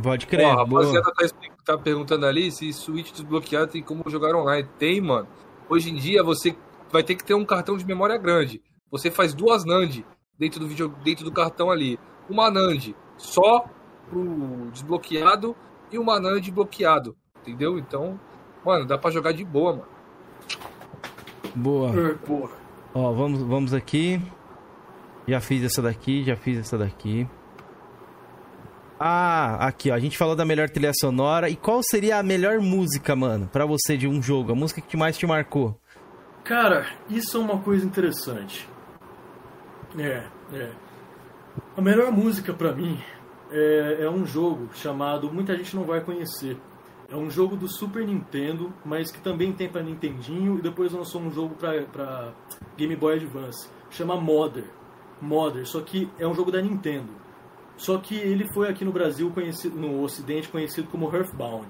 Speaker 1: Pode crer.
Speaker 2: Ó, a rapaziada tá, tá perguntando ali se Switch desbloqueado tem como jogar online. Tem, mano. Hoje em dia você vai ter que ter um cartão de memória grande. Você faz duas NAND dentro do vídeo, dentro do cartão ali. Uma NAND só pro desbloqueado e uma NAND bloqueado. Entendeu? Então, mano, dá pra jogar de boa, mano.
Speaker 1: Boa.
Speaker 4: Porra.
Speaker 1: Ó, vamos, vamos aqui. Já fiz essa daqui, já fiz essa daqui. Ah, aqui, ó. A gente falou da melhor trilha sonora. E qual seria a melhor música, mano, pra você de um jogo? A música que mais te marcou?
Speaker 4: Cara, isso é uma coisa interessante. É, é. A melhor música pra mim é, é um jogo chamado. Muita gente não vai conhecer. É um jogo do Super Nintendo, mas que também tem pra Nintendinho e depois lançou um jogo pra Game Boy Advance. Chama Modder. Modder, só que é um jogo da Nintendo. Só que ele foi aqui no Brasil, conhecido, no Ocidente, conhecido como Earthbound.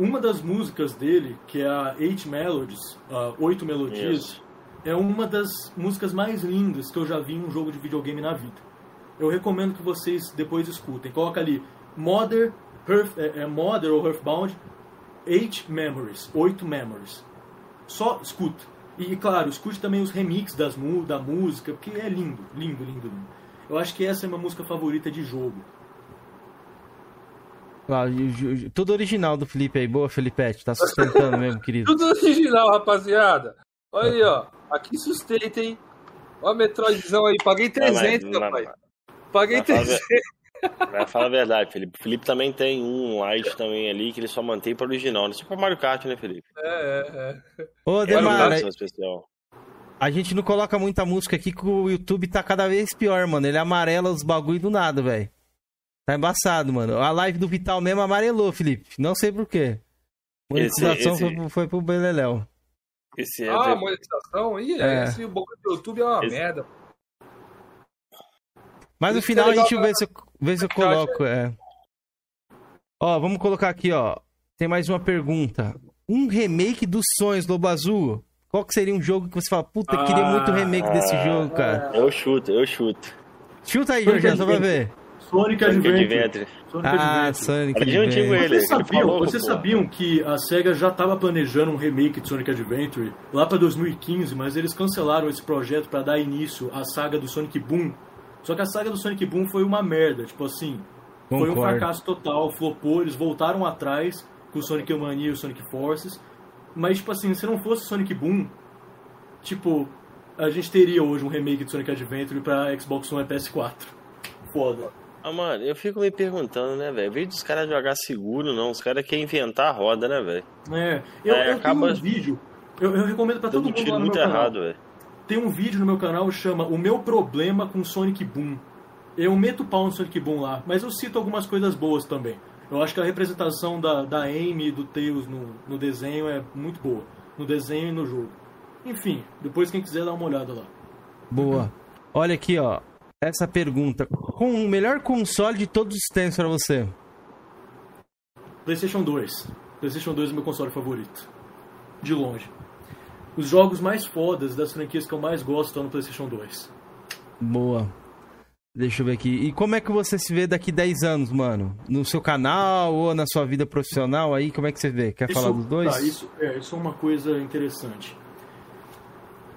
Speaker 4: Uma das músicas dele, que é a Eight Melodies, uh, Oito Melodias,
Speaker 3: Isso.
Speaker 4: é uma das músicas mais lindas que eu já vi em um jogo de videogame na vida. Eu recomendo que vocês depois escutem. Coloca ali Mother, Earth, é, é Mother ou Earthbound, Eight Memories, Oito Memories. Só escuta. E, claro, escute também os remixes das, da música, porque é lindo, lindo, lindo, lindo. Eu acho que essa é minha música favorita de jogo.
Speaker 1: Ah, tudo original do Felipe aí. Boa, Felipete. Tá sustentando mesmo, querido.
Speaker 2: Tudo original, rapaziada. Olha aí, ó. Aqui sustenta, hein? Ó a Metroidzão aí. Paguei 300,
Speaker 3: Não, mas-
Speaker 2: rapaz.
Speaker 3: mas-
Speaker 2: Paguei
Speaker 3: a
Speaker 2: 300.
Speaker 3: Mas fala a verdade, Felipe. O Felipe também tem um light também ali que ele só mantém para original. Não é só pra Mario Kart, né, Felipe?
Speaker 2: É, é, é.
Speaker 1: Ô, Demar,
Speaker 3: edição especial.
Speaker 1: a gente não coloca muita música aqui que o YouTube tá cada vez pior, mano. Ele amarela os bagulho do nada, velho. Tá embaçado, mano. A live do Vital mesmo amarelou, Felipe. Não sei por quê. Monetização
Speaker 3: Esse- esse-
Speaker 1: Foi, pro- foi pro Beleléu.
Speaker 3: Esse é
Speaker 2: Ah, monetização? Ih,
Speaker 1: É.
Speaker 2: esse boca do YouTube é uma
Speaker 3: Esse-
Speaker 2: merda.
Speaker 1: Mas no
Speaker 2: que
Speaker 1: final
Speaker 2: é
Speaker 1: a gente vê se eu, vê se eu coloco, é. Ó, vamos colocar aqui, ó. Tem mais uma pergunta. Um remake dos sonhos, Lobo Azul. Qual que seria um jogo que você fala, puta, eu queria muito remake desse
Speaker 3: Ah,
Speaker 1: jogo, cara?
Speaker 3: Eu chuto, eu chuto.
Speaker 1: Chuta aí, Jorge, só pra ver.
Speaker 4: Sonic
Speaker 3: Sonic
Speaker 4: Adventure.
Speaker 3: Adventure.
Speaker 4: Sonic
Speaker 1: Ah,
Speaker 4: Adventure.
Speaker 1: Sonic Adventure.
Speaker 3: ele.
Speaker 4: Vocês
Speaker 3: ele
Speaker 4: sabiam,
Speaker 3: falou,
Speaker 4: vocês sabiam que a SEGA já estava planejando um remake de Sonic Adventure lá para 2015, mas eles cancelaram esse projeto para dar início à saga do Sonic Boom. Só que a saga do Sonic Boom foi uma merda, tipo assim, foi um
Speaker 1: Concordo.
Speaker 4: fracasso total, flopou, eles voltaram atrás com o Sonic Mania e o Sonic Forces. Mas tipo assim, se não fosse Sonic Boom, tipo, a gente teria hoje um remake de Sonic Adventure para Xbox One e PS4. Foda.
Speaker 3: Ah, mano, eu fico me perguntando, né, velho? Vez dos caras jogar seguro, não. Os caras querem inventar a roda, né, velho?
Speaker 4: É, eu,
Speaker 3: É,
Speaker 4: eu
Speaker 3: acaba-
Speaker 4: um vídeo, eu, eu recomendo para todo mundo
Speaker 3: tiro
Speaker 4: lá no
Speaker 3: muito
Speaker 4: meu canal.
Speaker 3: errado, velho.
Speaker 4: Tem um vídeo no meu canal que chama O Meu Problema com Sonic Boom. Eu meto pau no Sonic Boom lá, mas eu cito algumas coisas boas também. Eu acho que a representação da, da Amy e do Tails no, no desenho é muito boa. No desenho e no jogo. Enfim, depois quem quiser dar uma olhada lá.
Speaker 1: Boa. Olha aqui, ó. Essa pergunta. Com o melhor console de todos os tempos pra você?
Speaker 4: PlayStation 2. PlayStation 2 é meu console favorito. De longe. Os jogos mais fodas das franquias que eu mais gosto estão no PlayStation 2.
Speaker 1: Boa. Deixa eu ver aqui. E como é que você se vê daqui 10 anos, mano? No seu canal ou na sua vida profissional aí? Como é que você vê? Quer falar dos dois?
Speaker 4: Tá, isso, é, isso é uma coisa interessante.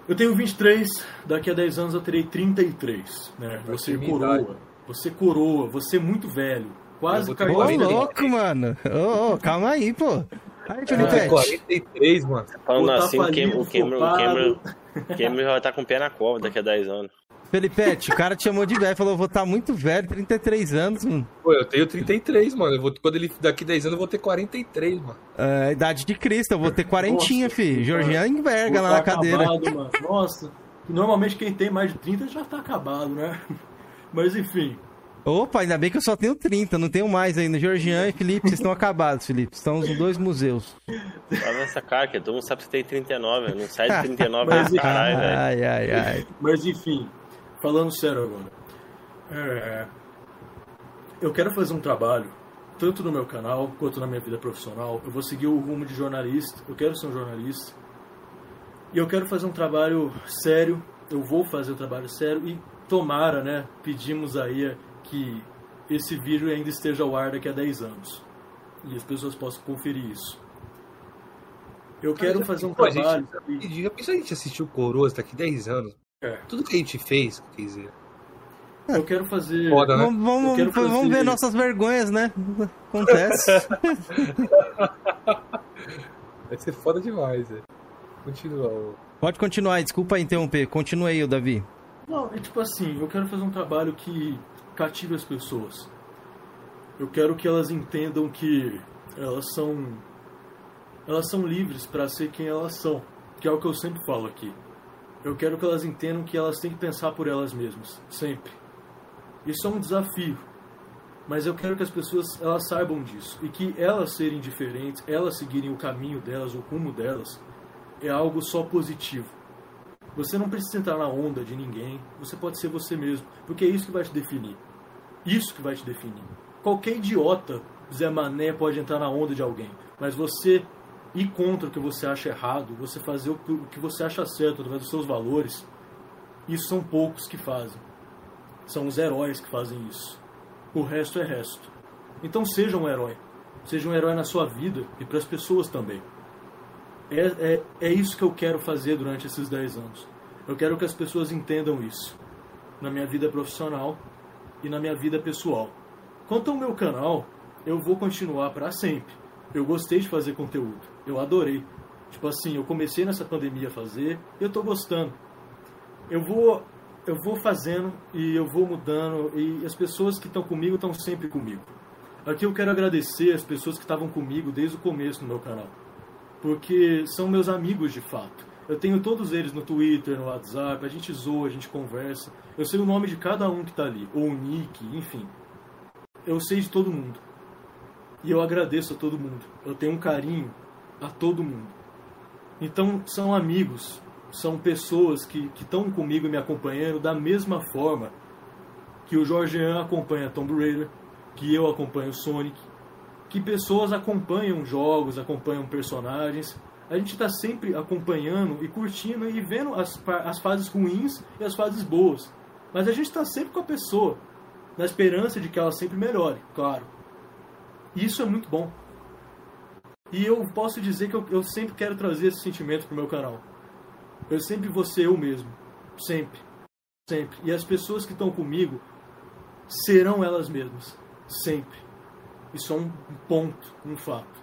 Speaker 4: Eu tenho 23, daqui a 10 anos eu terei 33. Né? Você coroa.
Speaker 2: idade.
Speaker 4: Você coroa, você é muito velho. Quase caiu
Speaker 1: Ô, louco, mano. Ô, ô, calma aí, pô. Aí, Felipe.
Speaker 2: tenho 43, mano.
Speaker 3: Falando
Speaker 4: tá
Speaker 3: assim, o Cameron,
Speaker 4: falido,
Speaker 3: o Cameron, o
Speaker 4: flopado.
Speaker 3: Cameron, o Cameron vai estar com o pé na cova daqui a 10 anos.
Speaker 1: Felipete, o cara te chamou de velho, falou, vou estar muito velho, 33 anos, mano.
Speaker 2: Pô, eu tenho 33, mano. Eu vou, quando ele daqui 10 anos eu vou ter 43, mano.
Speaker 1: É, idade de Cristo, eu vou ter quarentinha,
Speaker 4: Nossa,
Speaker 1: fi.
Speaker 4: cara.
Speaker 1: Georgian enverga lá na
Speaker 4: tá
Speaker 1: cadeira.
Speaker 4: acabado, mano. Nossa, normalmente quem tem mais de 30 já tá acabado, né? Mas enfim,
Speaker 1: Opa, ainda bem que eu só tenho 30, não tenho mais ainda. Georgian e Felipe, vocês estão acabados, Felipe. Estão os dois museus.
Speaker 3: Fala nessa cara, que todo mundo sabe que você tem 39, velho. Não sai de 39
Speaker 4: Mas,
Speaker 3: caralho, velho.
Speaker 1: Ai, ai, ai.
Speaker 4: Mas enfim, falando sério agora. É, eu quero fazer um trabalho, tanto no meu canal quanto na minha vida profissional. Eu vou seguir o rumo de jornalista, eu quero ser um jornalista. E eu quero fazer um trabalho sério, eu vou fazer um trabalho sério e tomara, né? Pedimos aí que esse vídeo ainda esteja ao ar daqui a 10 anos. E as pessoas possam conferir isso. Eu quero fazer um
Speaker 2: Pô,
Speaker 4: trabalho.
Speaker 2: Gente, a gente assistiu Coroas daqui 10 anos?
Speaker 4: É.
Speaker 2: Tudo que a gente fez, quer dizer.
Speaker 4: Eu quero fazer.
Speaker 2: Foda, né?
Speaker 1: Vamos,
Speaker 4: quero
Speaker 1: vamos
Speaker 4: fazer-
Speaker 1: ver nossas vergonhas, né? Acontece.
Speaker 2: Vai ser foda demais, velho. Continua.
Speaker 1: Pode continuar desculpa interromper. Continua aí, Davi.
Speaker 4: Não, é tipo assim, eu quero fazer um trabalho que cative as pessoas. Eu quero que elas entendam que elas são elas são livres para ser quem elas são, que é o que eu sempre falo aqui. Eu quero que elas entendam que elas têm que pensar por elas mesmas, sempre. Isso é um desafio, mas eu quero que as pessoas elas saibam disso e que elas serem diferentes, elas seguirem o caminho delas, o rumo delas, é algo só positivo. Você não precisa entrar na onda de ninguém, você pode ser você mesmo, porque é isso que vai te definir. Isso que vai te definir. Qualquer idiota, Zé Mané, pode entrar na onda de alguém, mas você ir contra o que você acha errado, você fazer o que você acha certo através dos seus valores, isso são poucos que fazem. São os heróis que fazem isso. O resto é resto. Então seja um herói. Seja um herói na sua vida e para as pessoas também. É, é, é isso que eu quero fazer durante esses 10 anos. Eu quero que as pessoas entendam isso. Na minha vida profissional e na minha vida pessoal. Quanto ao meu canal, eu vou continuar para sempre. Eu gostei de fazer conteúdo. Eu adorei. Tipo assim, eu comecei nessa pandemia a fazer e eu tô gostando. Eu vou eu vou fazendo e eu vou mudando e as pessoas que estão comigo estão sempre comigo. Aqui eu quero agradecer as pessoas que estavam comigo desde o começo no meu canal, porque são meus amigos de fato. Eu tenho todos eles no Twitter, no WhatsApp, a gente zoa, a gente conversa. Eu sei o nome de cada um que está ali, ou o nick, enfim. Eu sei de todo mundo. E eu agradeço a todo mundo. Eu tenho um carinho a todo mundo. Então, são amigos, são pessoas que estão comigo me acompanhando da mesma forma que o Jorgean acompanha Tomb Raider, que eu acompanho Sonic, que pessoas acompanham jogos, acompanham personagens. A gente está sempre acompanhando e curtindo e vendo as, as fases ruins e as fases boas. Mas a gente está sempre com a pessoa, na esperança de que ela sempre melhore, claro. E isso é muito bom. E eu posso dizer que eu, eu sempre quero trazer esse sentimento para o meu canal eu sempre vou ser eu mesmo. Sempre. Sempre. E as pessoas que estão comigo serão elas mesmas. Sempre. Isso é um ponto, um fato.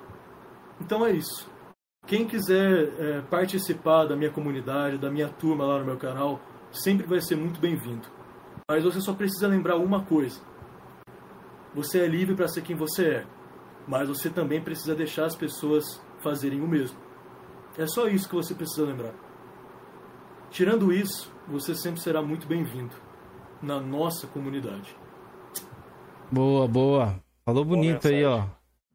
Speaker 4: Então é isso. Quem quiser é, participar da minha comunidade, da minha turma lá no meu canal, sempre vai ser muito bem-vindo. Mas você só precisa lembrar uma coisa: você é livre para ser quem você é, mas você também precisa deixar as pessoas fazerem o mesmo. É só isso que você precisa lembrar. Tirando isso, você sempre será muito bem-vindo na nossa comunidade.
Speaker 1: Boa, boa. Falou bonito aí, ó.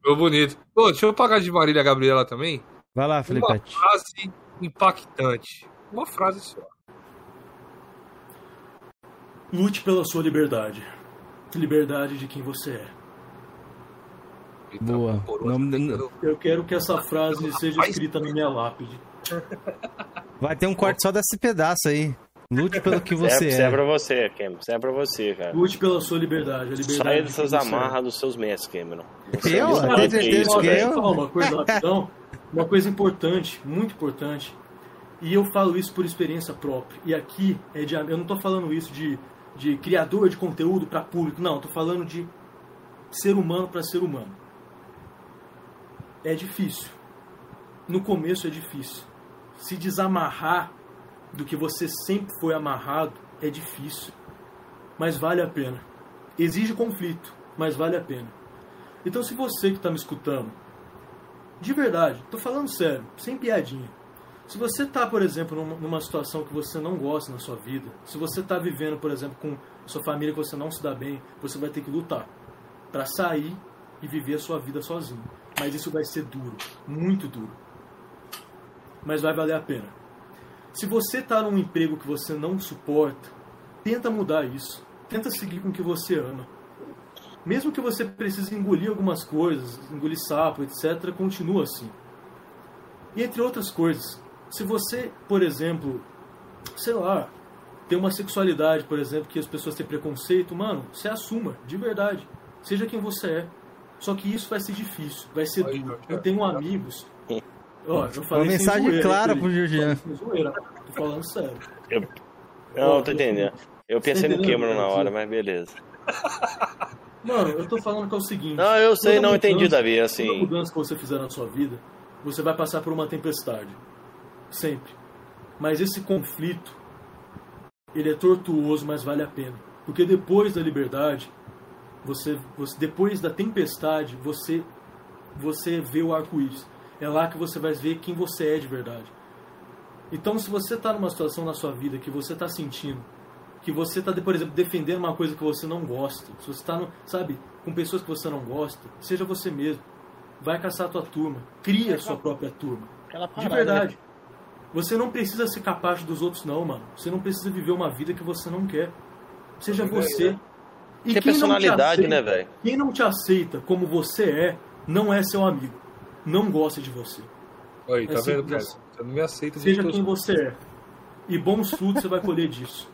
Speaker 2: Falou bonito. Pô, deixa eu pagar de Marília Gabriela também.
Speaker 1: Vai lá, Felipe.
Speaker 2: Uma frase impactante. Uma frase só.
Speaker 4: Lute pela sua liberdade. Liberdade de quem você é.
Speaker 1: Boa. Não,
Speaker 4: Eu quero que essa frase seja escrita na minha lápide.
Speaker 1: Vai ter um corte só desse pedaço aí. Lute pelo que você
Speaker 3: Isso é
Speaker 1: é.
Speaker 3: pra você, Cameron. Isso é pra você, cara.
Speaker 4: Lute pela sua liberdade. A liberdade
Speaker 3: Saia
Speaker 4: de
Speaker 3: dessas
Speaker 4: é.
Speaker 3: amarras dos seus mestres, Cameron. Você
Speaker 1: Eu?
Speaker 3: não é
Speaker 1: certeza
Speaker 3: isso,
Speaker 4: eu
Speaker 1: eu-
Speaker 4: falar uma coisa rapidão. Uma coisa importante, muito importante. E eu falo isso por experiência própria. E aqui é de, eu não tô falando isso de, de criador de conteúdo para público, não, eu tô falando de ser humano para ser humano. É difícil. No começo é difícil. Se desamarrar do que você sempre foi amarrado é difícil. Mas vale a pena. Exige conflito, mas vale a pena. Então se você que está me escutando, de verdade, tô falando sério, sem piadinha. Se você tá, por exemplo, numa, situação que você não gosta na sua vida, se você tá vivendo, por exemplo, com sua família que você não se dá bem, você vai ter que lutar para sair e viver a sua vida sozinho. Mas isso vai ser duro, muito duro. Mas vai valer a pena. Se você tá num emprego que você não suporta, tenta mudar isso. Tenta seguir com o que você ama. Mesmo que você precise engolir algumas coisas, engolir sapo, etc., continua assim. E entre outras coisas, se você, por exemplo, sei lá, tem uma sexualidade, por exemplo, que as pessoas têm preconceito, mano, você assuma, de verdade. Seja quem você é. Só que isso vai ser difícil, vai ser duro. Eu tenho amigos. Ó, eu falei
Speaker 1: Uma mensagem
Speaker 4: zoeira,
Speaker 1: clara pro
Speaker 4: zoeira, Tô falando sério.
Speaker 3: Não, tô entendendo. Eu pensei no Cameron na hora, mas beleza.
Speaker 4: Mano, eu tô falando que é o seguinte.
Speaker 3: Não, eu sei,
Speaker 4: toda
Speaker 3: não entendi, Davi,
Speaker 4: Toda
Speaker 3: assim.
Speaker 4: mudança que você fizer na sua vida, você vai passar por uma tempestade. Sempre. Mas esse conflito, ele é tortuoso, mas vale a pena. Porque depois da liberdade, Você, você depois da tempestade, você você vê o arco-íris. É lá que você vai ver quem você é de verdade. Então, se você está numa situação na sua vida que você está sentindo, que você está, por exemplo, defendendo uma coisa que você não gosta, se você está, sabe, com pessoas que você não gosta, seja você mesmo. Vai caçar a tua turma. Cria a sua própria turma. De verdade. Você não precisa ser capaz dos outros, não, mano. Você não precisa viver uma vida que você não quer. Seja você.
Speaker 3: E Tem personalidade,
Speaker 4: aceita,
Speaker 3: né, velho?
Speaker 4: Quem não te aceita como você é, não é seu amigo. Não gosta de você.
Speaker 2: Oi,
Speaker 4: É
Speaker 2: tá vendo, cara? Você não me aceita
Speaker 4: Seja quem você é. E bons frutos você vai colher disso.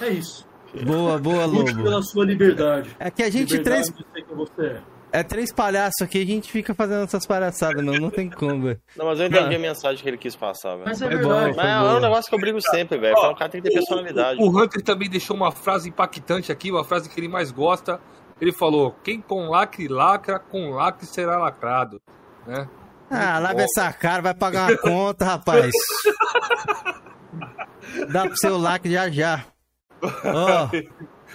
Speaker 4: É isso.
Speaker 1: Boa, boa,
Speaker 4: Lute
Speaker 1: Lobo.
Speaker 4: pela sua liberdade.
Speaker 1: É que a gente,
Speaker 4: liberdade
Speaker 1: três,
Speaker 4: de ser quem você é.
Speaker 1: É três palhaços aqui, a gente fica fazendo essas palhaçadas, não, não tem como, velho.
Speaker 3: Não, mas eu entendi
Speaker 1: Não.
Speaker 3: a mensagem que ele quis passar, velho.
Speaker 4: Mas é
Speaker 1: Foi
Speaker 4: verdade.
Speaker 1: bom.
Speaker 3: Mas é um negócio que eu brigo sempre, velho. Fala, O cara tem que ter personalidade.
Speaker 2: O, o Hunter também deixou uma frase impactante aqui, uma frase que ele mais gosta. Ele falou: quem com lacre lacra, com lacre será lacrado. Né?
Speaker 1: Ah, lava essa cara, vai pagar uma conta, rapaz. Dá pro seu like já já. Ó,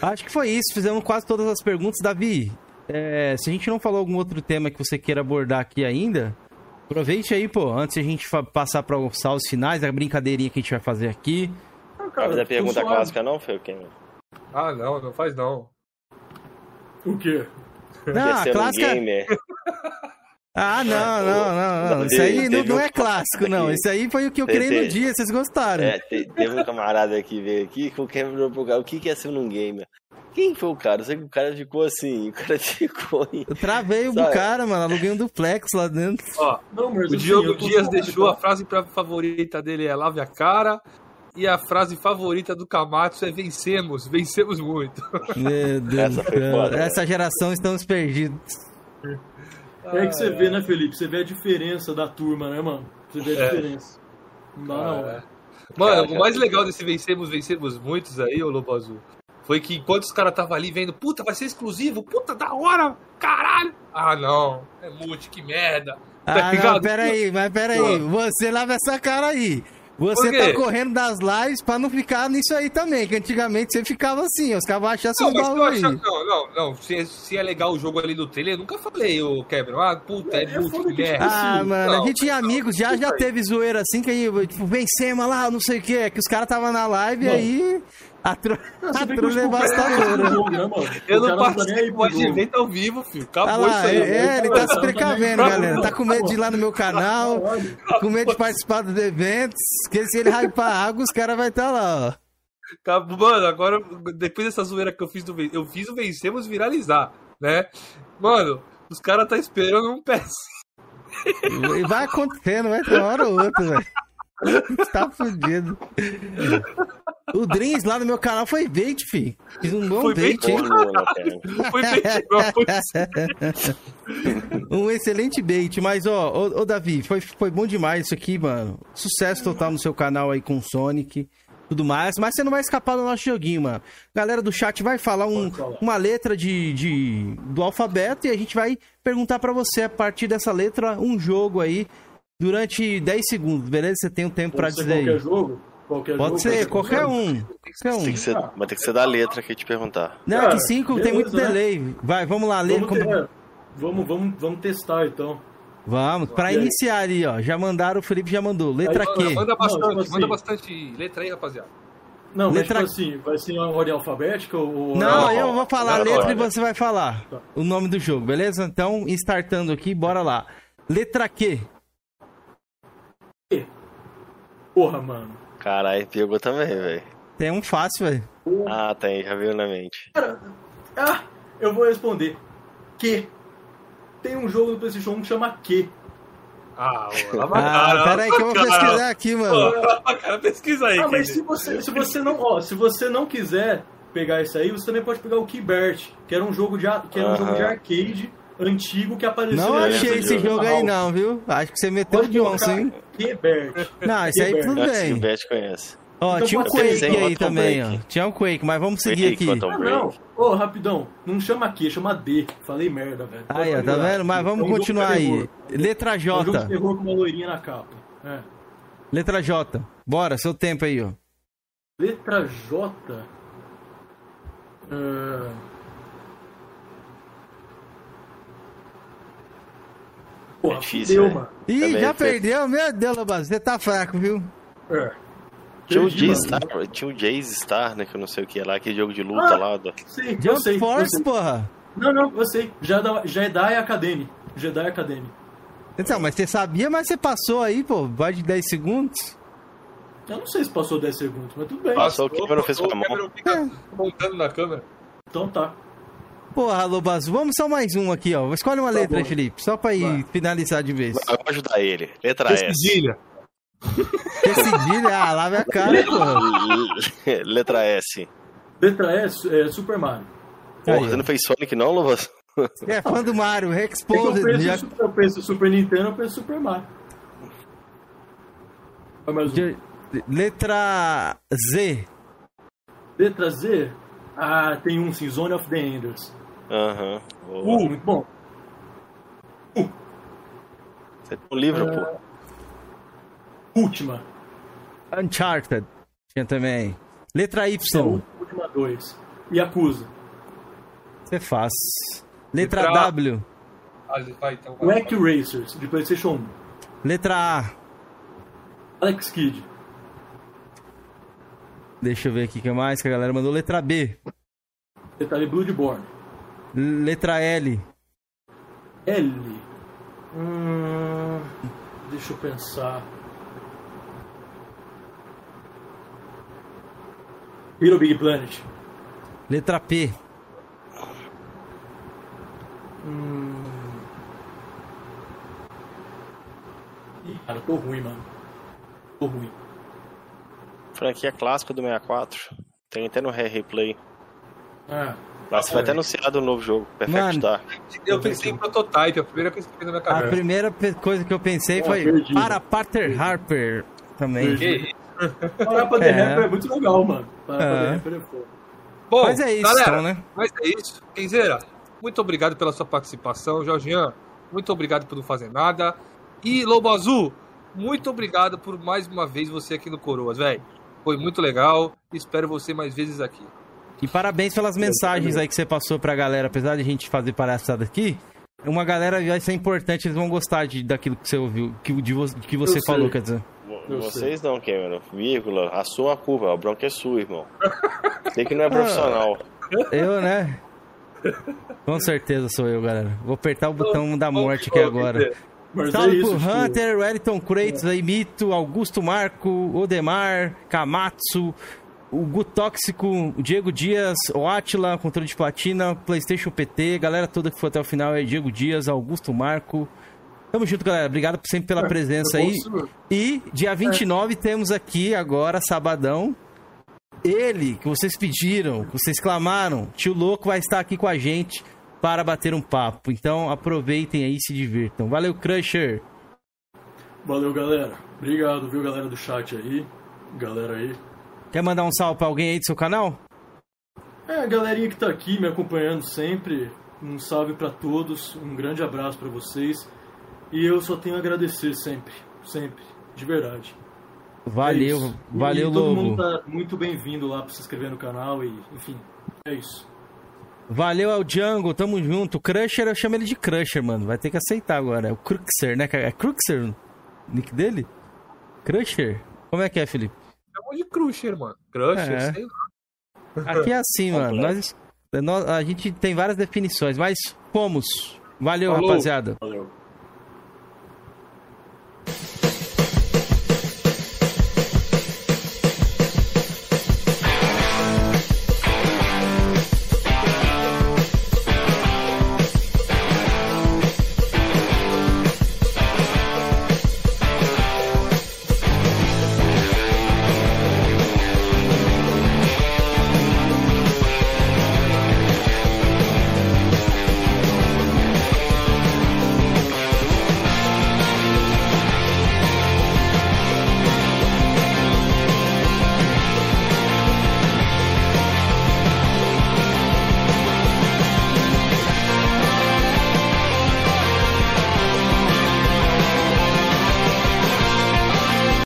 Speaker 1: acho que foi isso, fizemos quase todas as perguntas. Davi, é, se a gente não falou algum outro tema que você queira abordar aqui ainda, aproveite aí, pô, antes de a gente passar para os salvos finais, a brincadeirinha que a gente vai fazer aqui.
Speaker 3: A pergunta clássica, não, Fê? Quem?
Speaker 2: Ah, não, não faz não.
Speaker 4: O quê?
Speaker 1: Não, a
Speaker 3: um
Speaker 1: clássica.
Speaker 3: gamer?
Speaker 1: Ah, não, não, não, não.
Speaker 3: Não,
Speaker 1: Isso aí não, não é clássico, não. Isso aí foi o que eu criei no dia, vocês gostaram.
Speaker 3: É, te- teve um camarada que veio aqui que o quebrou pro cara. O que que é ser um gamer? Quem foi o cara? Eu sei que o cara ficou assim. O cara ficou. em-
Speaker 1: Eu travei o
Speaker 3: Sabe?
Speaker 1: cara, mano. Aluguei um duplex lá dentro.
Speaker 2: Ó,
Speaker 4: Não, mas
Speaker 2: o
Speaker 4: assim,
Speaker 2: Diogo Dias deixou a frase favorita dele é lave a cara. E a frase favorita do Camacho é vencemos, vencemos muito.
Speaker 1: Meu Deus
Speaker 3: Essa
Speaker 1: do
Speaker 3: foi
Speaker 1: céu.
Speaker 3: foda, né?
Speaker 1: Essa geração estamos perdidos.
Speaker 4: É que você vê, né, Felipe? Você vê a diferença da turma, né, mano? Você vê a
Speaker 2: É.
Speaker 4: diferença. Não dá, não.
Speaker 2: É. Mano,
Speaker 3: Cara,
Speaker 2: o mais legal desse vencemos, vencemos muitos aí, ô Lobo Azul, foi que enquanto os caras estavam ali vendo, puta, vai ser exclusivo, puta, da hora, caralho. Ah, não, é multi, que merda. Tá
Speaker 1: Ah, não,
Speaker 2: ligado?
Speaker 1: pera aí, mas pera aí. Você lava essa cara aí. Você tá correndo das lives pra não ficar nisso aí também, que antigamente você ficava assim, os caras
Speaker 2: Não,
Speaker 1: um
Speaker 2: mas eu
Speaker 1: baú aí.
Speaker 2: não, não, não. Se, se é legal o jogo ali no trailer, eu nunca falei, ô Cameron. Ah, puta, é,
Speaker 4: É, é
Speaker 2: que, merda.
Speaker 1: Ah,
Speaker 4: Assim,
Speaker 1: mano,
Speaker 2: não,
Speaker 1: a gente tinha
Speaker 2: não,
Speaker 1: amigos, já, já teve zoeira assim, que aí, tipo, vencemos lá, não sei o que, é que os caras tava na live e
Speaker 4: Não.
Speaker 1: aí a tro... A
Speaker 4: vê que
Speaker 1: tro
Speaker 4: o cara tá
Speaker 1: devastadora.
Speaker 4: né, mano?
Speaker 2: Eu não
Speaker 4: tá
Speaker 2: participo de evento ao vivo, filho. Acabou isso
Speaker 1: lá,
Speaker 2: aí.
Speaker 1: é, ele tá se precavendo, galera. Tá com medo de ir lá no meu canal, com medo de participar dos eventos, que se ele hypar água, os caras vai estar lá, ó.
Speaker 2: Mano, agora, depois dessa zoeira que eu fiz do eu fiz o Vencemos viralizar, né? Mano, os caras tá esperando um PS.
Speaker 1: E vai acontecendo, vai ter uma hora ou outra, velho. Tá fudido. O Dreams lá no meu canal foi bait, fi. Fiz um bom
Speaker 2: Foi
Speaker 1: bait,
Speaker 2: bait?
Speaker 1: hein?
Speaker 3: Cara.
Speaker 2: Foi não foi
Speaker 1: Um excelente bait. Mas, ó, ô, ô, Davi, foi, foi bom demais isso aqui, mano. Sucesso total no seu canal aí com o Sonic. Tudo mais, mas você não vai escapar do nosso joguinho, mano. Galera do chat vai falar, um- uma letra de, de- do alfabeto e a gente vai perguntar pra você, a partir dessa letra, um jogo aí durante 10 segundos, beleza? Você tem um tempo pra
Speaker 4: Pode ser
Speaker 1: dizer aí.
Speaker 4: qualquer jogo? Qualquer
Speaker 1: Pode
Speaker 4: jogo,
Speaker 1: ser, qualquer um. Qualquer um.
Speaker 3: Tem que ser, mas tem que ser da letra que eu te perguntar.
Speaker 1: Não, é
Speaker 4: Cara,
Speaker 1: que 5 tem
Speaker 4: beleza,
Speaker 1: muito
Speaker 4: né?
Speaker 1: delay. Vai, vamos lá, ler.
Speaker 4: Vamos, ter- é, vamos, vamos, vamos testar, então.
Speaker 1: Vamos, pra
Speaker 4: E aí?
Speaker 1: iniciar ali, ó. Já mandaram, o Felipe já mandou. Letra
Speaker 4: Aí,
Speaker 1: Q.
Speaker 2: Manda, bastante,
Speaker 4: Não, tipo assim-
Speaker 2: manda bastante letra aí, rapaziada.
Speaker 4: Não,
Speaker 1: Letra-
Speaker 4: mas tipo assim, vai ser uma ordem alfabética ou...
Speaker 1: Não,
Speaker 3: Não,
Speaker 1: eu vou falar a
Speaker 3: não,
Speaker 1: letra
Speaker 3: não,
Speaker 1: e você vai falar
Speaker 4: Tá.
Speaker 1: o nome do jogo, beleza? Então, startando aqui, bora lá. Letra Q.
Speaker 4: Porra, mano.
Speaker 3: Caralho, pegou também, velho.
Speaker 1: Tem um fácil, velho.
Speaker 3: Ah, tem, já veio na mente.
Speaker 4: Cara, ah, eu vou responder. Que? Tem um jogo do PlayStation 1 que chama Que.
Speaker 2: Ah,
Speaker 1: Ah,
Speaker 2: cara.
Speaker 1: pera aí que eu vou
Speaker 2: cara.
Speaker 1: pesquisar aqui, mano.
Speaker 2: Cara, pesquisa aí.
Speaker 4: Ah, mas se você, se você não, ó, se você não quiser pegar isso aí, você também pode pegar o Keybert, que era um jogo de, que era um jogo de arcade antigo que apareceu
Speaker 1: Não achei esse jogo aí,
Speaker 4: jornal.
Speaker 1: não, viu? Acho que você meteu
Speaker 4: Pode
Speaker 1: de onça,
Speaker 4: colocar
Speaker 1: hein?
Speaker 4: Keybert.
Speaker 1: Não, esse aí tudo
Speaker 3: o
Speaker 1: bem.
Speaker 3: Beth conhece.
Speaker 1: Ó,
Speaker 4: Então
Speaker 1: tinha um Quake aí
Speaker 3: Quantum
Speaker 1: também, ó. Tinha um Quake, mas vamos seguir
Speaker 3: Sei,
Speaker 1: aqui.
Speaker 4: Ah, não. Ô, rapidão, não chama Q, chama D. Falei merda, velho.
Speaker 1: Aí, ó, tá vendo? Mas
Speaker 4: É
Speaker 1: vamos
Speaker 4: de
Speaker 1: continuar aí.
Speaker 4: terror.
Speaker 1: Letra
Speaker 4: É um jogo de
Speaker 1: J.
Speaker 4: terror com uma loirinha na capa. É.
Speaker 1: Letra J. Bora, seu tempo aí, ó.
Speaker 4: Letra J. Ah, Porra,
Speaker 3: É difícil, né?
Speaker 4: mano.
Speaker 1: Ih,
Speaker 3: Também
Speaker 1: já
Speaker 3: foi-
Speaker 1: perdeu? Meu Deus, Lobas, você tá fraco, viu?
Speaker 4: É.
Speaker 3: Tinha o
Speaker 4: Perdi,
Speaker 3: Jay
Speaker 4: mano.
Speaker 3: Star, tinha o Jace Star, né? Que eu não sei o que é lá, aquele jogo de luta
Speaker 4: Ah.
Speaker 3: lá. Do...
Speaker 4: Sei, eu sei, eu
Speaker 1: Force,
Speaker 4: sei.
Speaker 1: porra.
Speaker 4: Não, não, eu sei. Já é da- Jedi Academy. Jedi Academy.
Speaker 1: Então, mas você sabia, mas você passou aí, pô, vai de 10 segundos.
Speaker 4: Eu não sei se passou 10 segundos, mas tudo bem.
Speaker 3: Passou o Cameron fez com a
Speaker 2: o
Speaker 3: mão.
Speaker 2: Cameron fica montando na câmera.
Speaker 4: Então tá.
Speaker 1: Porra, Lobas, vamos só mais um aqui, ó. Escolhe uma
Speaker 4: Tá
Speaker 1: letra
Speaker 4: bom.
Speaker 1: Felipe, só pra ir
Speaker 4: Vai.
Speaker 1: finalizar de vez.
Speaker 3: Eu vou ajudar ele. Letra S.
Speaker 2: Cedilha.
Speaker 1: Decidir, ah, lá minha cara, porra.
Speaker 3: Letra S.
Speaker 4: Letra S é Super Mario.
Speaker 3: Porra,
Speaker 1: Aí,
Speaker 3: você não fez Sonic não?
Speaker 1: Você é fã do Mario,
Speaker 4: É que eu
Speaker 1: Exposed.
Speaker 4: penso,
Speaker 1: Já...
Speaker 4: Super- eu penso Super Nintendo, eu penso Super Mario. Mais um.
Speaker 1: de- Letra Z.
Speaker 4: Letra Z. Ah, tem um sim, Zone of the Enders.
Speaker 3: Aham.
Speaker 4: Uh, muito bom.
Speaker 3: Você tem um livro, pô.
Speaker 4: Última.
Speaker 1: Uncharted. Tinha também. Letra Y.
Speaker 4: Última 2. Yakuza.
Speaker 1: Você faz. Letra
Speaker 2: Letra A.
Speaker 1: W.
Speaker 2: Ah, vai, então. vai.
Speaker 4: Wack Racers, de Playstation 1.
Speaker 1: Letra A.
Speaker 4: Alex Kidd.
Speaker 1: Deixa eu ver aqui o que mais que a galera mandou. Letra B.
Speaker 4: Detalhe Bloodborne.
Speaker 1: Letra L.
Speaker 4: L. Hum, deixa eu pensar. Little Big Planet.
Speaker 1: Letra P.
Speaker 4: Ih, cara, eu tô ruim, mano. Tô ruim.
Speaker 3: Franquia clássica do 64. Tem até no Rare Replay.
Speaker 4: Ah,
Speaker 3: Mas vai até anunciado um novo jogo, Perfect
Speaker 1: Mano.
Speaker 3: Dark.
Speaker 2: Eu pensei em prototype, a primeira coisa que na minha
Speaker 1: A
Speaker 2: cabeça.
Speaker 1: primeira pe- coisa que eu pensei foi
Speaker 4: perdi.
Speaker 1: para Pater Harper também.
Speaker 4: Perdi. Pra The
Speaker 1: É.
Speaker 4: Rapper é muito legal, mano. Parar pra
Speaker 1: É.
Speaker 4: The Rapper é foda.
Speaker 2: Bom,
Speaker 1: Mas é isso,
Speaker 2: galera,
Speaker 1: então, né?
Speaker 2: Mas é isso. Kenzeira, muito obrigado pela sua participação. Jorgian, muito obrigado por não fazer nada. E Lobo Azul, muito obrigado por mais uma vez você aqui no Coroas, velho. Foi muito legal. Espero você mais vezes aqui.
Speaker 1: E parabéns pelas mensagens aí que você passou pra galera. Apesar de a gente fazer palhaçada aqui, uma galera vai ser importante, eles vão gostar de, daquilo que você ouviu, que, de, vo- que você
Speaker 4: Eu
Speaker 1: falou,
Speaker 4: sei.
Speaker 1: quer dizer.
Speaker 4: Eu
Speaker 3: Vocês não, Cameron. Vírgula, a sua curva, a bronca é sua, irmão. Sei que não é profissional.
Speaker 1: Eu, né? Com certeza sou eu, galera. Vou apertar o botão da morte aqui agora. Salve
Speaker 4: é isso,
Speaker 1: pro
Speaker 4: tipo,
Speaker 1: Hunter, Wellington Kratos, aí, Mito, Augusto Marco, Odemar, Kamatsu, o Gu Tóxico, o Diego Dias, o Atila, controle de platina, Playstation PT, galera toda que foi até o final é Diego Dias, Augusto Marco. Tamo junto, galera. Obrigado sempre pela presença
Speaker 4: eu
Speaker 1: aí. E dia 29 temos aqui agora, sabadão, ele que vocês pediram, que vocês clamaram, tio louco vai estar aqui com a gente para bater um papo. Então aproveitem aí e se divirtam. Valeu, Crusher!
Speaker 4: Valeu, galera. Obrigado, viu, galera do chat aí. Galera aí.
Speaker 1: Quer mandar um salve pra alguém aí do seu canal?
Speaker 4: É, a galerinha que tá aqui me acompanhando sempre. Um salve pra todos, um grande abraço pra vocês. E eu só tenho a agradecer sempre, sempre, de verdade. É
Speaker 1: Valeu,
Speaker 4: isso.
Speaker 1: valeu,
Speaker 4: e todo
Speaker 1: Lobo.
Speaker 4: mundo tá muito bem-vindo lá pra se inscrever no canal e, enfim, é isso.
Speaker 1: Valeu ao Django, tamo junto. Crusher, eu chamo ele de Crusher, mano. Vai ter que aceitar agora. É o Cruxer, né? É Cruxer o nick dele? Crusher? Como é que é, Felipe?
Speaker 2: Chamou de Crusher, mano. Crusher,
Speaker 1: É.
Speaker 2: sei lá.
Speaker 1: Aqui é assim, mano. Nós, nós- a gente tem várias definições, mas fomos. Valeu,
Speaker 2: Falou.
Speaker 1: rapaziada.
Speaker 4: Valeu.